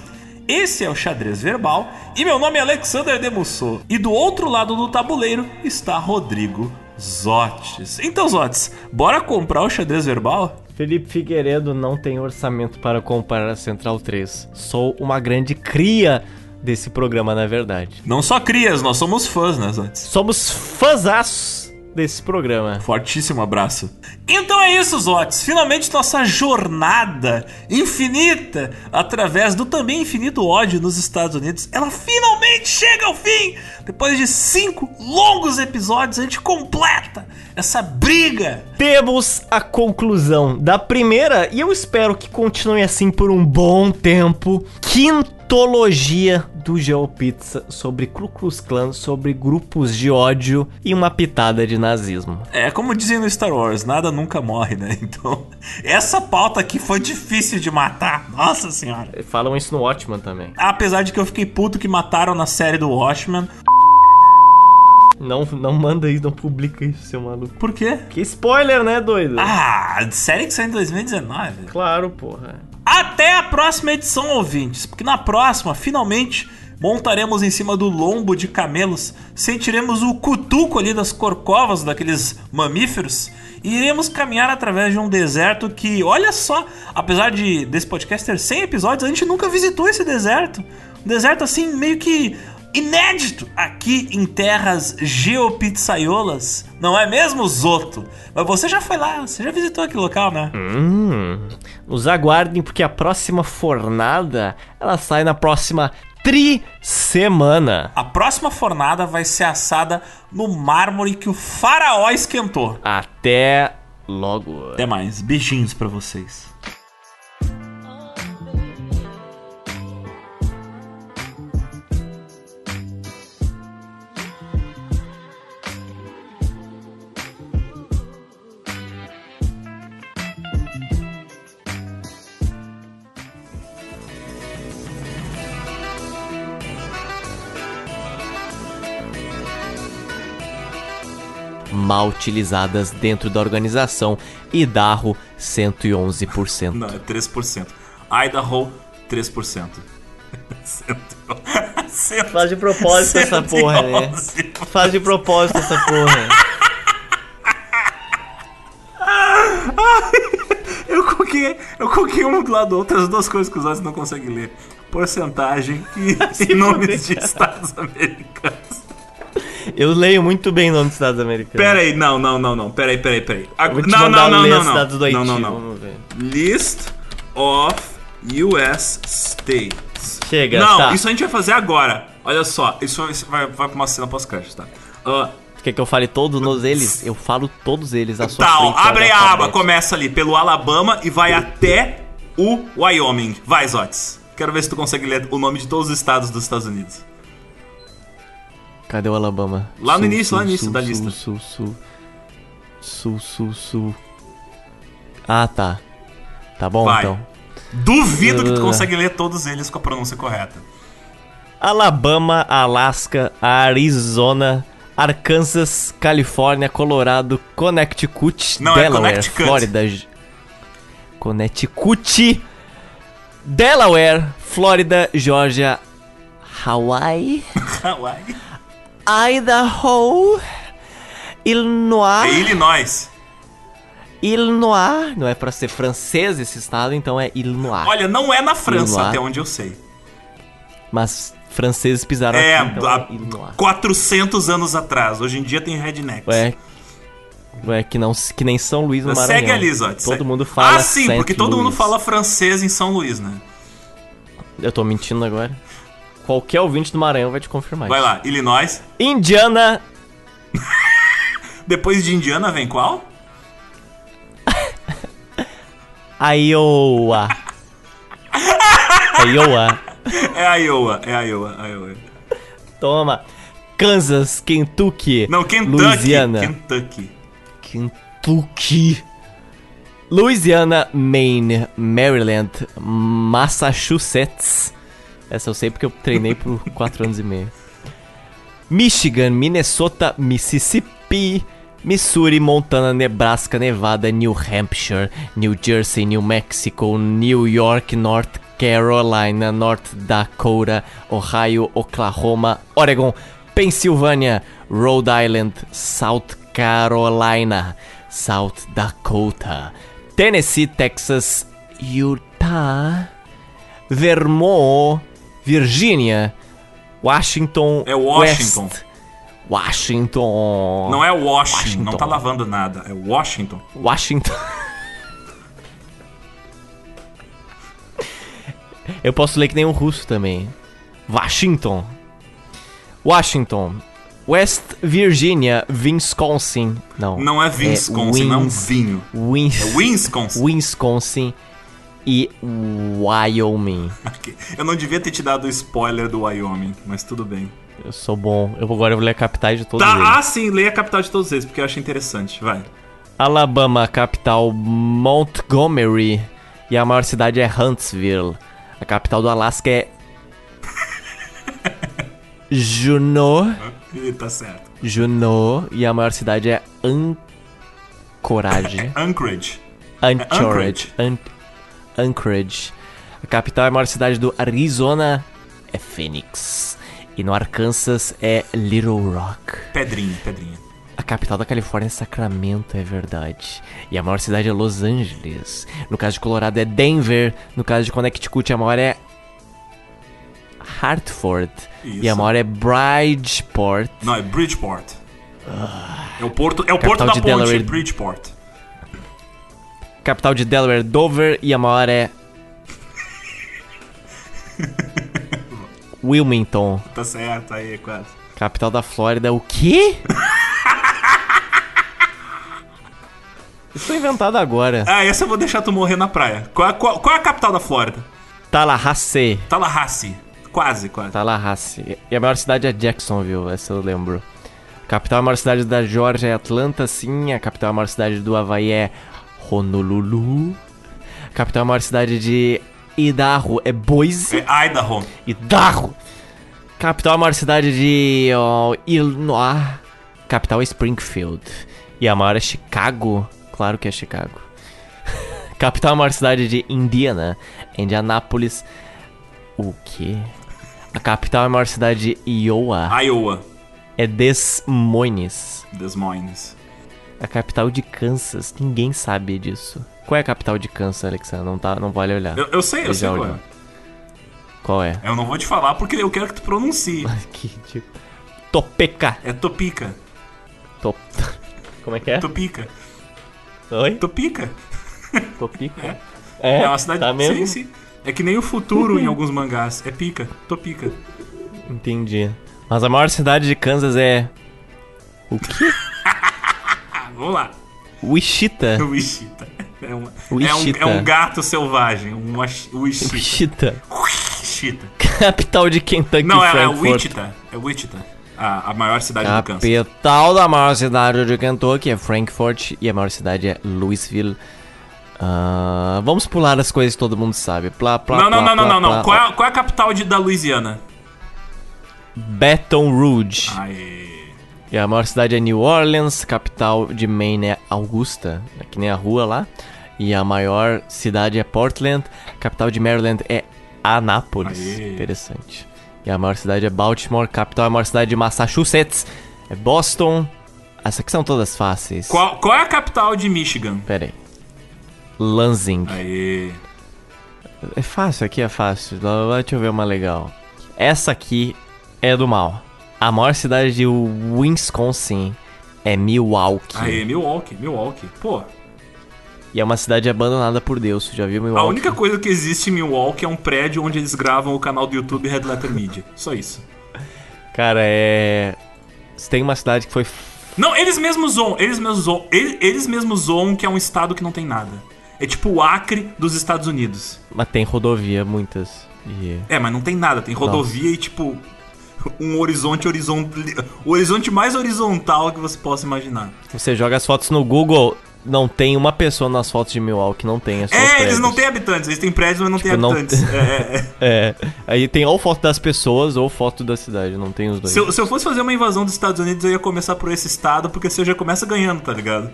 Esse é o xadrez verbal e meu nome é Alexander Demusso. E do outro lado do tabuleiro está Rodrigo Zotes. Então, Zotes, bora comprar o xadrez verbal? Felipe Figueiredo não tem orçamento para comprar a Central 3. Sou uma grande cria desse programa, na verdade. Não só crias, nós somos fãs, né, Zantes? Somos fãzaços desse programa. Fortíssimo abraço. Então é isso, Zotes. Finalmente nossa jornada infinita através do também infinito ódio nos Estados Unidos, ela finalmente chega ao fim. Depois de cinco longos episódios, a gente completa essa briga. Temos a conclusão da primeira e eu espero que continue assim por um bom tempo. Quinto mitologia do GeoPizza sobre Ku Klux Klan, sobre grupos de ódio e uma pitada de nazismo. É como dizem no Star Wars, nada nunca morre, né? Então, essa pauta aqui foi difícil de matar. Nossa senhora. Falam isso no Watchmen também. Apesar de que eu fiquei puto que mataram na série do Watchmen. Não, não manda isso, não publica isso, seu maluco. Por quê? Que spoiler, né, doido? Ah, série que saiu em 2019. Claro, porra. Até a próxima edição, ouvintes, porque na próxima, finalmente, montaremos em cima do lombo de camelos, sentiremos o cutuco ali das corcovas daqueles mamíferos e iremos caminhar através de um deserto que, olha só, apesar de desse podcast ter 100 episódios, a gente nunca visitou esse deserto. Um deserto assim, meio que inédito aqui em terras geopizzaiolas, não é mesmo, Zoto? Mas você já foi lá, você já visitou aquele local, né? Hum, nos aguardem porque a próxima fornada, ela sai na próxima tri-semana. A próxima fornada vai ser assada no mármore que o faraó esquentou. Até logo. Até mais. Beijinhos pra vocês. Mal utilizadas dentro da organização. Idaho, 111%. Não, é 3%. Idaho, 3%. Faz de propósito essa porra, né? Faz de propósito essa porra. eu coloquei, eu coloquei um do lado do outro, as duas coisas que os olhos não conseguem ler. Porcentagem e nomes de estados americanos. Eu leio muito bem nome dos Estados Americanos. Pera aí, não, não, não, não. Pera aí, pera aí, pera aí. Te não, não, não, não, não. Haiti, Não, não, não. List of US states. Chega, Não, tá. isso a gente vai fazer agora. Olha só, isso vai, vai pra uma cena pós-crédito, tá? Ah, Quer que eu fale todos eles? Eu falo todos eles. A sua tá, ó, abre a aba, começa ali pelo Alabama e vai até o Wyoming. Vai, Zotes. Quero ver se tu consegue ler o nome de todos os estados dos Estados Unidos. Cadê o Alabama? Lá no início, lá no início da sul, lista. Sul, sul, sul, sul, sul. Ah, tá. Tá bom, Vai. então. Duvido que tu Uh. consegue ler todos eles com a pronúncia correta. Alabama, Alasca, Arizona, Arkansas, Califórnia, Colorado, Connecticut, Não, é Delaware, Connecticut. Flórida, Connecticut, Delaware, Flórida, Georgia, Hawaii, Hawaii. Idaho, Illinois, É Illinois. Illinois, não é pra ser francês esse estado, então é Illinois. Olha, não é na França, Illinois. até onde eu sei. Mas franceses pisaram É, aqui, então há é Illinois. 400 anos atrás. Hoje em dia tem rednecks. Ué, ué que, não, que nem São Luís no Maranhão. Segue ali, Zote. Todo segue. mundo fala Ah, sim, porque todo mundo fala francês em São Luís, né? Eu tô mentindo agora. Qualquer ouvinte do Maranhão vai te confirmar. Vai isso. lá, Illinois. Indiana, Depois de Indiana vem qual? Iowa. Iowa. É Iowa, é Iowa, Iowa. Toma. Kansas, Kentucky. Não, Kentucky. Louisiana. Kentucky. Kentucky. Louisiana, Maine, Maryland, Massachusetts. Essa eu sei porque eu treinei por 4 anos e meio. Michigan, Minnesota, Mississippi, Missouri, Montana, Nebraska, Nevada, New Hampshire, New Jersey, New Mexico, New York, North Carolina, North Dakota, Ohio, Oklahoma, Oregon, Pensilvânia, Rhode Island, South Carolina, South Dakota, Tennessee, Texas, Utah, Vermont, Virgínia, Washington, É Washington. West, Washington. Não é Washington, Washington. não tá lavando nada. É Washington. Washington. Eu posso ler que nem um russo também. Washington. Washington. West Virginia, Wisconsin. Não. Não é Wisconsin, não é um vinho. Wins- É Wisconsin. Wisconsin e Wyoming. Eu não devia ter te dado o spoiler do Wyoming, mas tudo bem. Eu sou bom. Eu agora vou ler a capitais de todos eles. Tá, ah, sim, leia a capital de todos eles, porque eu acho interessante. Vai. Alabama, capital Montgomery. E a maior cidade é Huntsville. A capital do Alasca é. Juneau. Ih, tá certo. Juneau. E a maior cidade é Anchorage. Anchorage. Anchorage. An Anchorage. A capital e a maior cidade do Arizona é Phoenix. E no Arkansas é Little Rock. Pedrinha, pedrinha. A capital da Califórnia é Sacramento, é verdade. E a maior cidade é Los Angeles. No caso de Colorado é Denver. No caso de Connecticut, a maior é Hartford. E a Isso. maior é Bridgeport. Não, é Bridgeport. É o porto, é o porto da de ponte, Delaware. Bridgeport. Capital de Delaware, Dover. E a maior é. Wilmington. Tá certo, aí, quase. Capital da Flórida, o quê? Isso foi inventado agora. Ah, essa eu vou deixar tu morrer na praia. Qual, qual, qual é a capital da Flórida? Tallahassee. Tallahassee. Quase, quase. Tallahassee. E a maior cidade é Jacksonville, essa eu lembro. Capital, a maior cidade da Georgia é Atlanta, sim. A capital, a maior cidade do Havaí é Honolulu. Capital, a maior cidade de Idaho é Boise. É Idaho. Idaho. Capital, a maior cidade de ó, Illinois. Capital é Springfield. E a maior é Chicago. Claro que é Chicago. Capital, a maior cidade de Indiana. Indianápolis. O quê? A capital, a maior cidade de Iowa. Iowa. É Des Moines. Des Moines. A capital de Kansas. Ninguém sabe disso. Qual é a capital de Kansas, Alexandre? Não, tá, não vale olhar. Eu, eu sei, eu Já sei qual olhou. é. Qual é? Eu não vou te falar porque eu quero que tu pronuncie. que ridículo. Topeka. É Topica. Top... Como é que é? Topica. Oi? Topica. Topica? É, É, uma cidade. tá mesmo? Sim, sim. É que nem o futuro em alguns mangás. É pica. Topica. Entendi. Mas a maior cidade de Kansas é... O quê? Vamos lá. Wichita. Wichita. É, uma, Wichita. é, um, é um gato selvagem. Um wash- Wichita. Wichita. Wichita. Capital de Kentucky Não, é, é. Wichita. É Wichita. A, a maior cidade do Kansas. Capital da maior cidade de Kentucky é Frankfurt e a maior cidade é Louisville. Ah, vamos pular as coisas que todo mundo sabe. Plá, plá, Não, não, plá, não, não, não, não. plá. Qual é, a- qual é a capital de, da Louisiana? Baton Rouge. Aê. E a maior cidade é New Orleans. Capital de Maine é Augusta, é que nem a rua lá. E a maior cidade é Portland. Capital de Maryland é Anápolis. Aê. Interessante. E a maior cidade é Baltimore. Capital é a maior cidade de Massachusetts. É Boston. Essas aqui são todas fáceis. Qual, qual é a capital de Michigan? Pera aí. Lansing. Aê. É fácil, aqui é fácil. Deixa eu ver uma legal. Essa aqui é do mal. A maior cidade de Wisconsin é Milwaukee. Aê, Milwaukee, Milwaukee. Pô, E é uma cidade abandonada por Deus. Já viu a Milwaukee? única coisa que existe em Milwaukee é um prédio onde eles gravam o canal do YouTube Red Letter Media. Só isso. Cara, é. Tem uma cidade que foi. Não, eles mesmos zoam, eles mesmos zoam, eles, eles mesmos zoam que é um estado que não tem nada. É tipo o Acre dos Estados Unidos. Mas tem rodovia, muitas. E. É, mas não tem nada, tem rodovia e tipo um horizonte horizontal, o horizonte mais horizontal que você possa imaginar. Você joga as fotos no Google, não tem uma pessoa nas fotos de Milwaukee, não tem. É, É, eles não têm habitantes, eles têm prédios, mas não têm Tipo, não- habitantes. É, é, é. É. Aí tem ou foto das pessoas ou foto da cidade, não tem os dois. Se, eu, se eu fosse fazer uma invasão dos Estados Unidos, eu ia começar por esse estado, porque você já começa ganhando, tá ligado?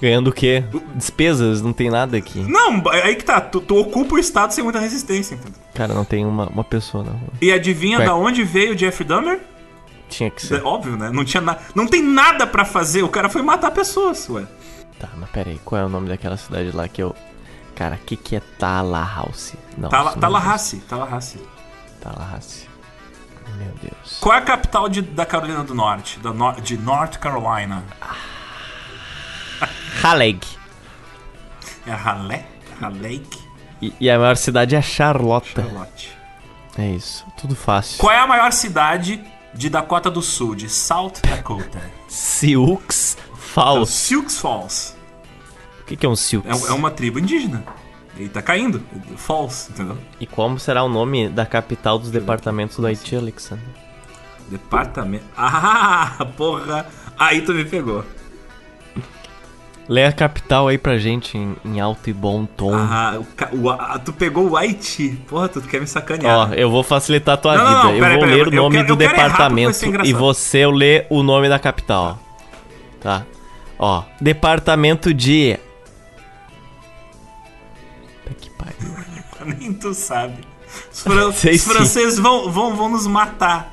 Ganhando o quê? Despesas, não tem nada aqui. Não, aí que tá, tu, tu ocupa o estado sem muita resistência, entendeu? Cara, não tem uma, uma pessoa na rua. E adivinha Ué. da onde veio o Jeffrey Dahmer? Tinha que É ser. óbvio, né? Não tinha nada. Não tem nada pra fazer, o cara foi matar pessoas, ué. Tá, mas pera aí, qual é o nome daquela cidade lá que eu. Cara, o que, que é Tallahassee? Não, Tala, Tallahassee, Tallahassee. Tallahassee. Meu Deus. Qual é a capital de- da Carolina do Norte? Da Nor- de North Carolina? Haleg. É Raleigh? Raleigh? E, e a maior cidade é Charlotte. Charlotte. É isso, tudo fácil. Qual é a maior cidade de Dakota do Sul? De South Dakota? Sioux É Falls. Sioux Falls. O que, que é um Sioux? É, é uma tribo indígena. E tá caindo. Falls, entendeu? E como será o nome da capital dos departamentos do Haiti, Alexandre? Departamento. Ah, porra! Aí tu me pegou. Lê a capital aí pra gente em, em alto e bom tom. Ah, o o A- tu pegou o Haiti. Porra, tu quer me sacanear. Ó, eu vou facilitar a tua Não, não, vida. não, eu pera vou pera ler o eu nome quero- do eu departamento e você lê o nome da capital. Tá? Ó, departamento de. Puta que pariu. Nem tu sabe. Os, fran- os franceses vão, vão, vão nos matar.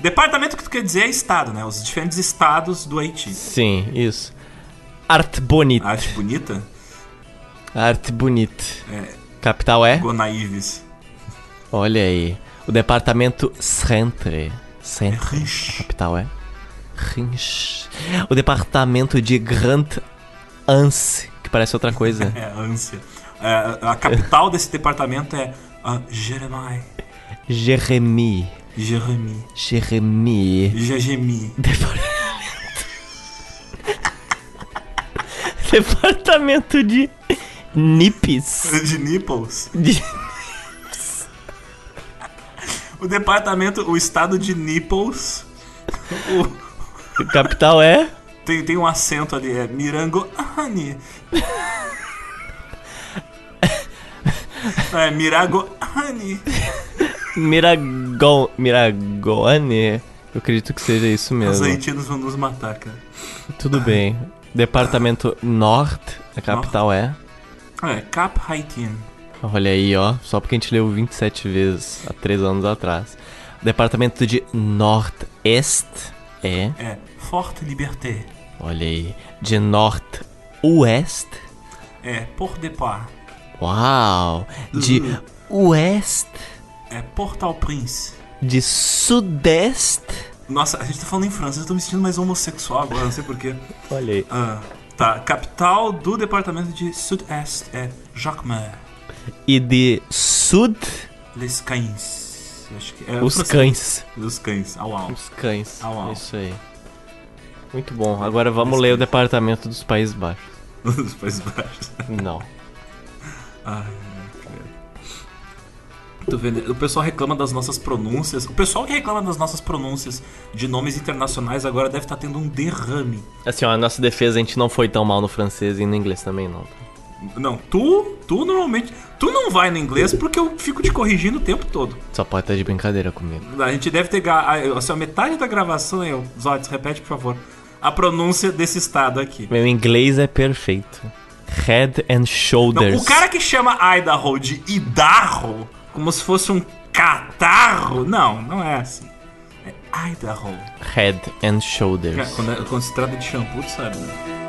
Departamento que tu quer dizer é estado, né? Os diferentes estados do Haiti. Sim, isso. Arte bonita. Arte bonita? Arte bonita. É, Capital é? Gonaives. Olha aí. O departamento Centre. Centre. Riche. capital é? Rinch. O departamento de Grand Anse, que parece outra coisa. É, ânsia. É, a capital desse departamento é ah, Jeremiah. Jeremy. Jeremy. Jeremy. Jajemi. Departamento de Nippes. De nipples. De... O departamento, o estado de nipples. O, Capital é tem, tem um acento ali, é Mirangoani. é Miragoani. Miragon... Miragoane. Eu acredito que seja isso Os mesmo. haitianos vão nos matar, cara. Tudo bem. Departamento Norte, a capital é. É, Cap Haitien. Olha aí, ó. Só porque a gente leu 27 vezes há 3 anos atrás. Departamento de Nordeste é. É, Forte Liberté. Olha aí. De Norte-Oeste. É, Port de Par. Uau! De Oeste. É Port-au-Prince. De Sudeste. Nossa, a gente tá falando em francês, eu tô me sentindo mais homossexual agora, não sei porquê. Olha aí. Ah, tá, capital do departamento de Sud-Est é Jacmel. E de Sud. Les Cães. Acho que é Os cães. Os cães, au au. Os cães. Au, au. Isso aí. Muito bom. Agora vamos ler o departamento dos Países Baixos. Os Países Baixos. Não. Ai. O pessoal reclama das nossas pronúncias. O pessoal que reclama das nossas pronúncias de nomes internacionais agora deve estar tendo um derrame. Assim, ó, a nossa defesa a gente não foi tão mal no francês e no inglês também não. Não, tu, tu normalmente, tu não vai no inglês porque eu fico te corrigindo o tempo todo. Só pode estar de brincadeira comigo. A gente deve ter, assim, a metade da gravação eu, Zotes, repete por favor, a pronúncia desse estado aqui. Meu inglês é perfeito. Head and Não, shoulders. o cara que chama Idaho de Idaho, como se fosse um catarro, não, não é assim. É Idaho. Head and shoulders. Quando, é- quando se trata de shampoo, tu sabe, né?